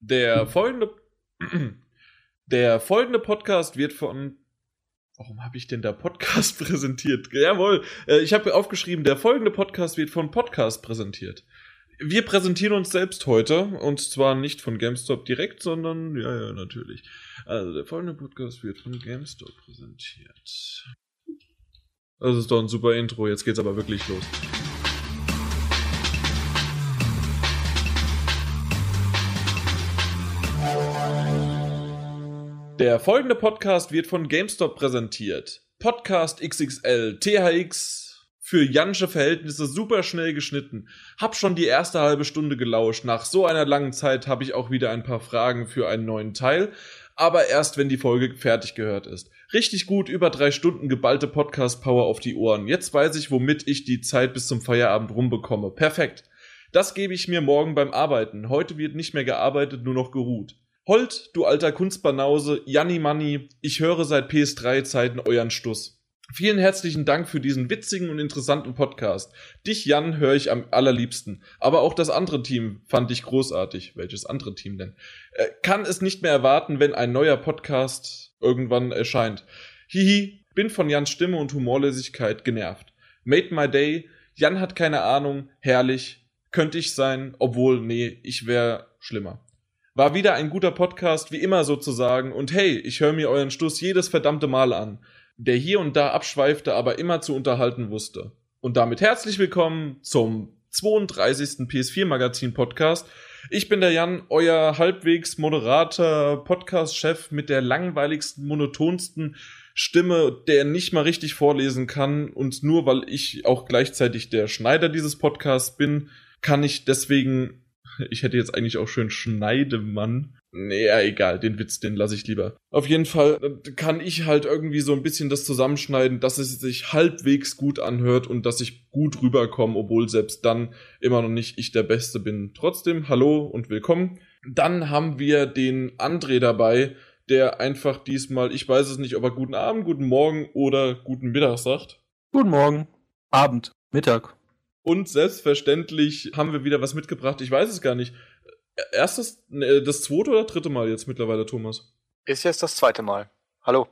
Der folgende, der folgende Podcast wird von. Warum habe ich denn da Podcast präsentiert? Jawohl, äh, ich habe aufgeschrieben, der folgende Podcast wird von Podcast präsentiert. Wir präsentieren uns selbst heute und zwar nicht von GameStop direkt, sondern ja, ja, natürlich. Also der folgende Podcast wird von GameStop präsentiert. Das ist doch ein super Intro, jetzt geht's aber wirklich los. Der folgende Podcast wird von GameStop präsentiert. Podcast XXL, THX für Jansche Verhältnisse super schnell geschnitten. Hab schon die erste halbe Stunde gelauscht. Nach so einer langen Zeit habe ich auch wieder ein paar Fragen für einen neuen Teil. Aber erst wenn die Folge fertig gehört ist. Richtig gut, über drei Stunden geballte Podcast-Power auf die Ohren. Jetzt weiß ich, womit ich die Zeit bis zum Feierabend rumbekomme. Perfekt. Das gebe ich mir morgen beim Arbeiten. Heute wird nicht mehr gearbeitet, nur noch geruht. Holt, du alter Kunstbanause, Janni Manni, ich höre seit PS3-Zeiten euren Stuss. Vielen herzlichen Dank für diesen witzigen und interessanten Podcast. Dich, Jan, höre ich am allerliebsten. Aber auch das andere Team fand ich großartig. Welches andere Team denn? Äh, kann es nicht mehr erwarten, wenn ein neuer Podcast irgendwann erscheint. Hihi, bin von Jans Stimme und Humorlosigkeit genervt. Made my day. Jan hat keine Ahnung. Herrlich. Könnte ich sein, obwohl, nee, ich wäre schlimmer. War wieder ein guter Podcast, wie immer sozusagen, und hey, ich höre mir euren Stuss jedes verdammte Mal an, der hier und da abschweifte, aber immer zu unterhalten wusste. Und damit herzlich willkommen zum 32. PS4 Magazin Podcast. Ich bin der Jan, euer halbwegs moderater Podcast-Chef mit der langweiligsten, monotonsten Stimme, der nicht mal richtig vorlesen kann. Und nur weil ich auch gleichzeitig der Schneider dieses Podcasts bin, kann ich deswegen ich hätte jetzt eigentlich auch schön Schneidemann. Naja, egal, den Witz, den lasse ich lieber. Auf jeden Fall äh, kann ich halt irgendwie so ein bisschen das zusammenschneiden, dass es sich halbwegs gut anhört und dass ich gut rüberkomme, obwohl selbst dann immer noch nicht ich der Beste bin. Trotzdem, hallo und willkommen. Dann haben wir den André dabei, der einfach diesmal, ich weiß es nicht, ob er guten Abend, guten Morgen oder guten Mittag sagt. Guten Morgen, Abend, Mittag. Und selbstverständlich haben wir wieder was mitgebracht. Ich weiß es gar nicht. Erstes, ne, das zweite oder dritte Mal jetzt mittlerweile, Thomas? Ist jetzt das zweite Mal. Hallo.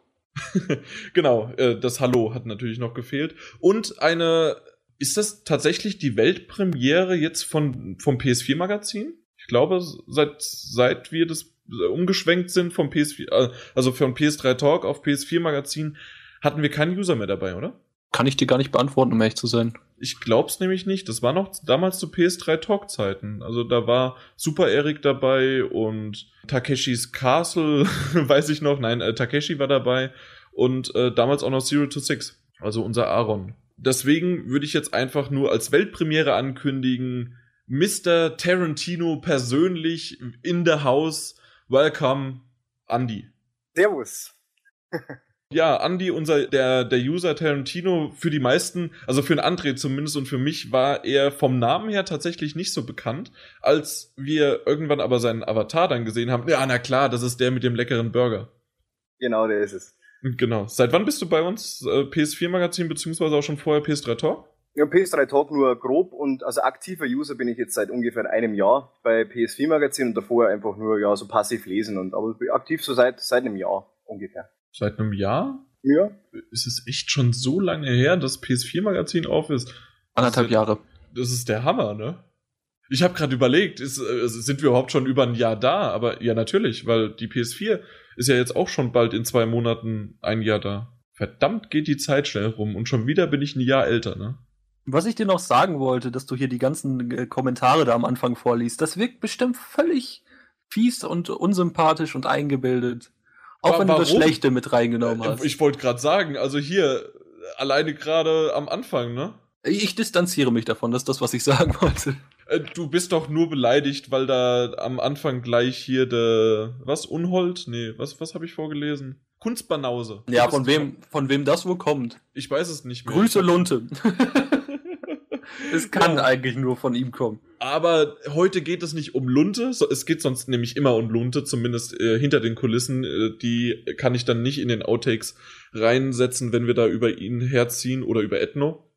genau, äh, das Hallo hat natürlich noch gefehlt. Und eine, ist das tatsächlich die Weltpremiere jetzt von, vom PS4-Magazin? Ich glaube, seit, seit wir das umgeschwenkt sind vom PS4, äh, also von PS3 Talk auf PS4-Magazin, hatten wir keinen User mehr dabei, oder? Kann ich dir gar nicht beantworten, um ehrlich zu sein. Ich glaub's nämlich nicht. Das war noch damals zu PS3 Talk Zeiten. Also da war Super Eric dabei und Takeshis Castle, weiß ich noch. Nein, äh, Takeshi war dabei und äh, damals auch noch Zero to Six. Also unser Aaron. Deswegen würde ich jetzt einfach nur als Weltpremiere ankündigen, Mr. Tarantino persönlich in the house. Welcome, Andy. Servus. Ja, Andy, unser, der, der User Tarantino, für die meisten, also für den André zumindest und für mich, war er vom Namen her tatsächlich nicht so bekannt. Als wir irgendwann aber seinen Avatar dann gesehen haben, ja, na klar, das ist der mit dem leckeren Burger. Genau, der ist es. Genau. Seit wann bist du bei uns? Äh, PS4-Magazin, beziehungsweise auch schon vorher PS3 Talk? Ja, PS3 Talk nur grob und also aktiver User bin ich jetzt seit ungefähr einem Jahr bei PS4 Magazin und davor einfach nur ja so passiv lesen und aber aktiv so seit seit einem Jahr ungefähr. Seit einem Jahr? Ja. Ist es echt schon so lange her, dass PS4-Magazin auf ist? Anderthalb Jahre. Das ist der Hammer, ne? Ich habe gerade überlegt, ist, äh, sind wir überhaupt schon über ein Jahr da? Aber ja, natürlich, weil die PS4 ist ja jetzt auch schon bald in zwei Monaten ein Jahr da. Verdammt geht die Zeit schnell rum und schon wieder bin ich ein Jahr älter, ne? Was ich dir noch sagen wollte, dass du hier die ganzen äh, Kommentare da am Anfang vorliest, das wirkt bestimmt völlig fies und unsympathisch und eingebildet. Auch wenn Warum? du das Schlechte mit reingenommen äh, hast. Ich wollte gerade sagen, also hier, alleine gerade am Anfang, ne? Ich distanziere mich davon, das ist das, was ich sagen wollte. Äh, du bist doch nur beleidigt, weil da am Anfang gleich hier der. Was? Unhold? Nee, was, was habe ich vorgelesen? Kunstbanause. Ja, von wem, von wem das wohl kommt. Ich weiß es nicht mehr. Grüße Lunte. es kann ja. eigentlich nur von ihm kommen. Aber heute geht es nicht um Lunte, es geht sonst nämlich immer um Lunte, zumindest äh, hinter den Kulissen. Äh, die kann ich dann nicht in den Outtakes reinsetzen, wenn wir da über ihn herziehen oder über Ethno.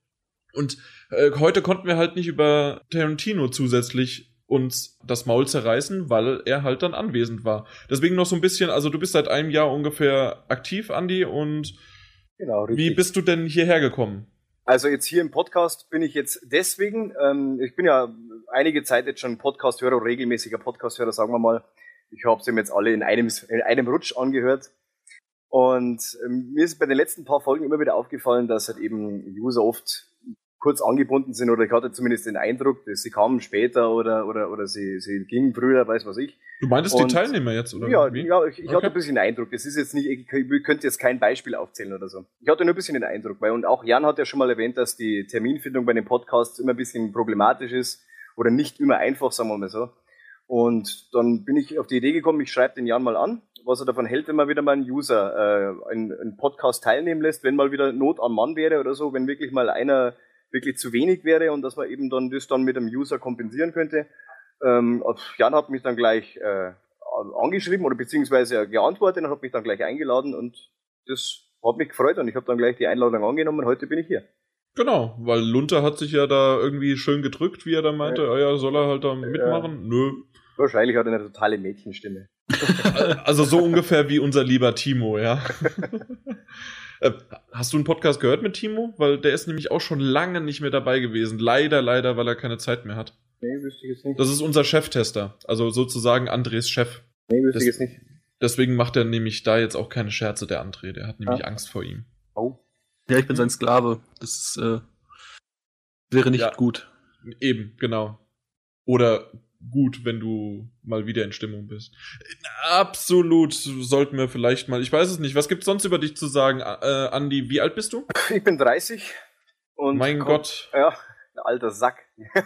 Und äh, heute konnten wir halt nicht über Tarantino zusätzlich uns das Maul zerreißen, weil er halt dann anwesend war. Deswegen noch so ein bisschen, also du bist seit einem Jahr ungefähr aktiv, Andi, und genau, wie bist du denn hierher gekommen? Also jetzt hier im Podcast bin ich jetzt deswegen, ähm, ich bin ja einige Zeit jetzt schon Podcast-Hörer, regelmäßiger Podcast-Hörer, sagen wir mal. Ich habe sie mir jetzt alle in einem, in einem Rutsch angehört. Und ähm, mir ist bei den letzten paar Folgen immer wieder aufgefallen, dass halt eben User oft kurz angebunden sind oder ich hatte zumindest den Eindruck, dass sie kamen später oder oder oder sie, sie gingen früher, weiß was ich. Du meintest und, die Teilnehmer jetzt oder? Ja, wie? ja ich, ich okay. hatte ein bisschen den Eindruck. Das ist jetzt nicht, ich, könnte jetzt kein Beispiel aufzählen oder so. Ich hatte nur ein bisschen den Eindruck, weil und auch Jan hat ja schon mal erwähnt, dass die Terminfindung bei den Podcasts immer ein bisschen problematisch ist oder nicht immer einfach, sagen wir mal so. Und dann bin ich auf die Idee gekommen, ich schreibe den Jan mal an, was er davon hält, wenn man wieder mal einen User äh, einen, einen Podcast teilnehmen lässt, wenn mal wieder Not am Mann wäre oder so, wenn wirklich mal einer wirklich zu wenig wäre und dass man eben dann das dann mit dem User kompensieren könnte. Ähm, Jan hat mich dann gleich äh, angeschrieben oder beziehungsweise geantwortet und hat mich dann gleich eingeladen und das hat mich gefreut und ich habe dann gleich die Einladung angenommen und heute bin ich hier. Genau, weil Lunter hat sich ja da irgendwie schön gedrückt, wie er da meinte, ja, ja soll er halt da mitmachen? Nö. Wahrscheinlich hat er eine totale Mädchenstimme. also so ungefähr wie unser lieber Timo, ja. Äh, hast du einen Podcast gehört mit Timo? Weil der ist nämlich auch schon lange nicht mehr dabei gewesen. Leider, leider, weil er keine Zeit mehr hat. Nee, wüsste ich jetzt nicht. Das ist unser Cheftester. Also sozusagen Andres Chef. Nee, wüsste ich jetzt nicht. Deswegen macht er nämlich da jetzt auch keine Scherze, der André. Der hat nämlich ah. Angst vor ihm. Oh. Ja, ich bin sein Sklave. Das ist, äh, wäre nicht ja, gut. Eben, genau. Oder gut, wenn du mal wieder in Stimmung bist. Absolut sollten wir vielleicht mal, ich weiß es nicht, was gibt's sonst über dich zu sagen, äh, Andi? Wie alt bist du? Ich bin 30 und mein komm, Gott. Ja, ein alter Sack.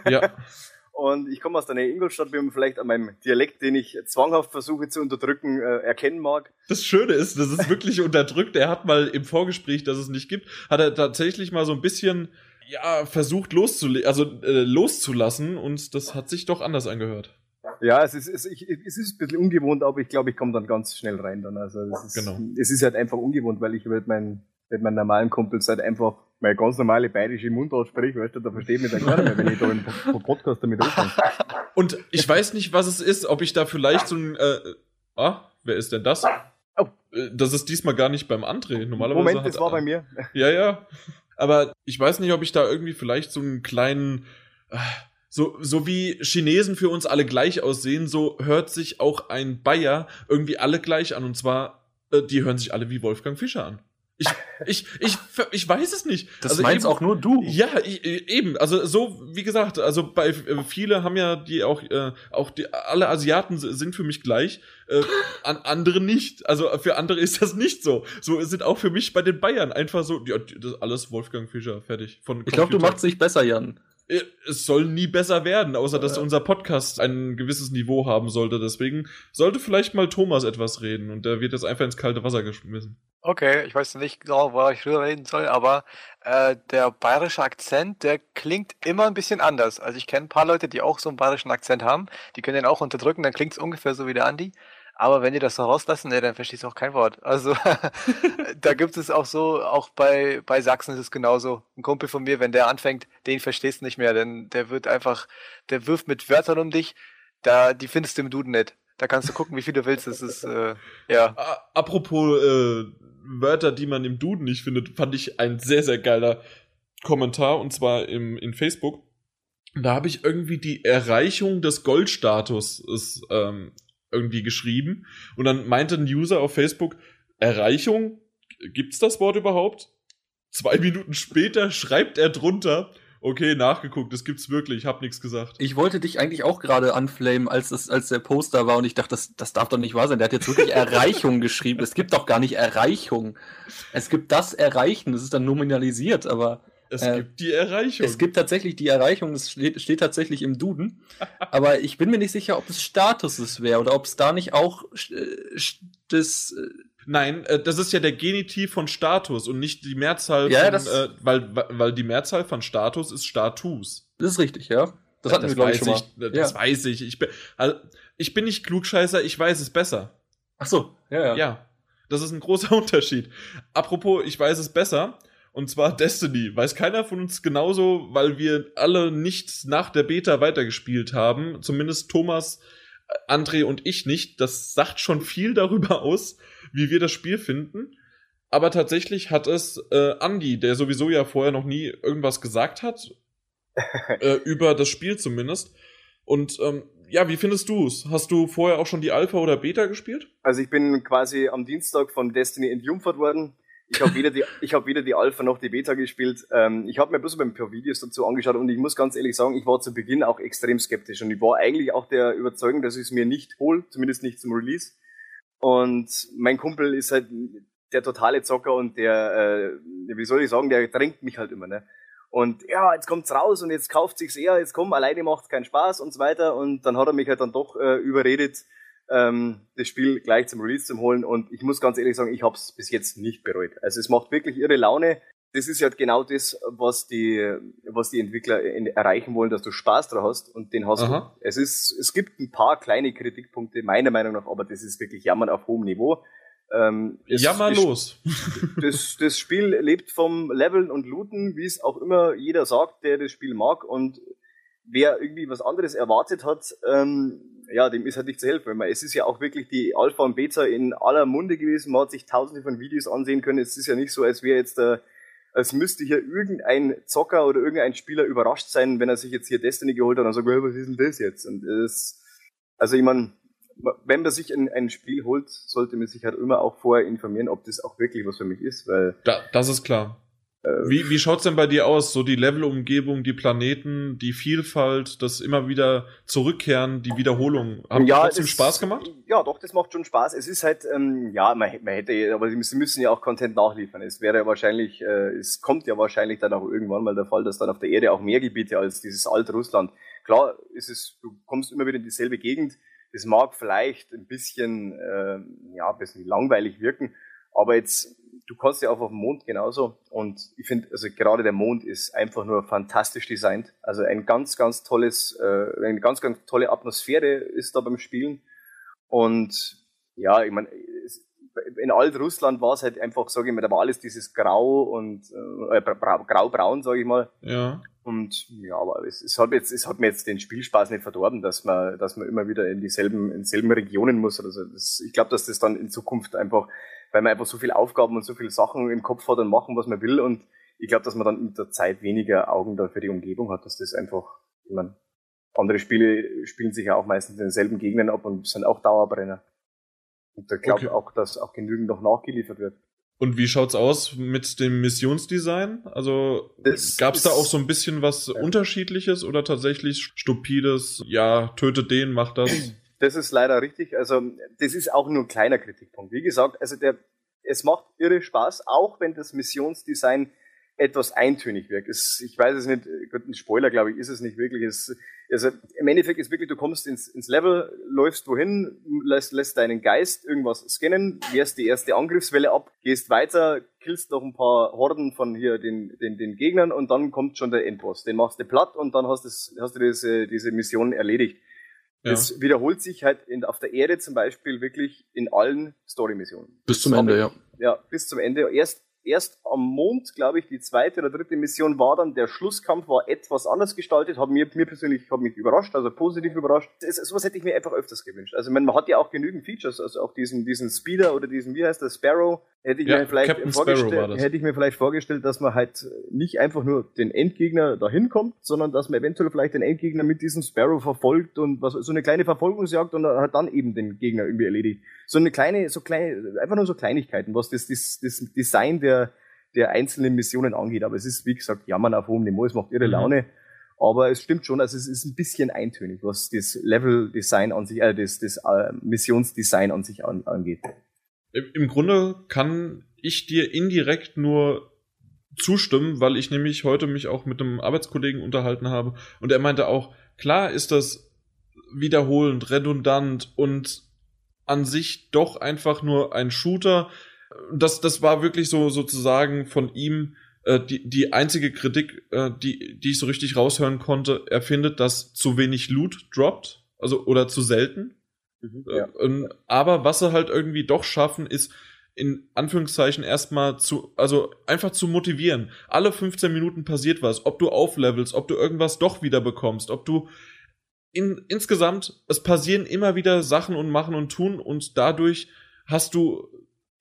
Ja. und ich komme aus der Nähe Ingolstadt, wie man vielleicht an meinem Dialekt, den ich zwanghaft versuche zu unterdrücken, äh, erkennen mag. Das Schöne ist, das ist wirklich unterdrückt. Er hat mal im Vorgespräch, das es nicht gibt, hat er tatsächlich mal so ein bisschen ja, versucht loszule also, äh, loszulassen und das hat sich doch anders angehört. Ja, es ist, es, ich, es ist ein bisschen ungewohnt, aber ich glaube, ich komme dann ganz schnell rein dann. Also es ist, genau. es ist halt einfach ungewohnt, weil ich mit meinen, mit meinen normalen Kumpels halt einfach meine ganz normale bayerische Mundart spreche, weißt du, da versteht mich dann keiner mehr, wenn ich da im Podcast damit anfange. Und ich weiß nicht, was es ist, ob ich da vielleicht so ein, äh, ah, wer ist denn das? Oh. Äh, das ist diesmal gar nicht beim André. Normalerweise Moment, das war bei mir. Ja, ja. Aber ich weiß nicht, ob ich da irgendwie vielleicht so einen kleinen, äh, so, so wie Chinesen für uns alle gleich aussehen, so hört sich auch ein Bayer irgendwie alle gleich an. Und zwar, äh, die hören sich alle wie Wolfgang Fischer an. Ich, ich, ich, ich weiß es nicht. Das also meinst eben, auch nur du. Ja, eben. Also so, wie gesagt, also bei äh, viele haben ja die auch, äh, auch die, alle Asiaten sind für mich gleich, äh, an andere nicht. Also für andere ist das nicht so. So sind auch für mich bei den Bayern einfach so, ja, das alles Wolfgang Fischer, fertig. Von ich glaube, du machst dich besser, Jan. Äh, es soll nie besser werden, außer dass unser Podcast ein gewisses Niveau haben sollte. Deswegen sollte vielleicht mal Thomas etwas reden und der wird jetzt einfach ins kalte Wasser geschmissen. Okay, ich weiß nicht genau, wo ich drüber reden soll, aber äh, der bayerische Akzent, der klingt immer ein bisschen anders. Also ich kenne ein paar Leute, die auch so einen bayerischen Akzent haben, die können den auch unterdrücken, dann klingt es ungefähr so wie der Andi. Aber wenn die das so rauslassen, ne, dann verstehst du auch kein Wort. Also da gibt es auch so, auch bei, bei Sachsen ist es genauso. Ein Kumpel von mir, wenn der anfängt, den verstehst du nicht mehr, denn der wird einfach, der wirft mit Wörtern um dich, da, die findest du im Duden nicht. Da kannst du gucken, wie viel du willst. Das ist, äh, ja. Apropos äh, Wörter, die man im Duden nicht findet, fand ich ein sehr, sehr geiler Kommentar, und zwar im, in Facebook. Da habe ich irgendwie die Erreichung des Goldstatus ähm, irgendwie geschrieben. Und dann meinte ein User auf Facebook, Erreichung, gibt's das Wort überhaupt? Zwei Minuten später schreibt er drunter, okay, nachgeguckt, das gibt's wirklich, ich hab nichts gesagt. Ich wollte dich eigentlich auch gerade anflamen, als, das, als der Poster war und ich dachte, das, das darf doch nicht wahr sein. Der hat jetzt wirklich Erreichung geschrieben. Es gibt doch gar nicht Erreichung. Es gibt das Erreichen, das ist dann nominalisiert, aber. Es äh, gibt die Erreichung. Es gibt tatsächlich die Erreichung, das steht, steht tatsächlich im Duden. aber ich bin mir nicht sicher, ob es Statuses wäre oder ob es da nicht auch äh, das. Äh, Nein, äh, das ist ja der Genitiv von Status und nicht die Mehrzahl ja, von, das, äh, weil, weil die Mehrzahl von Status ist Status. Das ist richtig, ja. Das hatten das wir, glaube ich, schon mal. das ja. weiß ich. Ich bin, also, ich bin nicht Klugscheißer, ich weiß es besser. Ach so, ja, ja. Ja, das ist ein großer Unterschied. Apropos, ich weiß es besser. Und zwar Destiny. Weiß keiner von uns genauso, weil wir alle nicht nach der Beta weitergespielt haben. Zumindest Thomas, André und ich nicht. Das sagt schon viel darüber aus, wie wir das Spiel finden. Aber tatsächlich hat es äh, Andy, der sowieso ja vorher noch nie irgendwas gesagt hat, äh, über das Spiel zumindest. Und ähm, ja, wie findest du es? Hast du vorher auch schon die Alpha oder Beta gespielt? Also ich bin quasi am Dienstag von Destiny entjungfert worden. Ich habe weder die, ich habe weder die Alpha noch die Beta gespielt. Ähm, ich habe mir bloß ein paar Videos dazu angeschaut und ich muss ganz ehrlich sagen, ich war zu Beginn auch extrem skeptisch und ich war eigentlich auch der Überzeugung, dass ich es mir nicht hole, zumindest nicht zum Release. Und mein Kumpel ist halt der totale Zocker und der, äh, wie soll ich sagen, der drängt mich halt immer, ne? Und ja, jetzt kommt's raus und jetzt kauft sich's eher, jetzt komm, alleine macht's keinen Spaß und so weiter. Und dann hat er mich halt dann doch äh, überredet, ähm, das Spiel gleich zum Release zu holen. Und ich muss ganz ehrlich sagen, ich habe es bis jetzt nicht bereut. Also es macht wirklich irre Laune. Das ist ja halt genau das, was die, was die Entwickler in, erreichen wollen, dass du Spaß drauf hast und den hast Aha. du. Es ist, es gibt ein paar kleine Kritikpunkte, meiner Meinung nach, aber das ist wirklich Jammern auf hohem Niveau. Ähm, ja, mal los. Das, das Spiel lebt vom Leveln und Looten, wie es auch immer jeder sagt, der das Spiel mag. Und wer irgendwie was anderes erwartet hat, ähm, ja, dem ist halt nicht zu helfen. Es ist ja auch wirklich die Alpha und Beta in aller Munde gewesen. Man hat sich tausende von Videos ansehen können. Es ist ja nicht so, als wäre jetzt der, als müsste hier irgendein Zocker oder irgendein Spieler überrascht sein, wenn er sich jetzt hier Destiny geholt hat und sagt, was ist denn das jetzt? Und es, also ich meine, wenn man sich ein, ein Spiel holt, sollte man sich halt immer auch vorher informieren, ob das auch wirklich was für mich ist, weil. Da, das ist klar. Äh, wie, wie schaut's denn bei dir aus? So die Levelumgebung, die Planeten, die Vielfalt, das immer wieder Zurückkehren, die Wiederholung. Haben ja, trotzdem Spaß gemacht? Ja, doch, das macht schon Spaß. Es ist halt, ähm, ja, man, man hätte, aber sie müssen ja auch Content nachliefern. Es wäre ja wahrscheinlich, äh, es kommt ja wahrscheinlich dann auch irgendwann mal der Fall, dass dann auf der Erde auch mehr Gebiete als dieses alte Russland. Klar, ist es, du kommst immer wieder in dieselbe Gegend das mag vielleicht ein bisschen, äh, ja, ein bisschen langweilig wirken, aber jetzt, du kannst ja auch auf dem Mond genauso. Und ich finde, also gerade der Mond ist einfach nur fantastisch designt. Also ein ganz, ganz tolles, äh, eine ganz, ganz tolle Atmosphäre ist da beim Spielen. Und ja, ich meine, in Alt-Russland war es halt einfach, sage ich mal, da war alles dieses Grau und äh, grau-braun, sage ich mal. Ja. Und ja, aber es, es, hat jetzt, es hat mir jetzt den Spielspaß nicht verdorben, dass man, dass man immer wieder in dieselben, in dieselben Regionen muss. Also das, ich glaube, dass das dann in Zukunft einfach, weil man einfach so viele Aufgaben und so viele Sachen im Kopf hat und machen, was man will. Und ich glaube, dass man dann mit der Zeit weniger Augen dann für die Umgebung hat, dass das einfach, ich meine, andere Spiele spielen sich ja auch meistens in denselben Gegenden ab und sind auch Dauerbrenner. Und da glaube ich okay. auch, dass auch genügend noch nachgeliefert wird. Und wie schaut's aus mit dem Missionsdesign? Also gab es da auch so ein bisschen was ja. Unterschiedliches oder tatsächlich stupides, ja, tötet den, macht das? Das ist leider richtig. Also das ist auch nur ein kleiner Kritikpunkt. Wie gesagt, also der, es macht irre Spaß, auch wenn das Missionsdesign etwas eintönig wirkt. Es, ich weiß es nicht, ein Spoiler, glaube ich, ist es nicht wirklich. Es, also im Endeffekt ist wirklich, du kommst ins, ins Level, läufst wohin, lässt, lässt deinen Geist irgendwas scannen, wehrst die erste Angriffswelle ab, gehst weiter, killst noch ein paar Horden von hier den, den, den Gegnern und dann kommt schon der Endboss. Den machst du platt und dann hast, das, hast du diese, diese Mission erledigt. Ja. Das wiederholt sich halt in, auf der Erde zum Beispiel wirklich in allen Story-Missionen. Bis zum Ende, ja. Ja, bis zum Ende. Erst erst am Mond, glaube ich, die zweite oder dritte Mission war dann, der Schlusskampf war etwas anders gestaltet, hat mir, mir persönlich, hat mich überrascht, also positiv überrascht. Das, sowas hätte ich mir einfach öfters gewünscht. Also man, man hat ja auch genügend Features, also auch diesen, diesen Speeder oder diesen, wie heißt der, Sparrow, hätte ich, ja, mir vielleicht vorgestellt, hätte ich mir vielleicht vorgestellt, dass man halt nicht einfach nur den Endgegner dahin kommt, sondern dass man eventuell vielleicht den Endgegner mit diesem Sparrow verfolgt und was, so eine kleine Verfolgungsjagd und hat dann eben den Gegner irgendwie erledigt. So eine kleine, so kleine, einfach nur so Kleinigkeiten, was das, das, das Design der, der einzelnen Missionen angeht. Aber es ist, wie gesagt, jammern auf hohem Niveau, es macht irre mhm. Laune. Mhm. Aber es stimmt schon, also es ist ein bisschen eintönig, was das Level-Design an sich, äh, das, das äh, Missionsdesign an sich an, angeht. Im Grunde kann ich dir indirekt nur zustimmen, weil ich nämlich heute mich auch mit einem Arbeitskollegen unterhalten habe und er meinte auch, klar ist das wiederholend, redundant und an sich doch einfach nur ein Shooter. Das, das war wirklich so sozusagen von ihm äh, die, die einzige Kritik, äh, die, die ich so richtig raushören konnte. Er findet, dass zu wenig Loot droppt, also oder zu selten. Mhm, ja. ähm, aber was sie halt irgendwie doch schaffen, ist in Anführungszeichen erstmal zu, also einfach zu motivieren. Alle 15 Minuten passiert was, ob du auflevelst, ob du irgendwas doch wieder bekommst, ob du in, insgesamt, es passieren immer wieder Sachen und machen und tun und dadurch hast du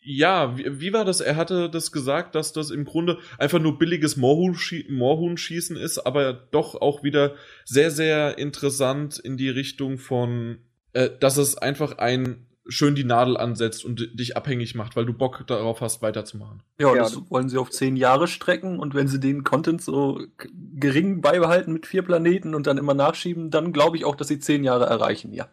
ja, wie, wie war das? Er hatte das gesagt, dass das im Grunde einfach nur billiges Moorhuhn-Schießen ist, aber doch auch wieder sehr, sehr interessant in die Richtung von, äh, dass es einfach ein schön die Nadel ansetzt und dich abhängig macht, weil du Bock darauf hast, weiterzumachen. Ja, ja, das wollen sie auf zehn Jahre strecken und wenn sie den Content so gering beibehalten mit vier Planeten und dann immer nachschieben, dann glaube ich auch, dass sie zehn Jahre erreichen, ja.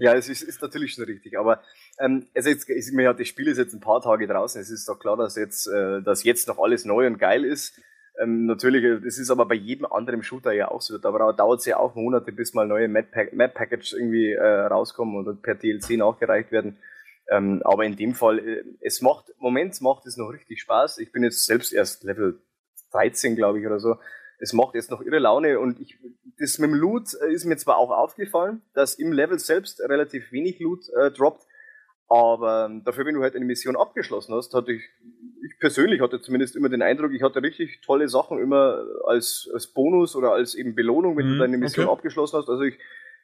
Ja, es ist, ist, natürlich schon richtig, aber ähm, also jetzt, ich, mir das Spiel ist jetzt ein paar Tage draußen. Es ist doch klar, dass jetzt, äh, dass jetzt noch alles neu und geil ist. Ähm, natürlich, äh, das ist aber bei jedem anderen Shooter ja auch so. Da dauert es ja auch Monate, bis mal neue Map-Package irgendwie äh, rauskommen oder per DLC nachgereicht werden. Ähm, aber in dem Fall, äh, es macht, Moment macht es noch richtig Spaß. Ich bin jetzt selbst erst Level 13, glaube ich, oder so. Es macht jetzt noch irre Laune und ich, das mit dem Loot äh, ist mir zwar auch aufgefallen, dass im Level selbst relativ wenig Loot äh, droppt, aber ähm, dafür, wenn du halt eine Mission abgeschlossen hast, hatte ich, ich persönlich hatte zumindest immer den Eindruck, ich hatte richtig tolle Sachen immer als, als Bonus oder als eben Belohnung, wenn mhm, du deine Mission okay. abgeschlossen hast. Also ich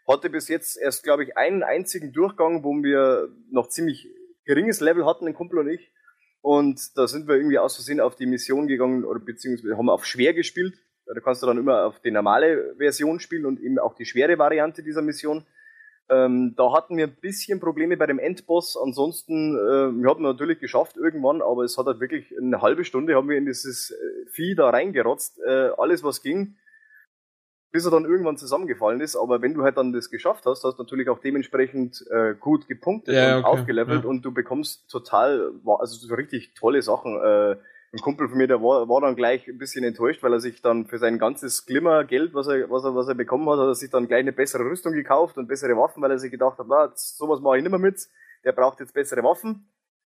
hatte bis jetzt erst, glaube ich, einen einzigen Durchgang, wo wir noch ziemlich geringes Level hatten, ein Kumpel und ich. Und da sind wir irgendwie aus Versehen auf die Mission gegangen oder beziehungsweise haben wir auf schwer gespielt. Da kannst du dann immer auf die normale Version spielen und eben auch die schwere Variante dieser Mission. Ähm, da hatten wir ein bisschen Probleme bei dem Endboss. Ansonsten, äh, wir hatten natürlich geschafft irgendwann, aber es hat halt wirklich eine halbe Stunde haben wir in dieses äh, Vieh da reingerotzt, äh, alles was ging, bis er dann irgendwann zusammengefallen ist. Aber wenn du halt dann das geschafft hast, hast du natürlich auch dementsprechend äh, gut gepunktet ja, und okay. aufgelevelt ja. und du bekommst total, also so richtig tolle Sachen. Äh, ein Kumpel von mir, der war, war dann gleich ein bisschen enttäuscht, weil er sich dann für sein ganzes Glimmergeld, was er, was er, was er bekommen hat, hat er sich dann gleich eine bessere Rüstung gekauft und bessere Waffen, weil er sich gedacht hat, na, sowas mache ich nicht mehr mit, der braucht jetzt bessere Waffen.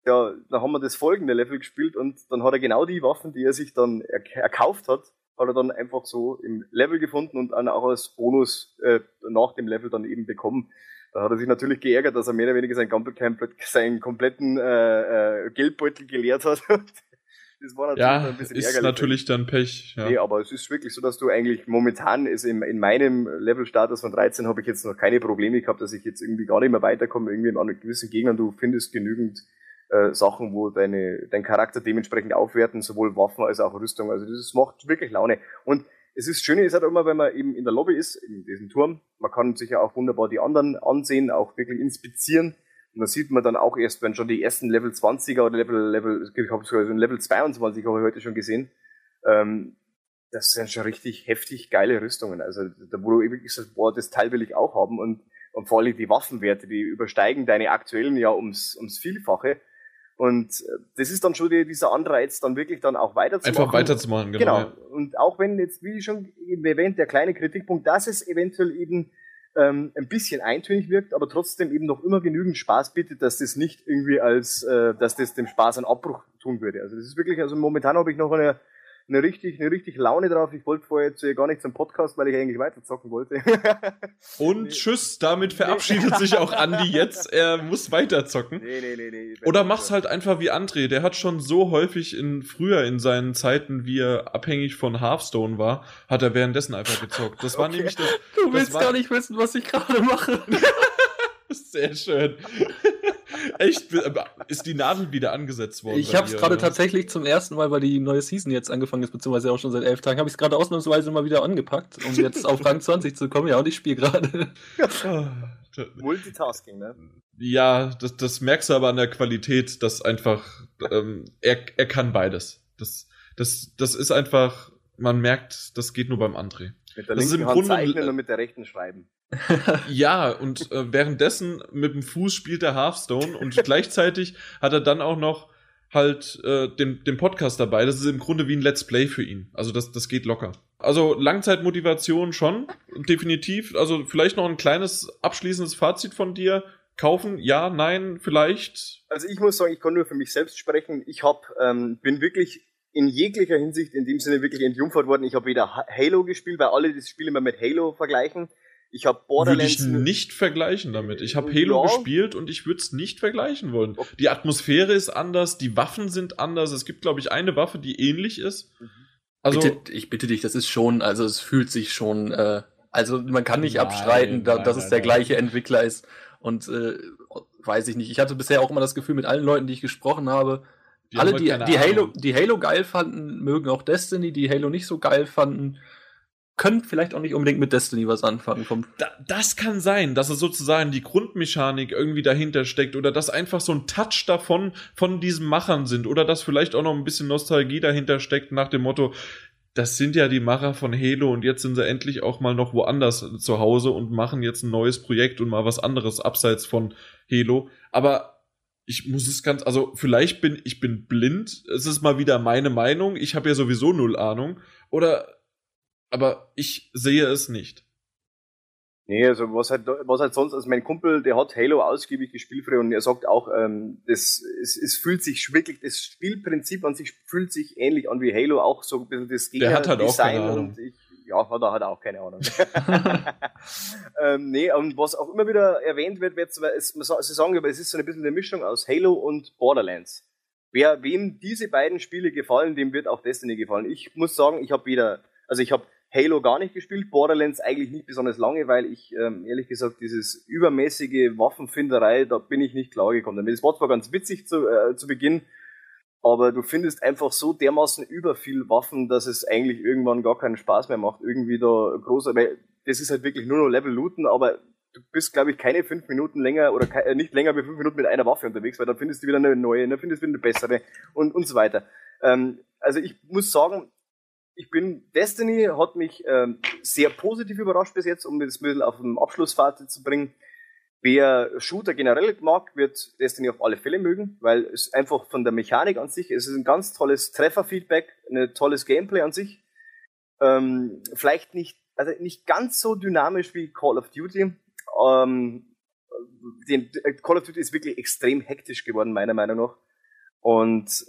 Ja, dann haben wir das folgende Level gespielt und dann hat er genau die Waffen, die er sich dann er, erkauft hat, hat er dann einfach so im Level gefunden und dann auch als Bonus äh, nach dem Level dann eben bekommen. Da hat er sich natürlich geärgert, dass er mehr oder weniger seinen, seinen kompletten äh, äh, Geldbeutel geleert hat. Das war natürlich ja, ein bisschen ist ärgerlich. natürlich dann Pech. Ja. Nee, aber es ist wirklich so, dass du eigentlich momentan ist in, in meinem Level-Status von 13 habe ich jetzt noch keine Probleme gehabt, dass ich jetzt irgendwie gar nicht mehr weiterkomme, irgendwie einem gewissen Gegnern. Du findest genügend äh, Sachen, wo deine, dein Charakter dementsprechend aufwerten, sowohl Waffen als auch Rüstung. Also das macht wirklich Laune. Und es ist Schöne ist halt immer, wenn man eben in der Lobby ist, in diesem Turm, man kann sich ja auch wunderbar die anderen ansehen, auch wirklich inspizieren und da sieht man dann auch erst, wenn schon die ersten Level 20er oder Level, Level, ich habe sogar so ein Level 22 habe ich heute schon gesehen, ähm, das sind schon richtig heftig geile Rüstungen. Also da wo du wirklich sagst, boah, das Teil will ich auch haben und, und vor allem die Waffenwerte, die übersteigen deine aktuellen ja ums, ums Vielfache. Und äh, das ist dann schon die, dieser Anreiz, dann wirklich dann auch weiterzumachen. Einfach weiterzumachen, genau. genau. Und auch wenn jetzt, wie schon eben erwähnt, der kleine Kritikpunkt, dass es eventuell eben ähm, ein bisschen eintönig wirkt, aber trotzdem eben noch immer genügend Spaß bietet, dass das nicht irgendwie als, äh, dass das dem Spaß einen Abbruch tun würde. Also das ist wirklich, also momentan habe ich noch eine, eine richtig, eine richtig Laune drauf. Ich wollte vorher jetzt gar nicht zum Podcast, weil ich eigentlich weiter zocken wollte. Und nee. tschüss, damit verabschiedet sich auch Andi jetzt. Er muss weiter zocken. Nee, nee, nee, nee. Oder mach's halt einfach wie André. Der hat schon so häufig in, früher in seinen Zeiten, wie er abhängig von Hearthstone war, hat er währenddessen einfach gezockt. Das war okay. nämlich das. Du das willst gar nicht wissen, was ich gerade mache. Sehr schön. Echt? Ist die Nadel wieder angesetzt worden? Ich habe es gerade tatsächlich zum ersten Mal, weil die neue Season jetzt angefangen ist, beziehungsweise auch schon seit elf Tagen, habe ich es gerade ausnahmsweise mal wieder angepackt, um jetzt auf Rang 20 zu kommen. Ja, und ich spiele gerade. Multitasking, ne? Ja, das, das merkst du aber an der Qualität, dass einfach ähm, er, er kann beides. Das, das, das ist einfach, man merkt, das geht nur beim André. Mit der linken Hand Grunde, zeichnen und mit der rechten schreiben. Ja, und äh, währenddessen mit dem Fuß spielt er Hearthstone und gleichzeitig hat er dann auch noch halt äh, den, den Podcast dabei. Das ist im Grunde wie ein Let's Play für ihn. Also das, das geht locker. Also Langzeitmotivation schon, definitiv. Also vielleicht noch ein kleines abschließendes Fazit von dir. Kaufen, ja, nein, vielleicht. Also ich muss sagen, ich kann nur für mich selbst sprechen. Ich hab, ähm, bin wirklich in jeglicher Hinsicht in dem Sinne wirklich entjungfert worden. Ich habe weder Halo gespielt, weil alle das Spiel immer mit Halo vergleichen. Ich habe Borderlands. Würde ich nicht vergleichen damit. Ich habe Halo ja. gespielt und ich würde es nicht vergleichen wollen. Die Atmosphäre ist anders, die Waffen sind anders. Es gibt, glaube ich, eine Waffe, die ähnlich ist. Mhm. Also, bitte, ich bitte dich, das ist schon, also es fühlt sich schon, äh, also man kann nicht nein, abstreiten, da, nein, dass nein, es der gleiche Entwickler ist. Und äh, weiß ich nicht. Ich hatte bisher auch immer das Gefühl mit allen Leuten, die ich gesprochen habe, die alle, die, die Halo, die Halo geil fanden, mögen auch Destiny, die Halo nicht so geil fanden, können vielleicht auch nicht unbedingt mit Destiny was anfangen. Vom da, das kann sein, dass es sozusagen die Grundmechanik irgendwie dahinter steckt oder dass einfach so ein Touch davon von diesen Machern sind oder dass vielleicht auch noch ein bisschen Nostalgie dahinter steckt nach dem Motto, das sind ja die Macher von Halo und jetzt sind sie endlich auch mal noch woanders zu Hause und machen jetzt ein neues Projekt und mal was anderes abseits von Halo. Aber ich muss es ganz, also vielleicht bin ich bin blind. Es ist mal wieder meine Meinung. Ich habe ja sowieso null Ahnung. Oder aber ich sehe es nicht. Nee, also was halt, was halt sonst, also mein Kumpel, der hat Halo ausgiebig gespielt früher und er sagt auch, ähm, das, es, es fühlt sich wirklich, das Spielprinzip an sich fühlt sich ähnlich an wie Halo, auch so ein bisschen das Gegner Der hat halt auch keine Ahnung. Ich, ja, hat er, hat er auch keine Ahnung. ähm, nee, und was auch immer wieder erwähnt wird, wird es, sie sagen aber, es ist so ein bisschen eine Mischung aus Halo und Borderlands. Wer, wem diese beiden Spiele gefallen, dem wird auch Destiny gefallen. Ich muss sagen, ich habe wieder, also ich habe Halo gar nicht gespielt, Borderlands eigentlich nicht besonders lange, weil ich ähm, ehrlich gesagt dieses übermäßige Waffenfinderei, da bin ich nicht klar gekommen. Das war zwar ganz witzig zu, äh, zu Beginn, aber du findest einfach so dermaßen über viel Waffen, dass es eigentlich irgendwann gar keinen Spaß mehr macht, irgendwie da großer, weil das ist halt wirklich nur noch Level looten, aber du bist, glaube ich, keine fünf Minuten länger oder ke äh, nicht länger wie fünf Minuten mit einer Waffe unterwegs, weil dann findest du wieder eine neue, dann findest du wieder eine bessere und, und so weiter. Ähm, also ich muss sagen, ich bin, Destiny hat mich ähm, sehr positiv überrascht bis jetzt, um das Mittel auf dem Abschlussfazit zu bringen. Wer Shooter generell mag, wird Destiny auf alle Fälle mögen, weil es einfach von der Mechanik an sich, es ist ein ganz tolles Trefferfeedback, ein tolles Gameplay an sich. Ähm, vielleicht nicht, also nicht ganz so dynamisch wie Call of Duty. Ähm, den, Call of Duty ist wirklich extrem hektisch geworden, meiner Meinung nach. Und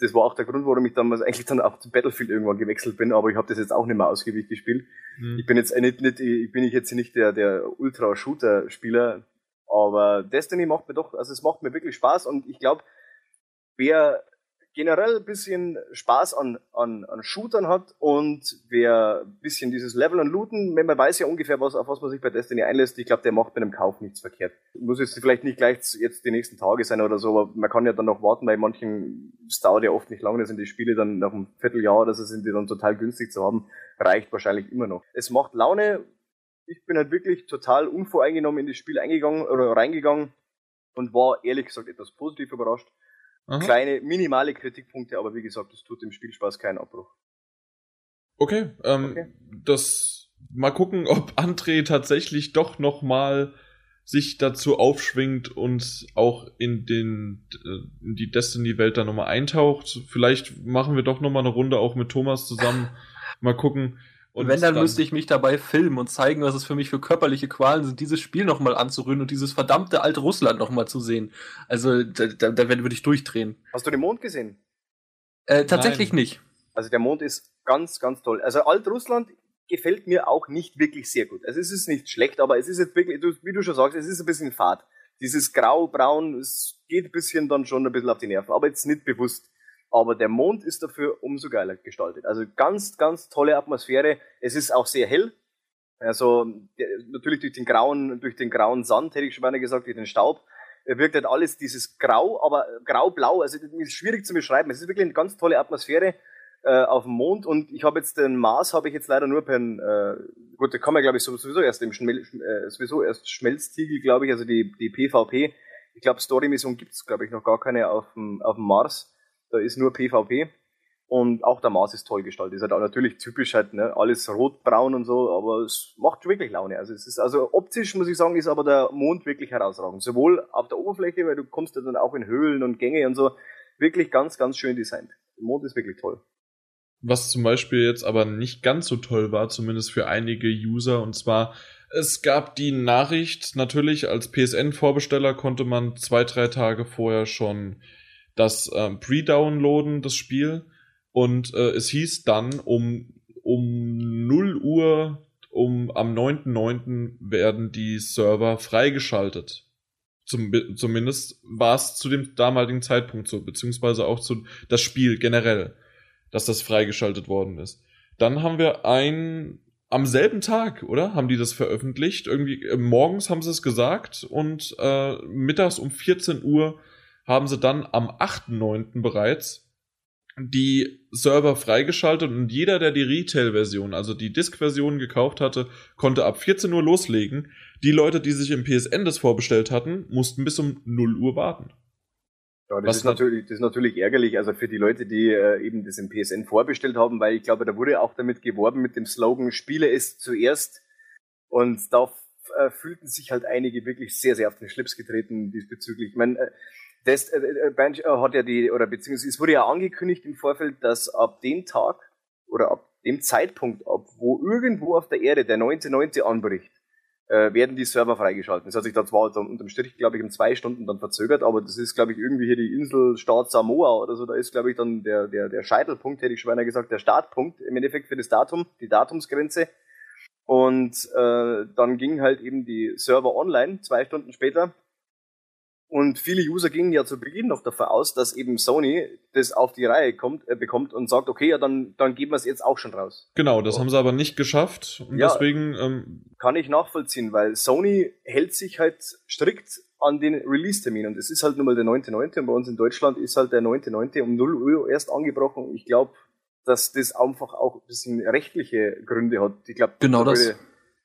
das war auch der Grund, warum ich damals eigentlich dann auch zu Battlefield irgendwann gewechselt bin, aber ich habe das jetzt auch nicht mehr ausgiebig gespielt. Mhm. Ich bin jetzt nicht, nicht ich bin jetzt nicht der, der Ultra-Shooter-Spieler, aber Destiny macht mir doch, also es macht mir wirklich Spaß und ich glaube, wer generell ein bisschen Spaß an, an, an Shootern hat und wer ein bisschen dieses Level und Looten, wenn man weiß ja ungefähr, was, auf was man sich bei Destiny einlässt, ich glaube, der macht bei einem Kauf nichts verkehrt. Muss jetzt vielleicht nicht gleich jetzt die nächsten Tage sein oder so, aber man kann ja dann noch warten, weil manchen, es dauert ja oft nicht lange, da sind die Spiele dann nach einem Vierteljahr oder so sind die dann total günstig zu haben, reicht wahrscheinlich immer noch. Es macht Laune, ich bin halt wirklich total unvoreingenommen in das Spiel eingegangen oder reingegangen und war ehrlich gesagt etwas positiv überrascht. Aha. Kleine, minimale Kritikpunkte, aber wie gesagt, das tut dem Spielspaß keinen Abbruch. Okay, ähm, okay. das mal gucken, ob André tatsächlich doch noch mal sich dazu aufschwingt und auch in den äh, in die Destiny-Welt da nochmal eintaucht. Vielleicht machen wir doch nochmal eine Runde auch mit Thomas zusammen. Mal gucken. Und wenn, dann, dann, müsste ich mich dabei filmen und zeigen, was es für mich für körperliche Qualen sind, dieses Spiel nochmal anzurühren und dieses verdammte alte Russland nochmal zu sehen. Also, da, da, da würde ich durchdrehen. Hast du den Mond gesehen? Äh, tatsächlich Nein. nicht. Also, der Mond ist ganz, ganz toll. Also, Alt-Russland gefällt mir auch nicht wirklich sehr gut. Also, es ist nicht schlecht, aber es ist jetzt wirklich, wie du schon sagst, es ist ein bisschen fad. Dieses Grau-Braun, es geht ein bisschen dann schon ein bisschen auf die Nerven, aber jetzt nicht bewusst aber der Mond ist dafür umso geiler gestaltet. Also ganz, ganz tolle Atmosphäre. Es ist auch sehr hell. Also natürlich durch den grauen, durch den grauen Sand, hätte ich schon mal gesagt, durch den Staub, wirkt halt alles dieses Grau, aber grau-blau, also ist schwierig zu beschreiben. Es ist wirklich eine ganz tolle Atmosphäre äh, auf dem Mond und ich habe jetzt den Mars habe ich jetzt leider nur per äh, gut, da kann man glaube ich sowieso erst im Schmel äh, sowieso erst Schmelztiegel, glaube ich, also die die PvP. Ich glaube Story Mission gibt's glaube ich noch gar keine auf dem auf dem Mars. Da ist nur PvP. Und auch der Mars ist toll gestaltet. Ist halt auch natürlich typisch halt, ne? alles rot-braun und so, aber es macht wirklich Laune. Also es ist, also optisch muss ich sagen, ist aber der Mond wirklich herausragend. Sowohl auf der Oberfläche, weil du kommst ja dann auch in Höhlen und Gänge und so. Wirklich ganz, ganz schön designt. Der Mond ist wirklich toll. Was zum Beispiel jetzt aber nicht ganz so toll war, zumindest für einige User, und zwar, es gab die Nachricht, natürlich als PSN-Vorbesteller konnte man zwei, drei Tage vorher schon das ähm, Pre-Downloaden, das Spiel. Und äh, es hieß dann um, um 0 Uhr um am 9.9. werden die Server freigeschaltet. Zum, zumindest war es zu dem damaligen Zeitpunkt so, beziehungsweise auch zu das Spiel generell, dass das freigeschaltet worden ist. Dann haben wir ein am selben Tag, oder? Haben die das veröffentlicht? Irgendwie äh, morgens haben sie es gesagt und äh, mittags um 14 Uhr haben sie dann am 8.9. bereits die Server freigeschaltet und jeder, der die Retail-Version, also die Disk-Version gekauft hatte, konnte ab 14 Uhr loslegen. Die Leute, die sich im PSN das vorbestellt hatten, mussten bis um 0 Uhr warten. Ja, das, ist natürlich, das ist natürlich ärgerlich, also für die Leute, die äh, eben das im PSN vorbestellt haben, weil ich glaube, da wurde auch damit geworben mit dem Slogan, spiele es zuerst. Und da äh, fühlten sich halt einige wirklich sehr, sehr auf den Schlips getreten diesbezüglich. Ich meine, äh, das, äh, äh Banjo äh, hat ja die, oder beziehungsweise es wurde ja angekündigt im Vorfeld, dass ab dem Tag oder ab dem Zeitpunkt, ab wo irgendwo auf der Erde der 19.9. anbricht, äh, werden die Server freigeschalten. Das hat sich da zwar unterm Strich, glaube ich, um zwei Stunden dann verzögert, aber das ist, glaube ich, irgendwie hier die Insel Staat Samoa oder so. Da ist, glaube ich, dann der, der, der Scheitelpunkt, hätte ich schon mal gesagt, der Startpunkt im Endeffekt für das Datum, die Datumsgrenze. Und äh, dann ging halt eben die Server online, zwei Stunden später, und viele User gingen ja zu Beginn noch davon aus, dass eben Sony das auf die Reihe kommt, äh, bekommt und sagt, okay, ja, dann, dann geben wir es jetzt auch schon raus. Genau, das so. haben sie aber nicht geschafft. Und ja, deswegen. Ähm kann ich nachvollziehen, weil Sony hält sich halt strikt an den Release-Termin. Und es ist halt nun mal der 9.9. und bei uns in Deutschland ist halt der 9.9. um 0 Uhr erst angebrochen. Ich glaube, dass das einfach auch ein bisschen rechtliche Gründe hat. Ich glaube, genau da, Würde,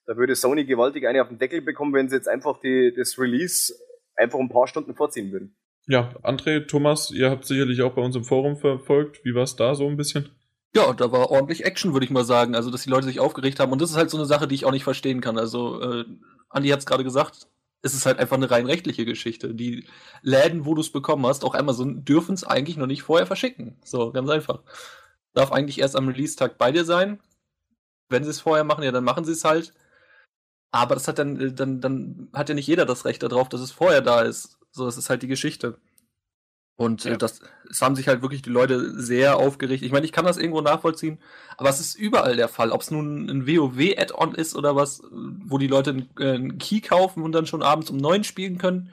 da würde Sony gewaltig eine auf den Deckel bekommen, wenn sie jetzt einfach die, das Release einfach ein paar Stunden vorziehen würden. Ja, André, Thomas, ihr habt sicherlich auch bei uns im Forum verfolgt. Wie war es da so ein bisschen? Ja, da war ordentlich Action, würde ich mal sagen. Also, dass die Leute sich aufgeregt haben. Und das ist halt so eine Sache, die ich auch nicht verstehen kann. Also, äh, Andi hat es gerade gesagt, es ist halt einfach eine rein rechtliche Geschichte. Die Läden, wo du es bekommen hast, auch Amazon, dürfen es eigentlich noch nicht vorher verschicken. So, ganz einfach. Darf eigentlich erst am Release-Tag bei dir sein. Wenn sie es vorher machen, ja, dann machen sie es halt. Aber das hat dann, äh, dann, dann hat ja nicht jeder das Recht darauf, dass es vorher da ist. So, das ist halt die Geschichte. Und äh, ja. das, es haben sich halt wirklich die Leute sehr aufgeregt. Ich meine, ich kann das irgendwo nachvollziehen, aber es ist überall der Fall. Ob es nun ein WoW-Add-on ist oder was, wo die Leute einen, äh, einen Key kaufen und dann schon abends um neun spielen können.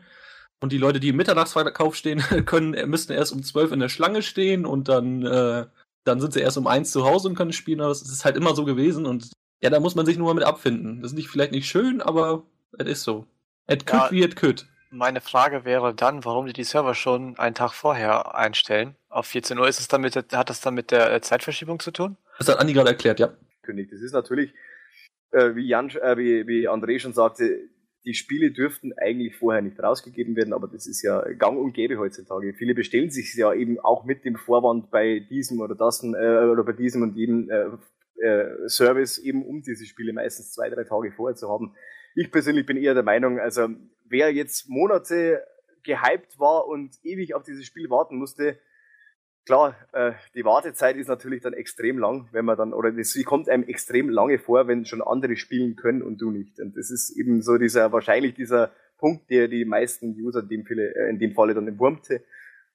Und die Leute, die im Mitternachtsverkauf stehen, können, müssten erst um zwölf in der Schlange stehen und dann, äh, dann sind sie erst um eins zu Hause und können spielen. Aber es ist halt immer so gewesen und ja, da muss man sich nur mal mit abfinden. Das ist nicht, vielleicht nicht schön, aber es ist so. Et could ja, wie et could. Meine Frage wäre dann, warum die die Server schon einen Tag vorher einstellen. Auf 14 Uhr ist es dann mit, hat das dann mit der äh, Zeitverschiebung zu tun? Das hat Andi gerade erklärt, ja. Das ist natürlich, äh, wie, Jan, äh, wie, wie André schon sagte, die Spiele dürften eigentlich vorher nicht rausgegeben werden, aber das ist ja gang und gäbe heutzutage. Viele bestellen sich ja eben auch mit dem Vorwand bei diesem oder das äh, oder bei diesem und jedem äh, äh, Service, eben um diese Spiele meistens zwei, drei Tage vorher zu haben. Ich persönlich bin eher der Meinung, also wer jetzt Monate gehypt war und ewig auf dieses Spiel warten musste, klar, äh, die Wartezeit ist natürlich dann extrem lang, wenn man dann, oder sie kommt einem extrem lange vor, wenn schon andere spielen können und du nicht. Und das ist eben so dieser, wahrscheinlich dieser Punkt, der die meisten User in dem, Falle, äh, in dem Falle dann entwurmte.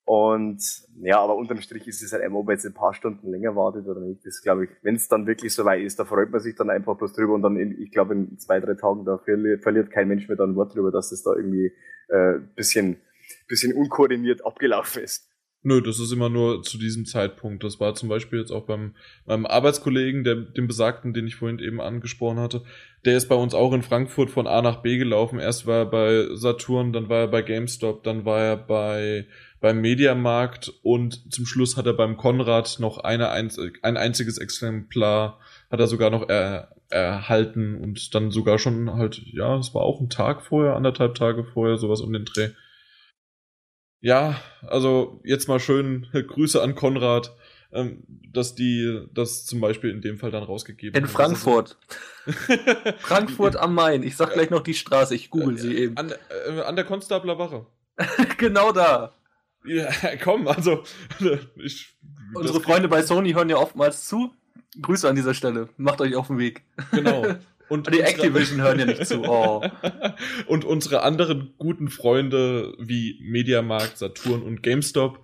Und ja, aber unterm Strich ist es halt einfach, ob jetzt ein paar Stunden länger wartet oder nicht. Das glaube ich, wenn es dann wirklich so weit ist, da freut man sich dann einfach bloß drüber und dann, in, ich glaube, in zwei, drei Tagen, da verliert, kein Mensch mehr dann ein Wort drüber, dass es da irgendwie äh, bisschen, bisschen unkoordiniert abgelaufen ist. Nö, das ist immer nur zu diesem Zeitpunkt. Das war zum Beispiel jetzt auch beim meinem Arbeitskollegen, der, dem Besagten, den ich vorhin eben angesprochen hatte. Der ist bei uns auch in Frankfurt von A nach B gelaufen. Erst war er bei Saturn, dann war er bei GameStop, dann war er bei beim Mediamarkt und zum Schluss hat er beim Konrad noch eine, ein einziges Exemplar, hat er sogar noch er, erhalten und dann sogar schon halt, ja, es war auch ein Tag vorher, anderthalb Tage vorher, sowas um den Dreh. Ja, also jetzt mal schön Grüße an Konrad, ähm, dass die das zum Beispiel in dem Fall dann rausgegeben haben. In Frankfurt. Frankfurt am Main. Ich sag gleich noch die Straße, ich google sie eben. An, äh, an der Konstabler Wache. genau da. Ja, komm, also ich, Unsere Freunde bei Sony hören ja oftmals zu. Grüße an dieser Stelle. Macht euch auf den Weg. Genau. Und die Activision hören ja nicht zu. Oh. Und unsere anderen guten Freunde wie Mediamarkt, Saturn und GameStop,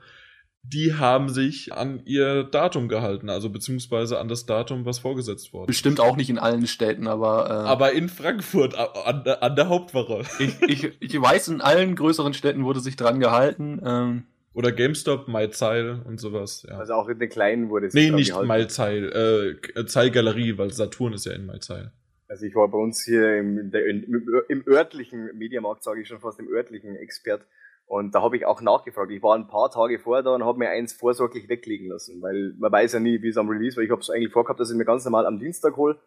die haben sich an ihr Datum gehalten, also beziehungsweise an das Datum, was vorgesetzt wurde. Bestimmt auch nicht in allen Städten, aber. Äh, aber in Frankfurt, an, an der Hauptwache. Ich, ich, ich weiß, in allen größeren Städten wurde sich dran gehalten. Ähm, oder GameStop, MyZeil und sowas. Ja. Also auch in den kleinen wurde es. Nee, nicht MyZeil, äh, Zeil Galerie, weil Saturn ist ja in MyZeil. Also ich war bei uns hier im, der, im, im örtlichen Mediamarkt, sage ich schon fast, im örtlichen Expert. Und da habe ich auch nachgefragt. Ich war ein paar Tage vorher da und habe mir eins vorsorglich weglegen lassen, weil man weiß ja nie, wie es am Release, weil ich habe es eigentlich vorgehabt, dass ich mir ganz normal am Dienstag hole.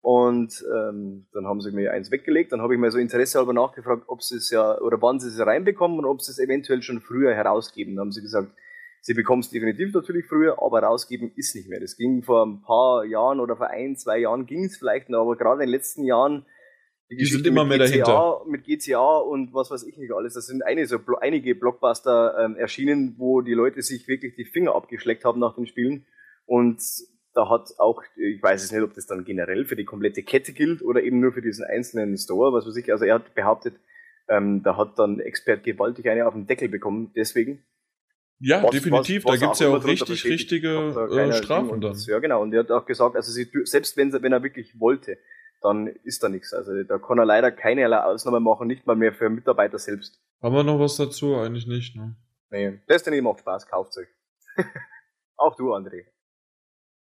Und ähm, dann haben sie mir eins weggelegt. Dann habe ich mir so Interesse halber nachgefragt, ob sie es ja oder wann sie es reinbekommen und ob sie es eventuell schon früher herausgeben. Dann haben sie gesagt, sie bekommen es definitiv natürlich früher, aber rausgeben ist nicht mehr. Das ging vor ein paar Jahren oder vor ein, zwei Jahren ging es vielleicht noch, aber gerade in den letzten Jahren die, die sind immer mehr GCA, dahinter. Mit GCA und was weiß ich nicht alles. Das sind einige, so, einige Blockbuster ähm, erschienen, wo die Leute sich wirklich die Finger abgeschleckt haben nach den Spielen. Und da hat auch, ich weiß es nicht, ob das dann generell für die komplette Kette gilt oder eben nur für diesen einzelnen Store, was weiß ich. Also er hat behauptet, ähm, da hat dann Expert gewaltig eine auf den Deckel bekommen, deswegen. Ja, was, definitiv. Was, was da gibt's ja auch richtig, richtige äh, Strafen dann. Ja, genau. Und er hat auch gesagt, also sie, selbst wenn, wenn er wirklich wollte, dann ist da nichts. Also da kann er leider keinerlei Ausnahme machen, nicht mal mehr für Mitarbeiter selbst. Haben wir noch was dazu? Eigentlich nicht, ne? Nee, Destiny macht Spaß, kauft euch. Auch du, André.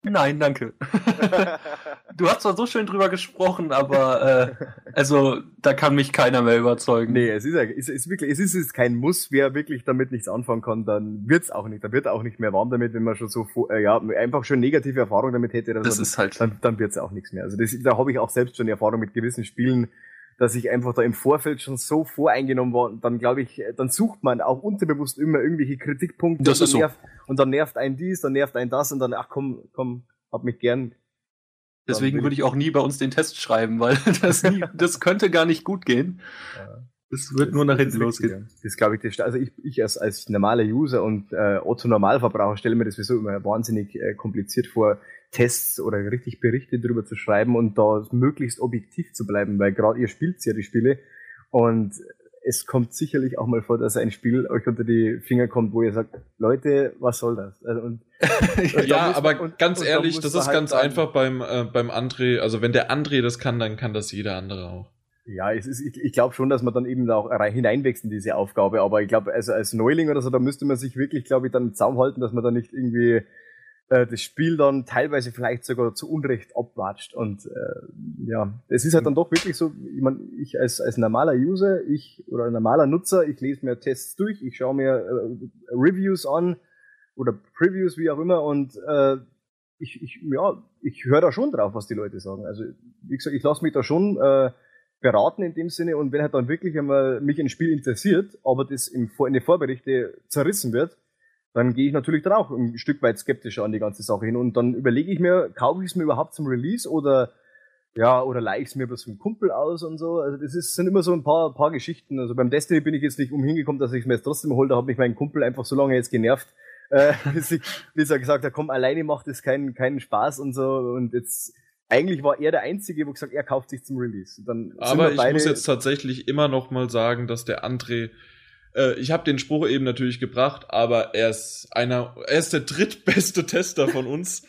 Nein, danke. du hast zwar so schön drüber gesprochen, aber äh, also da kann mich keiner mehr überzeugen. Nee, es ist, es ist wirklich, es ist jetzt kein Muss, wer wirklich damit nichts anfangen kann, dann wird's auch nicht. Da wird auch nicht mehr warm damit, wenn man schon so äh, ja einfach schon negative Erfahrungen damit hätte. Das ist halt. Dann, dann wird's auch nichts mehr. Also das, da habe ich auch selbst schon Erfahrung mit gewissen Spielen, dass ich einfach da im Vorfeld schon so voreingenommen war, dann glaube ich, dann sucht man auch unterbewusst immer irgendwelche Kritikpunkte. Das ist so. Nervt, und dann nervt einen dies, dann nervt einen das und dann, ach komm, komm, hab mich gern. Deswegen würde ich auch nie bei uns den Test schreiben, weil das, nie, das könnte gar nicht gut gehen. Ja. Das wird das, nur nach hinten losgehen. Das glaube ich, das, also ich, ich als, als normaler User und äh, Otto Normalverbraucher stelle mir das sowieso immer wahnsinnig äh, kompliziert vor, Tests oder richtig Berichte darüber zu schreiben und da möglichst objektiv zu bleiben, weil gerade ihr spielt ja die Spiele und es kommt sicherlich auch mal vor, dass ein Spiel euch unter die Finger kommt, wo ihr sagt, Leute, was soll das? Also, und, und ja, da aber und, ganz ehrlich, das ist halt ganz sagen, einfach beim, äh, beim André, also wenn der André das kann, dann kann das jeder andere auch. Ja, es ist, ich, ich glaube schon, dass man dann eben auch hineinwächst in diese Aufgabe, aber ich glaube, also als Neuling oder so, da müsste man sich wirklich, glaube ich, dann einen Zaum halten, dass man da nicht irgendwie äh, das Spiel dann teilweise vielleicht sogar zu Unrecht abwatscht. Und äh, ja, es ist halt dann doch wirklich so, ich, mein, ich als, als normaler User, ich oder normaler Nutzer, ich lese mir Tests durch, ich schaue mir äh, Reviews an oder Previews, wie auch immer, und äh, ich, ich, ja, ich höre da schon drauf, was die Leute sagen. Also, wie gesagt, ich lasse mich da schon äh, beraten in dem Sinne und wenn halt dann wirklich einmal mich ein Spiel interessiert, aber das im, in den Vorberichte zerrissen wird, dann gehe ich natürlich dann auch ein Stück weit skeptischer an die ganze Sache hin und dann überlege ich mir, kaufe ich es mir überhaupt zum Release oder ja, oder leihe ich es mir bloß einen Kumpel aus und so. Also das ist, sind immer so ein paar, paar Geschichten. Also beim Destiny bin ich jetzt nicht umhingekommen, dass ich es mir jetzt trotzdem hole. Da hat mich mein Kumpel einfach so lange jetzt genervt, äh, bis, ich, bis er gesagt hat, komm, alleine macht es keinen, keinen Spaß und so. Und jetzt eigentlich war er der Einzige, wo gesagt, er kauft sich zum Release. Dann Aber ich muss jetzt tatsächlich immer noch mal sagen, dass der André, äh, ich habe den Spruch eben natürlich gebracht, aber er ist einer, er ist der drittbeste Tester von uns.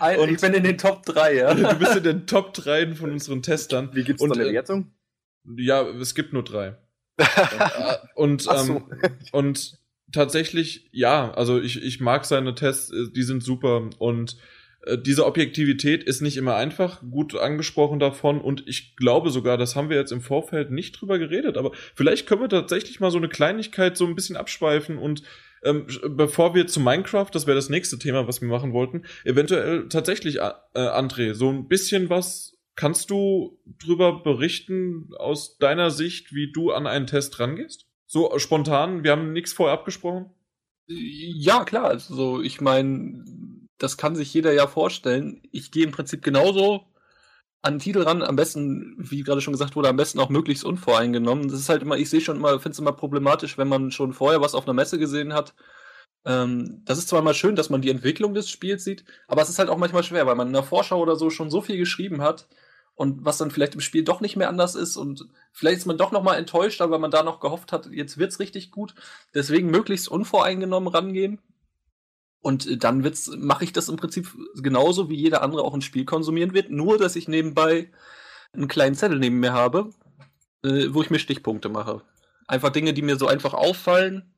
Ein, und ich bin in den Top 3, ja. Du bist in den Top 3 von unseren Testern. Wie gibt's und, da eine äh, Wertung? Ja, es gibt nur drei. und, ähm, so. und tatsächlich, ja, also ich, ich mag seine Tests, äh, die sind super und äh, diese Objektivität ist nicht immer einfach, gut angesprochen davon und ich glaube sogar, das haben wir jetzt im Vorfeld nicht drüber geredet, aber vielleicht können wir tatsächlich mal so eine Kleinigkeit so ein bisschen abschweifen und ähm, bevor wir zu Minecraft, das wäre das nächste Thema, was wir machen wollten, eventuell tatsächlich, äh, André, so ein bisschen was kannst du drüber berichten aus deiner Sicht, wie du an einen Test rangehst? So spontan, wir haben nichts vorher abgesprochen? Ja, klar, also ich meine, das kann sich jeder ja vorstellen. Ich gehe im Prinzip genauso an den Titel ran, am besten, wie gerade schon gesagt wurde, am besten auch möglichst unvoreingenommen. Das ist halt immer, ich sehe schon immer, finde es immer problematisch, wenn man schon vorher was auf einer Messe gesehen hat. Ähm, das ist zwar mal schön, dass man die Entwicklung des Spiels sieht, aber es ist halt auch manchmal schwer, weil man in der Vorschau oder so schon so viel geschrieben hat und was dann vielleicht im Spiel doch nicht mehr anders ist und vielleicht ist man doch noch mal enttäuscht, weil man da noch gehofft hat, jetzt wird's richtig gut. Deswegen möglichst unvoreingenommen rangehen Und dann mache ich das im Prinzip genauso, wie jeder andere auch ein Spiel konsumieren wird, nur dass ich nebenbei einen kleinen Zettel neben mir habe, äh, wo ich mir Stichpunkte mache. Einfach Dinge, die mir so einfach auffallen.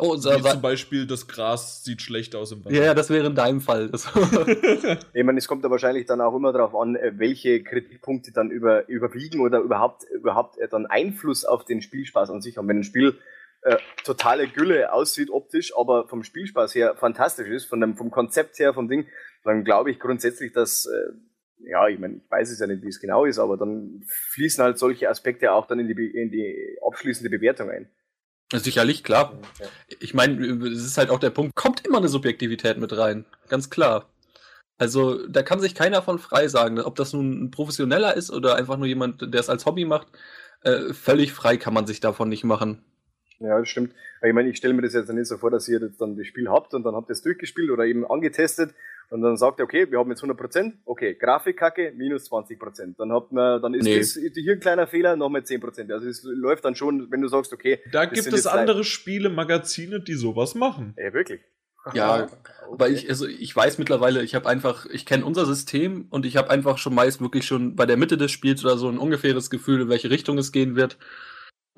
Oh, Wie zum Beispiel, das Gras sieht schlecht aus im Wald. Ja, das wäre in deinem Fall. ich meine, es kommt da wahrscheinlich dann auch immer darauf an, äh, welche Kritikpunkte dann über, überwiegen oder überhaupt, überhaupt äh, dann Einfluss auf den Spielspaß an sich haben. Wenn ein Spiel äh, totale Gülle aussieht optisch, aber vom Spielspaß her fantastisch ist, von dem, vom Konzept her, vom Ding, dann glaube ich grundsätzlich, dass, äh, ja, ich meine, ich weiß es ja nicht, wie es genau ist, aber dann fließen halt solche Aspekte auch dann in die, in die abschließende Bewertung ein. Sicherlich, klar. Ich meine, es ist halt auch der Punkt, kommt immer eine Subjektivität mit rein. Ganz klar. Also da kann sich keiner von frei sagen, ob das nun ein Professioneller ist oder einfach nur jemand, der es als Hobby macht. Äh, völlig frei kann man sich davon nicht machen. Ja, das stimmt. Ich meine, ich stelle mir das jetzt nicht so vor, dass ihr jetzt dann das Spiel habt und dann habt ihr es durchgespielt oder eben angetestet und dann sagt ihr, okay, wir haben jetzt 100%, okay, Grafikkacke, minus 20%. Dann hat man, dann ist nee. das hier ein kleiner Fehler, nochmal 10%. Also es läuft dann schon, wenn du sagst, okay. Da gibt es andere Spiele, Magazine, die sowas machen. Ja, wirklich. Ja, okay. aber ich, also ich weiß mittlerweile, ich habe einfach, ich kenne unser System und ich habe einfach schon meist wirklich schon bei der Mitte des Spiels oder so ein ungefähres Gefühl, in welche Richtung es gehen wird.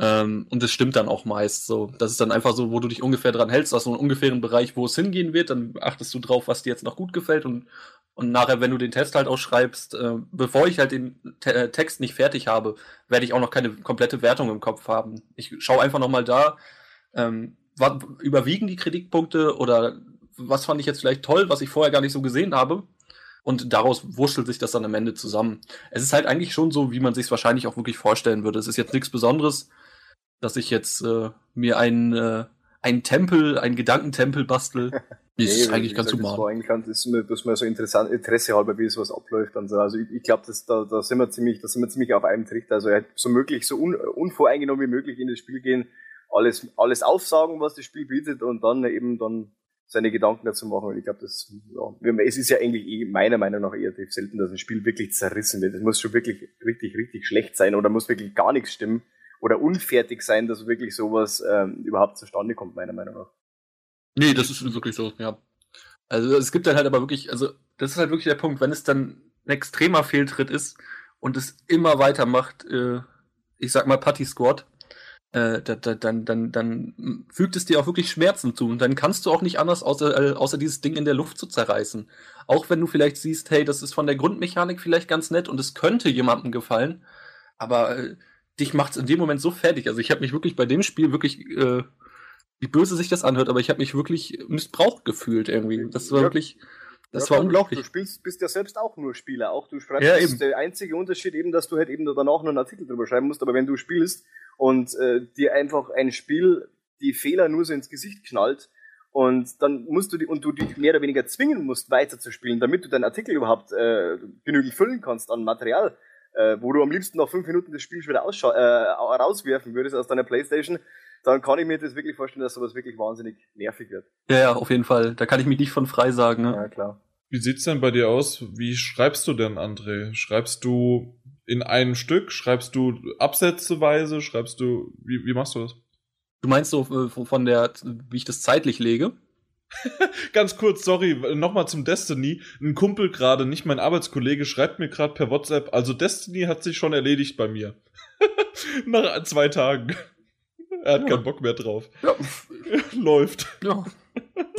Ähm, und das stimmt dann auch meist so. Das ist dann einfach so, wo du dich ungefähr dran hältst, aus so einem ungefähren Bereich, wo es hingehen wird, dann achtest du drauf, was dir jetzt noch gut gefällt und, und nachher, wenn du den Test halt ausschreibst, äh, bevor ich halt den Te äh, Text nicht fertig habe, werde ich auch noch keine komplette Wertung im Kopf haben. Ich schaue einfach nochmal da, ähm, was, überwiegen die Kritikpunkte oder was fand ich jetzt vielleicht toll, was ich vorher gar nicht so gesehen habe. Und daraus wurschtelt sich das dann am Ende zusammen. Es ist halt eigentlich schon so, wie man sich es wahrscheinlich auch wirklich vorstellen würde. Es ist jetzt nichts Besonderes dass ich jetzt äh, mir einen, äh, einen Tempel, einen Gedankentempel bastel. ist nee, eigentlich ganz human. Das kann, ist mir, dass man so interessant, Interesse halber, wie sowas abläuft und so. Also ich, ich glaube, da, da sind wir ziemlich, da sind wir ziemlich auf einem Trichter. Also so möglich, so un, unvoreingenommen wie möglich in das Spiel gehen, alles, alles aufsagen, was das Spiel bietet und dann eben dann seine Gedanken dazu machen. Und ich glaube, das, ja, es ist ja eigentlich eh meiner Meinung nach eher selten, dass ein Spiel wirklich zerrissen wird. Es muss schon wirklich richtig, richtig schlecht sein oder muss wirklich gar nichts stimmen oder unfertig sein, dass wirklich sowas ähm, überhaupt zustande kommt, meiner Meinung nach. Nee, das ist wirklich so, ja. Also es gibt dann halt aber wirklich, also das ist halt wirklich der Punkt, wenn es dann ein extremer Fehltritt ist und es immer weitermacht, äh, ich sag mal Putty Squad, äh, da, da, dann, dann, dann fügt es dir auch wirklich Schmerzen zu und dann kannst du auch nicht anders, außer, äh, außer dieses Ding in der Luft zu zerreißen. Auch wenn du vielleicht siehst, hey, das ist von der Grundmechanik vielleicht ganz nett und es könnte jemandem gefallen, aber äh, dich macht es in dem Moment so fertig. Also ich habe mich wirklich bei dem Spiel wirklich, äh, wie böse sich das anhört, aber ich habe mich wirklich missbraucht gefühlt irgendwie. Das war ja. wirklich, das ja, war unglaublich. Du spielst, bist ja selbst auch nur Spieler. Auch du schreibst, ja, eben. der einzige Unterschied eben, dass du halt eben danach noch einen Artikel drüber schreiben musst. Aber wenn du spielst und äh, dir einfach ein Spiel die Fehler nur so ins Gesicht knallt, und dann musst du die, und du dich mehr oder weniger zwingen musst, weiterzuspielen, damit du deinen Artikel überhaupt äh, genügend füllen kannst an Material, äh, wo du am liebsten nach fünf Minuten das Spiel schon wieder äh, rauswerfen würdest aus deiner Playstation, dann kann ich mir das wirklich vorstellen, dass sowas wirklich wahnsinnig nervig wird. Ja, ja, auf jeden Fall. Da kann ich mich nicht von frei sagen. Ne? Ja, klar. Wie sieht's denn bei dir aus? Wie schreibst du denn, André? Schreibst du in einem Stück? Schreibst du absätzeweise? Schreibst du, wie, wie machst du das? Du meinst so äh, von der, wie ich das zeitlich lege? Ganz kurz, sorry, nochmal zum Destiny. Ein Kumpel gerade, nicht mein Arbeitskollege, schreibt mir gerade per WhatsApp, also Destiny hat sich schon erledigt bei mir. Nach zwei Tagen. Er hat ja. keinen Bock mehr drauf. Ja. Läuft. Ja.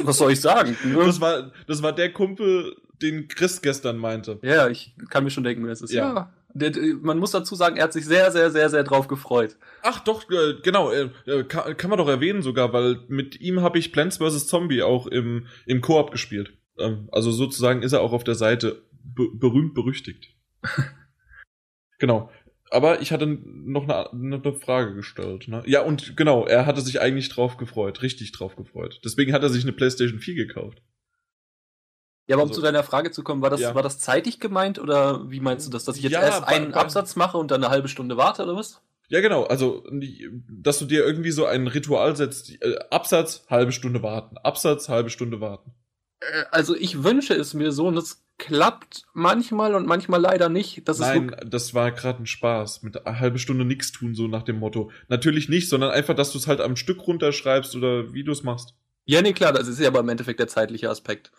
Was soll ich sagen? Das war, das war der Kumpel, den Chris gestern meinte. Ja, ich kann mir schon denken, wer es ist. Ja. ja. Man muss dazu sagen, er hat sich sehr, sehr, sehr, sehr drauf gefreut. Ach doch, äh, genau, äh, äh, kann, kann man doch erwähnen sogar, weil mit ihm habe ich Plants vs. Zombie auch im, im Koop gespielt. Ähm, also sozusagen ist er auch auf der Seite berühmt berüchtigt. genau. Aber ich hatte noch eine, eine Frage gestellt. Ne? Ja, und genau, er hatte sich eigentlich drauf gefreut, richtig drauf gefreut. Deswegen hat er sich eine PlayStation 4 gekauft. Ja, aber um also, zu deiner Frage zu kommen, war das, ja. war das zeitig gemeint oder wie meinst du das? Dass ich jetzt ja, erst einen Absatz mache und dann eine halbe Stunde warte oder was? Ja, genau. Also, dass du dir irgendwie so ein Ritual setzt. Äh, Absatz, halbe Stunde warten. Absatz, halbe Stunde warten. Äh, also, ich wünsche es mir so und es klappt manchmal und manchmal leider nicht. Das Nein, das war gerade ein Spaß. Mit einer halbe Stunde nichts tun, so nach dem Motto. Natürlich nicht, sondern einfach, dass du es halt am Stück runterschreibst oder wie du es machst. Ja, nee, klar, das ist ja aber im Endeffekt der zeitliche Aspekt.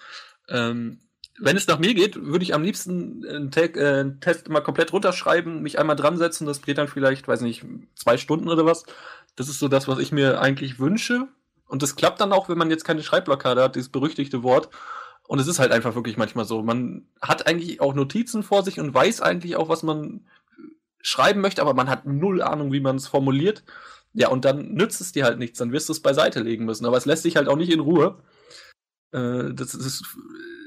Ähm, wenn es nach mir geht, würde ich am liebsten äh, einen Test mal komplett runterschreiben, mich einmal dran setzen, das geht dann vielleicht, weiß nicht, zwei Stunden oder was. Das ist so das, was ich mir eigentlich wünsche. Und das klappt dann auch, wenn man jetzt keine Schreibblockade hat, dieses berüchtigte Wort. Und es ist halt einfach wirklich manchmal so. Man hat eigentlich auch Notizen vor sich und weiß eigentlich auch, was man schreiben möchte, aber man hat null Ahnung, wie man es formuliert. Ja, und dann nützt es dir halt nichts, dann wirst du es beiseite legen müssen. Aber es lässt sich halt auch nicht in Ruhe. Äh, das, das,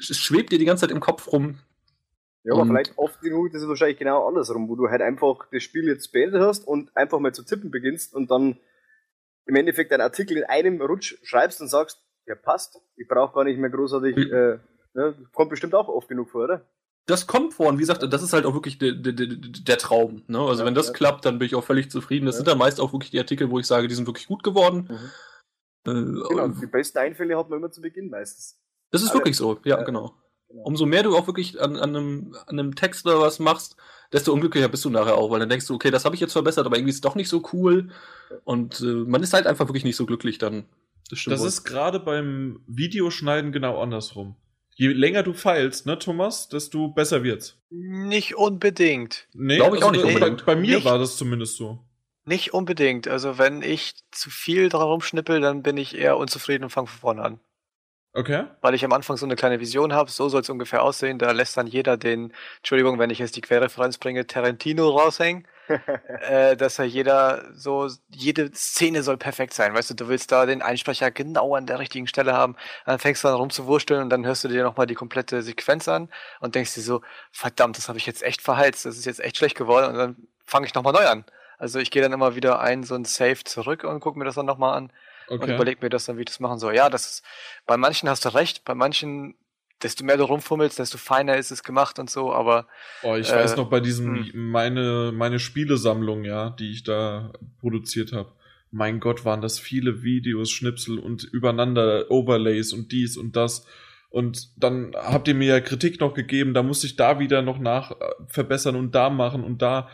das schwebt dir die ganze Zeit im Kopf rum. Ja, aber vielleicht oft genug ist es wahrscheinlich genau andersrum, wo du halt einfach das Spiel jetzt beendet hast und einfach mal zu tippen beginnst und dann im Endeffekt einen Artikel in einem Rutsch schreibst und sagst, ja passt, ich brauche gar nicht mehr großartig, hm. äh, ne, kommt bestimmt auch oft genug vor, oder? Das kommt vor und wie gesagt, das ist halt auch wirklich de, de, de, der Traum. Ne? Also ja, wenn das ja. klappt, dann bin ich auch völlig zufrieden. Das ja. sind dann meist auch wirklich die Artikel, wo ich sage, die sind wirklich gut geworden. Mhm. Äh, genau, die besten Einfälle hat man immer zu Beginn meistens. Das ist Alle. wirklich so, ja, genau. genau. Umso mehr du auch wirklich an, an, einem, an einem Text oder was machst, desto unglücklicher bist du nachher auch, weil dann denkst du, okay, das habe ich jetzt verbessert, aber irgendwie ist es doch nicht so cool. Und äh, man ist halt einfach wirklich nicht so glücklich dann. Das, das ist gerade beim Videoschneiden genau andersrum. Je länger du feilst, ne, Thomas, desto besser wird's. Nicht unbedingt. Nee, glaube ich also auch nicht unbedingt. Bei, bei mir nicht, war das zumindest so. Nicht unbedingt. Also wenn ich zu viel dran rumschnippel, dann bin ich eher unzufrieden und fange von vorne an. Okay. Weil ich am Anfang so eine kleine Vision habe, so soll es ungefähr aussehen. Da lässt dann jeder den, Entschuldigung, wenn ich jetzt die Querreferenz bringe, Tarantino raushängen. äh, dass er jeder so, jede Szene soll perfekt sein. Weißt du, du willst da den Einsprecher genau an der richtigen Stelle haben. Dann fängst du an rumzuwursteln und dann hörst du dir nochmal die komplette Sequenz an und denkst dir so, verdammt, das habe ich jetzt echt verheizt, das ist jetzt echt schlecht geworden und dann fange ich nochmal neu an. Also ich gehe dann immer wieder ein, so ein Save zurück und gucke mir das dann nochmal an okay. und überlege mir das dann, wie ich das machen soll. Ja, das ist, bei manchen hast du recht, bei manchen, desto mehr du rumfummelst, desto feiner ist es gemacht und so, aber. Oh, ich äh, weiß noch bei diesem, hm. meine, meine Spielesammlung, ja, die ich da produziert habe. Mein Gott, waren das viele Videos, Schnipsel und übereinander Overlays und dies und das. Und dann habt ihr mir ja Kritik noch gegeben, da musste ich da wieder noch nach äh, verbessern und da machen und da.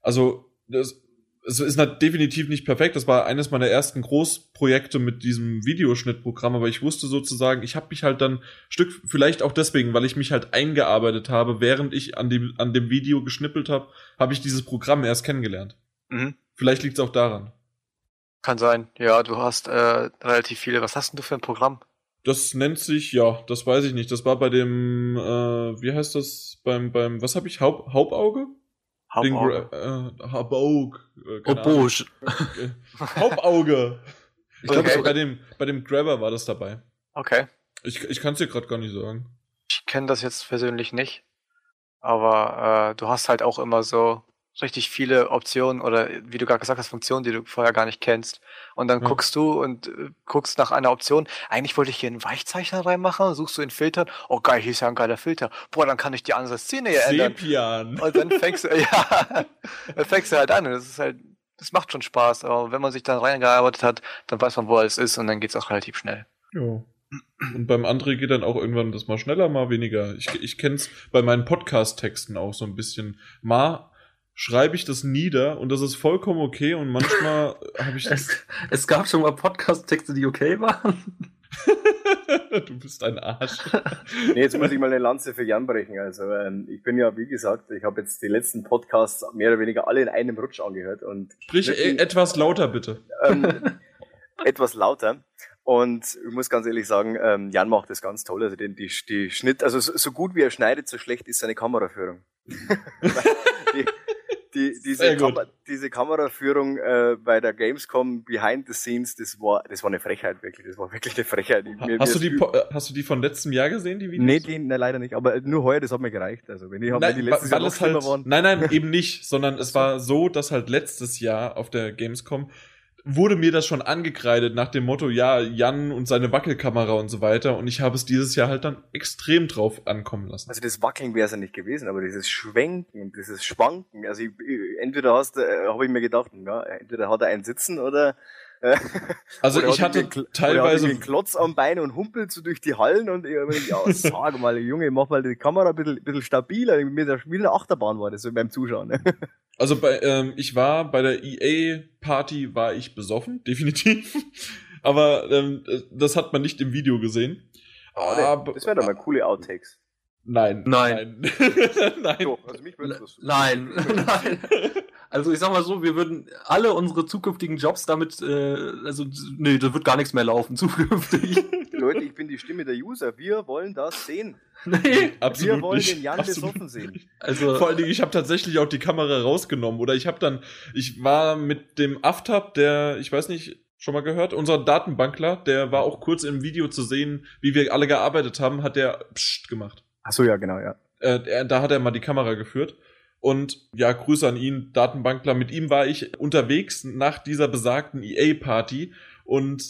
Also, das, es ist definitiv nicht perfekt. Das war eines meiner ersten Großprojekte mit diesem Videoschnittprogramm, aber ich wusste sozusagen, ich habe mich halt dann Stück, vielleicht auch deswegen, weil ich mich halt eingearbeitet habe, während ich an dem, an dem Video geschnippelt habe, habe ich dieses Programm erst kennengelernt. Mhm. Vielleicht liegt es auch daran. Kann sein. Ja, du hast äh, relativ viele. Was hast denn du für ein Programm? Das nennt sich, ja, das weiß ich nicht. Das war bei dem, äh, wie heißt das, beim, beim, was habe ich, Haupt, Hauptauge? Hauptauge. Äh, Hauptauge. Äh, Hauptauge. Ich glaube, okay. bei, dem, bei dem Grabber war das dabei. Okay. Ich, ich kann es dir gerade gar nicht sagen. Ich kenne das jetzt persönlich nicht. Aber äh, du hast halt auch immer so richtig viele Optionen oder wie du gerade gesagt hast, Funktionen, die du vorher gar nicht kennst. Und dann ja. guckst du und äh, guckst nach einer Option. Eigentlich wollte ich hier einen Weichzeichner reinmachen, suchst du in Filtern. Oh geil, hier ist ja ein geiler Filter. Boah, dann kann ich die andere Szene hier ändern. Sepian. Und dann fängst du, ja, dann fängst du halt an. Und das ist halt, das macht schon Spaß. Aber wenn man sich dann reingearbeitet hat, dann weiß man, wo alles ist und dann geht's auch relativ schnell. Ja. Und beim André geht dann auch irgendwann das mal schneller, mal weniger. Ich, ich kenne es bei meinen Podcast-Texten auch so ein bisschen. Mal schreibe ich das nieder und das ist vollkommen okay und manchmal habe ich das. Es, es, gab schon mal Podcast-Texte, die okay waren. du bist ein Arsch. nee, jetzt muss ich mal eine Lanze für Jan brechen. Also ähm, ich bin ja, wie gesagt, ich habe jetzt die letzten Podcasts mehr oder weniger alle in einem Rutsch angehört und. Sprich e etwas lauter bitte. Ähm, etwas lauter. Und ich muss ganz ehrlich sagen, ähm, Jan macht das ganz toll. Also den, die, die Schnitt, also so, so gut wie er schneidet, so schlecht ist seine Kameraführung. die, die, diese, Kam diese Kameraführung äh, bei der Gamescom Behind the Scenes, das war, das war eine Frechheit, wirklich. Das war wirklich eine Frechheit. Mir, hast, du die, äh, hast du die von letztem Jahr gesehen, die Videos? Nee, die, nein, leider nicht. Aber nur heuer, das hat mir gereicht. Also, wenn ich nein, wenn die letztes Jahr halt, waren. Nein, nein, eben nicht, sondern es war so, dass halt letztes Jahr auf der Gamescom wurde mir das schon angekreidet nach dem Motto, ja, Jan und seine Wackelkamera und so weiter. Und ich habe es dieses Jahr halt dann extrem drauf ankommen lassen. Also das Wackeln wäre es ja nicht gewesen, aber dieses Schwenken, dieses Schwanken. Also ich, entweder hast, äh, habe ich mir gedacht, ja, entweder hat er einen Sitzen oder also ich hatte einen, teilweise einen Klotz am Bein und humpelt so durch die Hallen und ich ja, sag mal, Junge, mach mal die Kamera ein bisschen, bisschen stabiler. Mit der, wie eine Achterbahn war das so beim Zuschauen. Ne? Also bei, ähm, ich war bei der EA Party war ich besoffen, definitiv. Aber ähm, das hat man nicht im Video gesehen. Aber, das wäre doch mal coole Outtakes. Nein. Nein. nein. Doch, also mich würde das. Nein. Nein. Also ich sag mal so, wir würden alle unsere zukünftigen Jobs damit, äh, also nee, da wird gar nichts mehr laufen zukünftig. Leute, ich bin die Stimme der User. Wir wollen das sehen. Nee, absolut Wir wollen nicht. den Jan besoffen sehen. Also Vor allen Dingen, ich habe tatsächlich auch die Kamera rausgenommen. Oder ich habe dann, ich war mit dem Aftab, der, ich weiß nicht, schon mal gehört, unser Datenbankler, der war auch kurz im Video zu sehen, wie wir alle gearbeitet haben, hat der Psst gemacht. Achso, ja, genau, ja. Äh, da hat er mal die Kamera geführt. Und ja, Grüße an ihn, Datenbankler. Mit ihm war ich unterwegs nach dieser besagten EA-Party und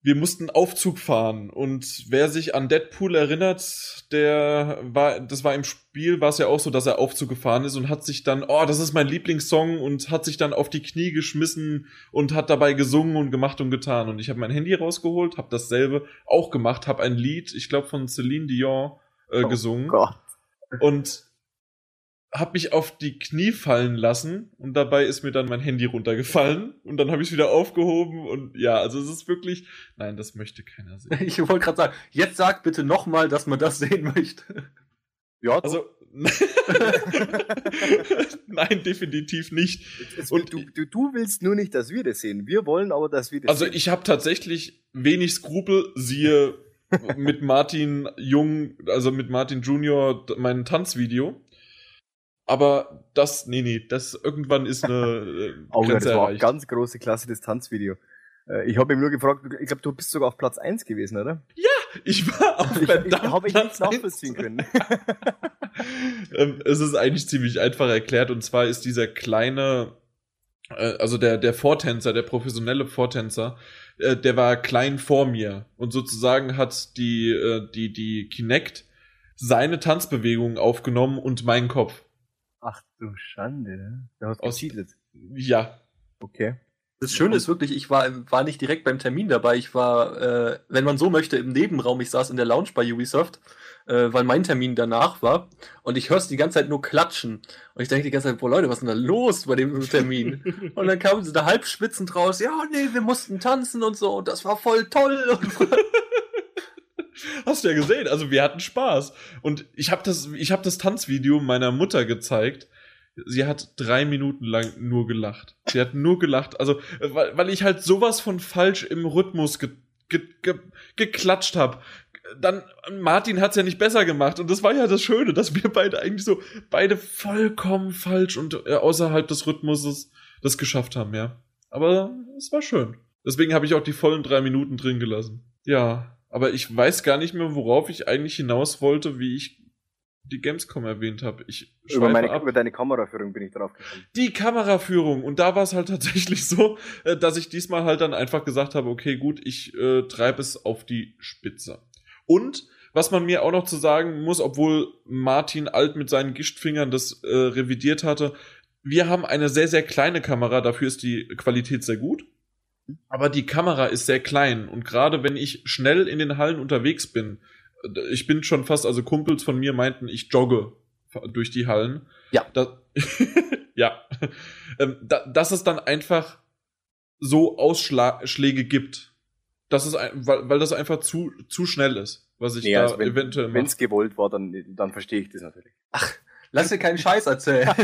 wir mussten Aufzug fahren. Und wer sich an Deadpool erinnert, der war, das war im Spiel, war es ja auch so, dass er Aufzug gefahren ist und hat sich dann, oh, das ist mein Lieblingssong und hat sich dann auf die Knie geschmissen und hat dabei gesungen und gemacht und getan. Und ich habe mein Handy rausgeholt, habe dasselbe auch gemacht, habe ein Lied, ich glaube von Celine Dion, äh, Oh gesungen Gott. und hab mich auf die Knie fallen lassen und dabei ist mir dann mein Handy runtergefallen und dann habe ich es wieder aufgehoben und ja, also es ist wirklich, nein, das möchte keiner sehen. ich wollte gerade sagen, jetzt sag bitte nochmal, dass man das sehen möchte. Ja, Also nein, definitiv nicht. Jetzt, Und- du, du, du willst nur nicht, dass wir das sehen. Wir wollen aber, dass wir das Also sehen. ich habe tatsächlich wenig Skrupel, siehe mit Martin Jung, also mit Martin Junior mein Tanzvideo. Aber das, nee, nee, das irgendwann ist eine äh, Oh, ja, das Grenze war erreicht. ganz große Klasse, das Tanzvideo. Äh, Ich habe ihm nur gefragt, ich glaube, du bist sogar auf Platz 1 gewesen, oder? Ich war auf Ich, ich verdammt habe ich Platz nicht nachvollziehen können. ähm, es ist eigentlich ziemlich einfach erklärt und zwar ist dieser kleine, äh, also der, der Vortänzer, der professionelle Vortänzer, äh, der war klein vor mir und sozusagen hat die, äh, die, die Kinect seine Tanzbewegungen aufgenommen und meinen Kopf. Ach du Schande, ne? Du hast Aus- gecheatet. Ja. Okay. Das Schöne ist wirklich, ich war, war nicht direkt beim Termin dabei. Ich war, äh, wenn man so möchte, im Nebenraum. Ich saß in der Lounge bei Ubisoft, äh, weil mein Termin danach war. Und ich hör's die ganze Zeit nur klatschen. Und ich denke die ganze Zeit, boah Leute, was ist denn da los bei dem Termin? Und dann kamen sie da halb schwitzend raus. Ja, nee, wir mussten tanzen und so. Und das war voll toll. Hast du ja gesehen, also wir hatten Spaß. Und ich habe das, ich hab das Tanzvideo meiner Mutter gezeigt. Sie hat drei Minuten lang nur gelacht. Sie hat nur gelacht. Also, weil, weil ich halt sowas von falsch im Rhythmus ge, ge, ge, geklatscht habe. Dann, Martin hat's ja nicht besser gemacht. Und das war ja das Schöne, dass wir beide eigentlich so, beide vollkommen falsch und äh, außerhalb des Rhythmuses das geschafft haben, ja. Aber es war schön. Deswegen habe ich auch die vollen drei Minuten drin gelassen. Ja, aber ich weiß gar nicht mehr, worauf ich eigentlich hinaus wollte, wie ich die Gamescom erwähnt habe. Ich Über, meine, ab. über deine Kameraführung bin ich drauf gekommen. Die Kameraführung. Und da war es halt tatsächlich so, äh, dass ich diesmal halt dann einfach gesagt habe, okay, gut, ich äh, treibe es auf die Spitze. Und was man mir auch noch zu sagen muss, obwohl Martin Alt mit seinen Gichtfingern das äh, revidiert hatte, wir haben eine sehr, sehr kleine Kamera, dafür ist die Qualität sehr gut. Aber die Kamera ist sehr klein und gerade wenn ich schnell in den Hallen unterwegs bin, äh, ich bin schon fast, also Kumpels von mir meinten, ich jogge durch die Hallen. Ja. Da, ja. Ähm, da, dass es dann einfach so Ausschläge gibt. Das ist weil, weil das einfach zu, zu schnell ist, was ich Nee, da also wenn- eventuell Wenn es gewollt war, dann, dann verstehe ich das natürlich. Lass dir keinen Scheiß erzählen.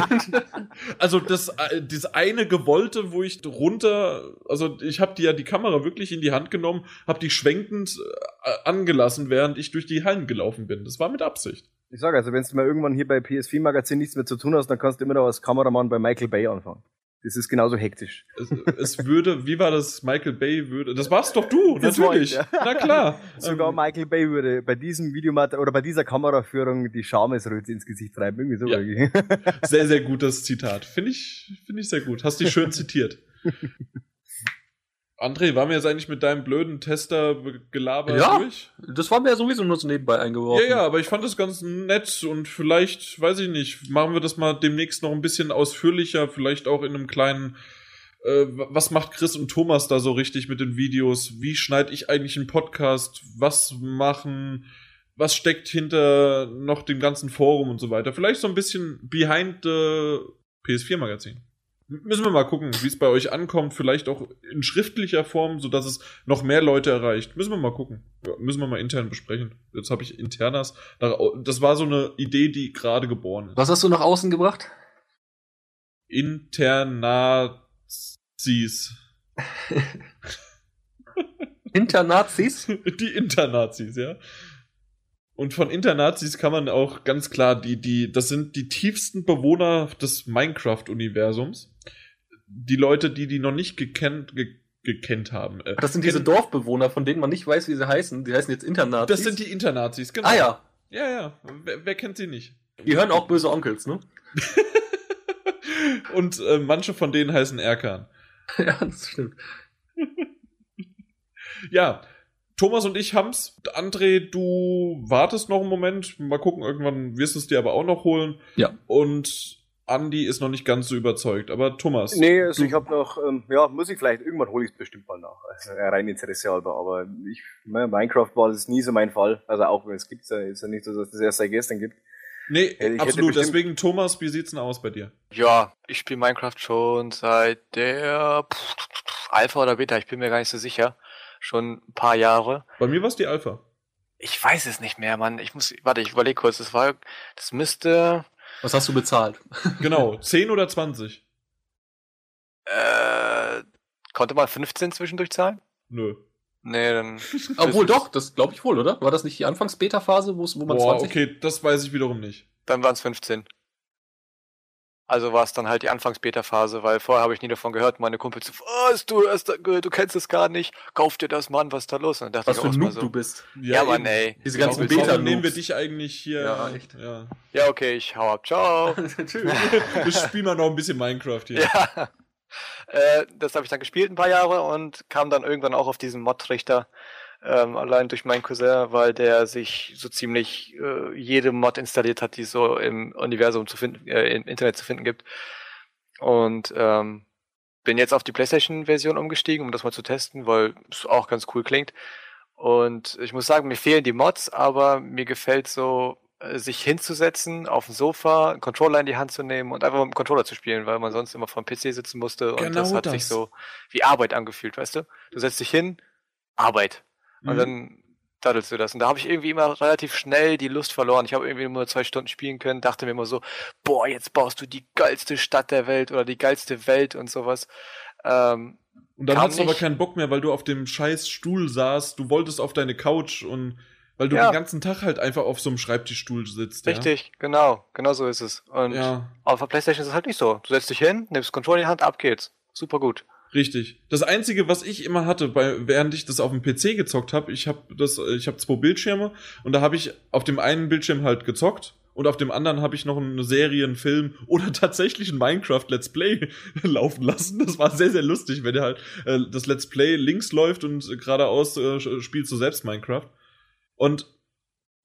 Also das, äh, das eine gewollte, wo ich runter, also ich habe die ja die Kamera wirklich in die Hand genommen, habe die schwenkend äh, angelassen, während ich durch die Hallen gelaufen bin. Das war mit Absicht. Ich sage also, wenn du mal irgendwann hier bei PS4 Magazin nichts mehr zu tun hast, dann kannst du immer noch als Kameramann bei Michael Bay anfangen. Das ist genauso hektisch. Es, es würde, wie war das? Michael Bay würde. Das war's doch du, Das natürlich. ich, ja. Na klar. Sogar Ähm, Michael Bay würde bei diesem Videomaterial oder bei dieser Kameraführung die Schamesröte ins Gesicht treiben. Irgendwie so. Ja. irgendwie. Sehr, sehr gutes Zitat. Finde ich, finde ich sehr gut. Hast dich schön zitiert. André, waren wir jetzt eigentlich mit deinem blöden Tester-Gelaber Ja. durch? Das war mir ja sowieso nur so nebenbei eingeworfen. Ja, ja, aber ich fand das ganz nett und vielleicht, weiß ich nicht, machen wir das mal demnächst noch ein bisschen ausführlicher, vielleicht auch in einem kleinen, äh, was macht Chris und Thomas da so richtig mit den Videos? Wie schneide ich eigentlich einen Podcast? Was machen? Was steckt hinter noch dem ganzen Forum und so weiter? Vielleicht so ein bisschen behind the PS4-Magazin. Müssen wir mal gucken, wie es bei euch ankommt. Vielleicht auch in schriftlicher Form, sodass es noch mehr Leute erreicht. Müssen wir mal gucken. Ja, müssen wir mal intern besprechen. Jetzt habe ich Internas. Das war so eine Idee, die gerade geboren ist. Was hast du nach außen gebracht? Internazis. Internazis? Die Internazis, ja. Und von Internazis kann man auch ganz klar, die, die, das sind die tiefsten Bewohner des Minecraft-Universums. Die Leute, die die noch nicht gekannt, ge, gekannt haben. Äh, das sind diese Dorfbewohner, von denen man nicht weiß, wie sie heißen. Die heißen jetzt Internazis. Das sind die Internazis, genau. Ah ja. Ja, ja. Wer, wer kennt sie nicht? Die hören auch böse Onkels, ne? Und äh, manche von denen heißen Erkan. ja, das stimmt. ja, Thomas und ich haben's. André, du wartest noch einen Moment. Mal gucken, irgendwann wirst du es dir aber auch noch holen. Ja. Und Andy ist noch nicht ganz so überzeugt. Aber Thomas. Nee, also ich habe noch, ähm, ja, muss ich vielleicht, irgendwann hole ich es bestimmt mal nach. Also rein Interesse halber. Aber ich, ne, Minecraft war das nie so mein Fall. Also auch wenn es gibt, ist ja nicht so, dass es das erst seit gestern gibt. Nee, ich absolut. Deswegen, Thomas, wie sieht's denn aus bei dir? Ja, ich spiele Minecraft schon seit der Alpha oder Beta, ich bin mir gar nicht so sicher schon ein paar Jahre. Bei mir war es die Alpha. Ich weiß es nicht mehr, Mann. Ich muss, warte, ich überlege kurz. Das war, das müsste. Was hast du bezahlt? genau, 10 oder 20? Äh, konnte man 15 zwischendurch zahlen? Nö. Nee, dann. Obwohl doch, das glaube ich wohl, oder? War das nicht die Anfangs-Beta-Phase, wo man Boah, 20? okay, das weiß ich wiederum nicht. Dann waren es 15. Also war es dann halt die Anfangs-Beta-Phase, weil vorher habe ich nie davon gehört. Meine Kumpels, was, du, hast, du kennst es gar nicht, kauf dir das, Mann, was ist da los? Und was für ein Noob so, du bist. Ja, ja Mann, ey. Diese ganzen Beta nehmen wir dich eigentlich hier. Ja, echt. Ja, ja okay, ich hau ab, ciao. Tschüss. ich spiel mal noch ein bisschen Minecraft hier. Ja. Äh, das habe ich dann gespielt ein paar Jahre und kam dann irgendwann auch auf diesen Mod-Trichter ähm, allein durch meinen Cousin, weil der sich so ziemlich äh, jede Mod installiert hat, die es so im Universum zu finden, äh, im Internet zu finden gibt. Und ähm, bin jetzt auf die PlayStation-Version umgestiegen, um das mal zu testen, weil es auch ganz cool klingt. Und ich muss sagen, mir fehlen die Mods, aber mir gefällt so, äh, sich hinzusetzen, auf dem Sofa, einen Controller in die Hand zu nehmen und einfach mit dem Controller zu spielen, weil man sonst immer vor dem PC sitzen musste und genau das hat das. sich so wie Arbeit angefühlt, weißt du? Du setzt dich hin, Arbeit. Und mhm. dann daddelst du das. Und da habe ich irgendwie immer relativ schnell die Lust verloren. Ich habe irgendwie nur zwei Stunden spielen können, dachte mir immer so, boah, jetzt baust du die geilste Stadt der Welt oder die geilste Welt und sowas. Ähm, und dann hast du aber keinen Bock mehr, weil du auf dem scheiß Stuhl saßt, du wolltest auf deine Couch und weil du ja. den ganzen Tag halt einfach auf so einem Schreibtischstuhl sitzt. Richtig, ja? genau, genau so ist es. Und ja. auf der Playstation ist es halt nicht so. Du setzt dich hin, nimmst Controller in die Hand, ab geht's. Super gut. Richtig. Das einzige, was ich immer hatte, bei, während ich das auf dem PC gezockt habe, ich habe das, ich habe zwei Bildschirme und da habe ich auf dem einen Bildschirm halt gezockt und auf dem anderen habe ich noch eine Serie, einen Film oder tatsächlich ein Minecraft Let's Play laufen lassen. Das war sehr sehr lustig, wenn der halt äh, das Let's Play links läuft und geradeaus äh, spielst du selbst Minecraft. Und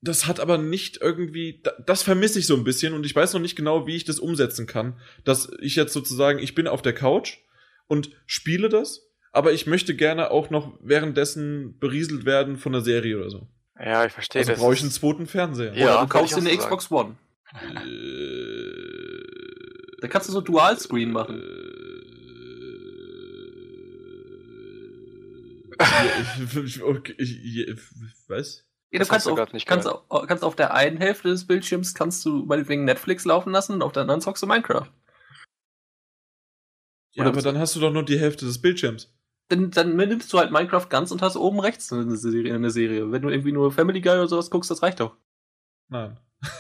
das hat aber nicht irgendwie, das vermisse ich so ein bisschen und ich weiß noch nicht genau, wie ich das umsetzen kann, dass ich jetzt sozusagen, ich bin auf der Couch und spiele das, aber ich möchte gerne auch noch währenddessen berieselt werden von einer Serie oder so. Ja, ich verstehe also das. brauche ich einen zweiten Fernseher. Ja, oder du kaufst dir eine Xbox One. Äh, da kannst du so Dual-Screen machen. ich, okay, ich, was? Ja, du kannst, auf, kannst, auf, kannst auf der einen Hälfte des Bildschirms kannst du meinetwegen Netflix laufen lassen und auf der anderen zockst du Minecraft. Ja, aber dann hast du doch nur die Hälfte des Bildschirms. Dann, dann nimmst du halt Minecraft ganz und hast oben rechts eine Serie, eine Serie. Wenn du irgendwie nur Family Guy oder sowas guckst, das reicht doch. Nein.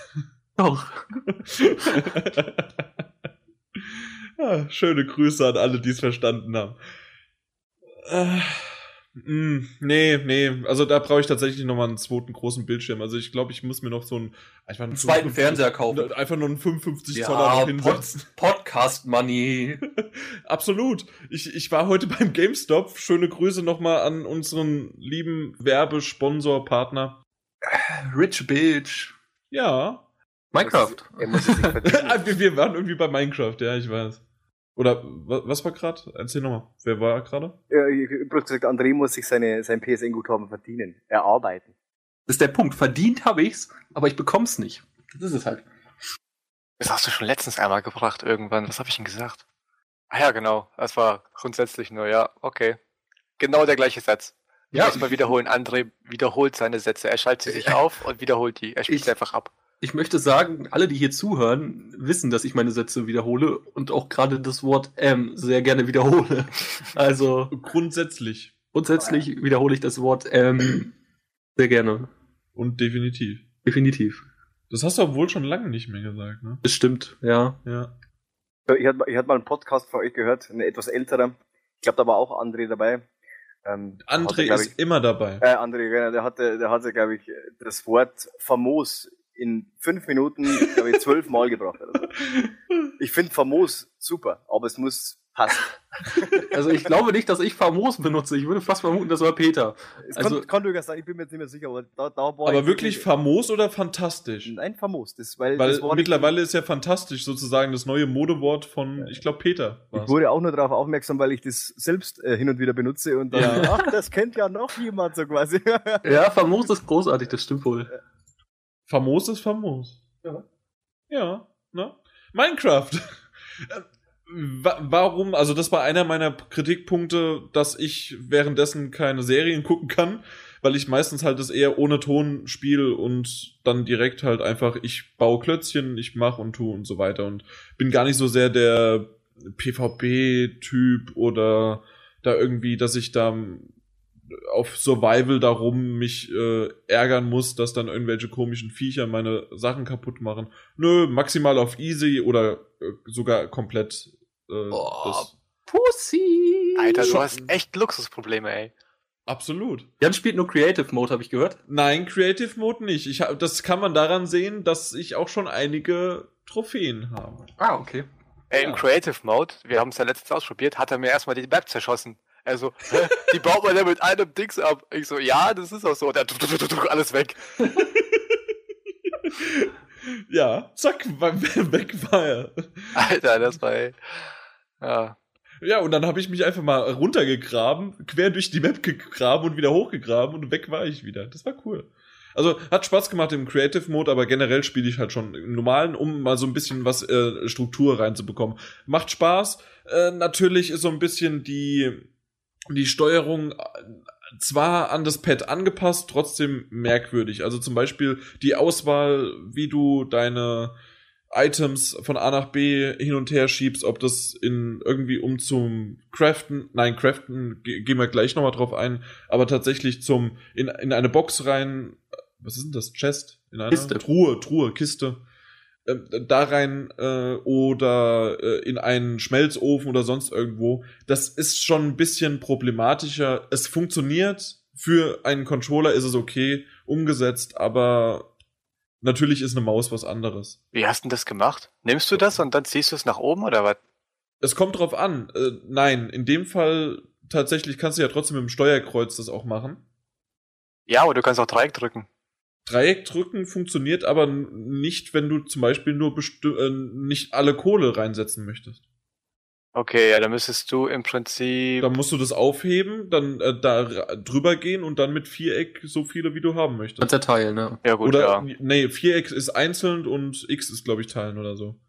Doch. ah, schöne Grüße an alle, die es verstanden haben. Äh. Mm, nee, nee, also da brauche ich tatsächlich nochmal einen zweiten großen Bildschirm. Also ich glaube, ich muss mir noch so einen, einfach einen zweiten Fernseher kaufen. Einfach nur einen 55 ja, Zoller noch hinsetzen. Pod Podcast Money. Absolut. Ich, ich war heute beim GameStop. Schöne Grüße nochmal an unseren lieben Werbesponsor, Partner. Rich Bitch. Ja. Minecraft. wir waren irgendwie bei Minecraft, ja, ich weiß. Oder was war gerade? Erzähl nochmal. Wer war gerade? Ja, ich habe gesagt, André muss sich seine, sein PSN-Guthaben verdienen, erarbeiten. Das ist der Punkt. Verdient habe ich's, aber ich bekomm's nicht. Das ist es halt. Das hast du schon letztens einmal gebracht irgendwann. Was habe ich denn gesagt? Ah ja, genau. Das war grundsätzlich nur, ja, okay. Genau der gleiche Satz. Ja. Erstmal wiederholen. André wiederholt seine Sätze. Er schaltet sie sich auf und wiederholt die. Er spielt sie einfach ab. Ich möchte sagen, alle, die hier zuhören, wissen, dass ich meine Sätze wiederhole und auch gerade das Wort M sehr gerne wiederhole. Also. Grundsätzlich. Grundsätzlich wiederhole ich das Wort M sehr gerne. Und definitiv. Definitiv. Das hast du wohl schon lange nicht mehr gesagt, ne? Das stimmt, ja. Ja. Ich hatte, ich hatte mal einen Podcast von euch gehört, ein etwas älterer. Ich glaube, da war auch André dabei. Ähm, André hatte, ist ich, immer dabei. Äh, André, genau, der hatte, der hatte, glaube ich, das Wort famos in fünf Minuten, glaube ich, zwölf Mal gebracht. So. Ich finde famos super, aber es muss passen. Also ich glaube nicht, dass ich famos benutze. Ich würde fast vermuten, das war Peter. Es also, kann, kann durchaus sein, ich bin mir jetzt nicht mehr sicher, aber da, da war Aber wirklich famos oder fantastisch? Nein, famos. Das, weil weil das mittlerweile ist ja fantastisch sozusagen das neue Modewort von, ich glaube, Peter. War's. Ich wurde auch nur darauf aufmerksam, weil ich das selbst äh, hin und wieder benutze und dann, ja. ach, das kennt ja noch jemand so quasi. ja, famos ist großartig, das stimmt wohl. Famos ist famos. Ja. Ja, ne? Minecraft. Warum? Also, das war einer meiner Kritikpunkte, dass ich währenddessen keine Serien gucken kann, weil ich meistens halt das eher ohne Ton spiele und dann direkt halt einfach, ich baue Klötzchen, ich mache und tu und so weiter und bin gar nicht so sehr der PvP-Typ oder da irgendwie, dass ich da auf Survival darum mich äh, ärgern muss, dass dann irgendwelche komischen Viecher meine Sachen kaputt machen. Nö, maximal auf easy oder äh, sogar komplett äh, oh, Pussy! Alter, du hast echt Luxusprobleme, ey. Absolut. Jan spielt nur Creative Mode, habe ich gehört. Nein, Creative Mode nicht. Ich hab, das kann man daran sehen, dass ich auch schon einige Trophäen habe. Ah, okay. Ey, im Creative Mode, wir haben es ja letztens ausprobiert, hat er mir erstmal die Map zerschossen. Also, die baut man ja mit einem Dings ab. Ich so, ja, das ist auch so. Und er alles weg. ja, zack, weg war er. Alter, das war ey. Ja. Ja, und dann habe ich mich einfach mal runtergegraben, quer durch die Map gegraben und wieder hochgegraben und weg war ich wieder. Das war cool. Also hat Spaß gemacht im Creative Mode, aber generell spiele ich halt schon im normalen, um mal so ein bisschen was äh, Struktur reinzubekommen. Macht Spaß. Äh, natürlich ist so ein bisschen die die Steuerung äh, zwar an das Pad angepasst, trotzdem merkwürdig. Also zum Beispiel die Auswahl, wie du deine Items von A nach B hin und her schiebst, ob das in irgendwie um zum Craften, nein, Craften gehen wir gleich nochmal drauf ein, aber tatsächlich zum in, in eine Box rein, was ist denn das? Chest? In eine Kiste. Truhe, Truhe, Kiste. Äh, da rein äh, oder äh, in einen Schmelzofen oder sonst irgendwo. Das ist schon ein bisschen problematischer. Es funktioniert, für einen Controller ist es okay umgesetzt, aber Natürlich ist eine Maus was anderes. Wie hast du das gemacht? Nimmst du das und dann ziehst du es nach oben oder was? Es kommt drauf an. Äh, nein, in dem Fall tatsächlich kannst du ja trotzdem mit dem Steuerkreuz das auch machen. Ja, aber du kannst auch Dreieck drücken. Dreieck drücken funktioniert aber nicht, wenn du zum Beispiel nur äh, nicht alle Kohle reinsetzen möchtest. Okay, ja, dann müsstest du im Prinzip. Dann musst du das aufheben, dann äh, da drüber gehen und dann mit Viereck so viele, wie du haben möchtest. Kannst ja teilen, ne? Ja, gut, oder, ja. Nee, Viereck ist einzeln und X ist, glaube ich, teilen oder so.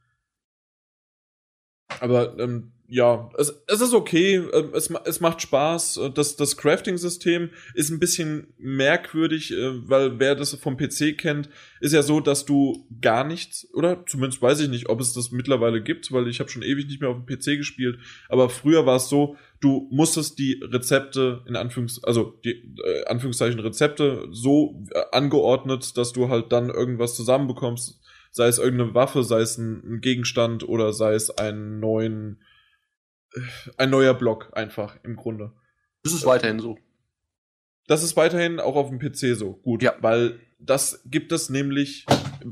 Aber ähm, ja, es, es ist okay, ähm, es, es macht Spaß. Das, das Crafting-System ist ein bisschen merkwürdig, äh, weil wer das vom PC kennt, ist ja so, dass du gar nichts, oder zumindest weiß ich nicht, ob es das mittlerweile gibt, weil ich habe schon ewig nicht mehr auf dem PC gespielt, aber früher war es so, du musstest die Rezepte in Anführungs also die äh, Anführungszeichen Rezepte so äh, angeordnet, dass du halt dann irgendwas zusammenbekommst, sei es irgendeine Waffe, sei es ein, ein Gegenstand oder sei es einen neuen ein neuer Block einfach im Grunde. Das ist weiterhin so. Das ist weiterhin auch auf dem PC so. Gut, ja. weil das gibt es nämlich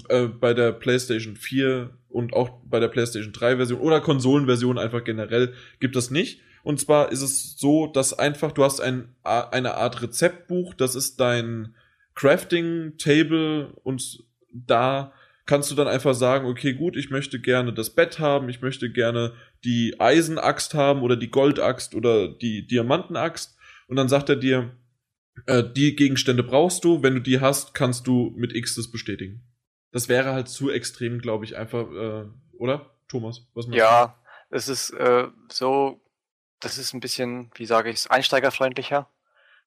äh, bei der PlayStation 4 und auch bei der PlayStation 3 Version oder Konsolenversion einfach generell gibt es nicht. Und zwar ist es so, dass einfach du hast ein, eine Art Rezeptbuch, das ist dein Crafting Table und da kannst du dann einfach sagen, okay, gut, ich möchte gerne das Bett haben, ich möchte gerne die Eisenaxt haben oder die Goldaxt oder die Diamantenaxt. Und dann sagt er dir, äh, die Gegenstände brauchst du, wenn du die hast, kannst du mit X das bestätigen. Das wäre halt zu extrem, glaube ich, einfach, äh, oder? Thomas, was meinst Ja, es ist äh, so, das ist ein bisschen, wie sage ich es, einsteigerfreundlicher,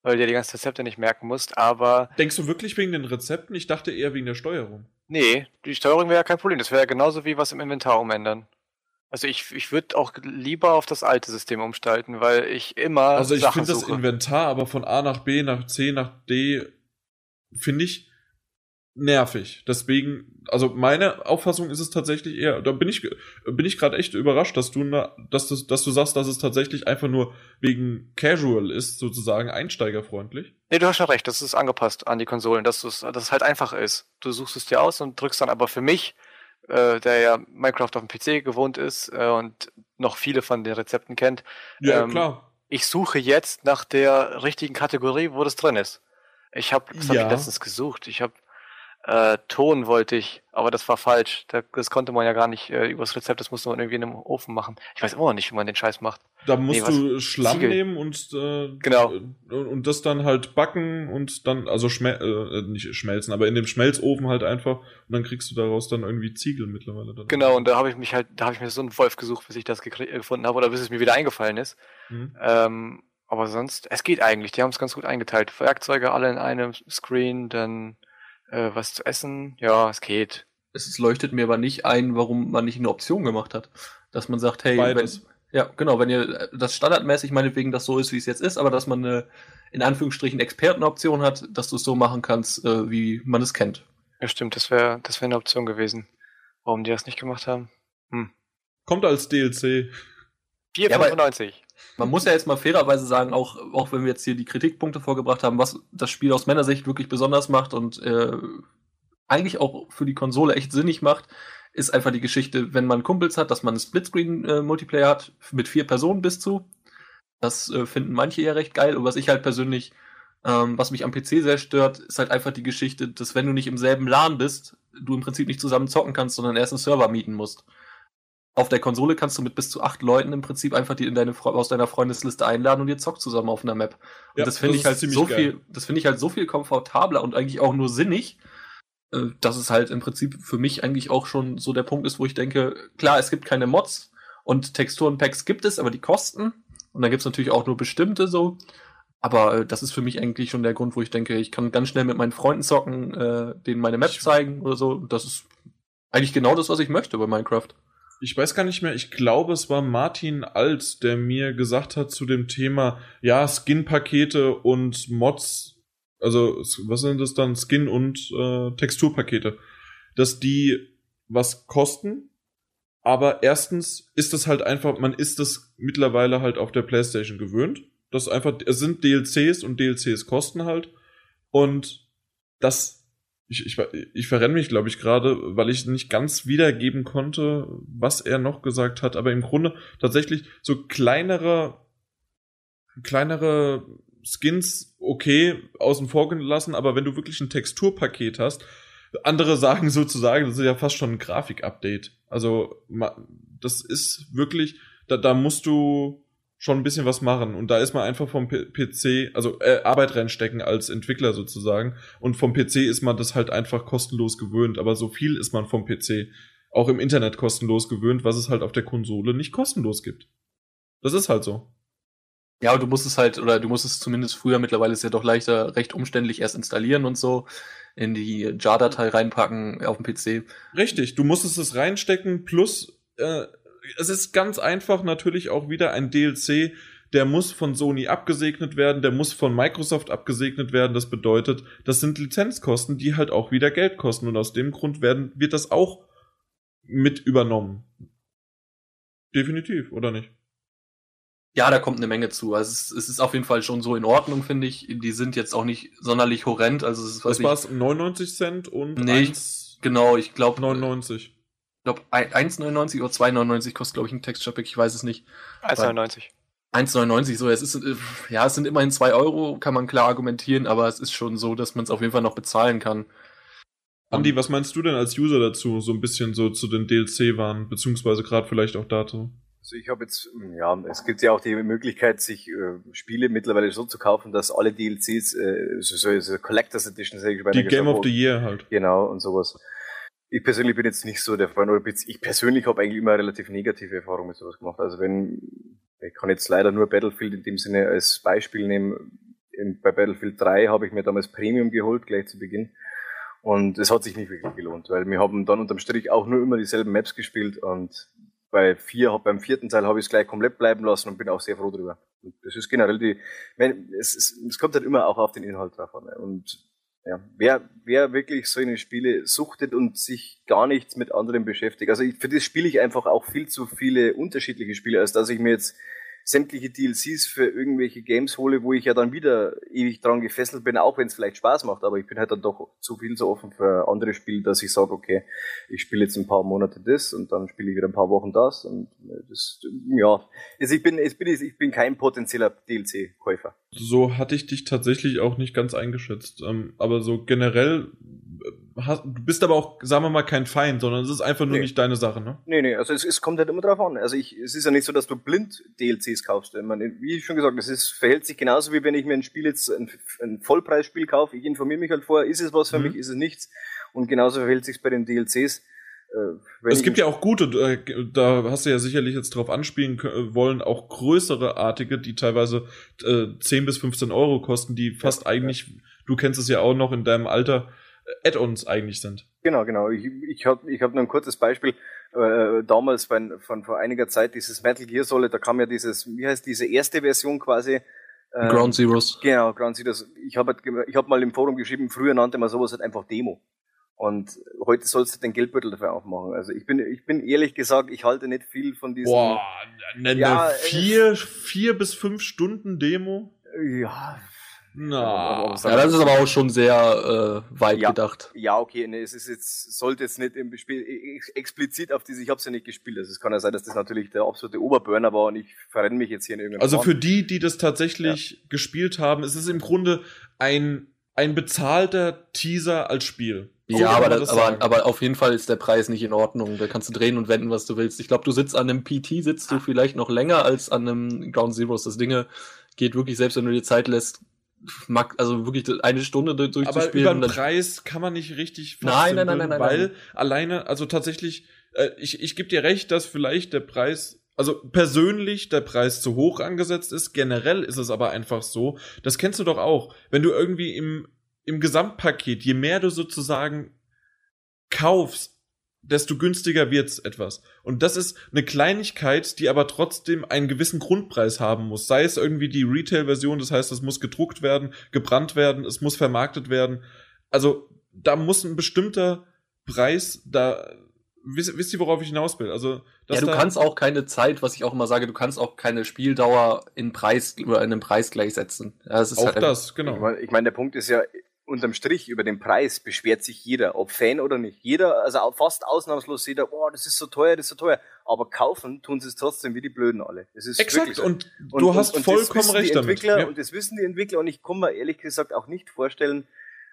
weil du dir die ganzen Rezepte nicht merken musst, aber. Denkst du wirklich wegen den Rezepten? Ich dachte eher wegen der Steuerung. Nee, die Steuerung wäre ja kein Problem. Das wäre ja genauso wie was im Inventar umändern. Also ich, ich würde auch lieber auf das alte System umstalten, weil ich immer. Also ich finde das Inventar aber von A nach B nach C nach D finde ich nervig. Deswegen, also meine Auffassung ist es tatsächlich eher, da bin ich, bin ich gerade echt überrascht, dass du, dass du, dass du sagst, dass es tatsächlich einfach nur wegen Casual ist, sozusagen einsteigerfreundlich. Nee, du hast schon recht, das ist angepasst an die Konsolen, dass, dass es halt einfach ist. Du suchst es dir aus und drückst dann aber für mich, äh, der ja Minecraft auf dem PC gewohnt ist äh, und noch viele von den Rezepten kennt. Ja, ähm, klar. Ich suche jetzt nach der richtigen Kategorie, wo das drin ist. Ich habe, das ja. habe ich letztens gesucht. Ich habe äh, Ton wollte ich, aber das war falsch. Das konnte man ja gar nicht äh, übers Rezept, das musste man irgendwie in einem Ofen machen. Ich weiß immer noch nicht, wie man den Scheiß macht. Da musst nee, du Schlamm Ziegel. nehmen und äh, genau. Äh, und das dann halt backen und dann, also schmel äh, nicht schmelzen, aber in dem Schmelzofen halt einfach und dann kriegst du daraus dann irgendwie Ziegel mittlerweile. Dann genau, und da habe ich mich halt, da habe ich mir so einen Wolf gesucht, bis ich das gefunden habe oder bis es mir wieder eingefallen ist. Mhm. Ähm, aber sonst, es geht eigentlich, die haben es ganz gut eingeteilt. Werkzeuge alle in einem Screen, dann äh, was zu essen, ja, es geht. Es leuchtet mir aber nicht ein, warum man nicht eine Option gemacht hat. Dass man sagt, hey, Beides. wenn, ja, genau, wenn ihr das standardmäßig meinetwegen das so ist, wie es jetzt ist, aber dass man eine, in Anführungsstrichen, Expertenoption hat, dass du es so machen kannst, äh, wie man es kennt. Ja, stimmt, das wäre das wäre eine Option gewesen. Warum die das nicht gemacht haben? Hm. Kommt als DLC. 4,95. Ja, man muss ja jetzt mal fairerweise sagen, auch, auch wenn wir jetzt hier die Kritikpunkte vorgebracht haben, was das Spiel aus meiner Sicht wirklich besonders macht und äh, eigentlich auch für die Konsole echt sinnig macht, ist einfach die Geschichte, wenn man Kumpels hat, dass man einen Splitscreen-Multiplayer äh, hat, mit vier Personen bis zu. Das äh, finden manche ja recht geil. Und was ich halt persönlich, ähm, was mich am PC sehr stört, ist halt einfach die Geschichte, dass wenn du nicht im selben LAN bist, du im Prinzip nicht zusammen zocken kannst, sondern erst einen Server mieten musst auf der Konsole kannst du mit bis zu acht Leuten im Prinzip einfach die in deine aus deiner Freundesliste einladen und ihr zockt zusammen auf einer Map. Und ja, das finde ich halt so geil. viel, das finde ich halt so viel komfortabler und eigentlich auch nur sinnig, äh, dass es halt im Prinzip für mich eigentlich auch schon so der Punkt ist, wo ich denke, klar, es gibt keine Mods und Texturenpacks gibt es, aber die kosten. Und dann gibt's natürlich auch nur bestimmte so. Aber äh, das ist für mich eigentlich schon der Grund, wo ich denke, ich kann ganz schnell mit meinen Freunden zocken, äh, denen meine Map zeigen oder so. Das ist eigentlich genau das, was ich möchte bei Minecraft ich weiß gar nicht mehr, ich glaube, es war Martin Alt, der mir gesagt hat zu dem Thema, ja, Skin-Pakete und Mods, also was sind das dann, Skin- und äh, Texturpakete, dass die was kosten, aber erstens ist das halt einfach, man ist das mittlerweile halt auf der Playstation gewöhnt. Das einfach, es sind DLCs und DLCs kosten halt. Und das ich, ich, ich verrenne mich, glaube ich, gerade, weil ich nicht ganz wiedergeben konnte, was er noch gesagt hat. Aber im Grunde tatsächlich so kleinere, kleinere Skins okay außen vor gelassen, aber wenn du wirklich ein Texturpaket hast, andere sagen sozusagen, das ist ja fast schon ein Grafik-Update. Also das ist wirklich, da, da musst du schon ein bisschen was machen. Und da ist man einfach vom PC, also äh, Arbeit reinstecken als Entwickler sozusagen. Und vom PC ist man das halt einfach kostenlos gewöhnt. Aber so viel ist man vom PC auch im Internet kostenlos gewöhnt, was es halt auf der Konsole nicht kostenlos gibt. Das ist halt so. Ja, und du musst es halt, oder du musst es zumindest früher, mittlerweile ist ja doch leichter, recht umständlich erst installieren und so, in die JAR-Datei reinpacken auf dem PC. Richtig, du musstest es reinstecken, plus äh, es ist ganz einfach natürlich auch wieder ein DLC, der muss von Sony abgesegnet werden, der muss von Microsoft abgesegnet werden. Das bedeutet, das sind Lizenzkosten, die halt auch wieder Geld kosten. Und aus dem Grund werden, wird das auch mit übernommen. Definitiv, oder nicht? Ja, da kommt eine Menge zu. Also es, es ist auf jeden Fall schon so in Ordnung, finde ich. Die sind jetzt auch nicht sonderlich horrend. Also es ist, was war es? 99 Cent und nee, 1, genau, ich glaube 99 glaube, 1,99 oder 2,99 kostet, glaube ich, ein Texture-Pack, ich weiß es nicht. 1,99. 1,99, so, es ist, äh, ja, es sind immerhin 2 Euro, kann man klar argumentieren, aber es ist schon so, dass man es auf jeden Fall noch bezahlen kann. Andi, was meinst du denn als User dazu, so ein bisschen so zu den DLC-Waren, beziehungsweise gerade vielleicht auch dazu? Also ich habe jetzt, ja, es gibt ja auch die Möglichkeit, sich äh, Spiele mittlerweile so zu kaufen, dass alle DLCs, äh, so, so, so Collectors Edition, sag ich mal, Die Game of the Year halt. Genau, und sowas ich persönlich bin jetzt nicht so der Freund, oder ich persönlich habe eigentlich immer relativ negative Erfahrungen mit sowas gemacht. Also wenn, ich kann jetzt leider nur Battlefield in dem Sinne als Beispiel nehmen. Bei Battlefield 3 habe ich mir damals Premium geholt, gleich zu Beginn. Und es hat sich nicht wirklich gelohnt, weil wir haben dann unterm Strich auch nur immer dieselben Maps gespielt und bei vier, beim vierten Teil habe ich es gleich komplett bleiben lassen und bin auch sehr froh drüber. Und das ist generell die, es, es, es kommt halt immer auch auf den Inhalt drauf an. Und ja, wer, wer wirklich so eine Spiele suchtet und sich gar nichts mit anderen beschäftigt. Also ich, für das spiele ich einfach auch viel zu viele unterschiedliche Spiele, als dass ich mir jetzt sämtliche DLCs für irgendwelche Games hole, wo ich ja dann wieder ewig dran gefesselt bin, auch wenn es vielleicht Spaß macht, aber ich bin halt dann doch zu viel so offen für andere Spiele, dass ich sage, okay, ich spiele jetzt ein paar Monate das und dann spiele ich wieder ein paar Wochen das und äh, das, ja, also ich bin, ich bin, ich bin kein potenzieller DLC-Käufer. So hatte ich dich tatsächlich auch nicht ganz eingeschätzt, ähm, aber so generell hast, du bist aber auch, sagen wir mal, kein Feind, sondern es ist einfach nur nee. nicht deine Sache, ne? Nee, nee, also es, es kommt halt immer drauf an. Also ich, es ist ja nicht so, dass du blind DLCs kaufst. Ich meine, wie schon gesagt, das ist, verhält sich genauso wie wenn ich mir ein Spiel jetzt, ein, ein Vollpreisspiel kaufe. Ich informiere mich halt vorher, ist es was für mhm. mich, ist es nichts. Und genauso verhält sich bei den DLCs. Äh, es gibt ja auch gute, äh, da hast du ja sicherlich jetzt drauf anspielen wollen, auch größere Artige, die teilweise äh, 10 bis 15 Euro kosten, die fast ja, eigentlich, ja. du kennst es ja auch noch in deinem Alter, Add-ons eigentlich sind. Genau, genau. Ich, ich habe ich hab nur ein kurzes Beispiel. Äh, damals bei, von vor einiger Zeit dieses Metal Gear Solid, da kam ja dieses, wie heißt diese erste Version quasi. Äh, Ground Zeroes. Genau, Ground Zeroes. Ich habe halt, ich hab mal im Forum geschrieben, früher nannte man sowas halt einfach Demo. Und heute sollst du den Geldbeutel dafür aufmachen. Also ich bin, ich bin ehrlich gesagt, ich halte nicht viel von diesem. Boah, eine, ja, vier, vier bis fünf Stunden Demo? Ja, na, ja, das ist aber auch schon sehr äh, weit ja, gedacht. Ja, okay, nee, es ist jetzt, sollte jetzt nicht im Spiel explizit auf diese, ich habe es ja nicht gespielt. Also es kann ja sein, dass das natürlich der absolute Oberburner war und ich verrenne mich jetzt hier in irgendeinem Also Form. für die, die das tatsächlich ja. gespielt haben, ist es im Grunde ein, ein bezahlter Teaser als Spiel. Ja, aber, das, aber, aber auf jeden Fall ist der Preis nicht in Ordnung. Da kannst du drehen und wenden, was du willst. Ich glaube, du sitzt an einem PT, sitzt du vielleicht noch länger als an einem Ground Zeroes. Das Dinge geht wirklich, selbst wenn du dir Zeit lässt, also wirklich eine Stunde durchzuspielen. Aber über den Preis kann man nicht richtig nein, nein, nein, nein, nein, weil nein. alleine, also tatsächlich, äh, ich, ich gebe dir recht, dass vielleicht der Preis, also persönlich der Preis zu hoch angesetzt ist. Generell ist es aber einfach so, das kennst du doch auch, wenn du irgendwie im, im Gesamtpaket, je mehr du sozusagen kaufst, desto günstiger wird's etwas. Und das ist eine Kleinigkeit, die aber trotzdem einen gewissen Grundpreis haben muss. Sei es irgendwie die Retail-Version, das heißt, es muss gedruckt werden, gebrannt werden, es muss vermarktet werden. Also da muss ein bestimmter Preis da. Wisst, wisst ihr, worauf ich hinaus will? Also, ja, du kannst auch keine Zeit, was ich auch immer sage, du kannst auch keine Spieldauer in Preis über einen Preis gleichsetzen. Ja, das ist auch halt das, genau. Ich meine, ich mein, der Punkt ist ja, unterm Strich über den Preis beschwert sich jeder, ob Fan oder nicht. Jeder, also fast ausnahmslos jeder, oh, das ist so teuer, das ist so teuer. Aber kaufen tun sie es trotzdem wie die Blöden alle. Das ist Exakt, so. und, und du hast und, vollkommen recht damit. Ja. Und das wissen die Entwickler und ich kann mir ehrlich gesagt auch nicht vorstellen,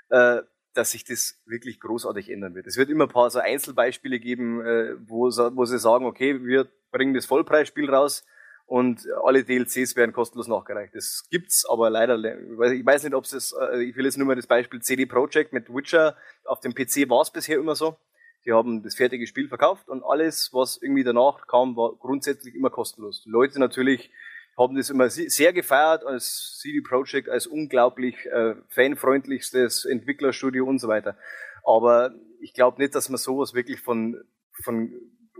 äh, dass sich das wirklich großartig ändern wird. Es wird immer ein paar so Einzelbeispiele geben, äh, wo, wo sie sagen, okay, wir bringen das Vollpreisspiel raus, und alle DLCs werden kostenlos nachgereicht. Das gibt's, aber leider, ich weiß nicht, ob es, äh, ich will jetzt nur mal das Beispiel CD Projekt mit Witcher, auf dem PC war es bisher immer so. Die haben das fertige Spiel verkauft und alles, was irgendwie danach kam, war grundsätzlich immer kostenlos. Die Leute natürlich haben das immer sehr gefeiert als CD Projekt, als unglaublich äh, fanfreundlichstes Entwicklerstudio und so weiter. Aber ich glaube nicht, dass man sowas wirklich von, von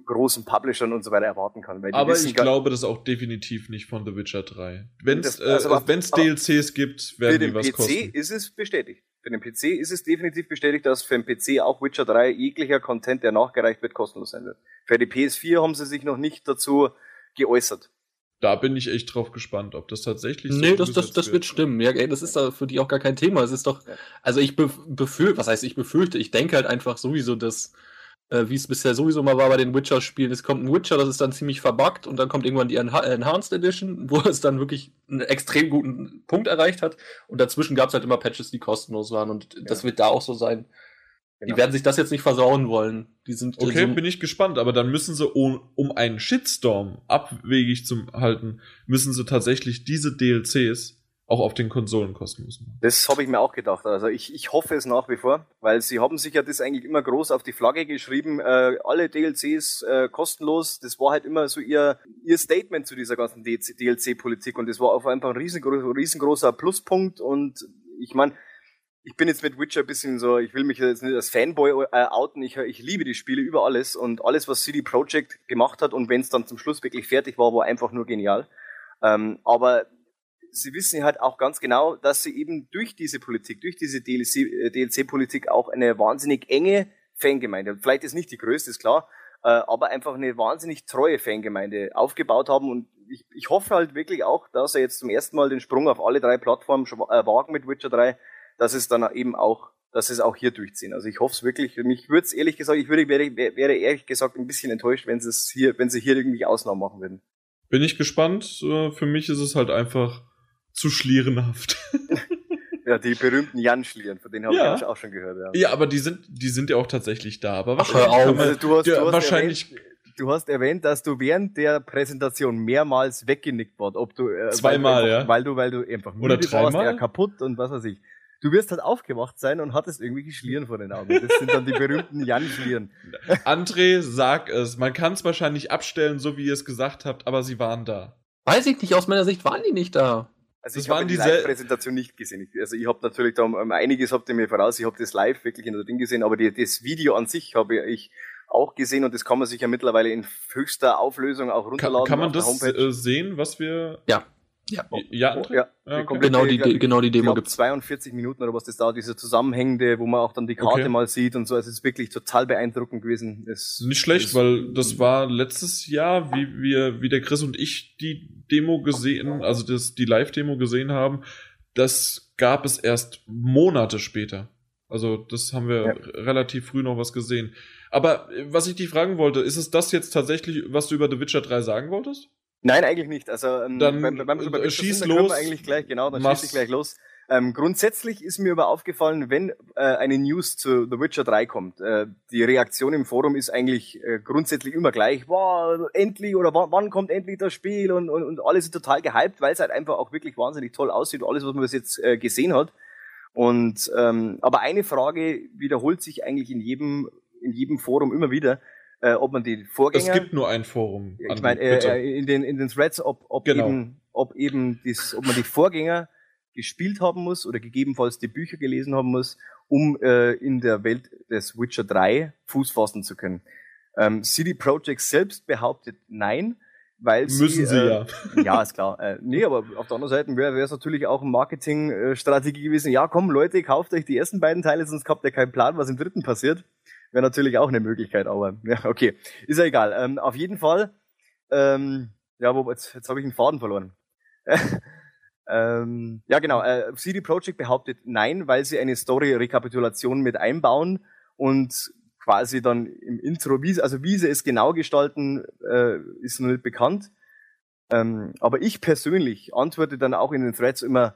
großen Publishern und so weiter erwarten kann. aber ich glaube das auch definitiv nicht von The Witcher 3. Wenn es äh, also, DLCs gibt, werden die was PC kosten. Für den PC ist es bestätigt. Für den PC ist es definitiv bestätigt, dass für den PC auch Witcher 3 jeglicher Content, der nachgereicht wird, kostenlos sein wird. Für die PS4 haben sie sich noch nicht dazu geäußert. Da bin ich echt drauf gespannt, ob das tatsächlich so Nee, das, das, das wird stimmen. Ja, ey, das ist da für die auch gar kein Thema. Es ist doch, also ich befürchte, was heißt ich befürchte, ich denke halt einfach sowieso, dass äh, wie es bisher sowieso mal war bei den Witcher-Spielen. Es kommt ein Witcher, das ist dann ziemlich verbuggt und dann kommt irgendwann die Enhanced Edition, wo es dann wirklich einen extrem guten Punkt erreicht hat. Und dazwischen gab es halt immer Patches, die kostenlos waren und ja. das wird da auch so sein. Genau. Die werden sich das jetzt nicht versauen wollen. Die sind okay, so bin ich gespannt. Aber dann müssen sie, um, um einen Shitstorm abwegig zu halten, müssen sie tatsächlich diese DLCs auch auf den Konsolen kostenlos machen. Das habe ich mir auch gedacht. Also ich, ich hoffe es nach wie vor, weil sie haben sich ja das eigentlich immer groß auf die Flagge geschrieben, äh, alle DLCs äh, kostenlos. Das war halt immer so ihr, ihr Statement zu dieser ganzen DLC-Politik und das war auf einfach ein riesengroßer, riesengroßer Pluspunkt und ich meine, ich bin jetzt mit Witcher ein bisschen so, ich will mich jetzt nicht als Fanboy äh, outen, ich, ich liebe die Spiele über alles und alles, was CD Projekt gemacht hat und wenn es dann zum Schluss wirklich fertig war, war einfach nur genial. Ähm, aber sie wissen halt auch ganz genau, dass sie eben durch diese Politik, durch diese DLC-Politik äh, auch eine wahnsinnig enge Fangemeinde, vielleicht ist nicht die größte, ist klar, äh, aber einfach eine wahnsinnig treue Fangemeinde aufgebaut haben. Und ich, ich hoffe halt wirklich auch, dass er jetzt zum ersten Mal den Sprung auf alle drei Plattformen äh, wagen mit Witcher 3, dass es dann eben auch dass es auch hier durchziehen. Also ich hoffe es wirklich. Mich würde es ehrlich gesagt, ich würde, wäre, wäre ehrlich gesagt ein bisschen enttäuscht, wenn sie es hier, wenn sie hier irgendwie Ausnahmen machen würden. Bin ich gespannt. Für mich ist es halt einfach zu schlierenhaft. ja, die berühmten Jan-Schlieren, von denen habe ja. ich auch schon gehört. Ja. ja, aber die sind, die sind ja auch tatsächlich da. Aber Ach, auf. Also du hast, du hast wahrscheinlich. Erwähnt, du hast erwähnt, dass du während der Präsentation mehrmals weggenickt warst, ob du äh, zweimal, weil, ja, weil du, weil du einfach müde Oder dreimal? warst, ja, kaputt und was weiß ich. Du wirst halt aufgewacht sein und hattest irgendwie Schlieren vor den Augen. Das sind dann die berühmten Jan-Schlieren. André, sag es. Man kann es wahrscheinlich abstellen, so wie ihr es gesagt habt, aber sie waren da. Weiß ich nicht, aus meiner Sicht waren die nicht da. Also das ich habe die Live-Präsentation nicht gesehen. Also ich habe natürlich da um, einiges habt ihr mir voraus. Ich habe das live wirklich in der Ding gesehen, aber die, das Video an sich habe ich auch gesehen und das kann man sich ja mittlerweile in höchster Auflösung auch runterladen. Kann, kann man das äh, sehen, was wir? Ja. Ja, ja, oh, ja. Okay. genau, die, die, genau die Demo gibt 42 Minuten oder was das da, diese zusammenhängende, wo man auch dann die Karte okay. mal sieht und so. Also es ist wirklich total beeindruckend gewesen. Es, Nicht schlecht, es, weil das war letztes Jahr, wie wir, wie der Chris und ich die Demo gesehen, also das, die Live-Demo gesehen haben. Das gab es erst Monate später. Also das haben wir ja. relativ früh noch was gesehen. Aber äh, was ich dich fragen wollte, ist es das jetzt tatsächlich, was du über The Witcher 3 sagen wolltest? Nein, eigentlich nicht. Also ähm, dann beim, beim, beim, schieß sind, los. eigentlich gleich, genau, dann schieß ich gleich los. Ähm, grundsätzlich ist mir aber aufgefallen, wenn äh, eine News zu The Witcher 3 kommt, äh, die Reaktion im Forum ist eigentlich äh, grundsätzlich immer gleich, wow, endlich oder wann kommt endlich das Spiel und, und, und alles ist total gehypt, weil es halt einfach auch wirklich wahnsinnig toll aussieht, alles, was man bis jetzt äh, gesehen hat. Und ähm, aber eine Frage wiederholt sich eigentlich in jedem in jedem Forum immer wieder äh, ob man die Vorgänger. Es gibt nur ein Forum. Ich meine, äh, in den in den Threads, ob, ob genau. eben, ob eben dies, ob man die Vorgänger gespielt haben muss oder gegebenenfalls die Bücher gelesen haben muss, um äh, in der Welt des Witcher 3 Fuß fassen zu können. Ähm, CD Projekt selbst behauptet nein, weil sie, Müssen sie äh, ja. Ja, ist klar. Äh, nee, aber auf der anderen Seite wäre es natürlich auch eine Marketingstrategie gewesen. Ja, komm Leute, kauft euch die ersten beiden Teile, sonst habt ihr keinen Plan, was im dritten passiert. Wäre natürlich auch eine Möglichkeit, aber ja, okay. Ist ja egal. Ähm, auf jeden Fall, ähm, ja, wo, jetzt, jetzt habe ich einen Faden verloren. ähm, ja, genau. Äh, CD Projekt behauptet nein, weil sie eine Story-Rekapitulation mit einbauen und quasi dann im Intro, wie, also wie sie es genau gestalten, äh, ist noch nicht bekannt. Ähm, aber ich persönlich antworte dann auch in den Threads immer,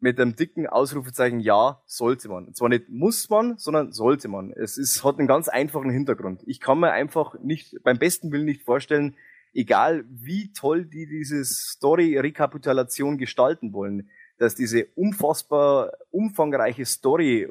mit einem dicken Ausrufezeichen Ja, sollte man. Und zwar nicht muss man, sondern sollte man. Es ist, hat einen ganz einfachen Hintergrund. Ich kann mir einfach nicht, beim besten Willen nicht vorstellen, egal wie toll die diese Story-Rekapitulation gestalten wollen, dass diese unfassbar umfangreiche Story,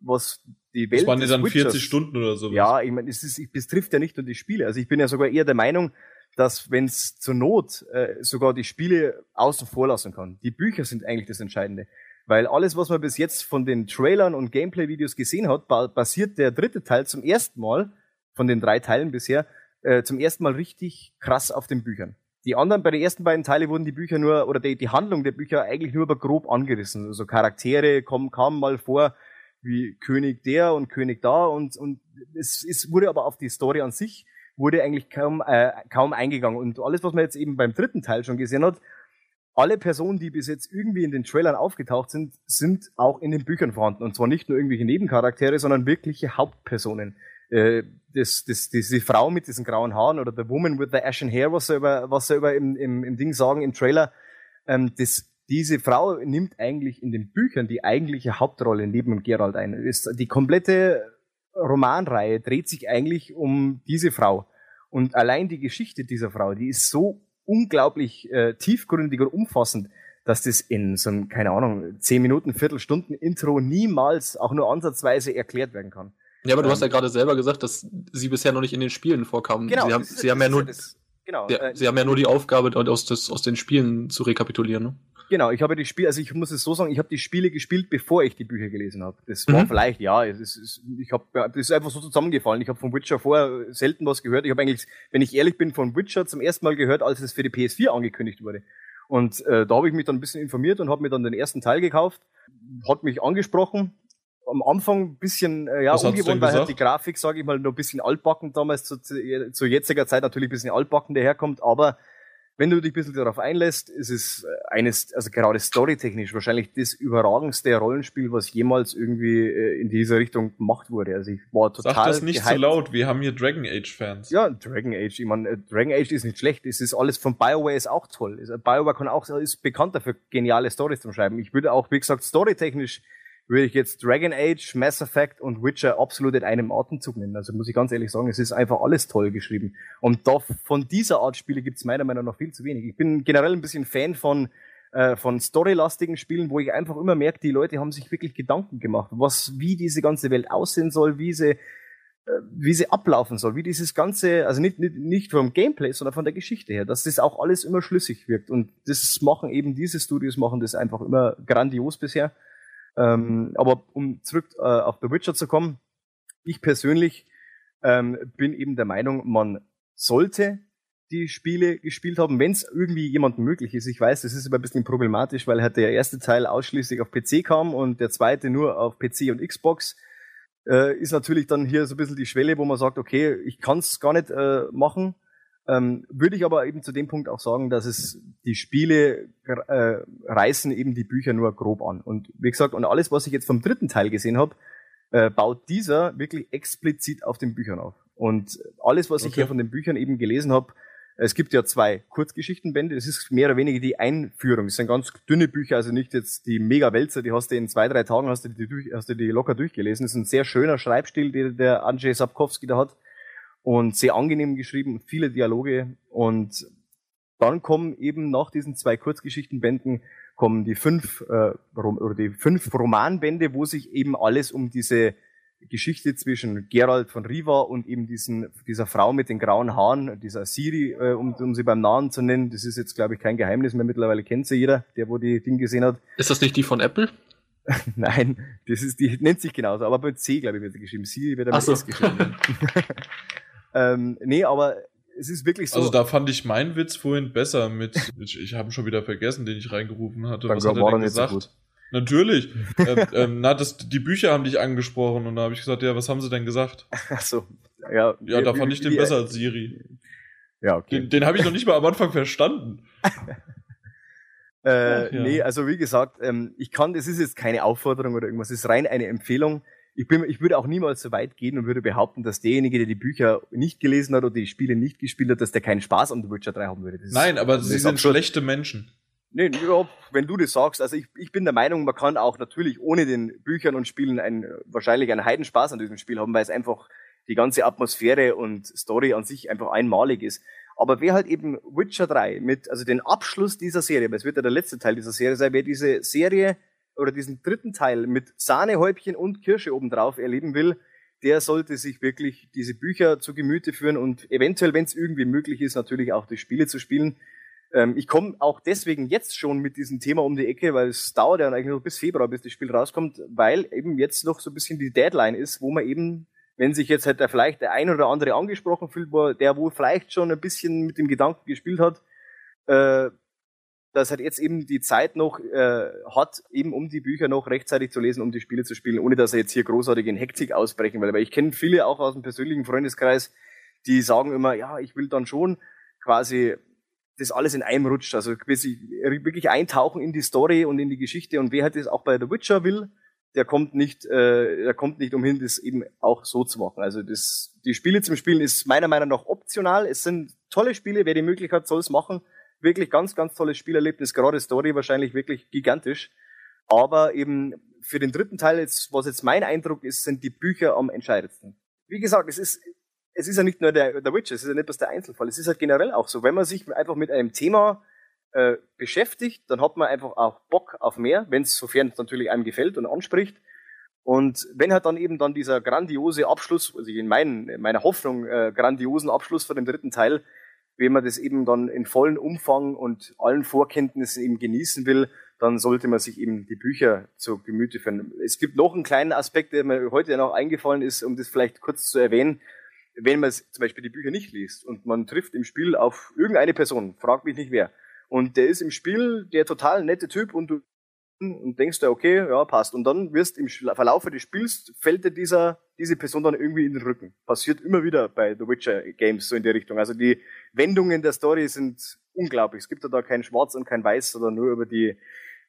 was die Welt. Das waren ja dann Witchers, 40 Stunden oder so. Ja, ich meine, es, ist, es trifft ja nicht nur die Spiele. Also ich bin ja sogar eher der Meinung, dass wenn es zur Not äh, sogar die Spiele außen vor lassen kann. Die Bücher sind eigentlich das Entscheidende. Weil alles, was man bis jetzt von den Trailern und Gameplay-Videos gesehen hat, ba basiert der dritte Teil zum ersten Mal, von den drei Teilen bisher, äh, zum ersten Mal richtig krass auf den Büchern. Die anderen, bei den ersten beiden Teilen wurden die Bücher nur, oder die, die Handlung der Bücher eigentlich nur aber grob angerissen. Also Charaktere kommen, kamen mal vor, wie König der und König da und, und es, es wurde aber auf die Story an sich wurde eigentlich kaum, äh, kaum eingegangen. Und alles, was man jetzt eben beim dritten Teil schon gesehen hat, alle Personen, die bis jetzt irgendwie in den Trailern aufgetaucht sind, sind auch in den Büchern vorhanden. Und zwar nicht nur irgendwelche Nebencharaktere, sondern wirkliche Hauptpersonen. Äh, das, das, diese Frau mit diesen grauen Haaren oder The Woman with the Ashen Hair, was sie über, was sie über im, im, im Ding sagen, im Trailer, ähm, das, diese Frau nimmt eigentlich in den Büchern die eigentliche Hauptrolle neben Gerald ein. Ist die komplette Romanreihe dreht sich eigentlich um diese Frau. Und allein die Geschichte dieser Frau, die ist so unglaublich äh, tiefgründig und umfassend, dass das in so einem, keine Ahnung, zehn Minuten, Viertelstunden Intro niemals auch nur ansatzweise erklärt werden kann. Ja, aber du ähm, hast ja gerade selber gesagt, dass sie bisher noch nicht in den Spielen vorkamen. Genau, sie haben, sie haben ja nur, das, genau, ja, äh, sie haben ja nur die Aufgabe, aus, aus den Spielen zu rekapitulieren. Ne? Genau, ich habe die Spiele, also ich muss es so sagen, ich habe die Spiele gespielt, bevor ich die Bücher gelesen habe. Das war mhm. vielleicht, ja, es ist, ich habe, das ist einfach so zusammengefallen. Ich habe von Witcher vorher selten was gehört. Ich habe eigentlich, wenn ich ehrlich bin, von Witcher zum ersten Mal gehört, als es für die PS4 angekündigt wurde. Und äh, da habe ich mich dann ein bisschen informiert und habe mir dann den ersten Teil gekauft. Hat mich angesprochen. Am Anfang ein bisschen äh, ja, ungewohnt, weil halt die Grafik, sage ich mal, noch ein bisschen altbacken damals zu, zu, zu jetziger Zeit natürlich ein bisschen altbacken daherkommt, aber wenn du dich ein bisschen darauf einlässt, ist es äh, eines, also gerade storytechnisch wahrscheinlich das überragendste Rollenspiel, was jemals irgendwie äh, in dieser Richtung gemacht wurde. Also ich war total. Sag das nicht zu laut, wir haben hier Dragon Age Fans. Ja, Dragon Age, ich meine, äh, Dragon Age ist nicht schlecht, es ist alles von BioWare ist auch toll. BioWare kann auch, ist bekannt dafür, geniale Stories zu schreiben. Ich würde auch, wie gesagt, storytechnisch würde ich jetzt Dragon Age, Mass Effect und Witcher absolut in einem Atemzug nennen. Also muss ich ganz ehrlich sagen, es ist einfach alles toll geschrieben. Und da, von dieser Art Spiele gibt es meiner Meinung nach viel zu wenig. Ich bin generell ein bisschen Fan von äh, von storylastigen Spielen, wo ich einfach immer merke, die Leute haben sich wirklich Gedanken gemacht, was, wie diese ganze Welt aussehen soll, wie sie, äh, wie sie ablaufen soll, wie dieses ganze, also nicht, nicht, nicht vom Gameplay, sondern von der Geschichte her, dass das auch alles immer schlüssig wirkt. Und das machen eben diese Studios, machen das einfach immer grandios bisher. Ähm, aber um zurück äh, auf The Witcher zu kommen, ich persönlich ähm, bin eben der Meinung, man sollte die Spiele gespielt haben, wenn es irgendwie jemandem möglich ist. Ich weiß, das ist aber ein bisschen problematisch, weil halt der erste Teil ausschließlich auf PC kam und der zweite nur auf PC und Xbox. Äh, ist natürlich dann hier so ein bisschen die Schwelle, wo man sagt, okay, ich kann es gar nicht äh, machen. Ähm, würde ich aber eben zu dem Punkt auch sagen, dass es die Spiele äh, reißen eben die Bücher nur grob an. Und wie gesagt, und alles, was ich jetzt vom dritten Teil gesehen habe, äh, baut dieser wirklich explizit auf den Büchern auf. Und alles, was okay. ich hier von den Büchern eben gelesen habe, es gibt ja zwei Kurzgeschichtenbände, das ist mehr oder weniger die Einführung. Das sind ganz dünne Bücher, also nicht jetzt die Mega-Wälzer, die hast du in zwei, drei Tagen hast du die, durch, hast du die locker durchgelesen. Das ist ein sehr schöner Schreibstil, den der Andrzej Sapkowski da hat und sehr angenehm geschrieben, viele Dialoge und dann kommen eben nach diesen zwei Kurzgeschichtenbänden kommen die fünf äh, oder die fünf Romanbände, wo sich eben alles um diese Geschichte zwischen Gerald von Riva und eben diesen, dieser Frau mit den grauen Haaren, dieser Siri, äh, um, um sie beim Namen zu nennen. Das ist jetzt, glaube ich, kein Geheimnis mehr. Mittlerweile kennt sie jeder, der wo die Dinge gesehen hat. Ist das nicht die von Apple? Nein, das ist die nennt sich genauso, aber bei C, glaube ich, wird sie geschrieben. Siri wird aber so. Geschrieben. Ähm, nee, aber es ist wirklich so. Also da fand ich meinen Witz vorhin besser mit, ich, ich habe schon wieder vergessen, den ich reingerufen hatte. Dann Was hat er denn gesagt? So Natürlich. ähm, ähm, na, das, die Bücher haben dich angesprochen und da habe ich gesagt, ja, was haben sie denn gesagt? Ach so, ja. Ja, da fand ich den wie, besser als Siri. Ja, okay. Den, den habe ich noch nicht mal am Anfang verstanden. äh, ja. Nee, also wie gesagt, ähm, ich kann, das ist jetzt keine Aufforderung oder irgendwas, es ist rein eine Empfehlung ich, bin, ich würde auch niemals so weit gehen und würde behaupten, dass derjenige, der die Bücher nicht gelesen hat oder die Spiele nicht gespielt hat, dass der keinen Spaß an The Witcher 3 haben würde. Das Nein, aber sie sind absurd. schlechte Menschen. Nee, ja, wenn du das sagst, also ich, ich bin der Meinung, man kann auch natürlich ohne den Büchern und Spielen ein, wahrscheinlich einen Heidenspaß an diesem Spiel haben, weil es einfach die ganze Atmosphäre und Story an sich einfach einmalig ist. Aber wer halt eben Witcher 3 mit, also den Abschluss dieser Serie, weil es wird ja der letzte Teil dieser Serie sein, wer diese Serie oder diesen dritten Teil mit Sahnehäubchen und Kirsche obendrauf erleben will, der sollte sich wirklich diese Bücher zu Gemüte führen und eventuell, wenn es irgendwie möglich ist, natürlich auch die Spiele zu spielen. Ähm, ich komme auch deswegen jetzt schon mit diesem Thema um die Ecke, weil es dauert ja eigentlich noch bis Februar, bis das Spiel rauskommt, weil eben jetzt noch so ein bisschen die Deadline ist, wo man eben, wenn sich jetzt halt der, vielleicht der ein oder andere angesprochen fühlt, wo, der wohl vielleicht schon ein bisschen mit dem Gedanken gespielt hat, äh, dass er jetzt eben die Zeit noch äh, hat, eben um die Bücher noch rechtzeitig zu lesen, um die Spiele zu spielen, ohne dass er jetzt hier großartig in Hektik ausbrechen will. Weil ich kenne viele auch aus dem persönlichen Freundeskreis, die sagen immer, ja, ich will dann schon quasi das alles in einem rutscht. Also wirklich eintauchen in die Story und in die Geschichte. Und wer halt das auch bei The Witcher will, der kommt nicht, äh, der kommt nicht umhin, das eben auch so zu machen. Also das, die Spiele zum Spielen ist meiner Meinung nach optional. Es sind tolle Spiele, wer die Möglichkeit hat, soll es machen wirklich ganz, ganz tolles Spielerlebnis, gerade Story wahrscheinlich wirklich gigantisch. Aber eben für den dritten Teil, jetzt, was jetzt mein Eindruck ist, sind die Bücher am entscheidendsten. Wie gesagt, es ist, es ist ja nicht nur der, der Witcher, es ist ja nicht bloß der Einzelfall, es ist halt generell auch so. Wenn man sich einfach mit einem Thema äh, beschäftigt, dann hat man einfach auch Bock auf mehr, wenn es sofern es natürlich einem gefällt und anspricht. Und wenn halt dann eben dann dieser grandiose Abschluss, also in meinen, meiner Hoffnung äh, grandiosen Abschluss von dem dritten Teil, wenn man das eben dann in vollen Umfang und allen Vorkenntnissen eben genießen will, dann sollte man sich eben die Bücher zu Gemüte führen. Es gibt noch einen kleinen Aspekt, der mir heute noch eingefallen ist, um das vielleicht kurz zu erwähnen. Wenn man zum Beispiel die Bücher nicht liest und man trifft im Spiel auf irgendeine Person, fragt mich nicht wer, und der ist im Spiel der total nette Typ und du und denkst du, okay, ja, passt. Und dann wirst im Verlauf des Spiels fällt dir dieser, diese Person dann irgendwie in den Rücken. Passiert immer wieder bei The Witcher Games so in die Richtung. Also die Wendungen der Story sind unglaublich. Es gibt da kein Schwarz und kein Weiß, sondern nur über die,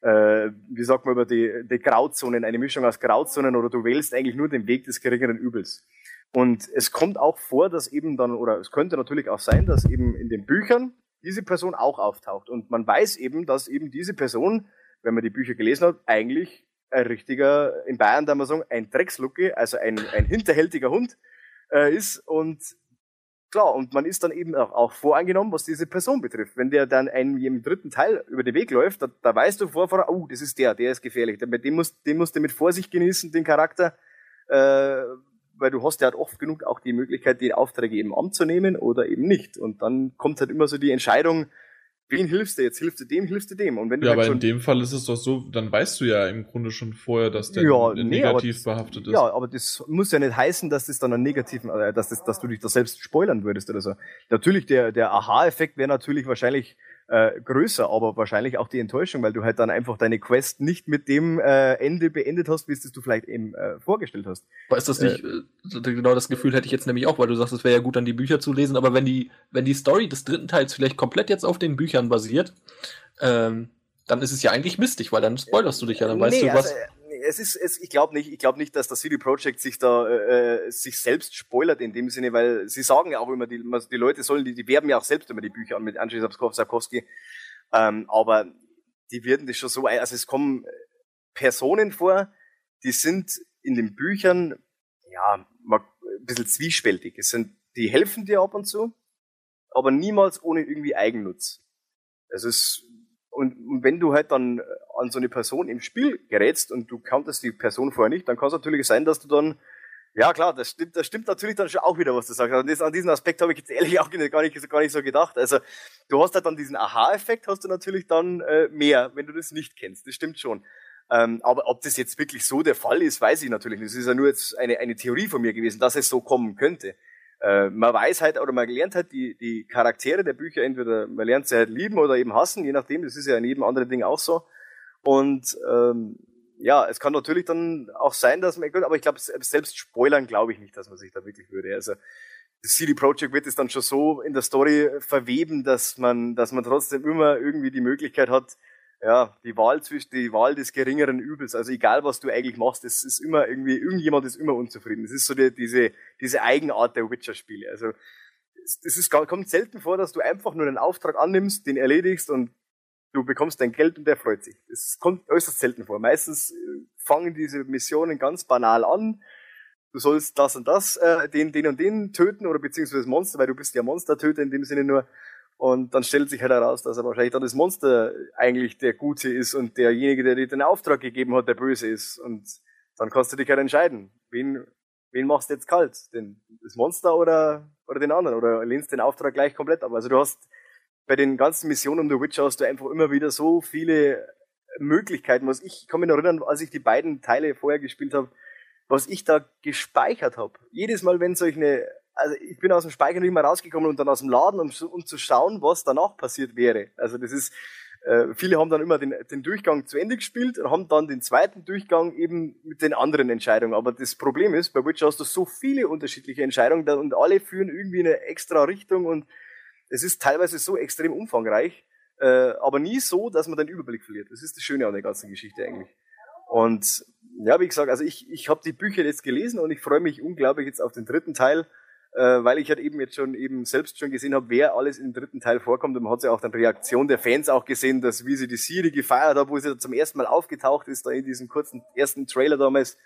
äh, wie sagt man, über die, die Grauzonen, eine Mischung aus Grauzonen oder du wählst eigentlich nur den Weg des geringeren Übels. Und es kommt auch vor, dass eben dann, oder es könnte natürlich auch sein, dass eben in den Büchern diese Person auch auftaucht. Und man weiß eben, dass eben diese Person wenn man die Bücher gelesen hat, eigentlich ein richtiger, in Bayern da man sagen, ein Dreckslucke, also ein, ein hinterhältiger Hund äh, ist und klar, und man ist dann eben auch, auch voreingenommen, was diese Person betrifft. Wenn der dann einem im dritten Teil über den Weg läuft, da, da weißt du vorher, oh, das ist der, der ist gefährlich. Den musst, den musst du mit Vorsicht genießen, den Charakter, äh, weil du hast ja halt oft genug auch die Möglichkeit, die Aufträge eben anzunehmen oder eben nicht. Und dann kommt halt immer so die Entscheidung, wen hilfst du jetzt? Hilfst du dem, hilfst du dem? Und wenn du ja, halt aber in dem Fall ist es doch so, dann weißt du ja im Grunde schon vorher, dass der ja, nee, negativ behaftet ist. Ja, aber das muss ja nicht heißen, dass das dann einen negativen, äh, dass, das, dass du dich da selbst spoilern würdest oder so. Natürlich, der, der Aha-Effekt wäre natürlich wahrscheinlich äh, größer, aber wahrscheinlich auch die Enttäuschung, weil du halt dann einfach deine Quest nicht mit dem äh, Ende beendet hast, wie es du vielleicht eben äh, vorgestellt hast. Aber ist das nicht, äh, äh, genau das Gefühl hätte ich jetzt nämlich auch, weil du sagst, es wäre ja gut, dann die Bücher zu lesen, aber wenn die, wenn die Story des dritten Teils vielleicht komplett jetzt auf den Büchern basiert, ähm, dann ist es ja eigentlich mistig, weil dann spoilerst du dich ja, dann weißt nee, du was. Also, es ist, es, ich glaube nicht, ich glaube nicht, dass das CD Projekt sich da äh, sich selbst spoilert in dem Sinne, weil sie sagen ja auch immer, die, die Leute sollen, die, die werben ja auch selbst immer die Bücher an mit Andrzej Sapkowski, ähm, aber die werden das schon so, also es kommen Personen vor, die sind in den Büchern ja ein bisschen zwiespältig. Es sind, die helfen dir ab und zu, aber niemals ohne irgendwie Eigennutz. Es ist und, wenn du halt dann an so eine Person im Spiel gerätst und du kanntest die Person vorher nicht, dann kann es natürlich sein, dass du dann, ja klar, das stimmt, das stimmt natürlich dann schon auch wieder, was du sagst. Also das, an diesen Aspekt habe ich jetzt ehrlich auch gar nicht, gar nicht so gedacht. Also du hast halt dann diesen Aha-Effekt, hast du natürlich dann äh, mehr, wenn du das nicht kennst. Das stimmt schon. Ähm, aber ob das jetzt wirklich so der Fall ist, weiß ich natürlich nicht. Das ist ja nur jetzt eine, eine Theorie von mir gewesen, dass es so kommen könnte äh, man weiß halt oder man lernt halt die, die Charaktere der Bücher entweder, man lernt sie halt lieben oder eben hassen, je nachdem, das ist ja in jedem anderen Ding auch so. Und ähm, ja, es kann natürlich dann auch sein, dass man, aber ich glaube, selbst spoilern glaube ich nicht, dass man sich da wirklich würde. Also CD Projekt wird es dann schon so in der Story verweben, dass man, dass man trotzdem immer irgendwie die Möglichkeit hat, ja, die Wahl zwischen, die Wahl des geringeren Übels. Also egal, was du eigentlich machst, es ist immer irgendwie, irgendjemand ist immer unzufrieden. Das ist so die, diese, diese Eigenart der Witcher-Spiele. Also, es, es ist, kommt selten vor, dass du einfach nur einen Auftrag annimmst, den erledigst und du bekommst dein Geld und der freut sich. Das kommt äußerst selten vor. Meistens äh, fangen diese Missionen ganz banal an. Du sollst das und das, äh, den, den und den töten oder beziehungsweise Monster, weil du bist ja Monstertöter in dem Sinne nur. Und dann stellt sich halt heraus, dass er wahrscheinlich dann das Monster eigentlich der Gute ist und derjenige, der dir den Auftrag gegeben hat, der Böse ist. Und dann kannst du dich halt entscheiden, wen, wen machst du jetzt kalt? Den, das Monster oder, oder den anderen? Oder lehnst den Auftrag gleich komplett ab? Also du hast bei den ganzen Missionen um The Witcher hast du einfach immer wieder so viele Möglichkeiten, was ich, ich kann mich noch erinnern, als ich die beiden Teile vorher gespielt habe, was ich da gespeichert habe. Jedes Mal, wenn solche also ich bin aus dem Speicher nicht mehr rausgekommen und dann aus dem Laden, um, um zu schauen, was danach passiert wäre. Also das ist, äh, viele haben dann immer den, den Durchgang zu Ende gespielt und haben dann den zweiten Durchgang eben mit den anderen Entscheidungen. Aber das Problem ist, bei Witcher hast du so viele unterschiedliche Entscheidungen und alle führen irgendwie in eine extra Richtung und es ist teilweise so extrem umfangreich, äh, aber nie so, dass man den Überblick verliert. Das ist das Schöne an der ganzen Geschichte eigentlich. Und ja, wie gesagt, also ich, ich habe die Bücher jetzt gelesen und ich freue mich unglaublich jetzt auf den dritten Teil äh, weil ich halt eben jetzt schon eben selbst schon gesehen habe, wer alles im dritten Teil vorkommt. Und man hat ja auch dann Reaktion der Fans auch gesehen, dass wie sie die Siri gefeiert hat, wo sie zum ersten Mal aufgetaucht ist, da in diesem kurzen ersten Trailer damals.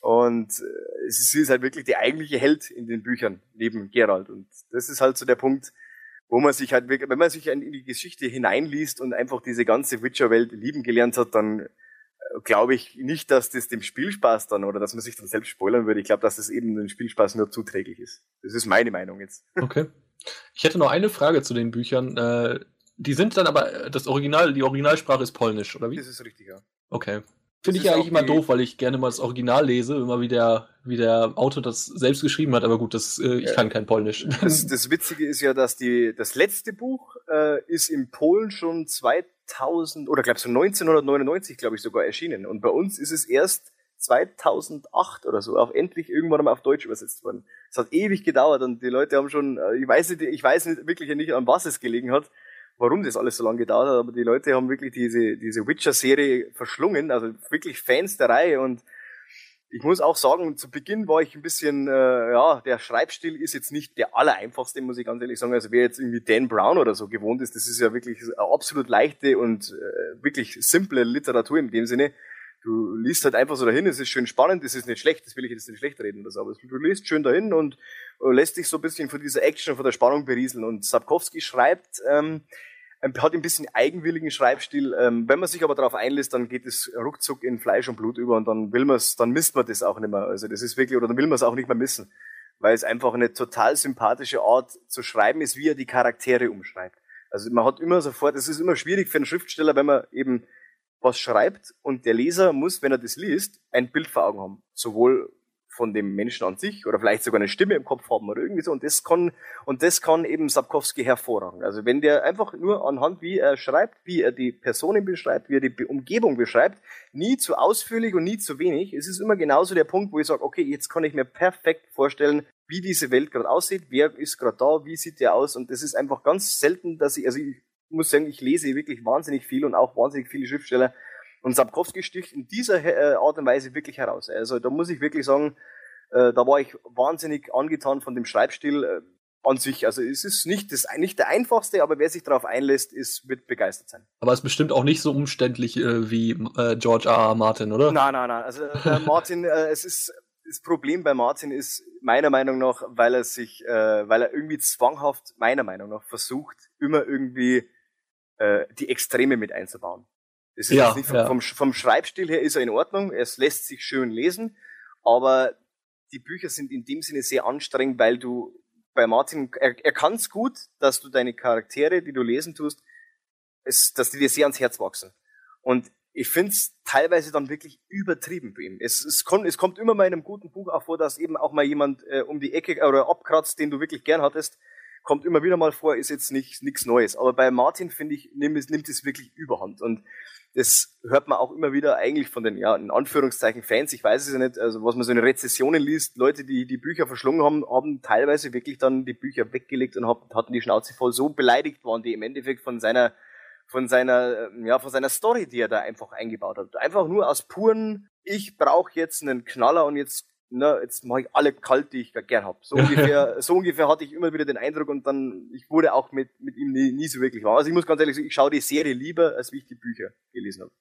Und äh, sie ist halt wirklich die eigentliche Held in den Büchern, neben Gerald. Und das ist halt so der Punkt, wo man sich halt, wenn man sich in die Geschichte hineinliest und einfach diese ganze Witcher-Welt lieben gelernt hat, dann glaube ich nicht, dass das dem Spielspaß dann oder dass man sich dann selbst spoilern würde. Ich glaube, dass das eben dem Spielspaß nur zuträglich ist. Das ist meine Meinung jetzt. Okay. Ich hätte noch eine Frage zu den Büchern. Äh, die sind dann aber, das Original, die Originalsprache ist polnisch, oder wie? Das ist richtig, ja. Okay. Finde ich ja eigentlich immer doof, weil ich gerne mal das Original lese, immer wie der, wie der Autor das selbst geschrieben hat, aber gut, das, äh, ich ja. kann kein Polnisch. Das, das Witzige ist ja, dass die, das letzte Buch äh, ist in Polen schon 2000 oder glaube so 1999, glaube ich, sogar erschienen. Und bei uns ist es erst 2008 oder so auch endlich irgendwann mal auf Deutsch übersetzt worden. Es hat ewig gedauert und die Leute haben schon, äh, ich weiß nicht, ich weiß nicht, wirklich nicht, an was es gelegen hat, warum das alles so lange gedauert hat, aber die Leute haben wirklich diese, diese Witcher-Serie verschlungen, also wirklich Fans der Reihe und ich muss auch sagen, zu Beginn war ich ein bisschen, äh, ja, der Schreibstil ist jetzt nicht der allereinfachste, muss ich ganz ehrlich sagen. Also wer jetzt irgendwie Dan Brown oder so gewohnt ist, das ist ja wirklich eine absolut leichte und äh, wirklich simple Literatur in dem Sinne. Du liest halt einfach so dahin, es ist schön spannend, es ist nicht schlecht, das will ich jetzt nicht schlecht reden oder aber du liest schön dahin und äh, lässt dich so ein bisschen von dieser Action, von der Spannung berieseln. Und Sapkowski schreibt, ähm, hat ein bisschen eigenwilligen Schreibstil. Ähm, wenn man sich aber darauf einlässt, dann geht es ruckzuck in Fleisch und Blut über und dann will man es, dann misst man das auch nicht mehr. Also das ist wirklich, oder dann will man es auch nicht mehr missen, weil es einfach eine total sympathische Art zu schreiben ist, wie er die Charaktere umschreibt. Also man hat immer sofort, es ist immer schwierig für einen Schriftsteller, wenn man eben was schreibt und der Leser muss, wenn er das liest, ein Bild vor Augen haben. Sowohl von dem Menschen an sich oder vielleicht sogar eine Stimme im Kopf haben oder irgendwie so. Und das kann, und das kann eben Sapkowski hervorragen. Also wenn der einfach nur anhand, wie er schreibt, wie er die Personen beschreibt, wie er die Umgebung beschreibt, nie zu ausführlich und nie zu wenig. Es ist immer genauso der Punkt, wo ich sage, okay, jetzt kann ich mir perfekt vorstellen, wie diese Welt gerade aussieht, wer ist gerade da, wie sieht der aus. Und das ist einfach ganz selten, dass ich, also ich muss sagen, ich lese wirklich wahnsinnig viel und auch wahnsinnig viele Schriftsteller. Und Sapkowski sticht in dieser äh, Art und Weise wirklich heraus. Also da muss ich wirklich sagen, äh, da war ich wahnsinnig angetan von dem Schreibstil äh, an sich. Also es ist nicht, das, nicht der einfachste, aber wer sich darauf einlässt, ist, wird begeistert sein. Aber es ist bestimmt auch nicht so umständlich äh, wie äh, George R. R. Martin, oder? Nein, nein, nein. Also äh, Martin, es ist das Problem bei Martin ist meiner Meinung nach, weil er sich, weil er irgendwie zwanghaft meiner Meinung nach versucht, immer irgendwie die Extreme mit einzubauen. Das ist ja, nicht vom, ja. vom, vom Schreibstil her ist er in Ordnung, es lässt sich schön lesen, aber die Bücher sind in dem Sinne sehr anstrengend, weil du bei Martin, er, er kann es gut, dass du deine Charaktere, die du lesen tust, es, dass die dir sehr ans Herz wachsen. Und ich finde es teilweise dann wirklich übertrieben bei ihm. Es, es, kommt, es kommt immer mal in einem guten Buch auch vor, dass eben auch mal jemand äh, um die Ecke oder abkratzt, den du wirklich gern hattest kommt immer wieder mal vor, ist jetzt nicht nichts Neues. Aber bei Martin, finde ich, nimmt es, nimmt es wirklich überhand. Und das hört man auch immer wieder eigentlich von den, ja, in Anführungszeichen Fans, ich weiß es ja nicht, also was man so in Rezessionen liest, Leute, die die Bücher verschlungen haben, haben teilweise wirklich dann die Bücher weggelegt und hatten die Schnauze voll. So beleidigt waren die im Endeffekt von seiner, von seiner, ja, von seiner Story, die er da einfach eingebaut hat. Einfach nur aus puren, ich brauche jetzt einen Knaller und jetzt ne, jetzt mache ich alle kalt, die ich gern habe. So ungefähr, so ungefähr hatte ich immer wieder den Eindruck und dann, ich wurde auch mit, mit ihm nie, nie so wirklich warm. Also ich muss ganz ehrlich sagen, ich schaue die Serie lieber, als wie ich die Bücher gelesen habe.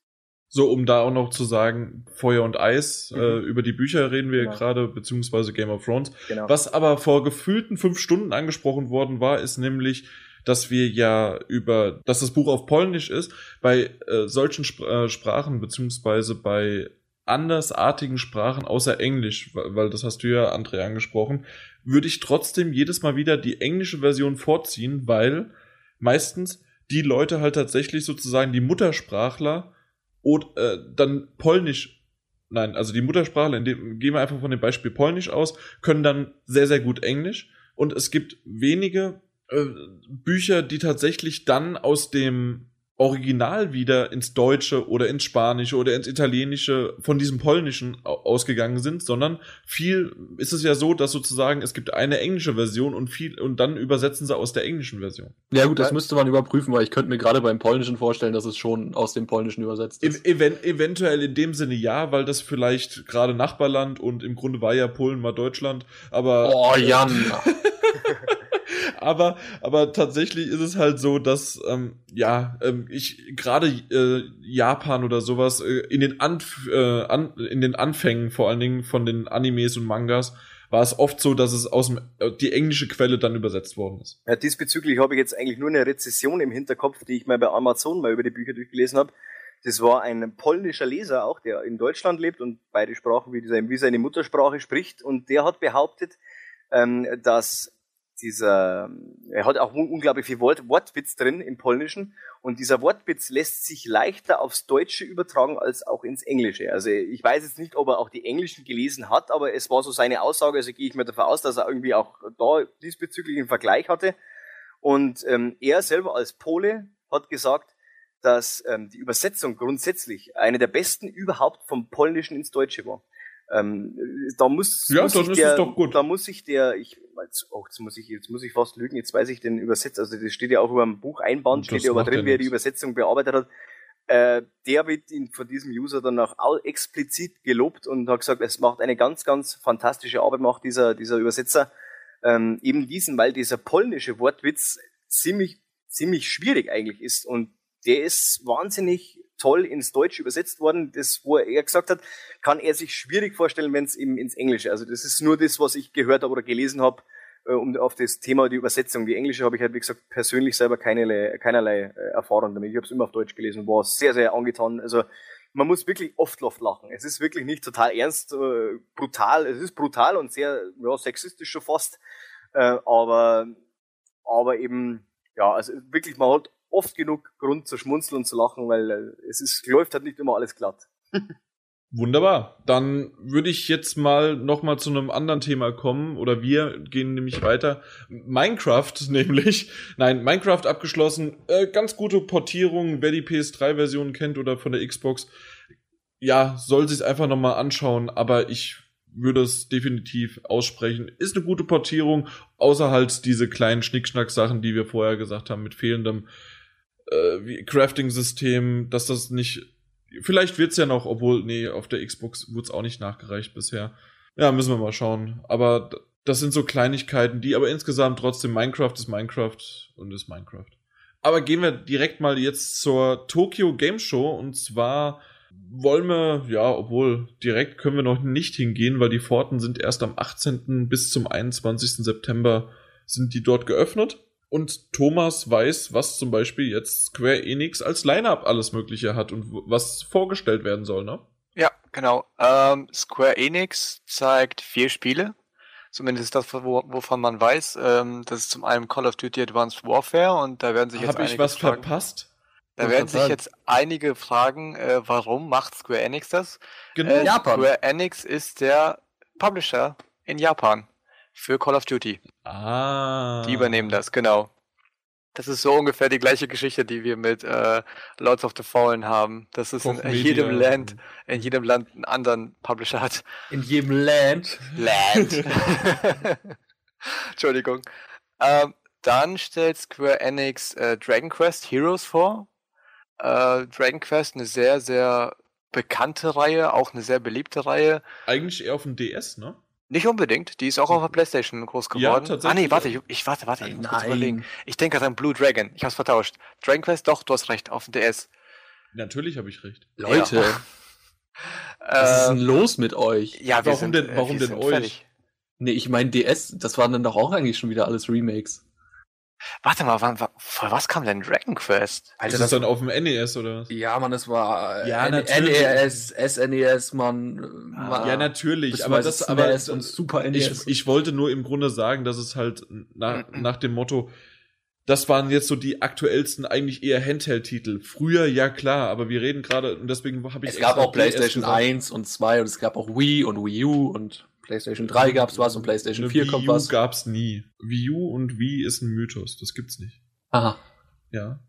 So, um da auch noch zu sagen, Feuer und Eis, mhm. äh, über die Bücher reden wir genau. gerade, beziehungsweise Game of Thrones. Genau. Was aber vor gefühlten fünf Stunden angesprochen worden war, ist nämlich, dass wir ja über, dass das Buch auf Polnisch ist, bei äh, solchen Sp äh, Sprachen, beziehungsweise bei andersartigen Sprachen außer Englisch, weil das hast du ja, André, angesprochen, würde ich trotzdem jedes Mal wieder die englische Version vorziehen, weil meistens die Leute halt tatsächlich sozusagen die Muttersprachler oder äh, dann Polnisch, nein, also die Muttersprachler, dem, gehen wir einfach von dem Beispiel Polnisch aus, können dann sehr, sehr gut Englisch. Und es gibt wenige äh, Bücher, die tatsächlich dann aus dem Original wieder ins Deutsche oder ins Spanische oder ins Italienische von diesem Polnischen ausgegangen sind, sondern viel ist es ja so, dass sozusagen es gibt eine englische Version und viel und dann übersetzen sie aus der englischen Version. Ja gut, das müsste man überprüfen, weil ich könnte mir gerade beim Polnischen vorstellen, dass es schon aus dem Polnischen übersetzt ist. E event eventuell in dem Sinne ja, weil das vielleicht gerade Nachbarland und im Grunde war ja Polen war Deutschland, aber Oh Jan. aber, aber tatsächlich ist es halt so, dass ähm, ja, ähm, ich gerade äh, Japan oder sowas äh, in den Anf äh, an, in den Anfängen vor allen Dingen von den Animes und Mangas war es oft so, dass es aus dem, äh, die englische Quelle dann übersetzt worden ist. Ja, diesbezüglich habe ich jetzt eigentlich nur eine Rezession im Hinterkopf, die ich mal bei Amazon mal über die Bücher durchgelesen habe. Das war ein polnischer Leser auch, der in Deutschland lebt und beide Sprachen wie, seine Muttersprache spricht. Und der hat behauptet, ähm, dass dieser, er hat auch unglaublich viel Wort, Wortwitz drin im Polnischen und dieser Wortwitz lässt sich leichter aufs Deutsche übertragen als auch ins Englische. Also ich weiß jetzt nicht, ob er auch die Englischen gelesen hat, aber es war so seine Aussage, also gehe ich mir davon aus, dass er irgendwie auch da diesbezüglich einen Vergleich hatte. Und ähm, er selber als Pole hat gesagt, dass ähm, die Übersetzung grundsätzlich eine der besten überhaupt vom Polnischen ins Deutsche war. Ähm, da muss, ja, muss dann ist der, es doch gut. da muss ich der, ich, oh, jetzt muss ich, jetzt muss ich fast lügen, jetzt weiß ich den Übersetzer, also das steht ja auch über dem Buch Einband, steht ja aber drin, wer die Übersetzung bearbeitet hat. Äh, der wird ihn von diesem User dann auch explizit gelobt und hat gesagt, es macht eine ganz, ganz fantastische Arbeit, macht dieser, dieser Übersetzer. Ähm, eben diesen, weil dieser polnische Wortwitz ziemlich, ziemlich schwierig eigentlich ist und der ist wahnsinnig toll ins Deutsche übersetzt worden. Das, wo er gesagt hat, kann er sich schwierig vorstellen, wenn es eben ins Englische. Also das ist nur das, was ich gehört habe oder gelesen habe, äh, um auf das Thema die Übersetzung. Die Englische habe ich halt, wie gesagt, persönlich selber keinerlei, keinerlei äh, Erfahrung damit. Ich habe es immer auf Deutsch gelesen war sehr, sehr angetan. Also man muss wirklich oft, oft lachen. Es ist wirklich nicht total ernst, äh, brutal. Es ist brutal und sehr ja, sexistisch schon fast. Äh, aber, aber eben, ja, also wirklich, man hat oft genug Grund zu schmunzeln und zu lachen, weil äh, es ist, läuft halt nicht immer alles glatt. Wunderbar. Dann würde ich jetzt mal noch mal zu einem anderen Thema kommen oder wir gehen nämlich weiter. Minecraft nämlich. Nein, Minecraft abgeschlossen. Äh, ganz gute Portierung, wer die PS3-Version kennt oder von der Xbox. Ja, soll sich einfach noch mal anschauen, aber ich würde es definitiv aussprechen. Ist eine gute Portierung, außer halt diese kleinen Schnickschnack-Sachen, die wir vorher gesagt haben, mit fehlendem äh, Crafting-System, dass das nicht. Vielleicht wird's ja noch, obwohl, nee, auf der Xbox wurde es auch nicht nachgereicht bisher. Ja, müssen wir mal schauen. Aber das sind so Kleinigkeiten, die aber insgesamt trotzdem Minecraft ist Minecraft und ist Minecraft. Aber gehen wir direkt mal jetzt zur Tokyo Game Show und zwar wollen wir, ja, obwohl direkt können wir noch nicht hingehen, weil die Pforten sind erst am 18. bis zum 21. September sind die dort geöffnet. Und Thomas weiß, was zum Beispiel jetzt Square Enix als Line-Up alles Mögliche hat und was vorgestellt werden soll, ne? Ja, genau. Ähm, Square Enix zeigt vier Spiele. Zumindest das, wo, wovon man weiß. Ähm, das ist zum einen Call of Duty Advanced Warfare und da werden sich jetzt Hab ich was fragen, verpasst? Da werden sich jetzt einige fragen, äh, warum macht Square Enix das? Genau. Äh, Square Enix ist der Publisher in Japan für Call of Duty. Ah. Die übernehmen das, genau. Das ist so ungefähr die gleiche Geschichte, die wir mit äh, Lords of the Fallen haben. Das ist in, in jedem Land, in jedem Land einen anderen Publisher hat. In jedem Land. Land. Entschuldigung. Ähm, dann stellt Square Enix äh, Dragon Quest Heroes vor. Äh, Dragon Quest, eine sehr, sehr bekannte Reihe, auch eine sehr beliebte Reihe. Eigentlich eher auf dem DS, ne? Nicht unbedingt, die ist auch auf der Playstation groß geworden. Ja, tatsächlich. Ah nee, warte, ich, ich warte, warte, ich muss kurz überlegen. Ich denke an Blue Dragon, ich hab's vertauscht. Dragon Quest, doch, du hast recht, auf dem DS. Natürlich habe ich recht. Leute, ja. was ist denn ähm, los mit euch? Ja, warum sind, denn, warum denn euch? Fertig. Nee, ich meine DS, das waren dann doch auch eigentlich schon wieder alles Remakes. Warte mal, wann, vor was kam denn Dragon Quest? Alter, ist das, das dann auf dem NES oder was? Ja, man, das war äh, ja, NES, SNES, man. Ah, ja, natürlich, aber das, aber e und Super NES. Ich, ich wollte nur im Grunde sagen, dass es halt nach, nach dem Motto, das waren jetzt so die aktuellsten, eigentlich eher Handheld-Titel. Früher, ja klar, aber wir reden gerade, und deswegen habe ich Es gab auch PlayStation 1 und 2 und es gab auch Wii und Wii U und PlayStation 3 gab's was und PlayStation 4 kommt was. Wii U gab's nie. Wii U und Wii ist ein Mythos, das gibt's nicht. Aha. Ja.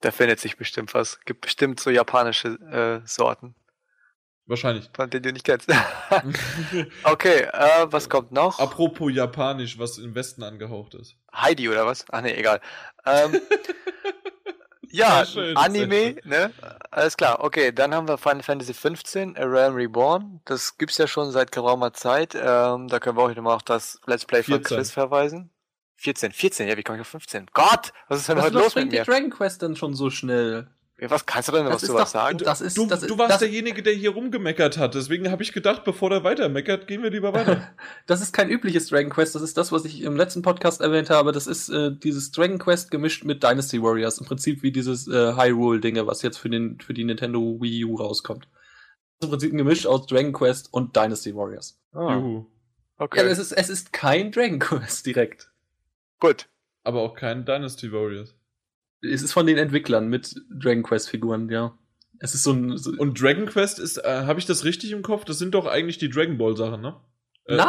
Da findet sich bestimmt was. Gibt bestimmt so japanische äh, Sorten. Wahrscheinlich. Von denen du nicht kennst. okay, äh, was kommt noch? Apropos Japanisch, was im Westen angehaucht ist. Heidi oder was? Ach nee, egal. Ähm, Ja, schön, Anime, ne? Alles klar. Okay, dann haben wir Final Fantasy 15, A Realm Reborn. Das gibt's ja schon seit geraumer Zeit. Ähm, da können wir auch nochmal auf das Let's Play von Chris verweisen. 14, 14, ja, wie komme ich auf 15? Gott, was ist denn was heute los mit mir? die Dragon Quest denn schon so schnell? Was kannst du denn was du was sagen? Das ist, du, das ist, du warst das derjenige, der hier rumgemeckert hat. Deswegen habe ich gedacht, bevor der weiter meckert, gehen wir lieber weiter. das ist kein übliches Dragon Quest. Das ist das, was ich im letzten Podcast erwähnt habe. Das ist äh, dieses Dragon Quest gemischt mit Dynasty Warriors. Im Prinzip wie dieses äh, Hyrule-Dinge, was jetzt für, den, für die Nintendo Wii U rauskommt. Das ist im Prinzip ein Gemisch aus Dragon Quest und Dynasty Warriors. Ah. Juhu. Okay. Ja, es ist, es ist kein Dragon Quest direkt. Gut. Aber auch kein Dynasty Warriors. Es ist von den Entwicklern mit Dragon Quest Figuren, ja. Es ist so ein. So und Dragon Quest ist, äh, habe ich das richtig im Kopf? Das sind doch eigentlich die Dragon Ball Sachen, ne? Äh, nein!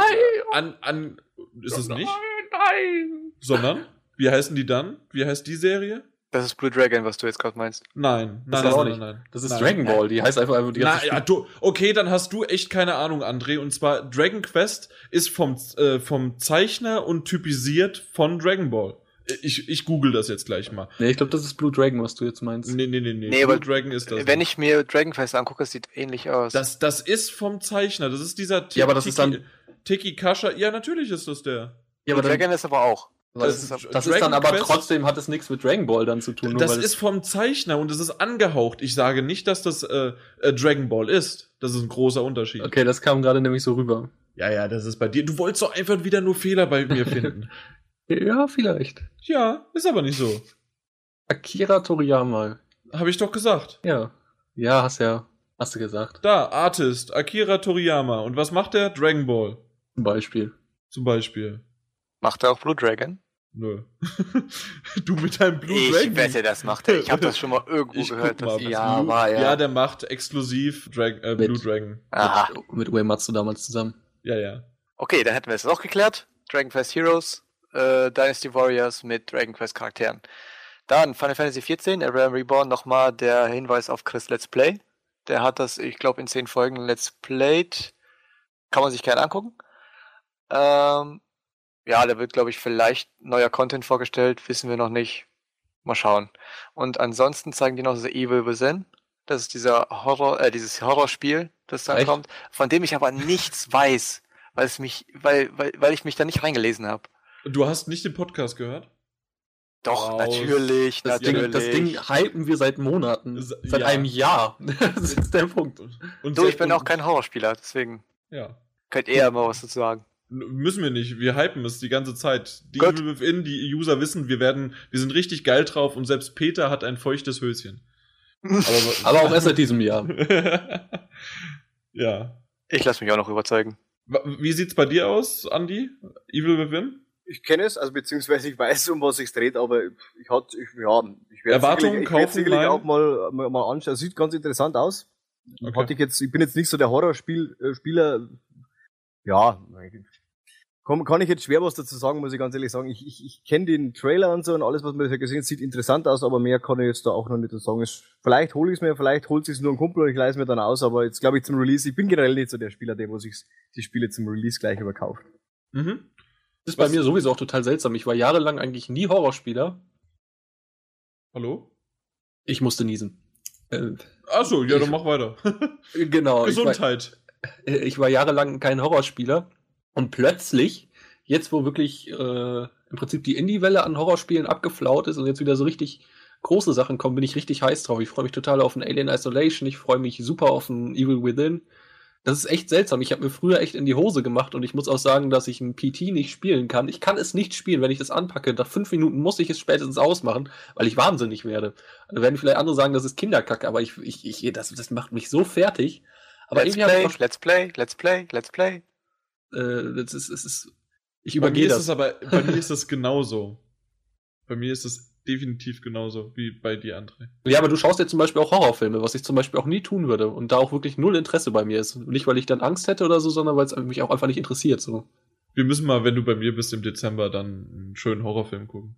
An, an, ist es nicht? Nein, nein! Sondern? Wie heißen die dann? Wie heißt die Serie? Das ist Blue Dragon, was du jetzt gerade meinst. Nein, nein, das nein, nein, nein, Das ist nein. Dragon Ball, die heißt einfach einfach die ganze Na, ja, du, Okay, dann hast du echt keine Ahnung, André. Und zwar Dragon Quest ist vom, äh, vom Zeichner und typisiert von Dragon Ball. Ich, ich google das jetzt gleich mal. Nee, ich glaube, das ist Blue Dragon, was du jetzt meinst. Nee, nee, nee, nee. nee Blue Dragon ist das. Wenn nicht. ich mir Dragon Quest angucke, es sieht ähnlich aus. Das, das ist vom Zeichner. Das ist dieser Tiki, Ja, aber das ist dann. Tiki Kasha. Ja, natürlich ist das der. Ja, aber Dragon ist aber auch. Das, das, ist, das ist, dann aber Quest, trotzdem hat es nichts mit Dragon Ball dann zu tun. das ist vom Zeichner und es ist angehaucht. Ich sage nicht, dass das äh, äh, Dragon Ball ist. Das ist ein großer Unterschied. Okay, das kam gerade nämlich so rüber. Ja, ja, das ist bei dir. Du wolltest doch einfach wieder nur Fehler bei mir finden. Ja, vielleicht. Ja, ist aber nicht so. Akira Toriyama. Habe ich doch gesagt. Ja. Ja, hast ja. Hast du gesagt. Da, Artist, Akira Toriyama. Und was macht er? Dragon Ball. Zum Beispiel. Zum Beispiel. Macht er auch Blue Dragon? Nö. du mit deinem Blue ich Dragon. Ich wette, das macht er. Ich habe das schon mal irgendwo ich gehört. Mal, ja, Blue, war ja. Ja, der macht exklusiv Drag äh, Blue mit, Dragon. Aha. Mit, mit Uematsu damals zusammen. Ja, ja. Okay, dann hätten wir es auch geklärt. Dragon Quest Heroes äh, Dynasty Warriors mit Dragon Quest Charakteren. Dann Final Fantasy XIV, A Realm Reborn, nochmal der Hinweis auf Chris Let's Play. Der hat das, ich glaube, in zehn Folgen Let's Played. Kann man sich gerne angucken. Ähm, ja, da wird, glaube ich, vielleicht neuer Content vorgestellt, wissen wir noch nicht. Mal schauen. Und ansonsten zeigen die noch The Evil Within. Das ist dieser Horror, äh, dieses Horrorspiel, das dann Echt? kommt, von dem ich aber nichts weiß, weil es mich, weil, weil, weil ich mich da nicht reingelesen habe. Du hast nicht den Podcast gehört? Doch, Raus. natürlich, das natürlich. Ding, das Ding hypen wir seit Monaten. Seit ja. einem Jahr. das ist der Punkt. Und du, ich bin auch kein Horrorspieler, deswegen. Ja. Könnt ihr ja mal was dazu sagen. Müssen wir nicht. Wir hypen es die ganze Zeit. Die Evil Within, die User wissen, wir werden, wir sind richtig geil drauf und selbst Peter hat ein feuchtes Höschen. Aber, Aber auch erst seit diesem Jahr. ja. Ich lasse mich auch noch überzeugen. Wie sieht's bei dir aus, Andy? Evil Within? Ich kenne es, also beziehungsweise ich weiß, um was es dreht, aber ich hatte, ich, ja, ich werde sicherlich, ich sicherlich auch mal, mal, mal anschauen. Sieht ganz interessant aus. Okay. Hatte ich jetzt, ich bin jetzt nicht so der Horrorspieler. Äh, ja, kann, kann ich jetzt schwer was dazu sagen, muss ich ganz ehrlich sagen. Ich, ich, ich kenne den Trailer und so und alles, was man gesehen hat, sieht interessant aus, aber mehr kann ich jetzt da auch noch nicht sagen. Ich, vielleicht hole ich es mir, vielleicht holt es nur ein Kumpel und ich leise mir dann aus, aber jetzt glaube ich zum Release, ich bin generell nicht so der Spieler, der, wo sich die Spiele zum Release gleich überkauft. Mhm. Das ist bei mir sowieso auch total seltsam. Ich war jahrelang eigentlich nie Horrorspieler. Hallo? Ich musste niesen. Äh, Achso, ja, ich, dann mach weiter. genau. Gesundheit. Ich war, ich war, jahrelang kein Horrorspieler. Und plötzlich, jetzt wo wirklich äh, im Prinzip die Indie-Welle an Horrorspielen abgeflaut ist und jetzt wieder so richtig große Sachen kommen, bin ich richtig heiß drauf. Ich freue mich total auf ein Alien Isolation. Ich freue mich super auf ein Evil Within. Das ist echt seltsam. Ich habe mir früher echt in die Hose gemacht und ich muss auch sagen, dass ich ein PT nicht spielen kann. Ich kann es nicht spielen, wenn ich das anpacke. Nach fünf Minuten muss ich es spätestens ausmachen, weil ich wahnsinnig werde. Da werden vielleicht andere sagen, das ist Kinderkacke, aber ich, ich, ich das, das macht mich so fertig. Aber let's play, noch, let's play, let's play, let's play. Äh, das ist, es ist, ich übergehe das. Ist aber, bei mir ist das genauso. Bei mir ist das definitiv genauso wie bei dir, André. Ja, aber du schaust ja zum Beispiel auch Horrorfilme, was ich zum Beispiel auch nie tun würde und da auch wirklich null Interesse bei mir ist. Nicht, weil ich dann Angst hätte oder so, sondern weil es mich auch einfach nicht interessiert. So. Wir müssen mal, wenn du bei mir bist im Dezember, dann einen schönen Horrorfilm gucken.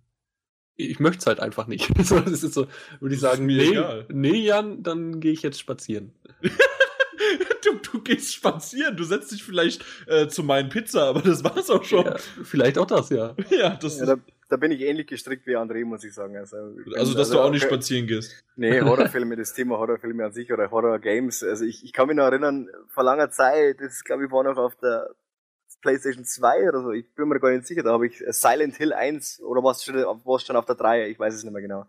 Ich möchte es halt einfach nicht. das ist so, würde ich sagen, nee, nee, Jan, dann gehe ich jetzt spazieren. du, du gehst spazieren, du setzt dich vielleicht äh, zu meinen Pizza, aber das war's auch schon. Ja, vielleicht auch das, ja. Ja, das ja, da, da, bin ich ähnlich gestrickt wie André, muss ich sagen. Also, ich also dass also, du auch nicht okay. spazieren gehst. Nee, Horrorfilme, das Thema Horrorfilme an sich oder Horror-Games. Also ich, ich kann mich noch erinnern, vor langer Zeit, das glaube ich war noch auf der PlayStation 2 oder so, ich bin mir gar nicht sicher, da habe ich Silent Hill 1 oder was schon, was schon auf der 3, ich weiß es nicht mehr genau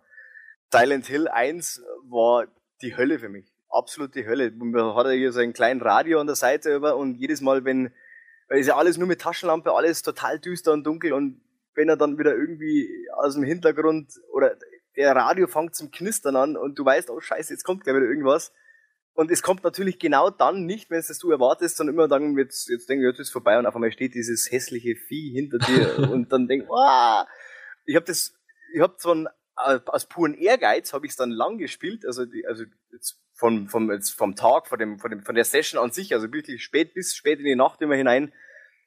Silent Hill 1 war die Hölle für mich. Absolut die Hölle. Man hat ja hier so einen kleinen Radio an der Seite über und jedes Mal, wenn, weil ist ja alles nur mit Taschenlampe, alles total düster und dunkel und wenn er dann wieder irgendwie aus dem Hintergrund oder der Radio fängt zum Knistern an und du weißt, oh scheiße, jetzt kommt gleich wieder irgendwas. Und es kommt natürlich genau dann nicht, wenn es das du erwartest, sondern immer dann, jetzt, jetzt denke ich, jetzt ist vorbei und auf einmal steht dieses hässliche Vieh hinter dir und dann denk, ah, ich habe das, ich habe so ein, aus puren Ehrgeiz habe ich es dann lang gespielt, also die, also jetzt vom, vom, jetzt vom Tag, von dem, von dem, von der Session an sich, also wirklich spät bis spät in die Nacht immer hinein,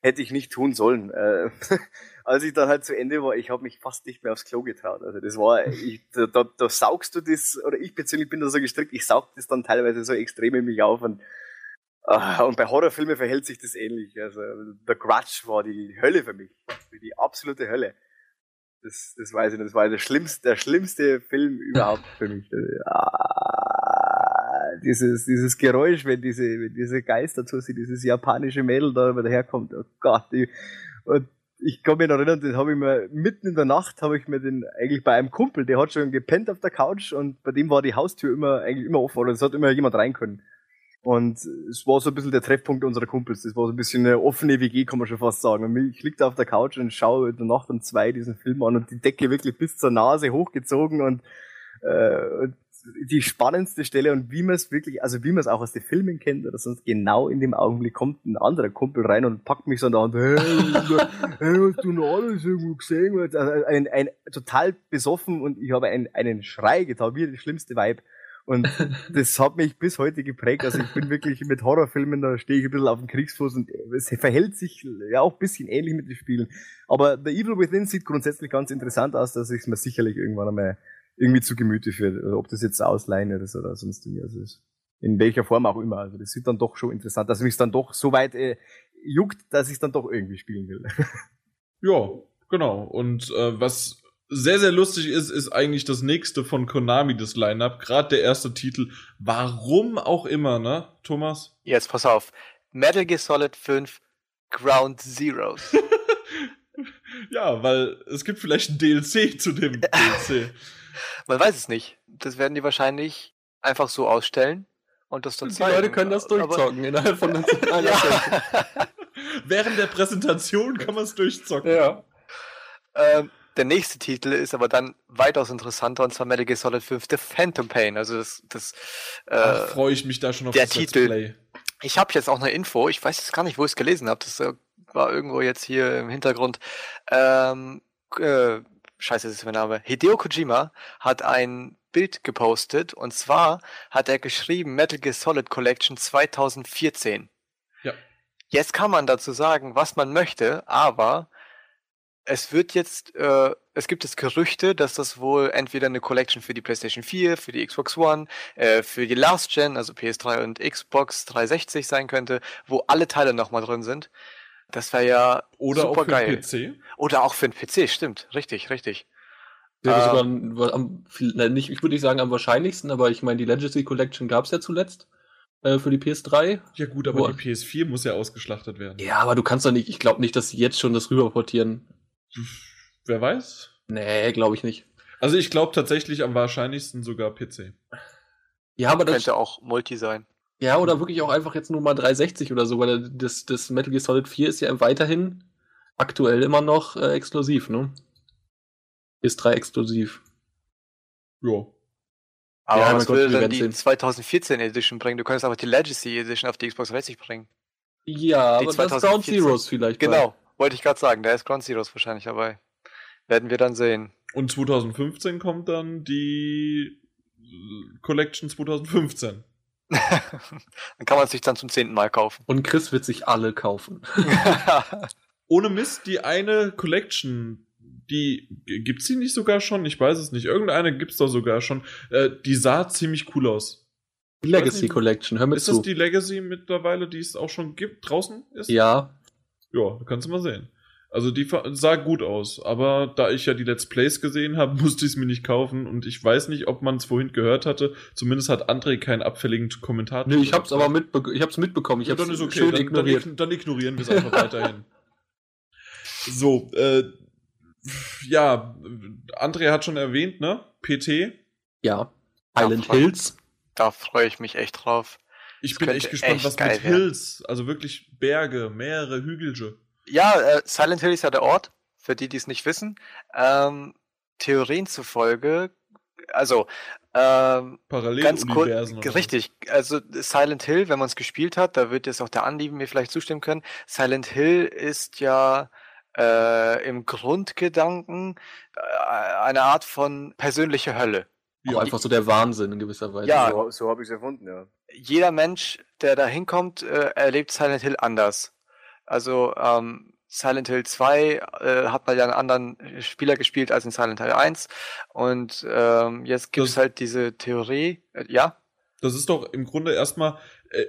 hätte ich nicht tun sollen. Äh, als ich dann halt zu Ende war, ich habe mich fast nicht mehr aufs Klo getraut. Also das war, ich, da, da, da saugst du das, oder ich persönlich bin da so gestrickt, ich saug das dann teilweise so extrem in mich auf und Uh, und bei Horrorfilmen verhält sich das ähnlich. Also The Grudge war die Hölle für mich. Die absolute Hölle. Das, das weiß ich. Das war der schlimmste, der schlimmste Film überhaupt für mich. Ah, dieses, dieses Geräusch, wenn diese, wenn diese Geister zu sie, dieses japanische Mädel da wieder herkommt. Oh Gott. Die, und ich kann mich noch erinnern, das habe ich mir mitten in der Nacht habe ich mir den eigentlich bei einem Kumpel, der hat schon gepennt auf der Couch und bei dem war die Haustür immer eigentlich immer offen oder es hat immer jemand rein können. Und es war so ein bisschen der Treffpunkt unserer Kumpels. Das war so ein bisschen eine offene WG, kann man schon fast sagen. Und ich lieg da auf der Couch und schaue in der Nacht um zwei diesen Film an und die Decke wirklich bis zur Nase hochgezogen und, äh, und die spannendste Stelle und wie man es wirklich, also wie man es auch aus den Filmen kennt oder sonst genau in dem Augenblick kommt ein anderer Kumpel rein und packt mich so an der Hand, hey, hey hast du noch alles irgendwo gesehen? Also ein, ein, total besoffen und ich habe einen, einen Schrei getan, wie der schlimmste Vibe. Und das hat mich bis heute geprägt. Also ich bin wirklich mit Horrorfilmen, da stehe ich ein bisschen auf dem Kriegsfuß und es verhält sich ja auch ein bisschen ähnlich mit den Spielen. Aber The Evil Within sieht grundsätzlich ganz interessant aus, dass ich es mir sicherlich irgendwann einmal irgendwie zu Gemüte führt. Also ob das jetzt ausleihen ist oder sonst irgendwie. Also in welcher Form auch immer. Also das sieht dann doch schon interessant, dass mich dann doch so weit äh, juckt, dass ich es dann doch irgendwie spielen will. ja, genau. Und äh, was sehr, sehr lustig ist, ist eigentlich das nächste von Konami, das Line-Up. Gerade der erste Titel. Warum auch immer, ne, Thomas? Jetzt pass auf. Metal Gear Solid 5 Ground Zeroes. ja, weil es gibt vielleicht ein DLC zu dem DLC. Man weiß es nicht. Das werden die wahrscheinlich einfach so ausstellen und das dann Die zeigen. Leute können das durchzocken Aber innerhalb von einer ja. Während der Präsentation kann man es durchzocken. Ja. Ähm, der nächste Titel ist aber dann weitaus interessanter und zwar Metal Gear Solid 5 The Phantom Pain. Also das, das äh, freue ich mich da schon auf der das Titel. Play. Ich habe jetzt auch eine Info. Ich weiß jetzt gar nicht, wo ich es gelesen habe. Das äh, war irgendwo jetzt hier im Hintergrund. Ähm, äh, scheiße, das ist mein Name. Hideo Kojima hat ein Bild gepostet und zwar hat er geschrieben Metal Gear Solid Collection 2014. Ja. Jetzt kann man dazu sagen, was man möchte, aber es wird jetzt, äh, es gibt es Gerüchte, dass das wohl entweder eine Collection für die PlayStation 4, für die Xbox One, äh, für die Last Gen, also PS3 und Xbox 360 sein könnte, wo alle Teile nochmal drin sind. Das wäre ja Oder super auch für geil. PC. Oder auch für den PC, stimmt. Richtig, richtig. Wäre ähm, sogar am, nicht, ich würde nicht sagen am wahrscheinlichsten, aber ich meine, die Legacy Collection gab es ja zuletzt äh, für die PS3. Ja gut, aber Wo, die PS4 muss ja ausgeschlachtet werden. Ja, aber du kannst doch nicht, ich glaube nicht, dass sie jetzt schon das rüberportieren. Wer weiß? Nee, glaube ich nicht. Also ich glaube tatsächlich am wahrscheinlichsten sogar PC. Ja, aber das könnte auch Multi sein. Ja, oder wirklich auch einfach jetzt nur mal 360 oder so, weil das, das Metal Gear Solid 4 ist ja weiterhin aktuell immer noch äh, exklusiv, ne? Ist 3 exklusiv. Ja. Aber ja, was würde dann die sehen. 2014 Edition bringen? Du könntest einfach die Legacy Edition auf die Xbox 360 bringen. Ja, die aber 2014. das Ground Zeroes vielleicht. Genau, bei. wollte ich gerade sagen. Da ist Ground Zeroes wahrscheinlich dabei. Werden wir dann sehen. Und 2015 kommt dann die Collection 2015. dann kann man sich dann zum zehnten Mal kaufen. Und Chris wird sich alle kaufen. Ohne Mist, die eine Collection, die gibt's die nicht sogar schon? Ich weiß es nicht. Irgendeine gibt's doch sogar schon. Äh, die sah ziemlich cool aus. Die Legacy nicht, Collection, hör mir ist zu. Ist das die Legacy mittlerweile, die es auch schon gibt, draußen ist? Ja. Ja, kannst du mal sehen. Also die sah gut aus, aber da ich ja die Let's Plays gesehen habe, musste ich es mir nicht kaufen und ich weiß nicht, ob man es vorhin gehört hatte. Zumindest hat André keinen abfälligen Kommentar. Nee, ich hab's aber mitbe ich hab's mitbekommen. Ich ja, hab's dann ist okay. schön dann, ignoriert. Dann, dann ignorieren wir es einfach weiterhin. So, äh, ja, André hat schon erwähnt, ne? PT Ja. Island Hills. Da freue ich mich echt drauf. Ich das bin echt gespannt, echt was mit werden. Hills, also wirklich Berge, mehrere Hügelche. Ja, äh, Silent Hill ist ja der Ort, für die, die es nicht wissen. Ähm, Theorien zufolge, also ähm, ganz kurz, richtig. Also Silent Hill, wenn man es gespielt hat, da wird jetzt auch der Andi mir vielleicht zustimmen können. Silent Hill ist ja äh, im Grundgedanken äh, eine Art von persönliche Hölle. Ja, einfach so der Wahnsinn in gewisser Weise. Ja, so, so habe ich es erfunden, ja. Jeder Mensch, der da hinkommt, äh, erlebt Silent Hill anders. Also ähm, Silent Hill 2 äh, hat man ja einen anderen Spieler gespielt als in Silent Hill 1. Und ähm, jetzt gibt es halt diese Theorie, äh, ja. Das ist doch im Grunde erstmal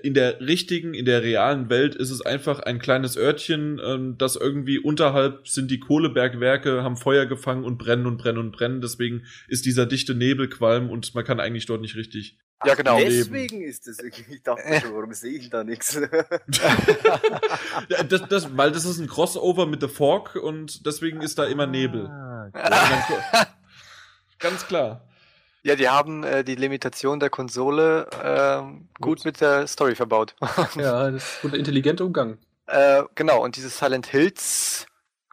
in der richtigen, in der realen Welt ist es einfach ein kleines Örtchen, ähm, das irgendwie unterhalb sind die Kohlebergwerke, haben Feuer gefangen und brennen und brennen und brennen. Deswegen ist dieser dichte Nebelqualm und man kann eigentlich dort nicht richtig. Ja, genau. Deswegen leben. ist es. Ich dachte schon, warum sehe ich da nichts? das, das, weil das ist ein Crossover mit The Fork und deswegen ist da immer Nebel. Ah, okay. ganz klar. Ja, die haben äh, die Limitation der Konsole äh, gut mit der Story verbaut. ja, das wurde intelligent umgangen. Äh, genau, und dieses Silent Hills,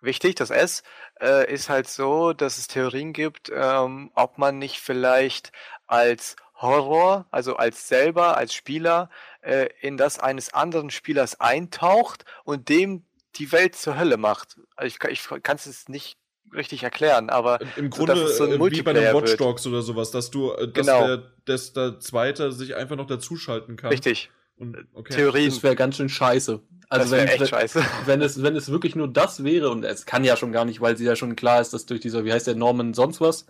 wichtig, das S, äh, ist halt so, dass es Theorien gibt, ähm, ob man nicht vielleicht als Horror, also als selber, als Spieler, äh, in das eines anderen Spielers eintaucht und dem die Welt zur Hölle macht. Also ich, ich kann es nicht richtig erklären, aber im Grunde so, so wie bei den Watch Dogs oder sowas, dass du, äh, dass genau. der, dass der Zweite sich einfach noch dazuschalten kann. Richtig. Und, okay. Theorien. Das wäre ganz schön scheiße. Also wenn, echt scheiße. wenn es, wenn es wirklich nur das wäre, und es kann ja schon gar nicht, weil sie ja schon klar ist, dass durch dieser, wie heißt der, Norman sonst was,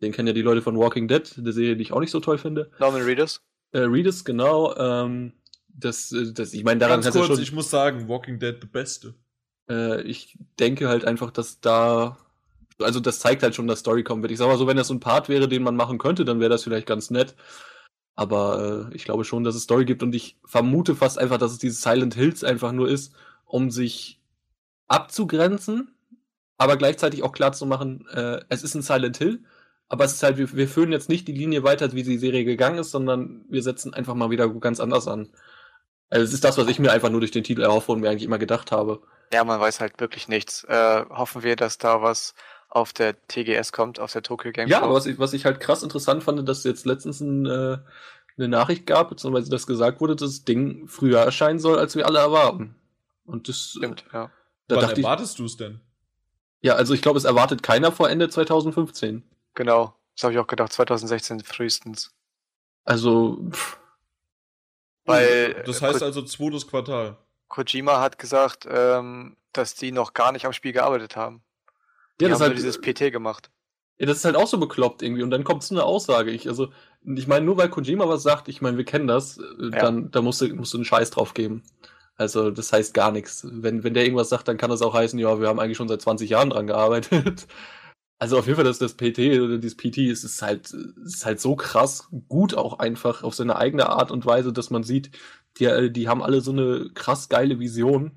den kennen ja die Leute von Walking Dead, der Serie, die ich auch nicht so toll finde. Norman Reedus? Äh, Reedus, genau. Ähm, das, äh, das, ich meine, daran Ganz kurz, ja schon, ich muss sagen, Walking Dead the beste. Äh, ich denke halt einfach, dass da also das zeigt halt schon, dass Story kommen wird. Ich sag mal so, wenn das so ein Part wäre, den man machen könnte, dann wäre das vielleicht ganz nett. Aber äh, ich glaube schon, dass es Story gibt und ich vermute fast einfach, dass es dieses Silent Hills einfach nur ist, um sich abzugrenzen, aber gleichzeitig auch klar zu machen, äh, es ist ein Silent Hill, aber es ist halt, wir, wir führen jetzt nicht die Linie weiter, wie die Serie gegangen ist, sondern wir setzen einfach mal wieder ganz anders an. Also es ist das, was ich mir einfach nur durch den Titel erhoffe und mir eigentlich immer gedacht habe. Ja, man weiß halt wirklich nichts. Äh, hoffen wir, dass da was auf der TGS kommt, auf der Tokyo Game Ja, aber was ich, was ich halt krass interessant fand, dass jetzt letztens ein, äh, eine Nachricht gab, beziehungsweise das gesagt wurde, dass das Ding früher erscheinen soll, als wir alle erwarten. Und das stimmt, ja. Da Wann erwartest du es denn? Ja, also ich glaube, es erwartet keiner vor Ende 2015. Genau, das habe ich auch gedacht, 2016 frühestens. Also, pff. Weil. Das heißt also zweites Quartal. Kojima hat gesagt, ähm, dass die noch gar nicht am Spiel gearbeitet haben. Ja, das haben halt, dieses PT gemacht. Ja, das ist halt auch so bekloppt irgendwie. Und dann kommt so eine Aussage. Ich, also, ich meine, nur weil Kojima was sagt, ich meine, wir kennen das, äh, ja. dann da musst du, musst du einen Scheiß drauf geben. Also, das heißt gar nichts. Wenn, wenn der irgendwas sagt, dann kann das auch heißen, ja, wir haben eigentlich schon seit 20 Jahren dran gearbeitet. Also auf jeden Fall, dass das PT oder dieses PT ist, ist halt, ist halt so krass gut auch einfach auf seine eigene Art und Weise, dass man sieht, die, die haben alle so eine krass geile Vision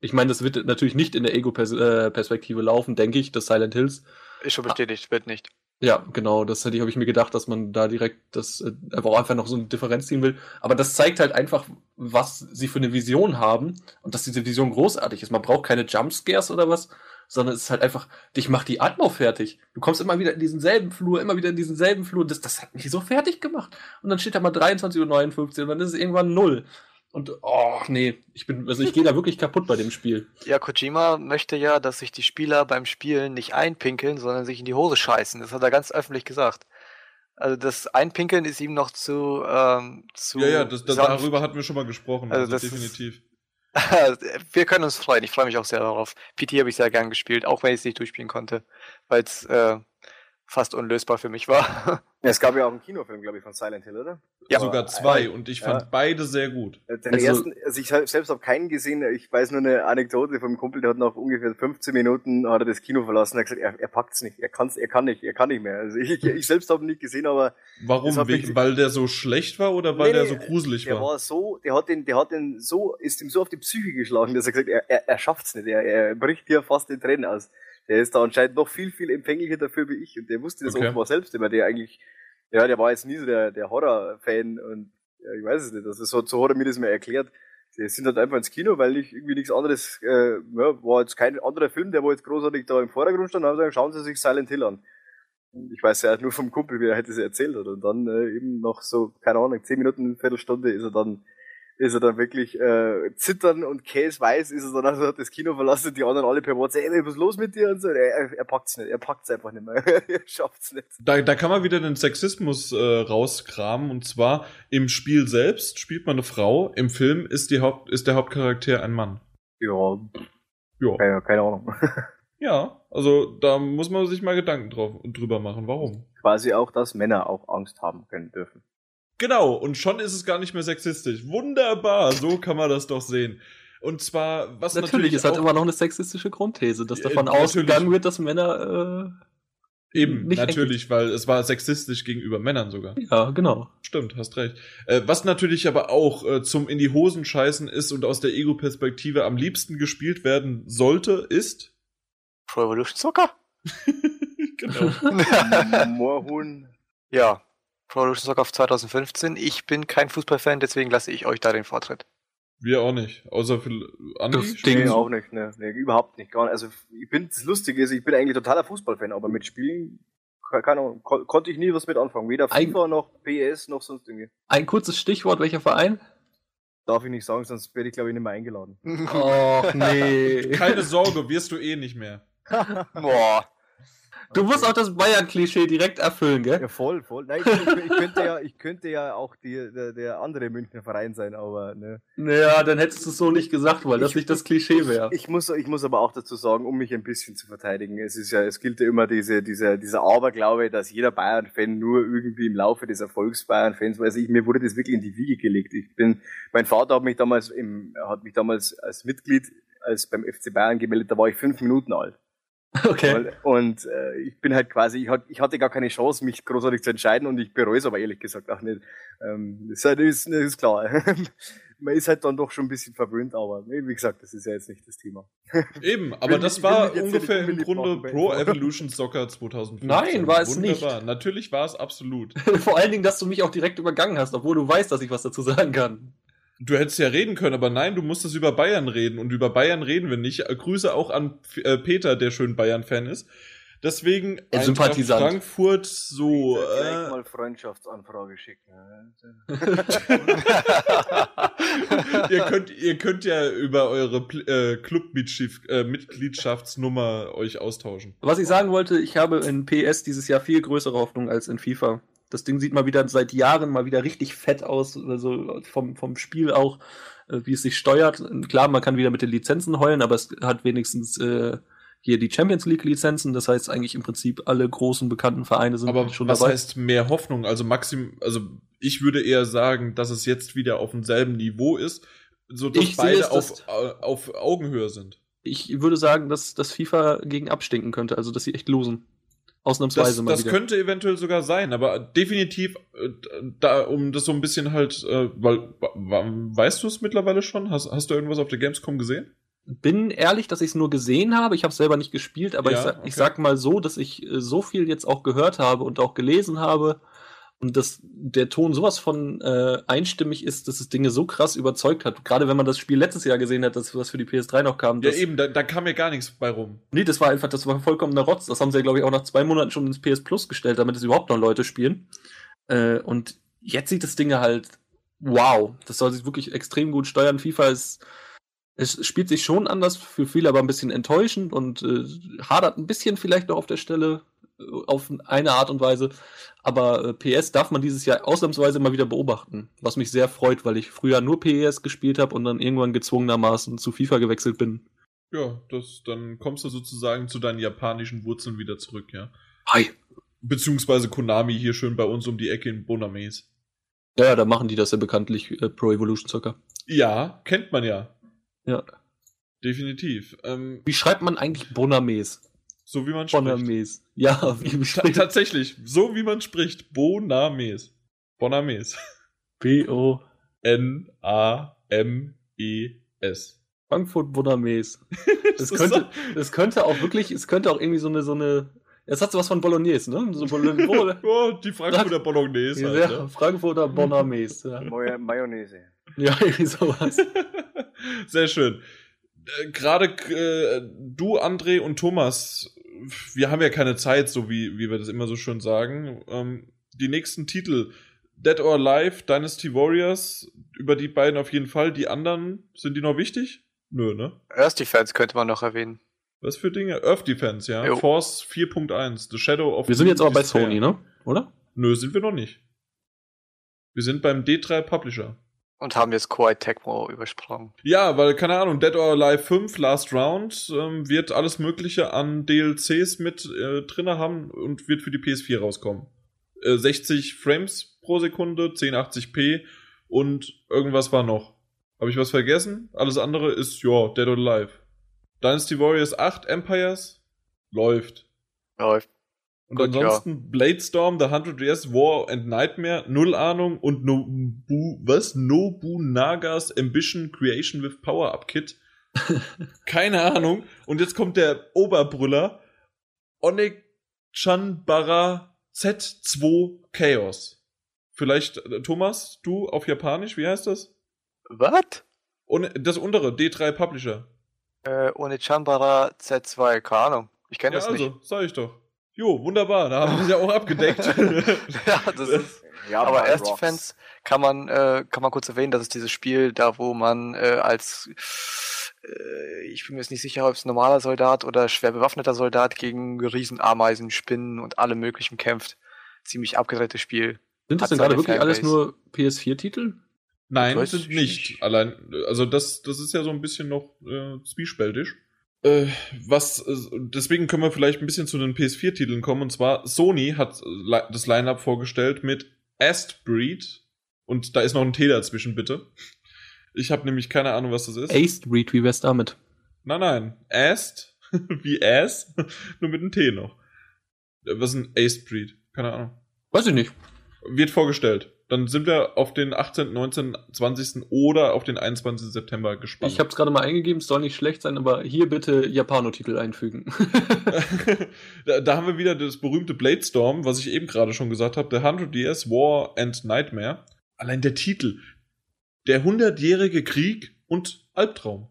ich meine, das wird natürlich nicht in der Ego-Perspektive laufen, denke ich, das Silent Hills. Ist schon bestätigt, wird nicht. Ja, genau, das hätte ich, habe ich mir gedacht, dass man da direkt das äh, einfach noch so eine Differenz ziehen will. Aber das zeigt halt einfach, was sie für eine Vision haben und dass diese Vision großartig ist. Man braucht keine Jumpscares oder was, sondern es ist halt einfach, dich macht die Atmo fertig. Du kommst immer wieder in diesen selben Flur, immer wieder in diesen selben Flur. Das, das hat mich so fertig gemacht. Und dann steht da mal 23.59 Uhr und dann ist es irgendwann null. Und oh, nee, ich bin, also ich gehe da wirklich kaputt bei dem Spiel. Ja, Kojima möchte ja, dass sich die Spieler beim Spielen nicht einpinkeln, sondern sich in die Hose scheißen. Das hat er ganz öffentlich gesagt. Also das Einpinkeln ist ihm noch zu. Ähm, zu ja, ja, das, das, darüber hatten wir schon mal gesprochen. Also, also definitiv. wir können uns freuen. Ich freue mich auch sehr darauf. PT habe ich sehr gern gespielt, auch wenn ich es nicht durchspielen konnte, weil es äh, fast unlösbar für mich war. Es gab ja auch einen Kinofilm, glaube ich, von Silent Hill, oder? Ja, sogar zwei und ich fand ja. beide sehr gut. Äh, den also, ersten, also ich selbst habe keinen gesehen, ich weiß nur eine Anekdote vom Kumpel, der hat nach ungefähr 15 Minuten hat er das Kino verlassen, er hat gesagt, er, er packt's nicht, er kann's, er kann nicht, er kann nicht mehr. Also ich, ich selbst habe ihn nicht gesehen, aber Warum? Wegen, weil der so schlecht war oder weil nee, der so gruselig der war? Der war so, der hat den, der hat den so, ist ihm so auf die Psyche geschlagen, dass er gesagt, er, er, er schafft's nicht, er, er bricht hier fast in Tränen aus. Der ist da anscheinend noch viel, viel empfänglicher dafür wie ich und der wusste das okay. offenbar selbst immer, der eigentlich Ja, der war jetzt nie so der, der Horror-Fan und ja, ich weiß es nicht. Also so, so hat er mir das mal erklärt. Die sind halt einfach ins Kino, weil ich irgendwie nichts anderes, äh, ja, war jetzt kein anderer Film, der wo jetzt großartig da im Vordergrund stand, haben gesagt, schauen Sie sich Silent Hill an. Und ich weiß ja nur vom Kumpel, wie er hätte es erzählt hat. Und dann äh, eben noch so, keine Ahnung, zehn Minuten, Viertelstunde ist er dann ist er dann wirklich äh, zittern und käseweiß ist er dann, also hat das Kino verlassen und die anderen alle per WhatsApp, ey, was ist los mit dir und so. Er, er packt's nicht, er packt's einfach nicht mehr, er schafft's nicht. Da, da kann man wieder den Sexismus äh, rauskramen und zwar im Spiel selbst spielt man eine Frau, im Film ist, die Haupt, ist der Hauptcharakter ein Mann. Ja. Ja. Keine, keine Ahnung. Ja, also da muss man sich mal Gedanken drauf, drüber machen. Warum? Quasi auch, dass Männer auch Angst haben können dürfen. Genau, und schon ist es gar nicht mehr sexistisch. Wunderbar, so kann man das doch sehen. Und zwar, was natürlich, natürlich es hat immer noch eine sexistische Grundthese, dass davon ausgegangen wird, dass Männer äh, eben natürlich, weil es war sexistisch gegenüber Männern sogar. Ja, genau. Stimmt, hast recht. Äh, was natürlich aber auch äh, zum in die Hosen scheißen ist und aus der Ego-Perspektive am liebsten gespielt werden sollte, ist Pro Evolution Soccer. genau. Moorhuhn. Ja, Pro Evolution Soccer auf 2015. Ich bin kein Fußballfan, deswegen lasse ich euch da den Vortritt. Wir auch nicht. Außer für Andi. Das Ding auch nicht, ne, ne, überhaupt nicht. Gar nicht. Also ich bin das Lustige ist, ich bin eigentlich totaler Fußballfan, aber mit Spielen keine Ahnung, kon konnte ich nie was mit anfangen. Weder FIFA ein, noch PS noch sonst irgendwie. Ein kurzes Stichwort, welcher Verein? Darf ich nicht sagen, sonst werde ich glaube ich nicht mehr eingeladen. Och nee. Keine Sorge, wirst du eh nicht mehr. Boah. Du musst auch das Bayern-Klischee direkt erfüllen, gell? Ja, voll, voll. Nein, ich, ich, könnte, ja, ich könnte ja auch die, der, der andere Münchner Verein sein, aber ne. Naja, dann hättest du es so nicht gesagt, weil das nicht das Klischee wäre. Ich muss, ich muss aber auch dazu sagen, um mich ein bisschen zu verteidigen, es ist ja, es gilt ja immer diese, diese, dieser Aberglaube, dass jeder Bayern-Fan nur irgendwie im Laufe des Erfolgs Bayern-Fans, also ich, mir wurde das wirklich in die Wiege gelegt. Ich bin, mein Vater hat mich damals im, hat mich damals als Mitglied, als beim FC Bayern gemeldet, da war ich fünf Minuten alt. Okay. Und äh, ich bin halt quasi, ich, hat, ich hatte gar keine Chance, mich großartig zu entscheiden und ich bereue es aber ehrlich gesagt auch nicht. Ähm, das, ist, das ist klar. Man ist halt dann doch schon ein bisschen verwöhnt, aber wie gesagt, das ist ja jetzt nicht das Thema. Eben, aber das war ungefähr im Grunde Pro Evolution Soccer 2015. Nein, war es Wunderbar. nicht. Natürlich war es absolut. Vor allen Dingen, dass du mich auch direkt übergangen hast, obwohl du weißt, dass ich was dazu sagen kann. Du hättest ja reden können, aber nein, du musstest über Bayern reden und über Bayern reden wir nicht. Grüße auch an äh, Peter, der schön Bayern-Fan ist. Deswegen Sympathisant. Frankfurt so. Äh, mal Freundschaftsanfrage schicken. ihr könnt ihr könnt ja über eure äh, Club-Mitgliedschaftsnummer äh, euch austauschen. Was ich sagen wollte, ich habe in PS dieses Jahr viel größere Hoffnung als in FIFA. Das Ding sieht mal wieder seit Jahren mal wieder richtig fett aus, also vom, vom Spiel auch, äh, wie es sich steuert. Klar, man kann wieder mit den Lizenzen heulen, aber es hat wenigstens äh, hier die Champions League Lizenzen. Das heißt eigentlich im Prinzip alle großen bekannten Vereine sind aber schon was dabei. Was heißt mehr Hoffnung? Also maxim, also ich würde eher sagen, dass es jetzt wieder auf demselben Niveau ist, so dass ich beide auf, auf Augenhöhe sind. Ich würde sagen, dass, dass FIFA gegen abstinken könnte, also dass sie echt losen. Ausnahmsweise das, mal das wieder. könnte eventuell sogar sein, aber definitiv, äh, da, um das so ein bisschen halt, äh, weil, weißt du es mittlerweile schon? Hast, hast du irgendwas auf der Gamescom gesehen? Bin ehrlich, dass ich es nur gesehen habe. Ich habe selber nicht gespielt, aber ja, ich, sag, okay. ich sag mal so, dass ich äh, so viel jetzt auch gehört habe und auch gelesen habe, und dass der Ton sowas von äh, einstimmig ist, dass es Dinge so krass überzeugt hat. Gerade wenn man das Spiel letztes Jahr gesehen hat, dass was für die PS3 noch kam. Ja, eben, da, da kam ja gar nichts bei rum. Nee, das war einfach, das war vollkommener Rotz. Das haben sie ja, glaube ich, auch nach zwei Monaten schon ins PS Plus gestellt, damit es überhaupt noch Leute spielen. Äh, und jetzt sieht das Ding halt wow. Das soll sich wirklich extrem gut steuern. FIFA ist es spielt sich schon anders, für viele aber ein bisschen enttäuschend und äh, hadert ein bisschen vielleicht noch auf der Stelle auf eine Art und Weise. Aber äh, PS darf man dieses Jahr ausnahmsweise mal wieder beobachten, was mich sehr freut, weil ich früher nur PS gespielt habe und dann irgendwann gezwungenermaßen zu FIFA gewechselt bin. Ja, das, dann kommst du sozusagen zu deinen japanischen Wurzeln wieder zurück, ja. Hi. Beziehungsweise Konami hier schön bei uns um die Ecke in Bonames. Ja, da machen die das ja bekanntlich, äh, Pro Evolution Soccer. Ja, kennt man ja. Ja. Definitiv. Ähm, Wie schreibt man eigentlich Bonames? So wie man spricht. Bonames. Ja, wie man spricht. Tatsächlich, so wie man spricht. Bonames. Bonames. B-O. N-A-M-E-S. Frankfurt Bonames. Das könnte, das könnte auch wirklich, es könnte auch irgendwie so eine, so eine, Jetzt hat sie was von Bolognese, ne? So Bolo oh, die Frankfurter Bolognese. Halt, ja, ne? Frankfurter Bolognese. Ja. Mayonnaise. Ja, irgendwie sowas. Sehr schön. Äh, Gerade äh, du, André und Thomas, wir haben ja keine Zeit, so wie, wie wir das immer so schön sagen. Ähm, die nächsten Titel, Dead or Alive, Dynasty Warriors, über die beiden auf jeden Fall. Die anderen, sind die noch wichtig? Nö, ne? Earth Defense könnte man noch erwähnen. Was für Dinge? Earth Defense, ja. Jo. Force 4.1, The Shadow of Wir sind jetzt aber bei Sony, ne? Oder? Nö, sind wir noch nicht. Wir sind beim D3 Publisher. Und haben jetzt Koei Tecmo übersprungen. Ja, weil, keine Ahnung, Dead or Alive 5 Last Round ähm, wird alles Mögliche an DLCs mit äh, drin haben und wird für die PS4 rauskommen. Äh, 60 Frames pro Sekunde, 1080p und irgendwas war noch. Habe ich was vergessen? Alles andere ist, ja, Dead or Alive. Dynasty Warriors 8 Empires läuft. Läuft. Und Gut, ansonsten ja. Bladestorm, The 100 Years, War and Nightmare, null Ahnung und Nobu, was? Nobunagas Ambition Creation with Power-Up Kit. Keine Ahnung. Und jetzt kommt der Oberbrüller. Onek Chanbara Z2 Chaos. Vielleicht, äh, Thomas, du auf Japanisch, wie heißt das? Was? Das untere, D3 Publisher. Äh, Chanbara Z2, keine Ahnung. Ich kenne ja, das nicht. Also, sag ich doch. Jo, wunderbar, da haben wir sie ja auch abgedeckt. ja, das ist. Ja, aber Erst Defense kann man, äh, kann man kurz erwähnen, das ist dieses Spiel, da wo man äh, als äh, ich bin mir jetzt nicht sicher, ob es normaler Soldat oder schwer bewaffneter Soldat gegen Riesenameisen, Spinnen und allem möglichen kämpft. Ziemlich abgedrehtes Spiel. Sind das denn gerade wirklich alles nur PS4-Titel? Nein, das sind nicht. Allein, also das, das ist ja so ein bisschen noch äh, zwiespältig. Äh, was, äh, deswegen können wir vielleicht ein bisschen zu den PS4-Titeln kommen. Und zwar, Sony hat äh, das Line-Up vorgestellt mit Astbreed. Und da ist noch ein T dazwischen, bitte. Ich habe nämlich keine Ahnung, was das ist. Astbreed, wie wär's damit? Nein, nein. Ast, wie Ass, nur mit einem T noch. Was ist ein Astbreed? Keine Ahnung. Weiß ich nicht. Wird vorgestellt. Dann sind wir auf den 18., 19., 20. oder auf den 21. September gespannt. Ich habe es gerade mal eingegeben, es soll nicht schlecht sein, aber hier bitte Japano-Titel einfügen. da, da, haben wir wieder das berühmte Bladestorm, was ich eben gerade schon gesagt habe, The 100 Years War and Nightmare. Allein der Titel. Der hundertjährige Krieg und Albtraum.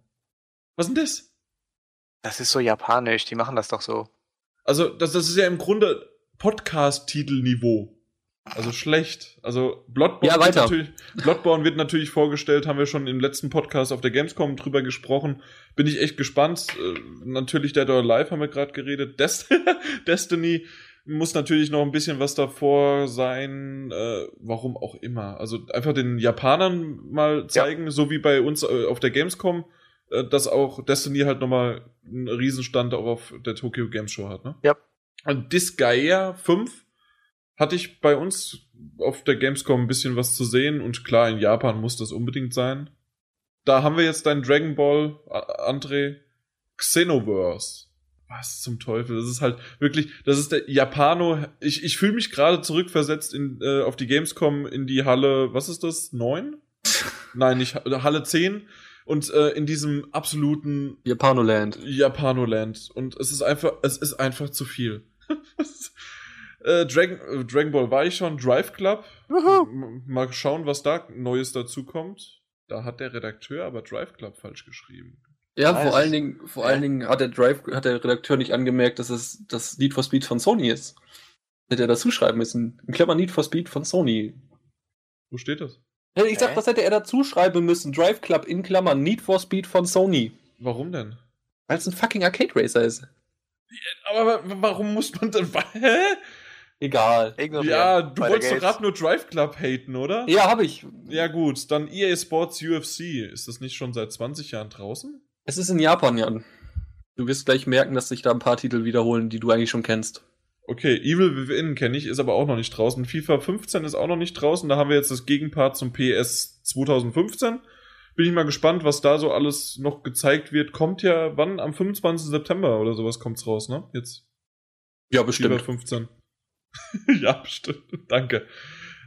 Was denn das? Das ist so japanisch, die machen das doch so. Also, das, das ist ja im Grunde Podcast-Titel-Niveau. Also schlecht. Also Bloodborne, ja, Wird natürlich, Bloodborne wird natürlich vorgestellt, haben wir schon im letzten Podcast auf der Gamescom drüber gesprochen. Bin ich echt gespannt. Äh, natürlich Dead or Alive haben wir gerade geredet. Dest Destiny muss natürlich noch ein bisschen was davor sein, äh, warum auch immer. Also einfach den Japanern mal zeigen, ja. so wie bei uns äh, auf der Gamescom, äh, dass auch Destiny halt nochmal einen Riesenstand auch auf der Tokyo Games Show hat, ne? Ja. Und Disgaea 5 hatte ich bei uns auf der Gamescom ein bisschen was zu sehen und klar, in Japan muss das unbedingt sein. Da haben wir jetzt dein Dragon Ball, André, Xenoverse. Was zum Teufel? Das ist halt wirklich, das ist der Japano. Ich, ich fühle mich gerade zurückversetzt in, äh, auf die Gamescom in die Halle, was ist das? Neun? Nein, nicht Halle 10 und äh, in diesem absoluten Japanoland. Japanoland. Und es ist einfach, es ist einfach zu viel. Äh, Dragon, äh, Dragon Ball war ich schon, Drive Club. Mal schauen, was da Neues dazu kommt. Da hat der Redakteur aber Drive Club falsch geschrieben. Ja, Weiß. vor allen Dingen, vor allen Dingen hat der Drive, hat der Redakteur nicht angemerkt, dass es das Need for Speed von Sony ist. Hätte er dazu schreiben müssen. In Klammer Need for Speed von Sony. Wo steht das? Ich sag, das hätte er dazu schreiben müssen. Drive Club in Klammern Need for Speed von Sony. Warum denn? Weil es ein fucking Arcade Racer ist. Aber warum muss man dann. Hä? Egal. Ja, du wolltest doch gerade nur Drive Club haten, oder? Ja, habe ich. Ja, gut. Dann EA Sports UFC. Ist das nicht schon seit 20 Jahren draußen? Es ist in Japan, Jan. Du wirst gleich merken, dass sich da ein paar Titel wiederholen, die du eigentlich schon kennst. Okay, Evil Within kenne ich, ist aber auch noch nicht draußen. FIFA 15 ist auch noch nicht draußen. Da haben wir jetzt das Gegenpart zum PS 2015. Bin ich mal gespannt, was da so alles noch gezeigt wird. Kommt ja, wann? Am 25. September oder sowas kommt's raus, ne? Jetzt. Ja, bestimmt. FIFA 15. ja, bestimmt. Danke.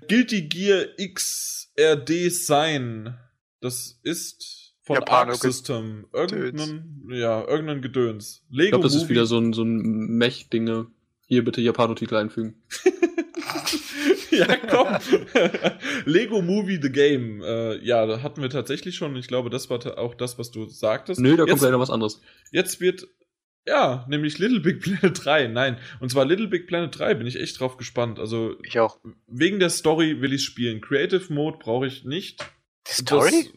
Guilty Gear XRD Sign. Das ist von Japano Arc System. Irgendein, ja, irgendein Gedöns. Lego ich glaube, das Movie. ist wieder so ein, so ein Mech-Dinge. Hier bitte Japano-Titel einfügen. ja, komm. Lego Movie The Game. Äh, ja, da hatten wir tatsächlich schon. Ich glaube, das war auch das, was du sagtest. Nö, da kommt leider was anderes. Jetzt wird, ja, nämlich Little Big Planet 3. Nein, und zwar Little Big Planet 3 bin ich echt drauf gespannt. Also, ich auch. Wegen der Story will ich spielen. Creative Mode brauche ich nicht. Die Story? Das,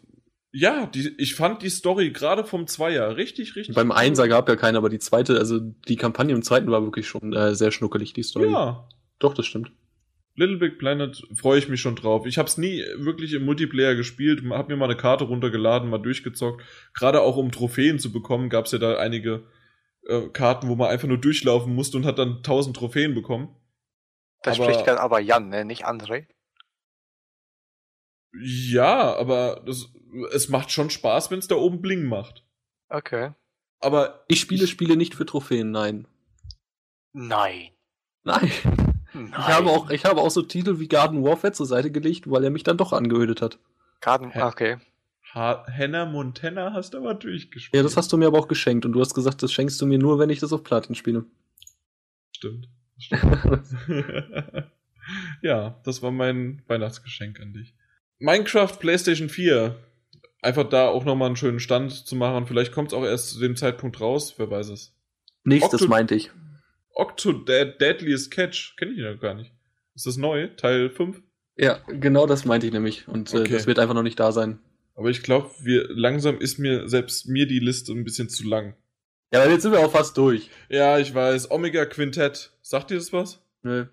ja, die, ich fand die Story gerade vom Zweier richtig, richtig. Beim Einser gab ja keine, aber die zweite, also die Kampagne im zweiten war wirklich schon äh, sehr schnuckelig, die Story. Ja. Doch, das stimmt. Little Big Planet freue ich mich schon drauf. Ich habe es nie wirklich im Multiplayer gespielt, habe mir mal eine Karte runtergeladen, mal durchgezockt. Gerade auch um Trophäen zu bekommen, gab es ja da einige äh, Karten, wo man einfach nur durchlaufen musste und hat dann 1000 Trophäen bekommen. Da aber, spricht aber Jan, ne? nicht André. Ja, aber das, es macht schon Spaß, wenn es da oben Bling macht. Okay. Aber ich spiele ich, Spiele nicht für Trophäen, nein. Nein. Nein. nein. Ich habe auch, ich habe auch so Titel wie Garden Warfare zur Seite gelegt, weil er mich dann doch angeödet hat. Garden, okay. Ha Hannah Montana hast du aber durchgespielt. Ja, das hast du mir aber auch geschenkt und du hast gesagt, das schenkst du mir nur, wenn ich das auf Platin spiele. Stimmt. Stimmt. ja, das war mein Weihnachtsgeschenk an dich. Minecraft PlayStation 4. Einfach da auch nochmal einen schönen Stand zu machen. Vielleicht kommt es auch erst zu dem Zeitpunkt raus, wer weiß es. Nächstes Octo meinte ich. Octo Deadliest Catch. Kenne ich ja gar nicht. Ist das neu? Teil 5? Ja, genau das meinte ich nämlich. Und äh, okay. das wird einfach noch nicht da sein. Aber ich glaube, wir langsam ist mir selbst mir die Liste ein bisschen zu lang. Ja, aber jetzt sind wir auch fast durch. Ja, ich weiß. Omega Quintett. Sagt dir das was? Nö.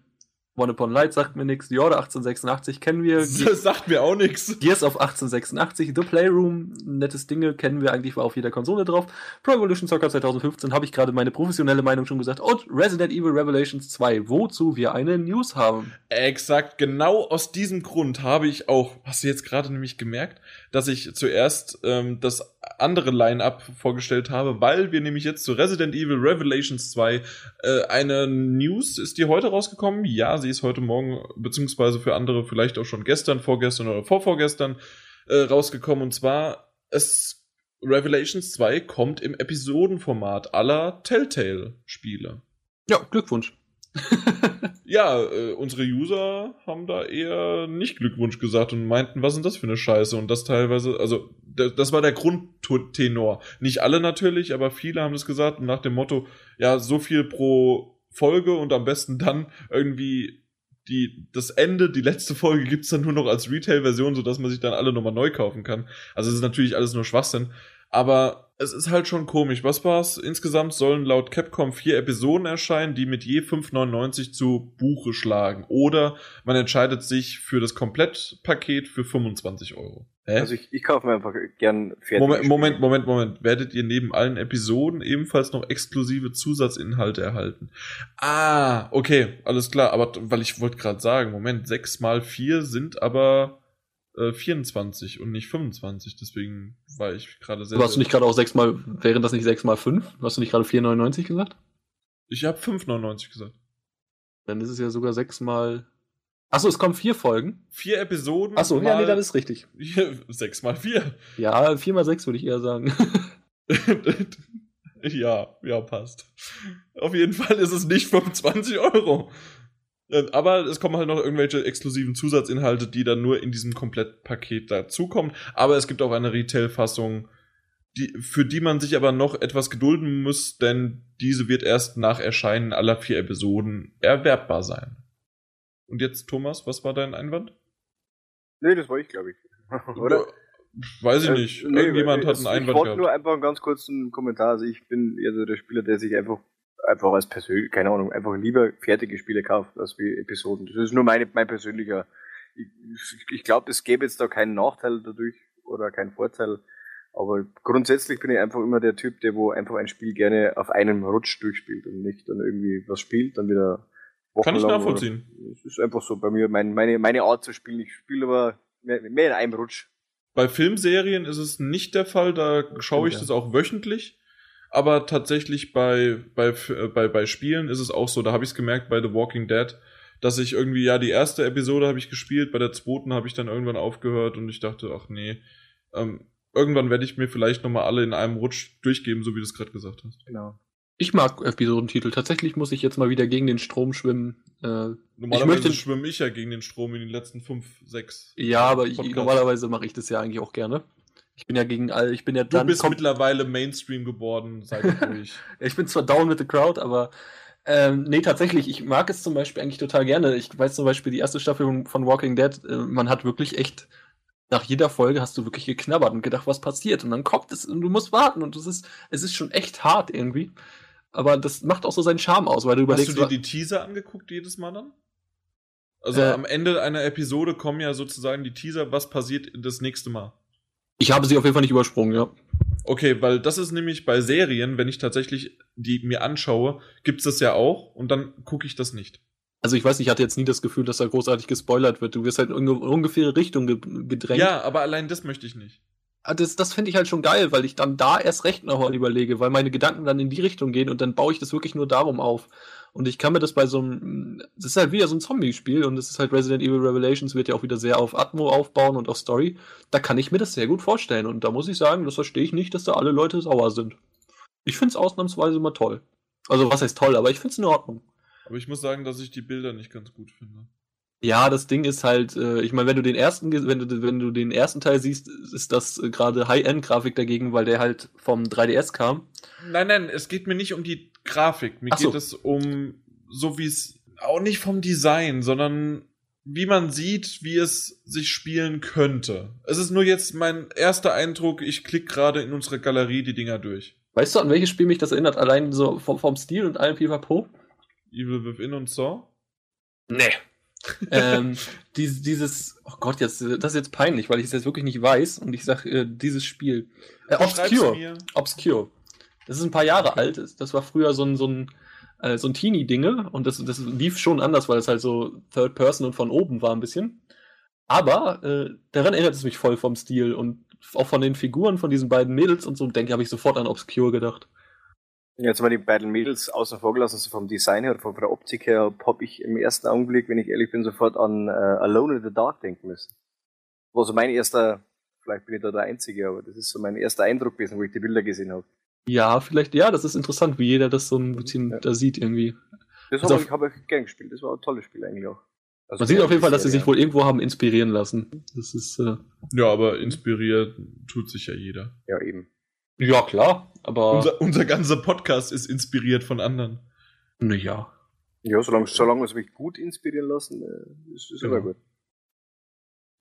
One Upon Light sagt mir nichts. The Order 1886 kennen wir. Das sagt mir auch nichts. Gears of 1886, The Playroom, nettes Dinge, kennen wir eigentlich, war auf jeder Konsole drauf. Pro Evolution Soccer 2015 habe ich gerade meine professionelle Meinung schon gesagt. Und Resident Evil Revelations 2, wozu wir eine News haben. Exakt, genau aus diesem Grund habe ich auch, hast du jetzt gerade nämlich gemerkt, dass ich zuerst ähm, das andere Line-Up vorgestellt habe, weil wir nämlich jetzt zu Resident Evil Revelations 2 äh, eine News, ist die heute rausgekommen? Ja, sie ist heute Morgen, beziehungsweise für andere vielleicht auch schon gestern, vorgestern oder vorvorgestern äh, rausgekommen. Und zwar, es Revelations 2 kommt im Episodenformat aller Telltale-Spiele. Ja, Glückwunsch. ja, äh, unsere User haben da eher nicht Glückwunsch gesagt und meinten, was ist das für eine Scheiße? Und das teilweise, also das war der Grundtenor. Nicht alle natürlich, aber viele haben das gesagt nach dem Motto, ja, so viel pro Folge und am besten dann irgendwie die, das Ende, die letzte Folge gibt's dann nur noch als Retail-Version, sodass man sich dann alle nochmal neu kaufen kann. Also es ist natürlich alles nur Schwachsinn. Aber es ist halt schon komisch. Was war's? Insgesamt sollen laut Capcom vier Episoden erscheinen, die mit je 5,99 zu Buche schlagen. Oder man entscheidet sich für das Komplettpaket für 25 Euro. Hä? Also ich, ich kaufe mir einfach gern fertig. Moment, Moment, Moment, Moment. Werdet ihr neben allen Episoden ebenfalls noch exklusive Zusatzinhalte erhalten? Ah, okay, alles klar. Aber weil ich wollte gerade sagen, Moment, 6 mal 4 sind aber 24 äh, und nicht 25. Deswegen war ich gerade sehr. Aber hast du nicht gerade auch 6 mal, wären das nicht 6 mal 5? Hast du nicht gerade 4,99 gesagt? Ich habe 5,99 gesagt. Dann ist es ja sogar 6 mal. Achso, es kommen vier Folgen. Vier Episoden. Achso, ja, nee, dann ist richtig. 6 mal 4. Ja, 4 mal 6 würde ich eher sagen. ja, ja, passt. Auf jeden Fall ist es nicht 25 Euro. Aber es kommen halt noch irgendwelche exklusiven Zusatzinhalte, die dann nur in diesem Komplettpaket dazukommen. Aber es gibt auch eine Retail-Fassung, die, für die man sich aber noch etwas gedulden muss, denn diese wird erst nach Erscheinen aller vier Episoden erwerbbar sein. Und jetzt, Thomas, was war dein Einwand? Nee, das war ich, glaube ich. Oder? Weiß ich äh, nicht. Äh, Irgendjemand nee, hat einen Einwand gehabt. Ich wollte nur einfach einen ganz kurzen Kommentar. Also ich bin eher so der Spieler, der sich einfach einfach als persönlich, keine Ahnung, einfach lieber fertige Spiele kauft als wie Episoden. Das ist nur meine, mein persönlicher. Ich, ich glaube, es gäbe jetzt da keinen Nachteil dadurch oder keinen Vorteil. Aber grundsätzlich bin ich einfach immer der Typ, der wo einfach ein Spiel gerne auf einem Rutsch durchspielt und nicht dann irgendwie was spielt, dann wieder Kann ich nachvollziehen. Es ist einfach so bei mir mein, meine, meine Art zu spielen. Ich spiele aber mehr, mehr in einem Rutsch. Bei Filmserien ist es nicht der Fall, da schaue ich ja. das auch wöchentlich. Aber tatsächlich bei, bei, äh, bei, bei Spielen ist es auch so, da habe ich es gemerkt bei The Walking Dead, dass ich irgendwie, ja, die erste Episode habe ich gespielt, bei der zweiten habe ich dann irgendwann aufgehört und ich dachte, ach nee, ähm, irgendwann werde ich mir vielleicht nochmal alle in einem Rutsch durchgeben, so wie du es gerade gesagt hast. Genau. Ich mag Episodentitel. Tatsächlich muss ich jetzt mal wieder gegen den Strom schwimmen. Äh, normalerweise ich schwimme ich ja gegen den Strom in den letzten fünf, sechs. Ja, aber ich, normalerweise mache ich das ja eigentlich auch gerne. Ich bin ja gegen all, ich bin ja dann. Du bist mittlerweile Mainstream geworden, seit durch. ich bin zwar down with the crowd, aber ähm, nee, tatsächlich, ich mag es zum Beispiel eigentlich total gerne. Ich weiß zum Beispiel, die erste Staffel von Walking Dead, äh, man hat wirklich echt, nach jeder Folge hast du wirklich geknabbert und gedacht, was passiert. Und dann kommt es und du musst warten und es ist, es ist schon echt hart irgendwie. Aber das macht auch so seinen Charme aus, weil du überlegst. Hast du dir die Teaser angeguckt jedes Mal dann? Also äh, am Ende einer Episode kommen ja sozusagen die Teaser, was passiert das nächste Mal. Ich habe sie auf jeden Fall nicht übersprungen, ja. Okay, weil das ist nämlich bei Serien, wenn ich tatsächlich die mir anschaue, gibt's das ja auch und dann gucke ich das nicht. Also ich weiß nicht, ich hatte jetzt nie das Gefühl, dass da großartig gespoilert wird. Du wirst halt in ungefähre Richtung gedrängt. Ja, aber allein das möchte ich nicht. Ah, das, das finde ich halt schon geil, weil ich dann da erst recht nochmal überlege, weil meine Gedanken dann in die Richtung gehen und dann baue ich das wirklich nur darum auf. Und ich kann mir das bei so einem, das ist halt wieder so ein Zombie-Spiel und das ist halt Resident Evil Revelations wird ja auch wieder sehr auf Atmo aufbauen und auf Story. Da kann ich mir das sehr gut vorstellen und da muss ich sagen, das verstehe ich nicht, dass da alle Leute sauer sind. Ich finde es ausnahmsweise mal toll. Also was heißt toll, aber ich finde es in Ordnung. Aber ich muss sagen, dass ich die Bilder nicht ganz gut finde. Ja, das Ding ist halt, äh, ich meine, wenn du den ersten, wenn du, wenn du den ersten Teil siehst, ist das äh, gerade High-End-Grafik dagegen, weil der halt vom 3DS kam. Nein, nein, es geht mir nicht um die Grafik. Mir so. geht es um, so wie es, auch nicht vom Design, sondern wie man sieht, wie es sich spielen könnte. Es ist nur jetzt mein erster Eindruck, ich klicke gerade in unsere Galerie die Dinger durch. Weißt du, an welches Spiel mich das erinnert? Allein so vom, vom Stil und allem Pipapo? Evil Within und Saw? Nee ähm, dieses, dieses, oh Gott, jetzt, das ist jetzt peinlich, weil ich es jetzt wirklich nicht weiß und ich sage, äh, dieses Spiel. Äh, Obscure. Obscure. Das ist ein paar Jahre alt. Das war früher so ein, so ein, äh, so ein Teenie-Dinge und das, das lief schon anders, weil es halt so Third Person und von oben war ein bisschen. Aber äh, daran erinnert es mich voll vom Stil und auch von den Figuren von diesen beiden Mädels und so, denke ich, habe ich sofort an Obscure gedacht. Jetzt mal die beiden Mädels außen vor gelassen, so vom Design her oder von der Optik her, habe ich im ersten Augenblick, wenn ich ehrlich bin, sofort an äh, Alone in the Dark denken müssen. War so mein erster, vielleicht bin ich da der Einzige, aber das ist so mein erster Eindruck gewesen, wo ich die Bilder gesehen habe. Ja, vielleicht, ja, das ist interessant, wie jeder das so ein bisschen ja. da sieht irgendwie. Das also habe ich, hab ich gern gespielt, das war ein tolles Spiel eigentlich auch. Also Man sieht auf jeden Fall, dass sie sich wohl irgendwo haben inspirieren lassen. Das ist. Äh ja, aber inspiriert tut sich ja jeder. Ja, eben. Ja, klar, aber. Unser, unser ganzer Podcast ist inspiriert von anderen. Naja. Ja, solange, solange wir es mich gut inspirieren lassen, äh, ist es genau. immer gut.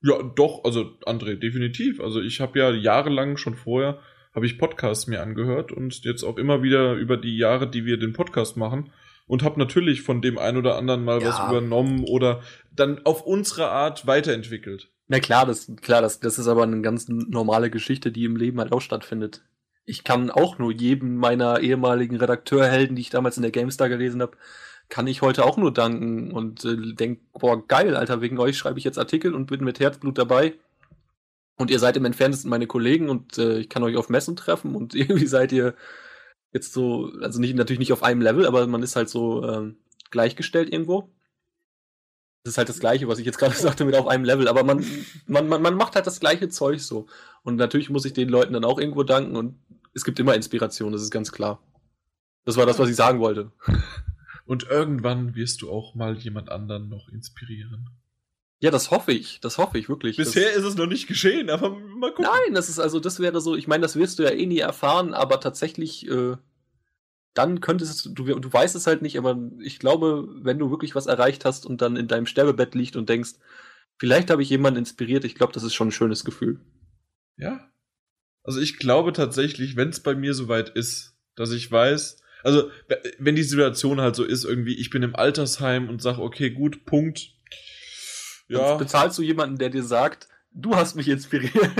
Ja, doch, also André, definitiv. Also ich habe ja jahrelang schon vorher, habe ich Podcasts mir angehört und jetzt auch immer wieder über die Jahre, die wir den Podcast machen und habe natürlich von dem ein oder anderen mal ja. was übernommen oder dann auf unsere Art weiterentwickelt. Na klar, das, klar, das, das ist aber eine ganz normale Geschichte, die im Leben halt auch stattfindet ich kann auch nur jedem meiner ehemaligen Redakteurhelden, die ich damals in der GameStar gelesen habe, kann ich heute auch nur danken und äh, denk, boah, geil, Alter, wegen euch schreibe ich jetzt Artikel und bin mit Herzblut dabei. Und ihr seid im entferntesten meine Kollegen und äh, ich kann euch auf Messen treffen und irgendwie seid ihr jetzt so, also nicht, natürlich nicht auf einem Level, aber man ist halt so äh, gleichgestellt irgendwo. Das ist halt das Gleiche, was ich jetzt gerade sagte mit auf einem Level, aber man, man, man, man macht halt das gleiche Zeug so. Und natürlich muss ich den Leuten dann auch irgendwo danken und es gibt immer Inspiration, das ist ganz klar. Das war das, was ich sagen wollte. Und irgendwann wirst du auch mal jemand anderen noch inspirieren. Ja, das hoffe ich. Das hoffe ich wirklich. Bisher das, ist es noch nicht geschehen, aber mal gucken. Nein, das ist also, das wäre so, ich meine, das wirst du ja eh nie erfahren, aber tatsächlich, äh, dann könntest du, du, du weißt es halt nicht, aber ich glaube, wenn du wirklich was erreicht hast und dann in deinem Sterbebett liegt und denkst, vielleicht habe ich jemanden inspiriert, ich glaube, das ist schon ein schönes Gefühl. Ja, also ich glaube tatsächlich, wenn es bei mir soweit ist, dass ich weiß, also wenn die Situation halt so ist, irgendwie, ich bin im Altersheim und sag, okay, gut, Punkt. Ja. Dann bezahlst du jemanden, der dir sagt, du hast mich inspiriert.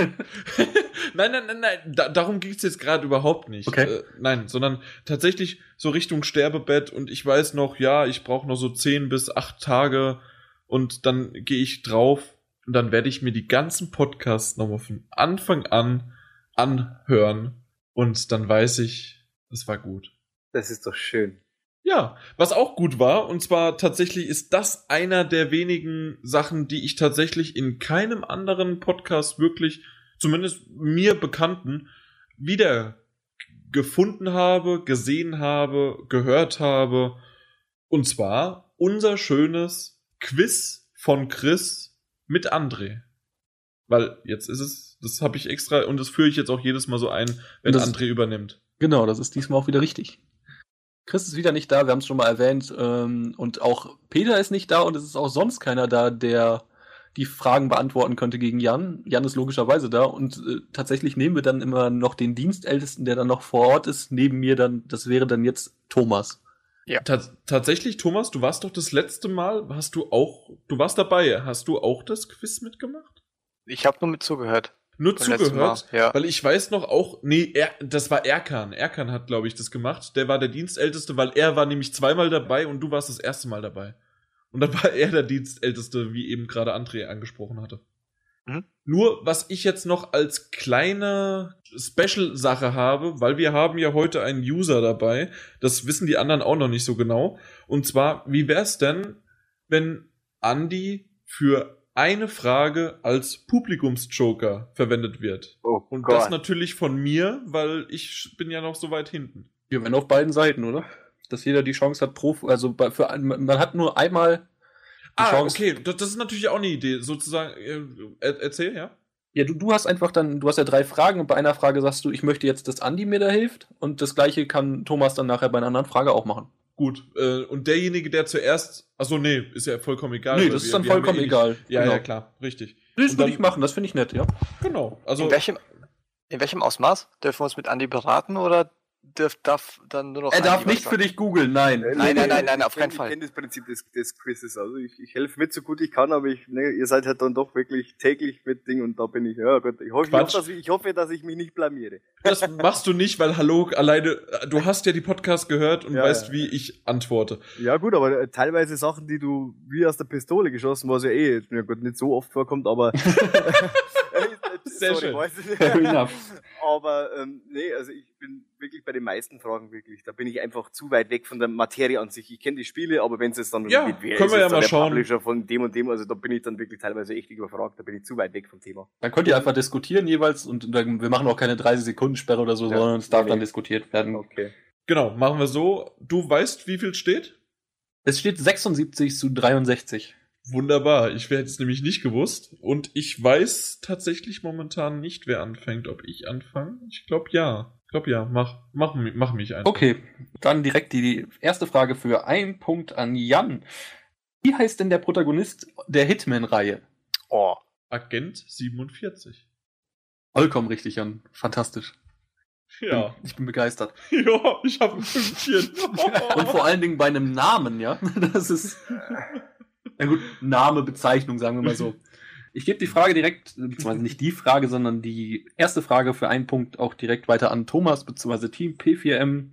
nein, nein, nein, nein, da, darum geht's jetzt gerade überhaupt nicht. Okay. Äh, nein, sondern tatsächlich so Richtung Sterbebett und ich weiß noch, ja, ich brauche noch so zehn bis acht Tage und dann gehe ich drauf und dann werde ich mir die ganzen Podcasts nochmal von Anfang an anhören und dann weiß ich, es war gut. Das ist doch schön. Ja, was auch gut war, und zwar tatsächlich ist das einer der wenigen Sachen, die ich tatsächlich in keinem anderen Podcast wirklich, zumindest mir bekannten, wieder gefunden habe, gesehen habe, gehört habe. Und zwar unser schönes Quiz von Chris mit André. Weil jetzt ist es, das habe ich extra und das führe ich jetzt auch jedes Mal so ein, wenn das, André übernimmt. Genau, das ist diesmal auch wieder richtig. Chris ist wieder nicht da, wir haben es schon mal erwähnt. Ähm, und auch Peter ist nicht da und es ist auch sonst keiner da, der die Fragen beantworten könnte gegen Jan. Jan ist logischerweise da und äh, tatsächlich nehmen wir dann immer noch den Dienstältesten, der dann noch vor Ort ist, neben mir dann, das wäre dann jetzt Thomas. Ja. Ta tatsächlich, Thomas, du warst doch das letzte Mal, hast du auch, du warst dabei, hast du auch das Quiz mitgemacht? Ich habe nur mit zugehört. Nur zugehört, ja. weil ich weiß noch auch, nee, er, das war Erkan. Erkan hat, glaube ich, das gemacht. Der war der Dienstälteste, weil er war nämlich zweimal dabei und du warst das erste Mal dabei. Und dann war er der Dienstälteste, wie eben gerade André angesprochen hatte. Mhm. Nur, was ich jetzt noch als kleine Special-Sache habe, weil wir haben ja heute einen User dabei, das wissen die anderen auch noch nicht so genau. Und zwar, wie wär's denn, wenn Andy für eine Frage als Publikumsjoker verwendet wird. Oh Und Gott. das natürlich von mir, weil ich bin ja noch so weit hinten. Wir werden auf beiden Seiten, oder? Dass jeder die Chance hat, pro, also für, man hat nur einmal die ah, Chance. okay, das, das, ist natürlich auch eine Idee, sozusagen. Äh, erzähl, ja? Ja, du, du hast einfach dann, du hast ja drei Fragen und bei einer Frage sagst du, ich möchte jetzt, dass Andi mir da hilft und das gleiche kann Thomas dann nachher bei einer anderen Frage auch machen. Gut, äh, und derjenige, der zuerst. Achso, nee, ist ja vollkommen egal. Nee, das ist dann vollkommen eh egal. Ja, genau. ja, klar, richtig. Das würde ich machen, das finde ich nett, ja. Genau. Also in welchem, in welchem Ausmaß? Dürfen wir uns mit Andi beraten oder darf, darf dann nur noch. Er darf nicht für dich googeln, nein. Nein, nein, nein, nein, auf keinen Fall. Ich kenne das Prinzip des, des Quizzes. Also ich, ich helfe mit so gut ich kann, aber ich, ne, ihr seid halt dann doch wirklich täglich mit Ding und da bin ich, ja Gott, ich hoffe, ich hoffe, dass ich, ich hoffe, dass ich mich nicht blamiere. Das machst du nicht, weil hallo, alleine, du hast ja die Podcast gehört und ja, weißt, ja. wie ich antworte. Ja gut, aber äh, teilweise Sachen, die du wie aus der Pistole geschossen, was ja eh, ja Gott, nicht so oft vorkommt, aber Sehr Sorry, schön. Aber ähm, nee, also ich bin wirklich bei den meisten Fragen wirklich. Da bin ich einfach zu weit weg von der Materie an sich. Ich kenne die Spiele, aber wenn es jetzt dann ja, mit wer können wir ja mal der schauen. Publisher von dem und dem, also da bin ich dann wirklich teilweise echt überfragt. Da bin ich zu weit weg vom Thema. Dann könnt ihr einfach diskutieren jeweils und dann, wir machen auch keine 30 Sekunden Sperre oder so, ja, sondern es darf nee. dann diskutiert werden. Okay. Genau, machen wir so. Du weißt, wie viel steht? Es steht 76 zu 63. Wunderbar. Ich hätte es nämlich nicht gewusst. Und ich weiß tatsächlich momentan nicht, wer anfängt. Ob ich anfange? Ich glaube ja. Ich glaube ja. Mach, mach, mach mich einfach. Okay, dann direkt die erste Frage für einen Punkt an Jan. Wie heißt denn der Protagonist der Hitman-Reihe? Oh. Agent 47. Vollkommen richtig, Jan. Fantastisch. Ja. Ich bin begeistert. Ja, ich habe ein Pünktchen. Und vor allen Dingen bei einem Namen, ja. Das ist. Na gut, Name, Bezeichnung, sagen wir mal so. Ich gebe die Frage direkt, beziehungsweise nicht die Frage, sondern die erste Frage für einen Punkt auch direkt weiter an Thomas, beziehungsweise Team P4M.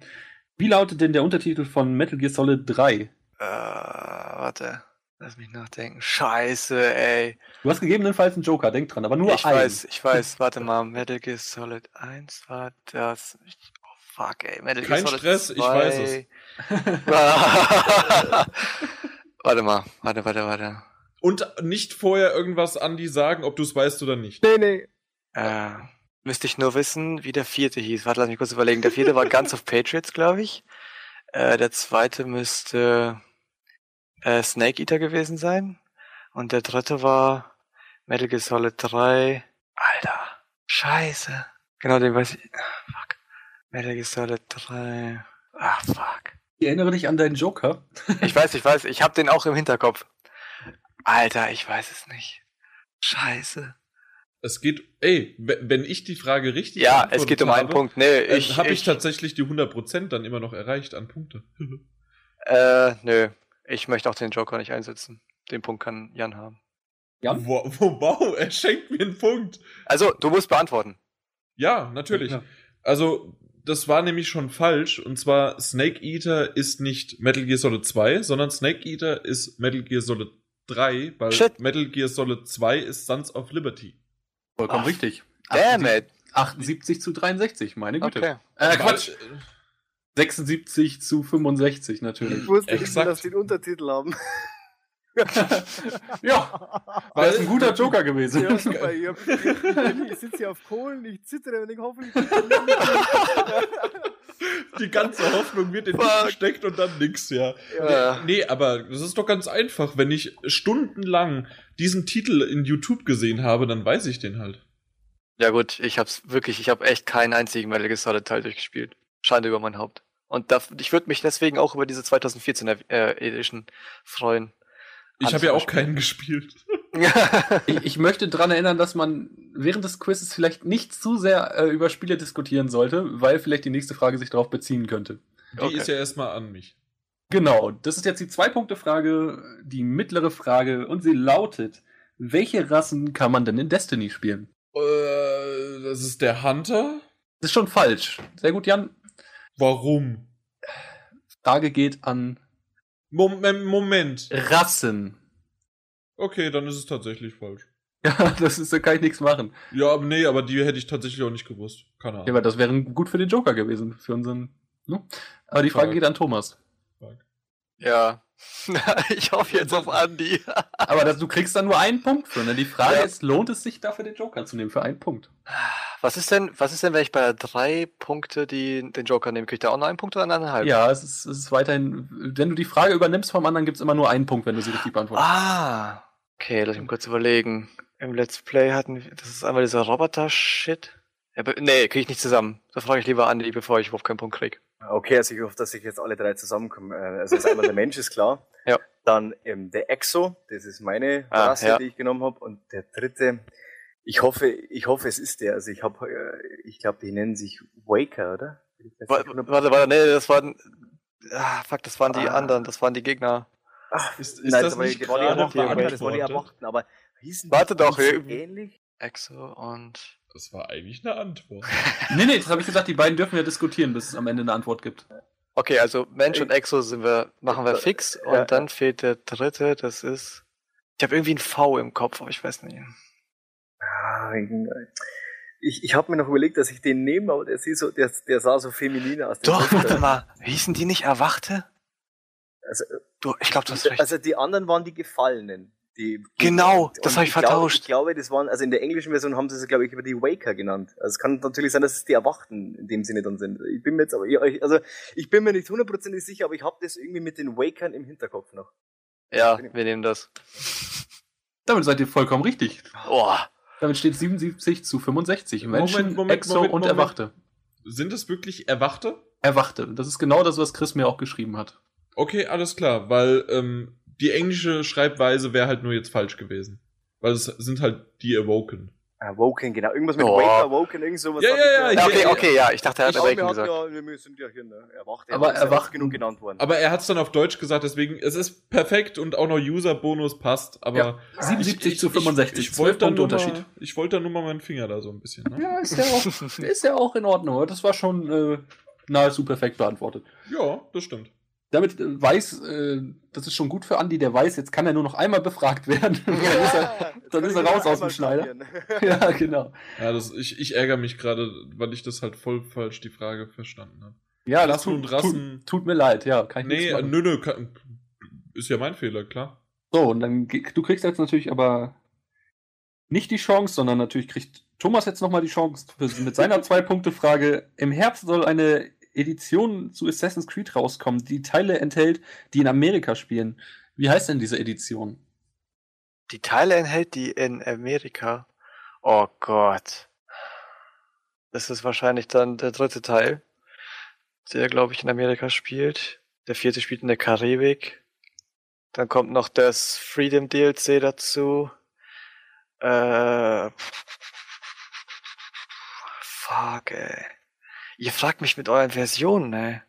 Wie lautet denn der Untertitel von Metal Gear Solid 3? Äh, warte. Lass mich nachdenken. Scheiße, ey. Du hast gegebenenfalls einen Joker, denk dran, aber nur ich einen. Ich weiß, ich weiß. Warte mal, Metal Gear Solid 1 war das. Oh fuck, ey. Metal Kein Gear Solid Stress, 2. ich weiß es. Warte mal, warte, warte, warte. Und nicht vorher irgendwas an die sagen, ob du es weißt oder nicht. Nee, nee. Äh, müsste ich nur wissen, wie der vierte hieß. Warte, lass mich kurz überlegen. Der vierte war Guns of Patriots, glaube ich. Äh, der zweite müsste äh, Snake Eater gewesen sein. Und der dritte war Metal Gear Solid 3. Alter, scheiße. Genau, den weiß ich. fuck. Metal Gear Solid 3. Ah, fuck. Ich erinnere dich an deinen Joker. ich weiß, ich weiß, ich habe den auch im Hinterkopf. Alter, ich weiß es nicht. Scheiße. Es geht, ey, wenn ich die Frage richtig Ja, es geht um habe, einen Punkt. Nee, ich habe ich, ich tatsächlich die 100% dann immer noch erreicht an Punkte. äh, nö. Ich möchte auch den Joker nicht einsetzen. Den Punkt kann Jan haben. Jan? Wow, wow, er schenkt mir einen Punkt. Also, du musst beantworten. Ja, natürlich. Ja. Also, das war nämlich schon falsch. Und zwar, Snake Eater ist nicht Metal Gear Solid 2, sondern Snake Eater ist Metal Gear Solid 3, weil Shit. Metal Gear Solid 2 ist Sons of Liberty. Vollkommen Ach, richtig. Damn it. 78 zu 63, meine Güte. Okay. Äh, Quatsch. 76 zu 65 natürlich. Ich wusste nicht, dass die einen Untertitel haben. ja, war das ein guter Joker gewesen. Ja, super. Ich, ich sitze hier auf Kohlen, ich zittere und ich hoffe, ich Die ganze Hoffnung wird in dich gesteckt und dann nix, ja. ja. Nee, aber das ist doch ganz einfach. Wenn ich stundenlang diesen Titel in YouTube gesehen habe, dann weiß ich den halt. Ja gut, ich hab's wirklich, ich habe echt keinen einzigen Metal Gear Solid Teil durchgespielt. Schande über mein Haupt. Und da, ich würde mich deswegen auch über diese 2014er äh, Edition freuen. Ich habe ja auch keinen gespielt. ich, ich, möchte dran erinnern, dass man während des Quizzes vielleicht nicht zu sehr äh, über Spiele diskutieren sollte, weil vielleicht die nächste Frage sich darauf beziehen könnte. Die okay. ist ja erstmal an mich. Genau, das ist jetzt die Zwei-Punkte-Frage, die mittlere Frage, und sie lautet: Welche Rassen kann man denn in Destiny spielen? Äh, das ist der Hunter? Das ist schon falsch. Sehr gut, Jan. Warum? Frage geht an Moment, Moment. Rassen. Okay, dann ist es tatsächlich falsch. Ja, das ist, da kann ich nichts machen. Ja, nee, aber die hätte ich tatsächlich auch nicht gewusst. Keine Ahnung. Ja, aber das wäre gut für den Joker gewesen, für unseren. Ne? Aber die Frage Fuck. geht an Thomas. Fuck. Ja. ich hoffe jetzt auf Andy. aber das, du kriegst dann nur einen Punkt für. Ne? Die Frage ja. ist, lohnt es sich dafür, den Joker zu nehmen für einen Punkt? Was ist denn, was ist denn, wenn ich bei drei Punkte die, den Joker nehme? Kriegt er auch noch einen Punkt oder eineinhalb? Ja, es ist, es ist weiterhin, wenn du die Frage übernimmst vom anderen, gibt es immer nur einen Punkt, wenn du sie richtig beantwortest. Ah, okay, lass mich kurz überlegen. Im Let's Play hatten wir, das ist einmal dieser Roboter-Shit. Ja, nee, kriege ich nicht zusammen. Da frage ich lieber Andi, bevor ich überhaupt keinen Punkt krieg. Okay, also ich hoffe, dass ich jetzt alle drei zusammenkommen. Äh, also ist einmal der Mensch, ist klar. Ja. Dann ähm, der Exo, das ist meine ah, Rasse, ja. die ich genommen habe. Und der dritte, ich hoffe, ich hoffe, es ist der. Also ich habe, äh, ich glaube, die nennen sich Waker, oder? Warte, warte, warte, nee, das waren, ah, fuck, das waren die ah. anderen, das waren die Gegner. Ach, ist, ist Nein, das, das nicht die gerade noch Das war die erwarten, aber hießen Warte doch, ähnlich? Exo und... Das war eigentlich eine Antwort. nee, nee, das habe ich gesagt, die beiden dürfen ja diskutieren, bis es am Ende eine Antwort gibt. Okay, also Mensch und Exo sind wir, machen wir fix und ja. dann fehlt der dritte, das ist. Ich habe irgendwie ein V im Kopf, aber ich weiß nicht. Ich, ich habe mir noch überlegt, dass ich den nehme, aber der, so, der, der sah so feminin aus. Doch, warte mal. Hießen die nicht Erwachte? Also, du, ich glaube, du hast recht. Also die anderen waren die Gefallenen. Die, genau, die, das habe ich, ich vertauscht. Glaube, ich glaube, das waren, also in der englischen Version haben sie es, glaube ich, über die Waker genannt. Also es kann natürlich sein, dass es die Erwachten in dem Sinne dann sind. Ich bin mir jetzt aber, also ich bin mir nicht hundertprozentig sicher, aber ich habe das irgendwie mit den Wakern im Hinterkopf noch. Ja, wir nehmen das. Damit seid ihr vollkommen richtig. Boah. Damit steht 77 zu 65. Menschen, Moment, Moment, Exo Moment, und Erwachte. Sind es wirklich Erwachte? Erwachte. Das ist genau das, was Chris mir auch geschrieben hat. Okay, alles klar, weil ähm, die englische Schreibweise wäre halt nur jetzt falsch gewesen. Weil es sind halt die Awoken. Awoken, genau. Irgendwas mit oh. Wake Awoken, irgend sowas. Ja, ja, ja, okay, okay, ja. Ich dachte, er hat Awaken gesagt. Ja, wir sind ja hier ne, erwacht. Aber erwacht genug genannt worden. Aber er hat es dann auf Deutsch gesagt, deswegen, es ist perfekt und auch noch User-Bonus passt, aber. Ja, 77 ich, zu 65, ich, ich, ich wollte da Unterschied. ich wollte da nur mal meinen Finger da so ein bisschen. Ne? Ja, ist ja, auch, ist ja auch in Ordnung. Das war schon äh, nahezu perfekt beantwortet. Ja, das stimmt damit äh, weiß, äh, das ist schon gut für Andi, der weiß, jetzt kann er nur noch einmal befragt werden. dann ist er, dann ist er raus aus dem Schneider. ja, genau. Ja, das, ich, ich ärgere mich gerade, weil ich das halt voll falsch die Frage verstanden habe. Ja, das tut, Rassen, tut, tut, mir leid, ja. Kann ich nee, nö, nö, kann, ist ja mein Fehler, klar. So, und dann, du kriegst jetzt natürlich aber nicht die Chance, sondern natürlich kriegt Thomas jetzt nochmal die Chance mit seiner Zwei-Punkte-Frage. Im Herbst soll eine Edition zu Assassin's Creed rauskommen, die Teile enthält, die in Amerika spielen. Wie heißt denn diese Edition? Die Teile enthält, die in Amerika. Oh Gott. Das ist wahrscheinlich dann der dritte Teil, der, glaube ich, in Amerika spielt. Der vierte spielt in der Karibik. Dann kommt noch das Freedom DLC dazu. Äh, fuck, ey. Ihr fragt mich mit euren Versionen, ey.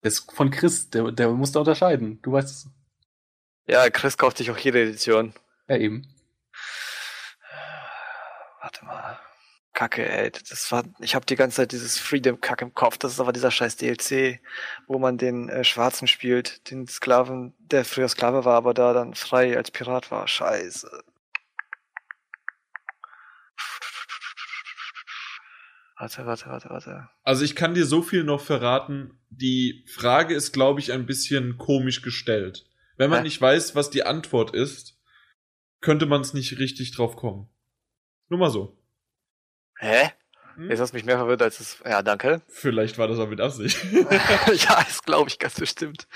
Das ist von Chris, der, der muss da unterscheiden. Du weißt es. Ja, Chris kauft sich auch jede Edition. Ja, eben. Warte mal. Kacke, ey. Das war, ich habe die ganze Zeit dieses Freedom-Kack im Kopf. Das ist aber dieser scheiß DLC, wo man den äh, Schwarzen spielt, den Sklaven, der früher Sklave war, aber da dann frei als Pirat war. Scheiße. Warte, warte, warte, warte. Also ich kann dir so viel noch verraten. Die Frage ist, glaube ich, ein bisschen komisch gestellt. Wenn man Hä? nicht weiß, was die Antwort ist, könnte man es nicht richtig drauf kommen. Nur mal so. Hä? Hm? Jetzt hast du mich mehr verwirrt als es. Ja, danke. Vielleicht war das auch mit Absicht. ja, das glaube ich ganz bestimmt.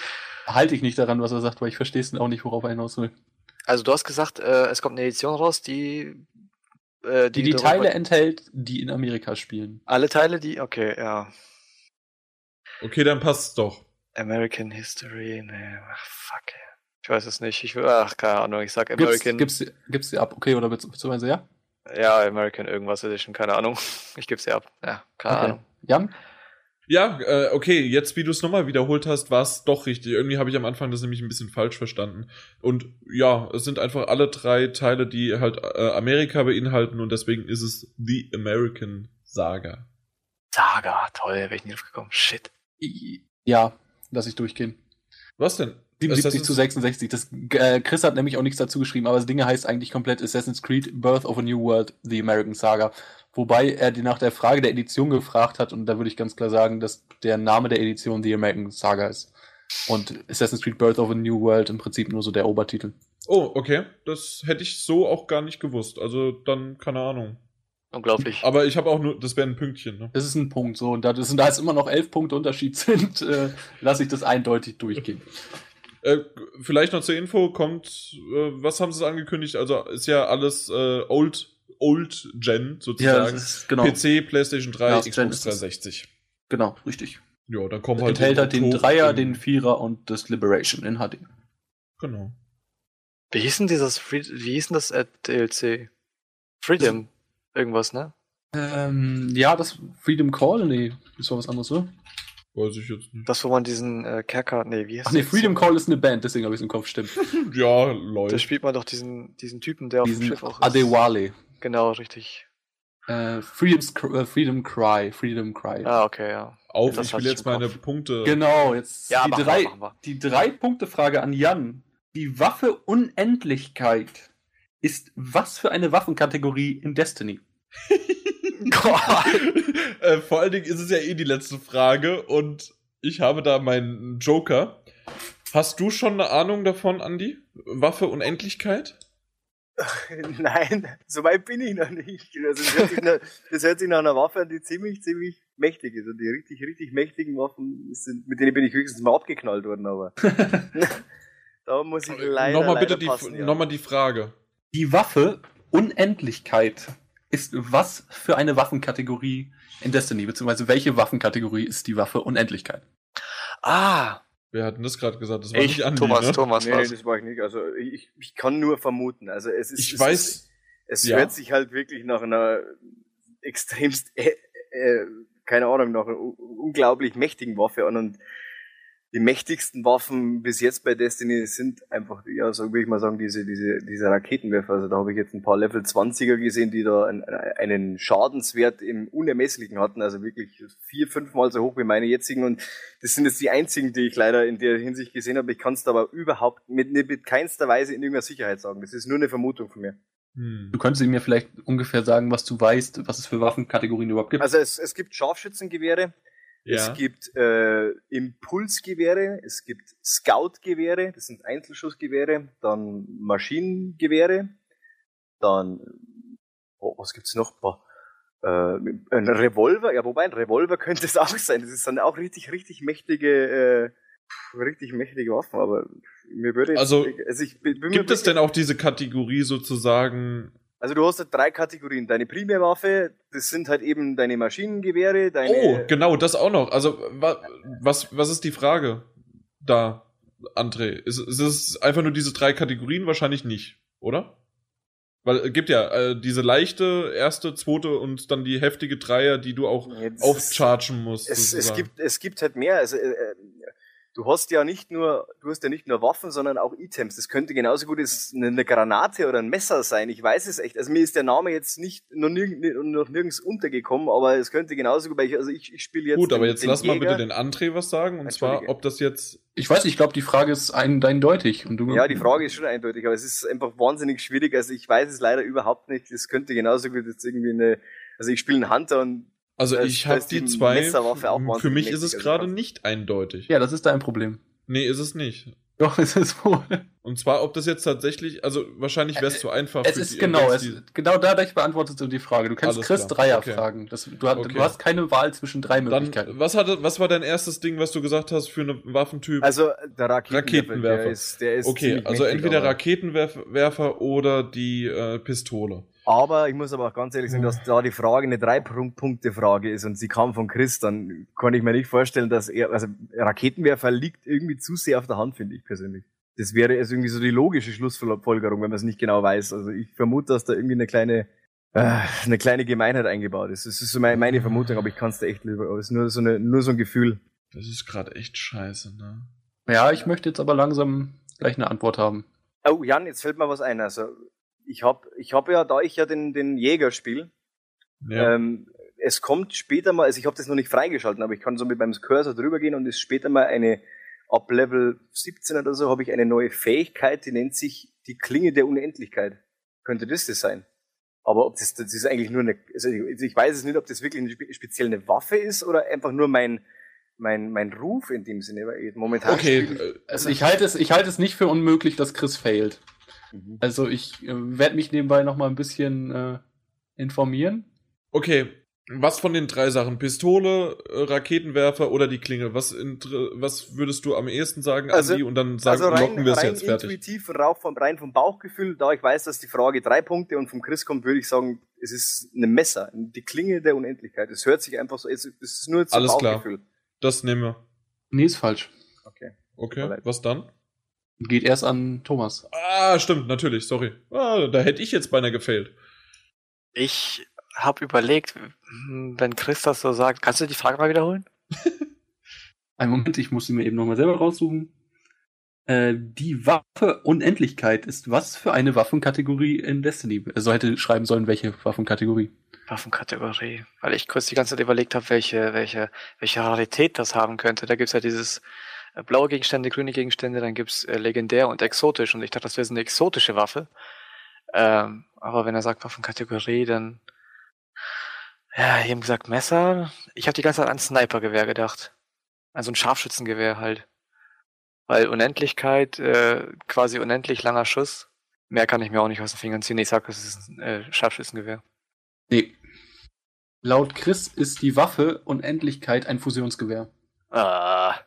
Halte ich nicht daran, was er sagt, weil ich verstehe es auch nicht, worauf er hinaus will. Also du hast gesagt, äh, es kommt eine Edition raus, die äh, die die, die Teile enthält, die in Amerika spielen. Alle Teile, die okay, ja. Okay, dann passt's doch. American History, ne, ach fuck. Ich weiß es nicht. Ich will, ach keine Ahnung. Ich sag American. Gibt's, gibt's, gibt's die ab? Okay, oder beziehungsweise ja? Ja, American irgendwas Edition, keine Ahnung. Ich gebe sie ab. Ja, keine okay. Ahnung. Jan? Ja, äh, okay, jetzt wie du es nochmal wiederholt hast, war es doch richtig. Irgendwie habe ich am Anfang das nämlich ein bisschen falsch verstanden. Und ja, es sind einfach alle drei Teile, die halt äh, Amerika beinhalten und deswegen ist es The American Saga. Saga, toll, wäre ich drauf gekommen. Shit. Ja, lass ich durchgehen. Was denn? 77 zu 66. Das, äh, Chris hat nämlich auch nichts dazu geschrieben, aber das Ding heißt eigentlich komplett Assassin's Creed Birth of a New World, The American Saga. Wobei er die nach der Frage der Edition gefragt hat und da würde ich ganz klar sagen, dass der Name der Edition The American Saga ist. Und Assassin's Creed Birth of a New World im Prinzip nur so der Obertitel. Oh, okay. Das hätte ich so auch gar nicht gewusst. Also dann, keine Ahnung. Unglaublich. Aber ich habe auch nur, das wäre ein Pünktchen, ne? Das ist ein Punkt, so. Und da, das, da es immer noch elf Punkte Unterschied sind, äh, lasse ich das eindeutig durchgehen. Äh, vielleicht noch zur Info kommt, äh, was haben sie angekündigt? Also ist ja alles äh, Old, Old Gen sozusagen. Ja, ist, genau. PC, PlayStation 3, ja, Xbox 360. Genau, richtig. Ja, dann kommt halt. Enthält halt den Dreier, den Vierer und das Liberation in HD. Genau. Wie hieß denn dieses, wie hieß denn das äh, DLC? Freedom, irgendwas, ne? Ähm, ja, das Freedom Call, nee, das war was anderes, oder? Weiß ich jetzt nicht. Das, wo man diesen äh, Kerker, nee, wie heißt Ach nee, Freedom Call ist eine Band, deswegen habe ich es im Kopf, stimmt. ja, Leute. Da spielt man doch diesen, diesen Typen, der diesen auf dem Schiff auch ist. Adewale. Genau, richtig. Äh, Freedom's, äh, Freedom Cry, Freedom Cry. Ah, okay, ja. Auf, ich will jetzt meine Punkte. Genau, jetzt ja, die, drei, wir, die drei Punkte Frage an Jan. Die Waffe Unendlichkeit ist was für eine Waffenkategorie in Destiny? äh, vor allen Dingen ist es ja eh die letzte Frage und ich habe da meinen Joker. Hast du schon eine Ahnung davon, Andy? Waffe Unendlichkeit? Nein, so weit bin ich noch nicht. Also das, hört sich nach, das hört sich nach einer Waffe an, die ziemlich, ziemlich mächtig ist. Und die richtig, richtig mächtigen Waffen sind, mit denen bin ich höchstens mal abgeknallt worden, aber. da muss ich leider. Nochmal bitte die, passen, ja. nochmal die Frage. Die Waffe Unendlichkeit ist was für eine Waffenkategorie in Destiny, beziehungsweise welche Waffenkategorie ist die Waffe Unendlichkeit? Ah! Wer hat denn das gerade gesagt? Das war ich, nicht Andi, Thomas, ne? Thomas. Nee, nee, das war ich nicht. Also ich, ich kann nur vermuten. Also es ist. Ich es weiß. Ist, es ja. hört sich halt wirklich nach einer extremst, äh, äh, keine Ahnung, nach einer unglaublich mächtigen Waffe an und die mächtigsten Waffen bis jetzt bei Destiny sind einfach, ja, so würde ich mal sagen, diese, diese, diese Raketenwerfer. Also da habe ich jetzt ein paar Level 20er gesehen, die da einen, einen Schadenswert im Unermesslichen hatten, also wirklich vier, fünfmal so hoch wie meine jetzigen. Und das sind jetzt die einzigen, die ich leider in der Hinsicht gesehen habe. Ich kann es aber überhaupt mit, mit keinster Weise in irgendeiner Sicherheit sagen. Das ist nur eine Vermutung von mir. Hm. Du könntest mir vielleicht ungefähr sagen, was du weißt, was es für Waffenkategorien überhaupt gibt. Also es, es gibt Scharfschützengewehre, ja. Es gibt äh, Impulsgewehre, es gibt Scoutgewehre, das sind Einzelschussgewehre, dann Maschinengewehre, dann oh, was gibt's noch? Äh, ein Revolver, ja, wobei ein Revolver könnte es auch sein. Das ist dann auch richtig, richtig mächtige, äh, richtig mächtige Waffen. Aber mir würde jetzt, also, also ich, gibt es denn auch diese Kategorie sozusagen also du hast halt drei Kategorien. Deine Primärwaffe, das sind halt eben deine Maschinengewehre, deine. Oh, genau, das auch noch. Also wa was, was ist die Frage da, André? Ist, ist es einfach nur diese drei Kategorien? Wahrscheinlich nicht, oder? Weil es gibt ja äh, diese leichte, erste, zweite und dann die heftige Dreier, die du auch Jetzt aufchargen musst. Es, es, gibt, es gibt halt mehr. Also, äh, äh du hast ja nicht nur, du hast ja nicht nur Waffen, sondern auch Items. Das könnte genauso gut eine Granate oder ein Messer sein. Ich weiß es echt. Also mir ist der Name jetzt nicht noch, nirg noch nirgends untergekommen, aber es könnte genauso gut, weil ich, also ich, ich spiele jetzt. Gut, aber jetzt lass Jäger. mal bitte den André was sagen. Und zwar, ob das jetzt. Ich weiß, ich glaube, die Frage ist ein, eindeutig. Und du ja, die Frage ist schon eindeutig, aber es ist einfach wahnsinnig schwierig. Also ich weiß es leider überhaupt nicht. Es könnte genauso gut jetzt irgendwie eine, also ich spiele einen Hunter und also ich habe die, die zwei. Für mich ist es gerade nicht eindeutig. Ja, das ist dein Problem. Nee, ist es nicht. Doch, es ist wohl. Und zwar, ob das jetzt tatsächlich, also wahrscheinlich wäre es zu einfach. Es ist die, genau, es, genau dadurch beantwortet du die Frage. Du kannst Chris klar. Dreier okay. fragen. Das, du, okay. du, hast keine Wahl zwischen drei Möglichkeiten. Dann, was, hatte, was war dein erstes Ding, was du gesagt hast für einen Waffentyp? Also der Raketenwerfer. Raketenwerfer. Der ist, der ist okay, also entweder Raketenwerfer oder die äh, Pistole. Aber ich muss aber auch ganz ehrlich sagen, dass da die Frage eine Drei-Punkte-Frage ist und sie kam von Chris, dann kann ich mir nicht vorstellen, dass er, also Raketenwerfer liegt irgendwie zu sehr auf der Hand, finde ich persönlich. Das wäre also irgendwie so die logische Schlussfolgerung, wenn man es nicht genau weiß. Also ich vermute, dass da irgendwie eine kleine, äh, eine kleine Gemeinheit eingebaut ist. Das ist so meine, meine Vermutung, aber ich kann es da echt lieber, aber es ist nur so, eine, nur so ein Gefühl. Das ist gerade echt scheiße, ne? Ja, ich möchte jetzt aber langsam gleich eine Antwort haben. Oh, Jan, jetzt fällt mir was ein. Also ich habe ich hab ja, da ich ja den, den Jäger spiele, ja. ähm, es kommt später mal, also ich habe das noch nicht freigeschalten, aber ich kann so mit meinem Cursor drüber gehen und es ist später mal eine, ab Level 17 oder so, habe ich eine neue Fähigkeit, die nennt sich die Klinge der Unendlichkeit. Könnte das das sein? Aber ob das, das ist eigentlich nur eine, also ich weiß es nicht, ob das wirklich eine, speziell eine Waffe ist oder einfach nur mein, mein, mein Ruf in dem Sinne. Momentan okay, also ich halte es, ich halte es nicht für unmöglich, dass Chris failt. Mhm. Also ich äh, werde mich nebenbei noch mal ein bisschen äh, informieren. Okay, was von den drei Sachen? Pistole, äh, Raketenwerfer oder die Klinge? Was, in, was würdest du am ehesten sagen, also, Andi? Und dann sagen, also rein, locken wir es jetzt fertig. Intuitiv, vom, rein vom Bauchgefühl, da ich weiß, dass die Frage drei Punkte und vom Chris kommt, würde ich sagen, es ist ein Messer, die Klinge der Unendlichkeit. Es hört sich einfach so, es ist nur zum Alles Bauchgefühl. Klar. Das nehmen wir. Nee, ist falsch. Okay. Okay, was dann? Geht erst an Thomas. Ah, stimmt, natürlich, sorry. Ah, da hätte ich jetzt beinahe gefailt. Ich habe überlegt, wenn Chris das so sagt, kannst du die Frage mal wiederholen? Einen Moment, ich muss sie mir eben nochmal selber raussuchen. Äh, die Waffe Unendlichkeit ist was für eine Waffenkategorie in Destiny? Also hätte schreiben sollen, welche Waffenkategorie. Waffenkategorie. Weil ich kurz die ganze Zeit überlegt habe, welche, welche, welche Rarität das haben könnte. Da gibt's ja dieses blaue Gegenstände, grüne Gegenstände, dann gibt's äh, legendär und exotisch und ich dachte, das wäre so eine exotische Waffe. Ähm, aber wenn er sagt Waffenkategorie, dann ja, eben gesagt Messer. Ich habe die ganze Zeit an Snipergewehr gedacht. Also ein Scharfschützengewehr halt. Weil Unendlichkeit, äh, quasi unendlich langer Schuss. Mehr kann ich mir auch nicht aus den Fingern ziehen. Ich sag, es ist ein äh, Scharfschützengewehr. Nee. Laut Chris ist die Waffe Unendlichkeit ein Fusionsgewehr. Ah.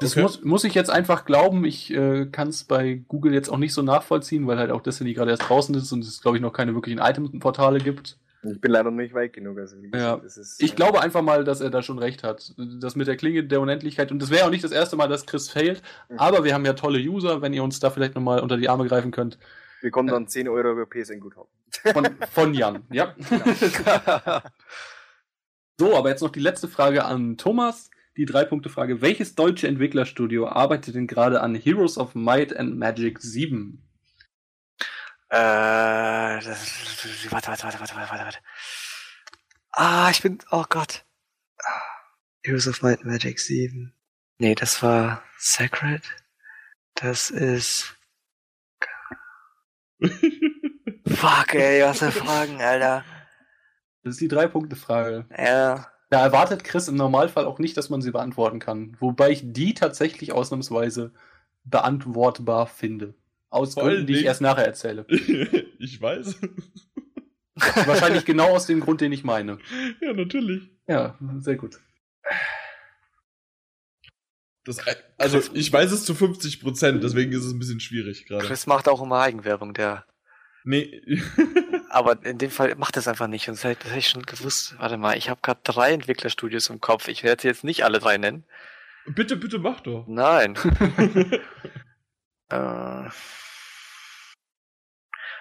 Das okay. muss, muss ich jetzt einfach glauben. Ich äh, kann es bei Google jetzt auch nicht so nachvollziehen, weil halt auch Destiny gerade erst draußen ist und es, glaube ich, noch keine wirklichen Item-Portale gibt. Ich bin leider nicht weit genug. Also ja. ist, ich äh, glaube einfach mal, dass er da schon recht hat. Das mit der Klinge der Unendlichkeit. Und das wäre auch nicht das erste Mal, dass Chris failt. Mhm. Aber wir haben ja tolle User, wenn ihr uns da vielleicht nochmal unter die Arme greifen könnt. Wir kommen dann äh, 10 Euro über PSN Guthaben. Von, von Jan, ja. so, aber jetzt noch die letzte Frage an Thomas die Drei-Punkte-Frage. Welches deutsche Entwicklerstudio arbeitet denn gerade an Heroes of Might and Magic 7? Äh, das, warte, warte, warte, warte, warte, warte. Ah, ich bin, oh Gott. Heroes of Might and Magic 7. Nee, das war Sacred. Das ist. Fuck, ey, was für Fragen, Alter. Das ist die Drei-Punkte-Frage. Ja. Da erwartet Chris im Normalfall auch nicht, dass man sie beantworten kann. Wobei ich die tatsächlich ausnahmsweise beantwortbar finde. Aus Voll Gründen, die ich erst nachher erzähle. ich weiß. Wahrscheinlich genau aus dem Grund, den ich meine. Ja, natürlich. Ja, sehr gut. Das, also, ich weiß es zu 50 Prozent, deswegen ist es ein bisschen schwierig gerade. Chris macht auch immer Eigenwerbung, der. Nee. Aber in dem Fall macht es einfach nicht. Und das hätte ich schon gewusst. Warte mal, ich habe gerade drei Entwicklerstudios im Kopf. Ich werde jetzt nicht alle drei nennen. Bitte, bitte mach doch. Nein. äh.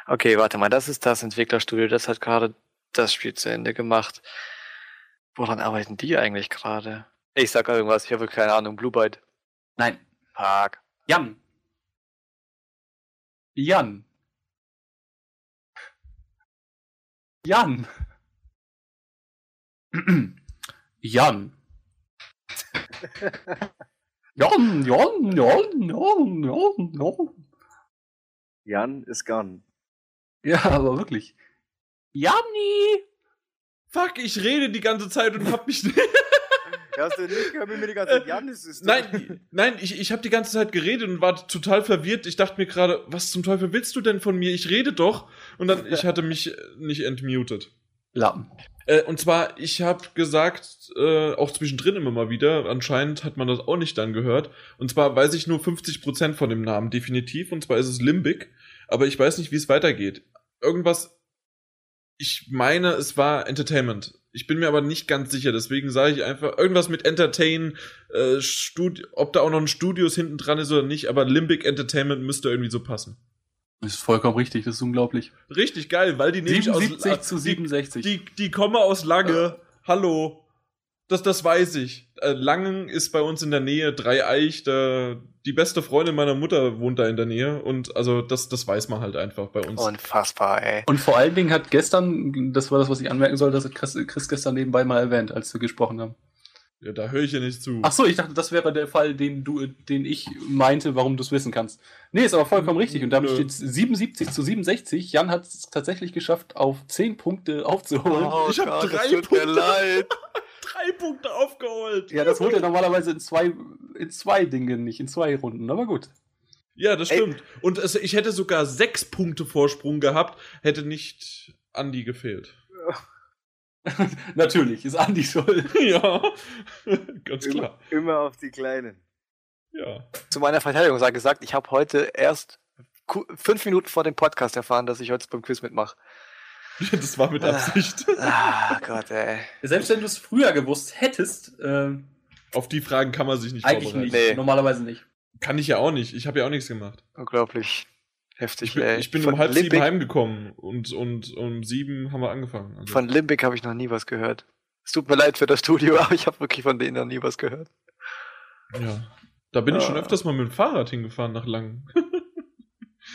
Okay, warte mal, das ist das Entwicklerstudio, das hat gerade das Spiel zu Ende gemacht. Woran arbeiten die eigentlich gerade? Ich sag irgendwas, ich habe keine Ahnung, Blue Byte. Nein. Park. Jan. Jan. Jan. Jan. Jan, Jan, Jan, Jan, Jan, Jan. Jan ist gone. Ja, aber wirklich. Janni! Fuck, ich rede die ganze Zeit und hab mich nicht. hast du nicht gehört, wie mir die ganze Zeit Janis ist? Nein, nein, ich, ich habe die ganze Zeit geredet und war total verwirrt. Ich dachte mir gerade, was zum Teufel willst du denn von mir? Ich rede doch. Und dann, ich hatte mich nicht entmutet. Lappen. Äh, und zwar, ich habe gesagt, äh, auch zwischendrin immer mal wieder, anscheinend hat man das auch nicht dann gehört. Und zwar weiß ich nur 50% von dem Namen definitiv. Und zwar ist es Limbic. Aber ich weiß nicht, wie es weitergeht. Irgendwas, ich meine, es war Entertainment. Ich bin mir aber nicht ganz sicher, deswegen sage ich einfach irgendwas mit Entertain, äh, Studi ob da auch noch ein Studios hinten dran ist oder nicht, aber Limbic Entertainment müsste irgendwie so passen. Das ist vollkommen richtig, das ist unglaublich. Richtig geil, weil die nämlich 77 aus zu 67. Die, die, die kommen aus Lange. Hallo. Das, das weiß ich. Äh, Langen ist bei uns in der Nähe, Dreieich, da, die beste Freundin meiner Mutter wohnt da in der Nähe und also das, das weiß man halt einfach bei uns. Unfassbar, ey. Und vor allen Dingen hat gestern, das war das, was ich anmerken soll, das hat Chris, Chris gestern nebenbei mal erwähnt, als wir gesprochen haben. Ja, da höre ich ja nicht zu. Ach so, ich dachte, das wäre der Fall, den du, den ich meinte, warum du es wissen kannst. Nee, ist aber vollkommen richtig. Und damit steht 77 zu 67. Jan hat es tatsächlich geschafft, auf 10 Punkte aufzuholen. Oh Ich hab Gott, drei Punkte. mir leid. Drei Punkte aufgeholt. Ja, das holt er normalerweise in zwei, in zwei Dingen, nicht in zwei Runden, aber gut. Ja, das stimmt. Und es, ich hätte sogar sechs Punkte Vorsprung gehabt, hätte nicht Andi gefehlt. Natürlich, ist Andi schuld. ja, ganz Immer, klar. immer auf die Kleinen. Ja. Zu meiner Verteidigung sei gesagt, ich habe heute erst fünf Minuten vor dem Podcast erfahren, dass ich heute beim Quiz mitmache. Das war mit Absicht. Ah Gott, ey. Selbst wenn du es früher gewusst hättest, äh, Auf die Fragen kann man sich nicht eigentlich vorbereiten. nicht. Nee. Normalerweise nicht. Kann ich ja auch nicht. Ich habe ja auch nichts gemacht. Unglaublich. Heftig, Ich bin, ey. ich bin von um halb Limbic, sieben heimgekommen und, und um sieben haben wir angefangen. Also, Von Limbic habe ich noch nie was gehört. Es tut mir leid für das Studio, aber ich habe wirklich von denen noch nie was gehört. ja. Da bin ich schon Ah. öfters mal mit dem Fahrrad hingefahren nach Langen.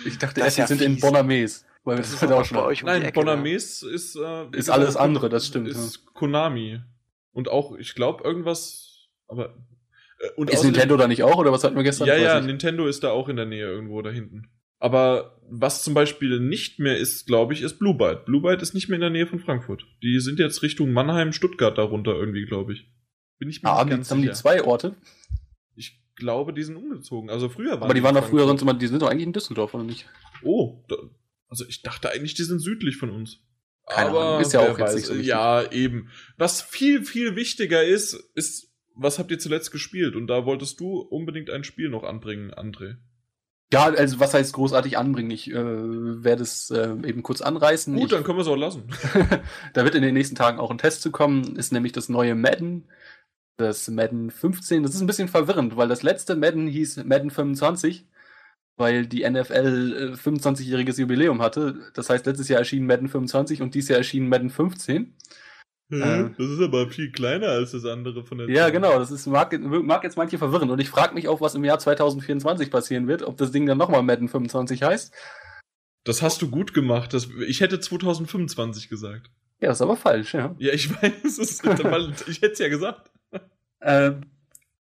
Ich dachte Das erst, ja wir sind in fies. Bonames. Weil Das das ist auch schon bei euch um Nein, Bonames ist äh, Ist alles andere, das stimmt, Ist Konami. Und auch, ich glaube, irgendwas. Aber. Äh, und Ist außerdem- Nintendo da nicht auch, oder was hatten wir gestern? Ja, ja. Nintendo ist da auch in der Nähe irgendwo da hinten. Aber was zum Beispiel nicht mehr ist, glaube ich, ist Blue Byte. Blue Byte ist nicht mehr in der Nähe von Frankfurt. Die sind jetzt Richtung Mannheim, Stuttgart darunter irgendwie, glaube ich. Bin ich mir Ah, nicht haben, die, ganz haben die sicher. zwei Orte? Ich glaube, die sind umgezogen. Also früher waren Aber die waren doch früher sonst immer, die sind doch eigentlich in Düsseldorf, oder nicht? Oh, da, also ich dachte eigentlich, die sind südlich von uns. Keine Aber Ahnung, ist ja auch jetzt weiß. nicht so wichtig. Ja, eben. Was viel, viel wichtiger ist, ist, was habt ihr zuletzt gespielt? Und da wolltest du unbedingt ein Spiel noch anbringen, André. Ja, also was heißt großartig anbringen? Ich äh, werde es äh, eben kurz anreißen. Gut, ich, dann können wir es auch lassen. da wird in den nächsten Tagen auch ein Test zu kommen, ist nämlich das neue Madden. Das Madden 15. Das ist ein bisschen verwirrend, weil das letzte Madden hieß Madden 25, weil die NFL äh, 25-jähriges Jubiläum hatte. Das heißt, letztes Jahr erschien Madden 25 und dieses Jahr erschien Madden 15. Äh. das ist aber viel kleiner als das andere von der Ja, Zeit. genau. Das ist, mag, mag jetzt manche verwirren. Und ich frage mich auch, was im Jahr 2024 passieren wird, ob das Ding dann nochmal Madden 25 heißt. Das hast du gut gemacht. Das, ich hätte 2025 gesagt. Ja, das ist aber falsch, ja. Ja, ich weiß, es ist, ich hätte es ja gesagt. Ähm,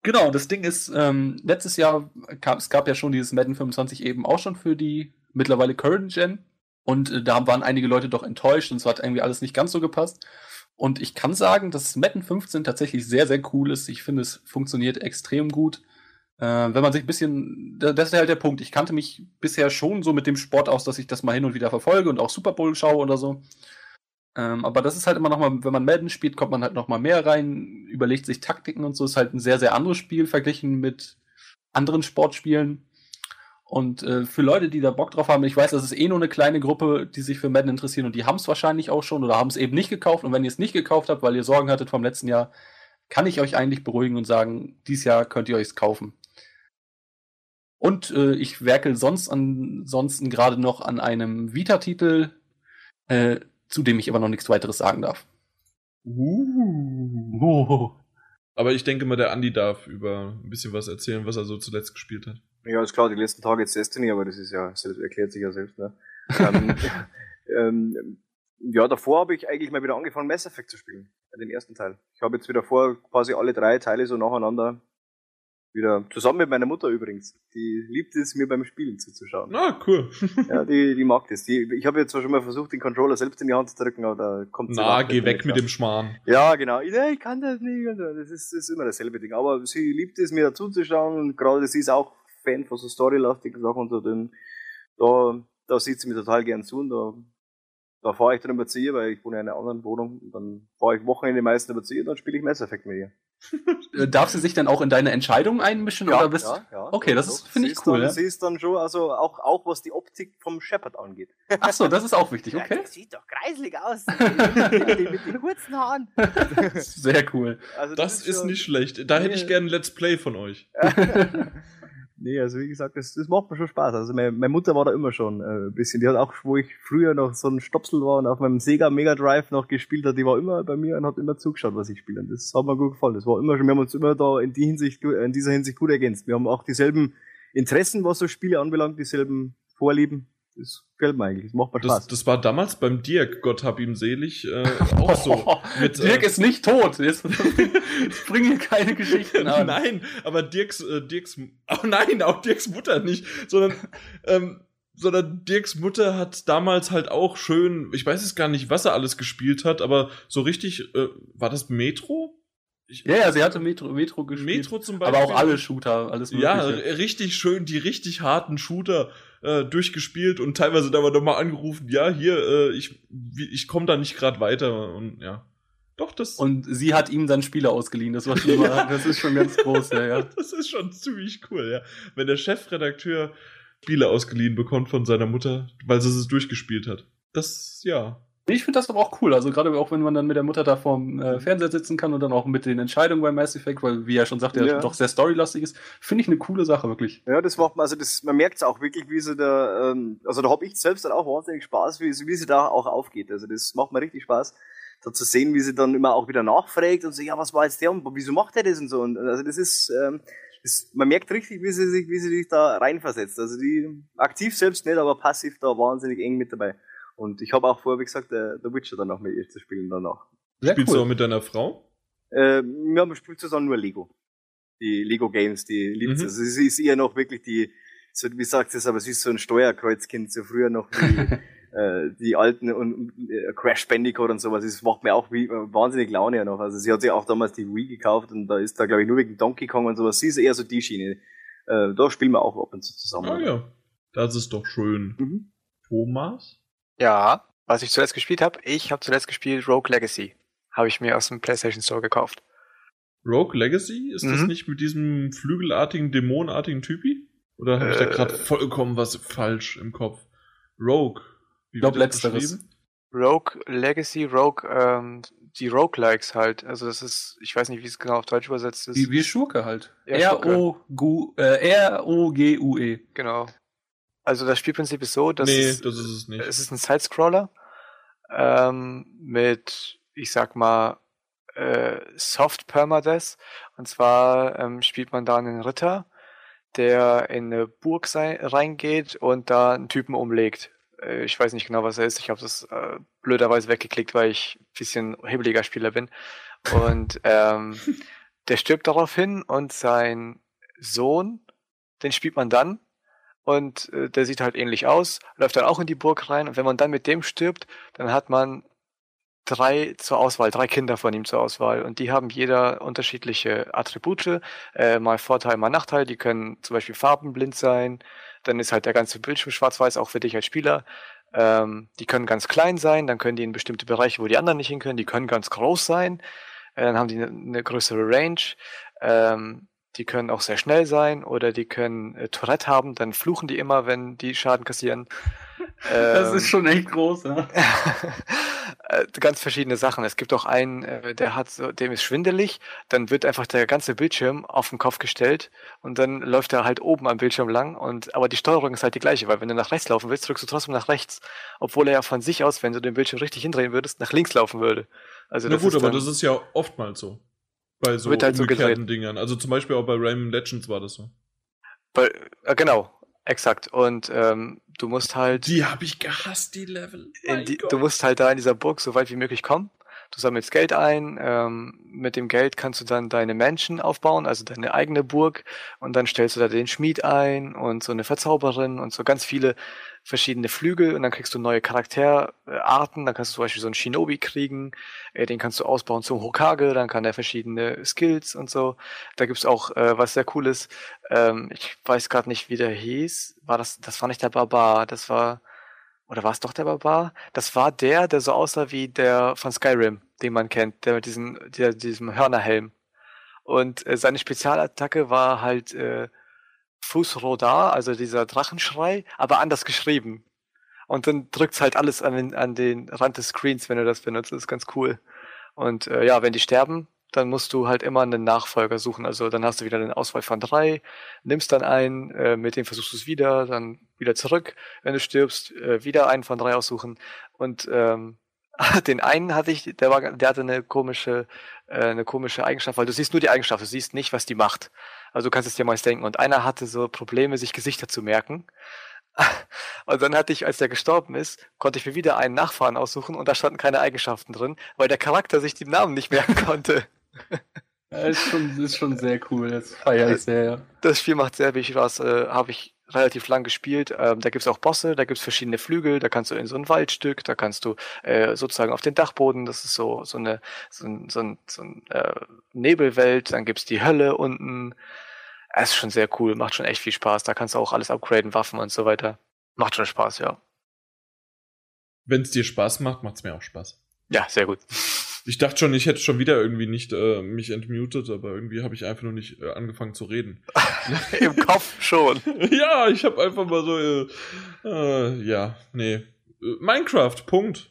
genau, das Ding ist, ähm, letztes Jahr kam, es gab ja schon dieses Madden 25 eben auch schon für die mittlerweile Current Gen. Und äh, da waren einige Leute doch enttäuscht und es hat irgendwie alles nicht ganz so gepasst. Und ich kann sagen, dass Madden 15 tatsächlich sehr, sehr cool ist. Ich finde, es funktioniert extrem gut. Äh, wenn man sich ein bisschen, da- das ist halt der Punkt. Ich kannte mich bisher schon so mit dem Sport aus, dass ich das mal hin und wieder verfolge und auch Super Bowl schaue oder so. Ähm, aber das ist halt immer noch mal, wenn man Madden spielt, kommt man halt noch mal mehr rein, überlegt sich Taktiken und so. Ist halt ein sehr, sehr anderes Spiel verglichen mit anderen Sportspielen. Und äh, für Leute, die da Bock drauf haben, ich weiß, das ist eh nur eine kleine Gruppe, die sich für Madden interessieren und die haben es wahrscheinlich auch schon oder haben es eben nicht gekauft. Und wenn ihr es nicht gekauft habt, weil ihr Sorgen hattet vom letzten Jahr, kann ich euch eigentlich beruhigen und sagen, dieses Jahr könnt ihr euch kaufen. Und äh, ich werkel sonst ansonsten gerade noch an einem Vita-Titel, äh, zu dem ich aber noch nichts weiteres sagen darf. Uh. Oh. Aber ich denke mal, der Andi darf über ein bisschen was erzählen, was er so zuletzt gespielt hat. Ja, ist klar, die letzten Tage jetzt Destiny, aber das ist ja, das erklärt sich ja selbst, ne? ähm, ähm, ja, davor habe ich eigentlich mal wieder angefangen, Mass Effect zu spielen. Den ersten Teil. Ich habe jetzt wieder vor, quasi alle drei Teile so nacheinander Wieder zusammen mit meiner Mutter übrigens. Die liebt es, mir beim Spielen zuzuschauen. Ah, cool. ja, die, die mag das. Die, ich habe jetzt zwar schon mal versucht, den Controller selbst in die Hand zu drücken, aber da kommt sie Na, geh weg mit dem Schmarrn. Ja, genau. Ich, ich kann das nicht. Das ist, das ist immer dasselbe Ding. Aber sie liebt es, mir dazuzuschauen und gerade sie ist auch Fan von so storylastigen Sachen und so. Denn da, da sieht sie mir total gern zu und da da fahre ich dann immer zu ihr, weil ich wohne in einer anderen Wohnung. Und dann fahre ich Wochenende meistens immer zu ihr und dann spiele ich Mass Effect mit ihr. Äh, darf sie sich dann auch in deine Entscheidung einmischen? Ja, oder bist ja, ja. Okay, das finde ich cool. Dann, ja. Sie ist dann schon, also auch, auch was die Optik vom Shepard angeht. Ach so, das ist auch wichtig, okay. Ja, das sieht doch kreislig aus. mit, den, mit den kurzen Haaren. Sehr cool. Also das, das ist, ist nicht schlecht. Da hätte ich gerne ein Let's Play von euch. Nee, also wie gesagt, das, das macht mir schon Spaß. Also meine, meine Mutter war da immer schon äh, ein bisschen. Die hat auch, wo ich früher noch so ein Stopsel war und auf meinem Sega Mega Drive noch gespielt hat, die war immer bei mir und hat immer zugeschaut, was ich spiele. Und das hat mir gut gefallen. Das war immer schon, wir haben uns immer da in, die Hinsicht, in dieser Hinsicht gut ergänzt. Wir haben auch dieselben Interessen, was so Spiele anbelangt, dieselben Vorlieben. Das gefällt mir eigentlich, das macht mir Spaß. Das, das war damals beim Dirk, Gott hab ihm selig, äh, auch so. Mit, Dirk äh, ist nicht tot, jetzt, jetzt bringen hier keine Geschichten an. Nein, aber Dirks, äh, Dirks, oh nein, auch Dirks Mutter nicht, sondern, ähm, sondern Dirks Mutter hat damals halt auch schön, ich weiß jetzt gar nicht, was er alles gespielt hat, aber so richtig, äh, war das Metro? Ich, ja, ja, sie hatte Metro, Metro gespielt. Metro zum Beispiel. Aber auch alle Shooter, alles mögliche. Ja, richtig schön, die richtig harten Shooter äh, durchgespielt und teilweise da war nochmal angerufen, ja, hier, äh, ich, ich komme da nicht gerade weiter und ja. Doch, das. Und sie hat ihm dann Spiele ausgeliehen, das war schon mal, ja. das ist schon ganz groß, ja, ja. Das ist schon ziemlich cool, ja. Wenn der Chefredakteur Spiele ausgeliehen bekommt von seiner Mutter, weil sie es durchgespielt hat. Das, ja. Ich finde das aber auch cool. Also gerade auch wenn man dann mit der Mutter da vorm äh, mhm. Fernseher sitzen kann und dann auch mit den Entscheidungen bei Mass Effect, weil wie er schon sagt, der ja. doch sehr storylastig ist, finde ich eine coole Sache wirklich. Ja, das macht man, also das, man merkt es auch wirklich, wie sie da, ähm, also da habe ich selbst dann auch wahnsinnig Spaß, wie, wie sie da auch aufgeht. Also das macht mir richtig Spaß, da zu sehen, wie sie dann immer auch wieder nachfragt und so, ja, was war jetzt der und wieso macht er das und so. Und also das ist, ähm, das, man merkt richtig, wie sie sich, wie sie sich da reinversetzt. Also die aktiv selbst nicht, aber passiv da wahnsinnig eng mit dabei. Und ich habe auch vorher, wie gesagt, der, der Witcher dann auch mit ihr zu spielen danach. Sehr Spielst cool. du auch mit deiner Frau? Äh, wir haben gespielt zusammen nur Lego. Die Lego Games, die liebt mhm. Also sie ist eher noch wirklich die, so, wie sagt es, aber sie ist so ein Steuerkreuzkind, so früher noch die, äh, die alten und äh, Crash Bandicoot und sowas. Das macht mir auch wie, äh, wahnsinnig Laune noch. Also sie hat sich auch damals die Wii gekauft und da ist da, glaube ich, nur wegen Donkey Kong und sowas. Sie ist eher so die Schiene. Äh, da spielen wir auch ab und zu zusammen. Ah ja, das ist doch schön. Mhm. Thomas? Ja, was ich zuletzt gespielt habe, ich habe zuletzt gespielt Rogue Legacy. Habe ich mir aus dem PlayStation Store gekauft. Rogue Legacy? Ist mhm. das nicht mit diesem flügelartigen, dämonenartigen Typi? Oder habe ich da gerade äh. vollkommen was falsch im Kopf? Rogue. ich glaube letzteres. Rogue Legacy, Rogue, ähm, die Roguelikes halt. Also das ist, ich weiß nicht, wie es genau auf Deutsch übersetzt ist. Wie, wie Schurke halt. R-O-G-U-E. Äh, genau. Also das Spielprinzip ist so, dass nee, es, das ist es nicht. Es ist ein Sidescroller ähm, mit, ich sag mal, äh, Soft Permadeath. Und zwar ähm, spielt man da einen Ritter, der in eine Burg sei, reingeht und da einen Typen umlegt. Äh, ich weiß nicht genau, was er ist. Ich habe das äh, blöderweise weggeklickt, weil ich ein bisschen hebeliger Spieler bin. Und ähm, der stirbt daraufhin und sein Sohn, den spielt man dann und äh, der sieht halt ähnlich aus, läuft dann auch in die Burg rein. Und wenn man dann mit dem stirbt, dann hat man drei zur Auswahl, drei Kinder von ihm zur Auswahl. Und die haben jeder unterschiedliche Attribute, äh, mal Vorteil, mal Nachteil, die können zum Beispiel farbenblind sein, dann ist halt der ganze Bildschirm schwarz-weiß, auch für dich als Spieler. Ähm, die können ganz klein sein, dann können die in bestimmte Bereiche, wo die anderen nicht hin können, die können ganz groß sein, äh, dann haben die eine, eine größere Range. Ähm, die können auch sehr schnell sein oder die können äh, Tourette haben, dann fluchen die immer, wenn die Schaden kassieren. das ähm, ist schon echt groß, ja. Äh, ganz verschiedene Sachen. Es gibt auch einen, äh, der hat so, dem ist schwindelig, dann wird einfach der ganze Bildschirm auf den Kopf gestellt und dann läuft er halt oben am Bildschirm lang und aber die Steuerung ist halt die gleiche, weil wenn du nach rechts laufen willst, drückst du trotzdem nach rechts, obwohl er ja von sich aus, wenn du den Bildschirm richtig hindrehen würdest, nach links laufen würde. Also Na gut, aber das ist ja oftmals so. Bei so wird halt so Dingern. Also zum Beispiel auch bei Rayman Legends war das so. Bei, äh, genau, exakt. Und ähm, du musst halt. Die habe ich gehasst, die Level. Die, du musst halt da in dieser Burg so weit wie möglich kommen. Du sammelst Geld ein, ähm, mit dem Geld kannst du dann deine Menschen aufbauen, also deine eigene Burg, und dann stellst du da den Schmied ein und so eine Verzauberin und so ganz viele verschiedene Flügel und dann kriegst du neue Charakterarten. Dann kannst du zum Beispiel so einen Shinobi kriegen, äh, den kannst du ausbauen zum Hokage, dann kann der verschiedene Skills und so. Da gibt's auch äh, was sehr cooles. Ähm, ich weiß gerade nicht, wie der hieß. War das, das war nicht der Barbar, das war, oder war es doch der Barbar? Das war der, der so aussah wie der von Skyrim, den man kennt, der mit diesem, der, diesem Hörnerhelm. Und äh, seine Spezialattacke war halt äh, Fußrodar, also dieser Drachenschrei, aber anders geschrieben. Und dann drückt's halt alles an den, an den Rand des Screens, wenn du das benutzt. Das ist ganz cool. Und äh, ja, wenn die sterben, dann musst du halt immer einen Nachfolger suchen. Also dann hast du wieder eine Auswahl von drei, nimmst dann einen, äh, mit dem versuchst du es wieder, dann wieder zurück. Wenn du stirbst, äh, wieder einen von drei aussuchen. Und ähm, den einen hatte ich, der war, der hatte eine komische, äh, eine komische Eigenschaft, weil du siehst nur die Eigenschaft, du siehst nicht, was die macht. Also du kannst es dir mal denken. Und einer hatte so Probleme, sich Gesichter zu merken. Und dann hatte ich, als der gestorben ist, konnte ich mir wieder einen Nachfahren aussuchen und da standen keine Eigenschaften drin, weil der Charakter sich die Namen nicht merken konnte. Ja, ist schon, ist schon sehr cool, das feiere ich sehr, ja. Das Spiel macht sehr viel Spaß, äh, habe ich relativ lang gespielt. Ähm, da gibt's auch Bosse, da gibt's verschiedene Flügel, da kannst du in so ein Waldstück, da kannst du äh, sozusagen auf den Dachboden, das ist so, so eine so ein, so ein, so ein äh, Nebelwelt, dann gibt's die Hölle unten. Es ist schon sehr cool, macht schon echt viel Spaß. Da kannst du auch alles upgraden, Waffen und so weiter. Macht schon Spaß, ja. Wenn es dir Spaß macht, macht's mir auch Spaß. Ja, sehr gut. Ich dachte schon, ich hätte schon wieder irgendwie nicht äh, mich entmutet, aber irgendwie habe ich einfach nur nicht äh, angefangen zu reden. Im Kopf schon. ja, ich habe einfach mal so, äh, äh, ja, nee. Äh, Minecraft, Punkt.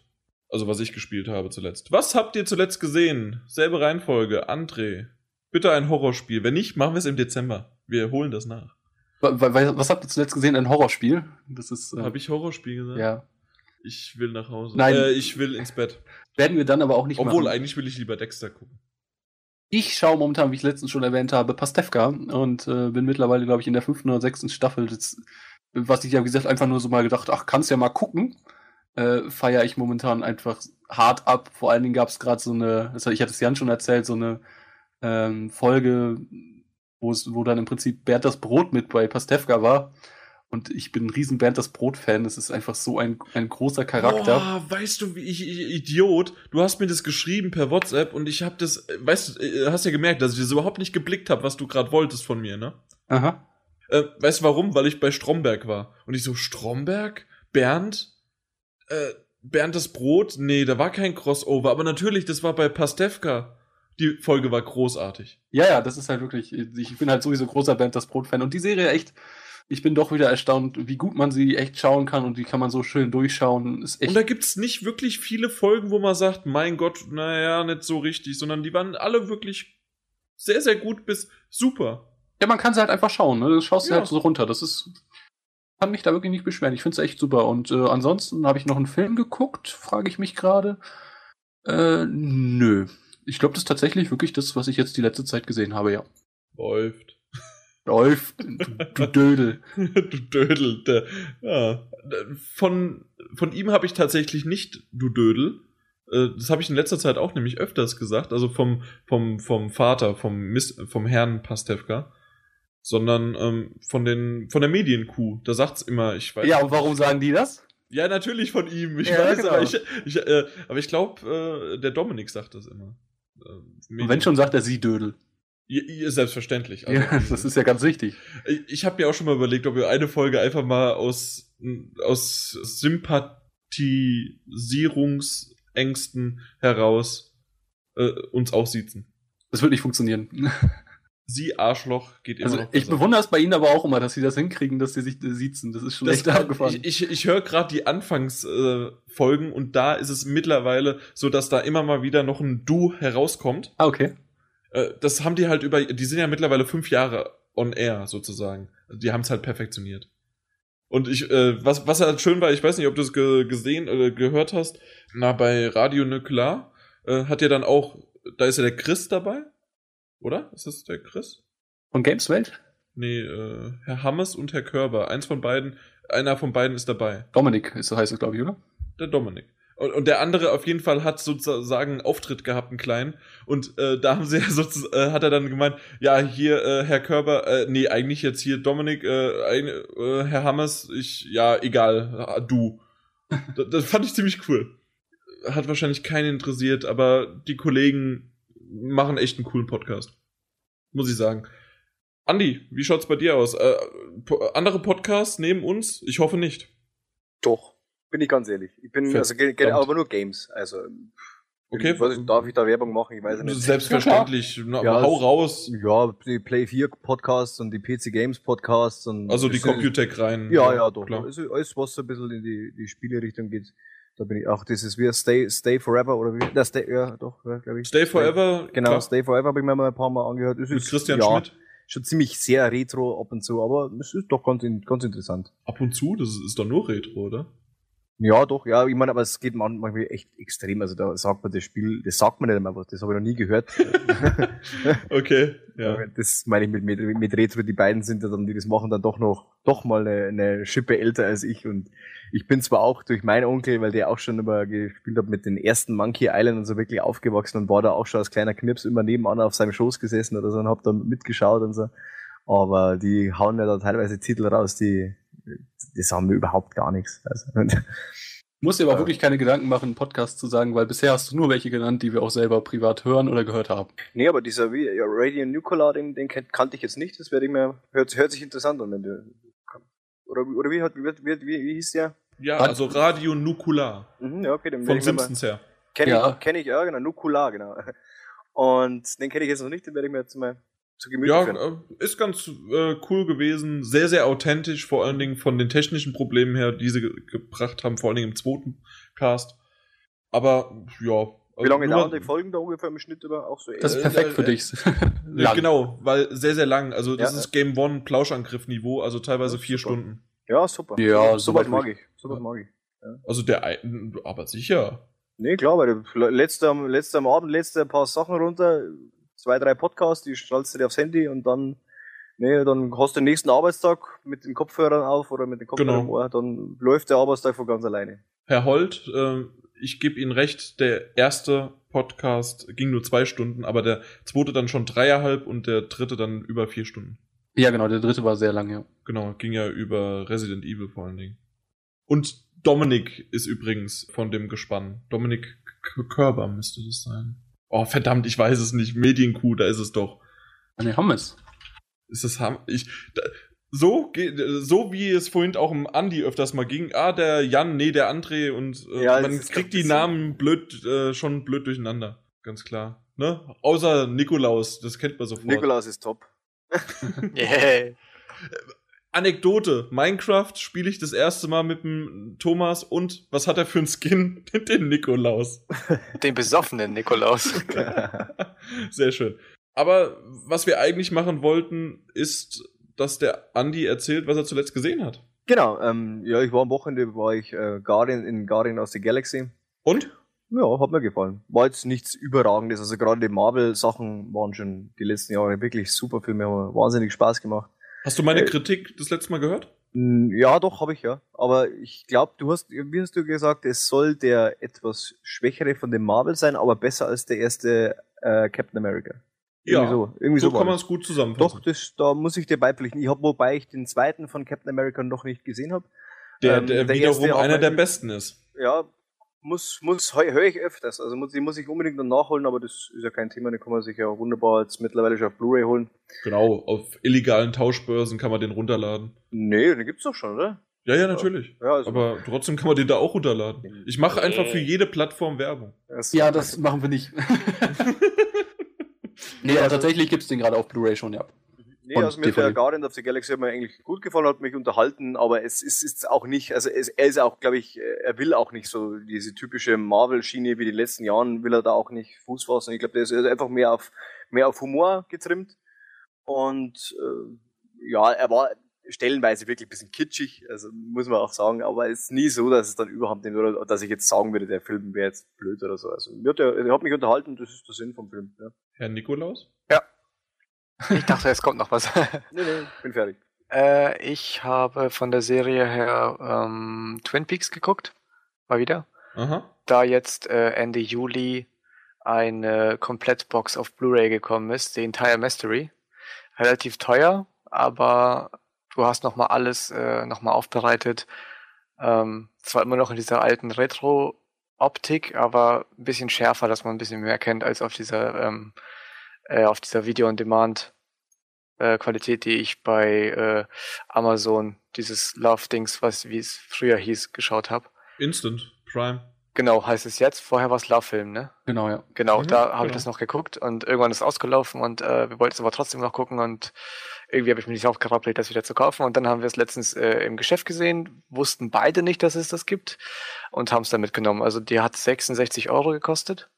Also was ich gespielt habe zuletzt. Was habt ihr zuletzt gesehen? Selbe Reihenfolge, André. Bitte ein Horrorspiel. Wenn nicht, machen wir es im Dezember. Wir holen das nach. Was habt ihr zuletzt gesehen? Ein Horrorspiel? Das ist. Äh, Habe ich Horrorspiel gesagt? Ja. Ich will nach Hause. Nein. Äh, ich will ins Bett. Werden wir dann aber auch nicht Obwohl, machen. eigentlich will ich lieber Dexter gucken. Ich schaue momentan, wie ich letztens schon erwähnt habe, Pastewka und äh, bin mittlerweile, glaube ich, in der fünften oder sechsten Staffel. Das, was ich ja, wie gesagt, einfach nur so mal gedacht, ach, kannst ja mal gucken. Äh, feiere ich momentan einfach hart ab. Vor allen Dingen gab es gerade so eine, also ich hatte es Jan schon erzählt, so eine ähm, Folge, wo dann im Prinzip Bernd das Brot mit bei Pastewka war. Und ich bin ein riesen Bernd das Brot-Fan. Das ist einfach so ein, ein großer Charakter. Oh, weißt du, wie ich, ich, Idiot, du hast mir das geschrieben per WhatsApp und ich habe das, weißt du, äh, hast ja gemerkt, dass ich das überhaupt nicht geblickt habe, was du gerade wolltest von mir, ne? Aha. Äh, weißt du warum? Weil ich bei Stromberg war. Und ich so, Stromberg? Bernd? Äh, Bernd das Brot? Nee, da war kein Crossover. Aber natürlich, das war bei Pastewka die Folge war großartig. Ja, ja, das ist halt wirklich, ich bin halt sowieso großer Band das Brot-Fan und die Serie echt, ich bin doch wieder erstaunt, wie gut man sie echt schauen kann und wie kann man so schön durchschauen. Ist echt und da gibt's nicht wirklich viele Folgen, wo man sagt, mein Gott, naja, nicht so richtig, sondern die waren alle wirklich sehr, sehr gut bis super. Ja, man kann sie halt einfach schauen, ne? Du schaust ja. sie halt so runter. Das ist, kann mich da wirklich nicht beschweren. Ich finde es echt super. Und äh, ansonsten habe ich noch einen Film geguckt, frage ich mich gerade. Äh, nö. Ich glaube, das ist tatsächlich wirklich das, was ich jetzt die letzte Zeit gesehen habe, ja. Läuft. Läuft, du, du Dödel. du Dödel. Der, ja. Von, von ihm habe ich tatsächlich nicht du Dödel. Äh, das habe ich in letzter Zeit auch nämlich öfters gesagt, also vom, vom, vom Vater, vom, Miss, vom Herrn Pastewka, sondern ähm, von, den, von der Medienkuh. Da sagt's immer, ich weiß. Ja, und warum sagen die das? Ja, natürlich von ihm. Ich ja, weiß, genau. aber ich, ich, äh, aber ich glaube, äh, der Dominik sagt das immer. Äh, Und wenn schon, sagt er sie Dödel. Ja, selbstverständlich. Also, ja, das ist ja ganz wichtig. Ich, ich habe mir auch schon mal überlegt, ob wir eine Folge einfach mal aus, aus Sympathisierungsängsten heraus äh, uns aussiezen. Das wird nicht funktionieren. Sie Arschloch geht immer also, noch. Ich bewundere es bei Ihnen aber auch immer, dass Sie das hinkriegen, dass Sie sich äh, siezen. Das ist schon das echt abgefahren. Ich, ich, ich höre gerade die Anfangsfolgen äh, und da ist es mittlerweile so, dass da immer mal wieder noch ein Du herauskommt. Ah, okay. Äh, das haben die halt über, die sind ja mittlerweile fünf Jahre on air sozusagen. Die haben es halt perfektioniert. Und ich, äh, was, was halt schön war, ich weiß nicht, ob du es ge gesehen oder gehört hast, na, bei Radio Nuklear äh, hat ja dann auch, da ist ja der Chris dabei oder? Ist das der Chris? Von Gameswelt? Nee, äh, Herr Hammes und Herr Körber. Eins von beiden, einer von beiden ist dabei. Dominik ist, heißt es, glaube ich, oder? Der Dominik. Und, und der andere auf jeden Fall hat sozusagen einen Auftritt gehabt, einen kleinen. Und äh, da haben sie ja sozusagen, äh, hat er dann gemeint, ja, hier, äh, Herr Körber, äh, nee, eigentlich jetzt hier Dominik, äh, ein, äh, Herr Hammers, ich, ja, egal, du. das, das fand ich ziemlich cool. Hat wahrscheinlich keinen interessiert, aber die Kollegen machen echt einen coolen Podcast. Muss ich sagen. Andi, wie schaut's bei dir aus? Äh, andere Podcasts neben uns? Ich hoffe nicht. Doch. Bin ich ganz ehrlich. Ich bin, also, aber nur Games. Also, Okay. Ich, darf ich da Werbung machen? Ich weiß nicht. Selbstverständlich. Ja, ja, hau raus. Ja, die Play 4 Podcasts und die PC Games Podcasts und. Also die Computech rein. Ja, ja, doch. Klar. Also alles, was so ein bisschen in die, die Spielerichtung geht. Da bin ich auch, das ist wie Stay, Stay Forever oder wie, das Stay, ja, doch, glaube ich. Stay Forever. Stay, genau, klar. Stay Forever habe ich mir mal ein paar Mal angehört. Das Mit ist, Christian ja, Schmidt. Schon ziemlich sehr retro ab und zu, aber es ist doch ganz, ganz interessant. Ab und zu? Das ist doch nur retro, oder? Ja, doch, ja, ich meine, aber es geht manchmal echt extrem. Also da sagt man das Spiel, das sagt man nicht einmal was, das habe ich noch nie gehört. okay, ja. Das meine ich mit, mit, mit Retro, die beiden sind ja dann, die das machen, dann doch noch, doch mal eine, eine Schippe älter als ich. Und ich bin zwar auch durch meinen Onkel, weil der auch schon immer gespielt hat mit den ersten Monkey Island und so wirklich aufgewachsen und war da auch schon als kleiner Knirps immer nebenan auf seinem Schoß gesessen oder so und hab da mitgeschaut und so. Aber die hauen ja da teilweise Titel raus, die, das haben wir überhaupt gar nichts. Also, Muss dir aber äh, wirklich keine Gedanken machen, einen Podcast zu sagen, weil bisher hast du nur welche genannt, die wir auch selber privat hören oder gehört haben. Nee, aber dieser ja, Radio Nuclear, den, den kannte ich jetzt nicht. Das werde ich mir, hört, hört sich interessant an, wenn du, oder, oder wie, wie, wie, wie, wie hieß der? Ja, also Radio Nukular. Mhm, ja, okay, den Von Simpsons her. Kenne ja. ich, kenn ich, ja, genau, Nukular, genau. Und den kenne ich jetzt noch nicht, den werde ich mir jetzt mal zu Gemüte ja, führen. Ja, äh, ist ganz äh, cool gewesen. Sehr, sehr authentisch, vor allen Dingen von den technischen Problemen her, die sie ge gebracht haben, vor allen Dingen im zweiten Cast. Aber, ja. Wie lange dauern die Folgen da ungefähr im Schnitt über? Auch so das ist perfekt äh, für dich. ja, genau, weil sehr, sehr lang. Also, das ja, ist Game One Plauschangriff-Niveau, also teilweise vier super. Stunden. Ja, super. Ja, sowas mag ich. Sowas mag ich. Ja. Also, der, aber sicher. Nee, klar, weil letzte, letzte am Abend, letzte ein paar Sachen runter, zwei, drei Podcasts, die schaltest du dir aufs Handy und dann, nee, dann hast du den nächsten Arbeitstag mit den Kopfhörern auf oder mit den Kopfhörern genau. im Ohr, dann läuft der Arbeitstag von ganz alleine. Herr Holt, äh, ich gebe Ihnen recht, der erste Podcast ging nur zwei Stunden, aber der zweite dann schon dreieinhalb und der dritte dann über vier Stunden. Ja, genau, der dritte war sehr lang, ja. Genau, ging ja über Resident Evil vor allen Dingen. Und Dominik ist übrigens von dem Gespann. Dominik Körber müsste das sein. Oh, verdammt, ich weiß es nicht. Medienkuh, da ist es doch. Ne, Hammes. Ist das Ham ich da, so so wie es vorhin auch im Andi öfters mal ging. Ah, der Jan, nee, der André und äh, ja, man kriegt die Namen blöd äh, schon blöd durcheinander, ganz klar, ne? Außer Nikolaus, das kennt man sofort. Nikolaus ist top. yeah. Anekdote, Minecraft spiele ich das erste Mal mit dem Thomas und was hat er für einen Skin? Den Nikolaus. Den besoffenen Nikolaus. Sehr schön. Aber was wir eigentlich machen wollten, ist, dass der Andi erzählt, was er zuletzt gesehen hat. Genau, ähm, ja, ich war am Wochenende, war ich äh, Guardian, in Guardian of the Galaxy. Und? Ja, hat mir gefallen. War jetzt nichts Überragendes. Also gerade die Marvel-Sachen waren schon die letzten Jahre wirklich super Filme, haben wahnsinnig Spaß gemacht. Hast du meine äh, Kritik das letzte Mal gehört? Ja, doch, habe ich ja. Aber ich glaube, du hast, wie hast du gesagt, es soll der etwas schwächere von dem Marvel sein, aber besser als der erste äh, Captain America. Irgendwie ja, so, irgendwie so, so kann man es gut zusammenfassen. Doch, das, da muss ich dir beipflichten. Ich habe, wobei ich den zweiten von Captain America noch nicht gesehen habe. Der, der, ähm, der wiederum einer der besten ist. Ja, muss, muss, höre ich öfters. Also muss, die muss ich unbedingt dann nachholen, aber das ist ja kein Thema, den kann man sich ja wunderbar jetzt mittlerweile schon auf Blu-ray holen. Genau, auf illegalen Tauschbörsen kann man den runterladen. Nee, den gibt's doch schon, oder? Ja, ja, natürlich. Ja, also aber trotzdem kann man den da auch runterladen. Ich mache einfach für jede Plattform Werbung. Ja, das machen wir nicht. nee, aber tatsächlich gibt's den gerade auf Blu-ray schon, ja. Nee, also mir der Guardian of the Galaxy hat mir eigentlich gut gefallen, hat mich unterhalten, aber es ist, ist auch nicht, also es, er ist auch, glaube ich, er will auch nicht so diese typische Marvel-Schiene wie die letzten Jahren, will er da auch nicht Fuß fassen. Ich glaube, der ist einfach mehr auf, mehr auf Humor getrimmt. Und äh, ja, er war stellenweise wirklich ein bisschen kitschig, also muss man auch sagen, aber es ist nie so, dass es dann überhaupt nicht, oder dass ich jetzt sagen würde, der Film wäre jetzt blöd oder so. Also mir hat er, er hat mich unterhalten, das ist der Sinn vom Film. Ja. Herr Nikolaus? Ja. Ich dachte, es kommt noch was. nee, nee, bin fertig. Äh, ich habe von der Serie her ähm, Twin Peaks geguckt. Mal wieder. Aha. da jetzt äh, Ende Juli eine Komplettbox auf Blu-ray gekommen ist, die Entire Mystery. Relativ teuer, aber du hast nochmal alles äh, nochmal aufbereitet. Ähm, zwar immer noch in dieser alten Retro-Optik, aber ein bisschen schärfer, dass man ein bisschen mehr kennt als auf dieser ähm, äh, auf dieser Video-on-Demand äh, die ich bei äh, Amazon, dieses Love-Dings, was wie es früher hieß, geschaut habe. Instant Prime. Genau, heißt es jetzt. Vorher war es Love Film, ne? Genau, ja. Genau, mhm, da habe genau. ich das noch geguckt und irgendwann ist es ausgelaufen und äh, wir wollten es aber trotzdem noch gucken und irgendwie habe ich mich nicht aufgerappelt, das wieder zu kaufen. Und dann haben wir es letztens äh, im Geschäft gesehen, wussten beide nicht, dass es das gibt und haben es dann mitgenommen. Also die hat 66 Euro gekostet,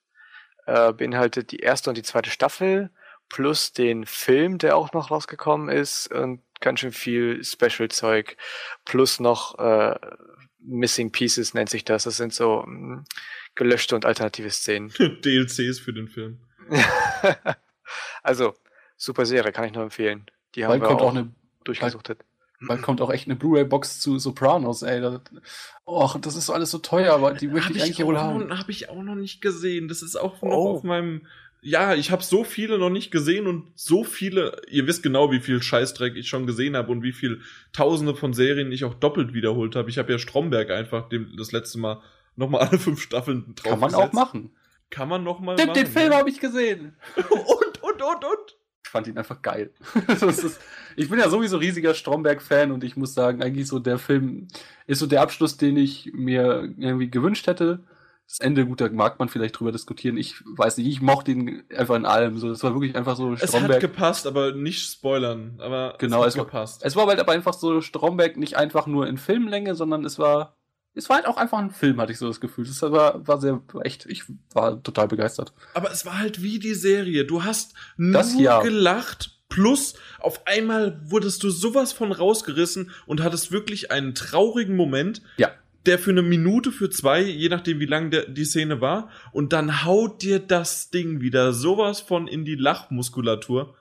äh, beinhaltet die erste und die zweite Staffel plus den Film, der auch noch rausgekommen ist und ganz schön viel Special-Zeug plus noch äh, Missing Pieces nennt sich das. Das sind so mh, hm, gelöschte und alternative Szenen. DLCs für den Film. also, super Serie, kann ich nur empfehlen. Die haben bald wir kommt auch, eine, durchgesuchtet. Bald, bald kommt auch echt eine Blu-ray-Box zu Sopranos, ey. Das, och, das ist alles so teuer, aber die möchte ich eigentlich wohl haben. Habe ich auch noch nicht gesehen. Das ist auch noch oh. auf meinem ja, ich habe so viele noch nicht gesehen und so viele, ihr wisst genau, wie viel Scheißdreck ich schon gesehen habe und wie viel Tausende von Serien ich auch doppelt wiederholt habe. Ich habe ja Stromberg einfach dem, das letzte Mal nochmal alle fünf Staffeln drauf Kann man gesetzt. auch machen. Kann man nochmal machen. Den Film habe ich gesehen. und, und, und, und. Ich fand ihn einfach geil. ist, ich bin ja sowieso riesiger Stromberg-Fan und ich muss sagen, eigentlich so der Film ist so der Abschluss, den ich mir irgendwie gewünscht hätte das Ende, gut, da mag man vielleicht drüber diskutieren. Ich weiß nicht, ich mochte ihn einfach in allem. So, das war wirklich einfach so Stromberg. Es hat gepasst, aber nicht spoilern. Aber genau, es, hat es gepasst. War, es war halt aber einfach so Stromberg nicht einfach nur in Filmlänge, sondern es war, es war halt auch einfach ein Film, hatte ich so das Gefühl. Das war, war sehr, echt, ich war total begeistert. Aber es war halt wie die Serie. Du hast nur das, ja. gelacht, Plus, auf einmal wurdest du sowas von rausgerissen und hattest wirklich einen traurigen Moment. Ja der für eine Minute, für zwei, je nachdem wie lang der, die Szene war, und dann haut dir das Ding wieder sowas von in die Lachmuskulatur.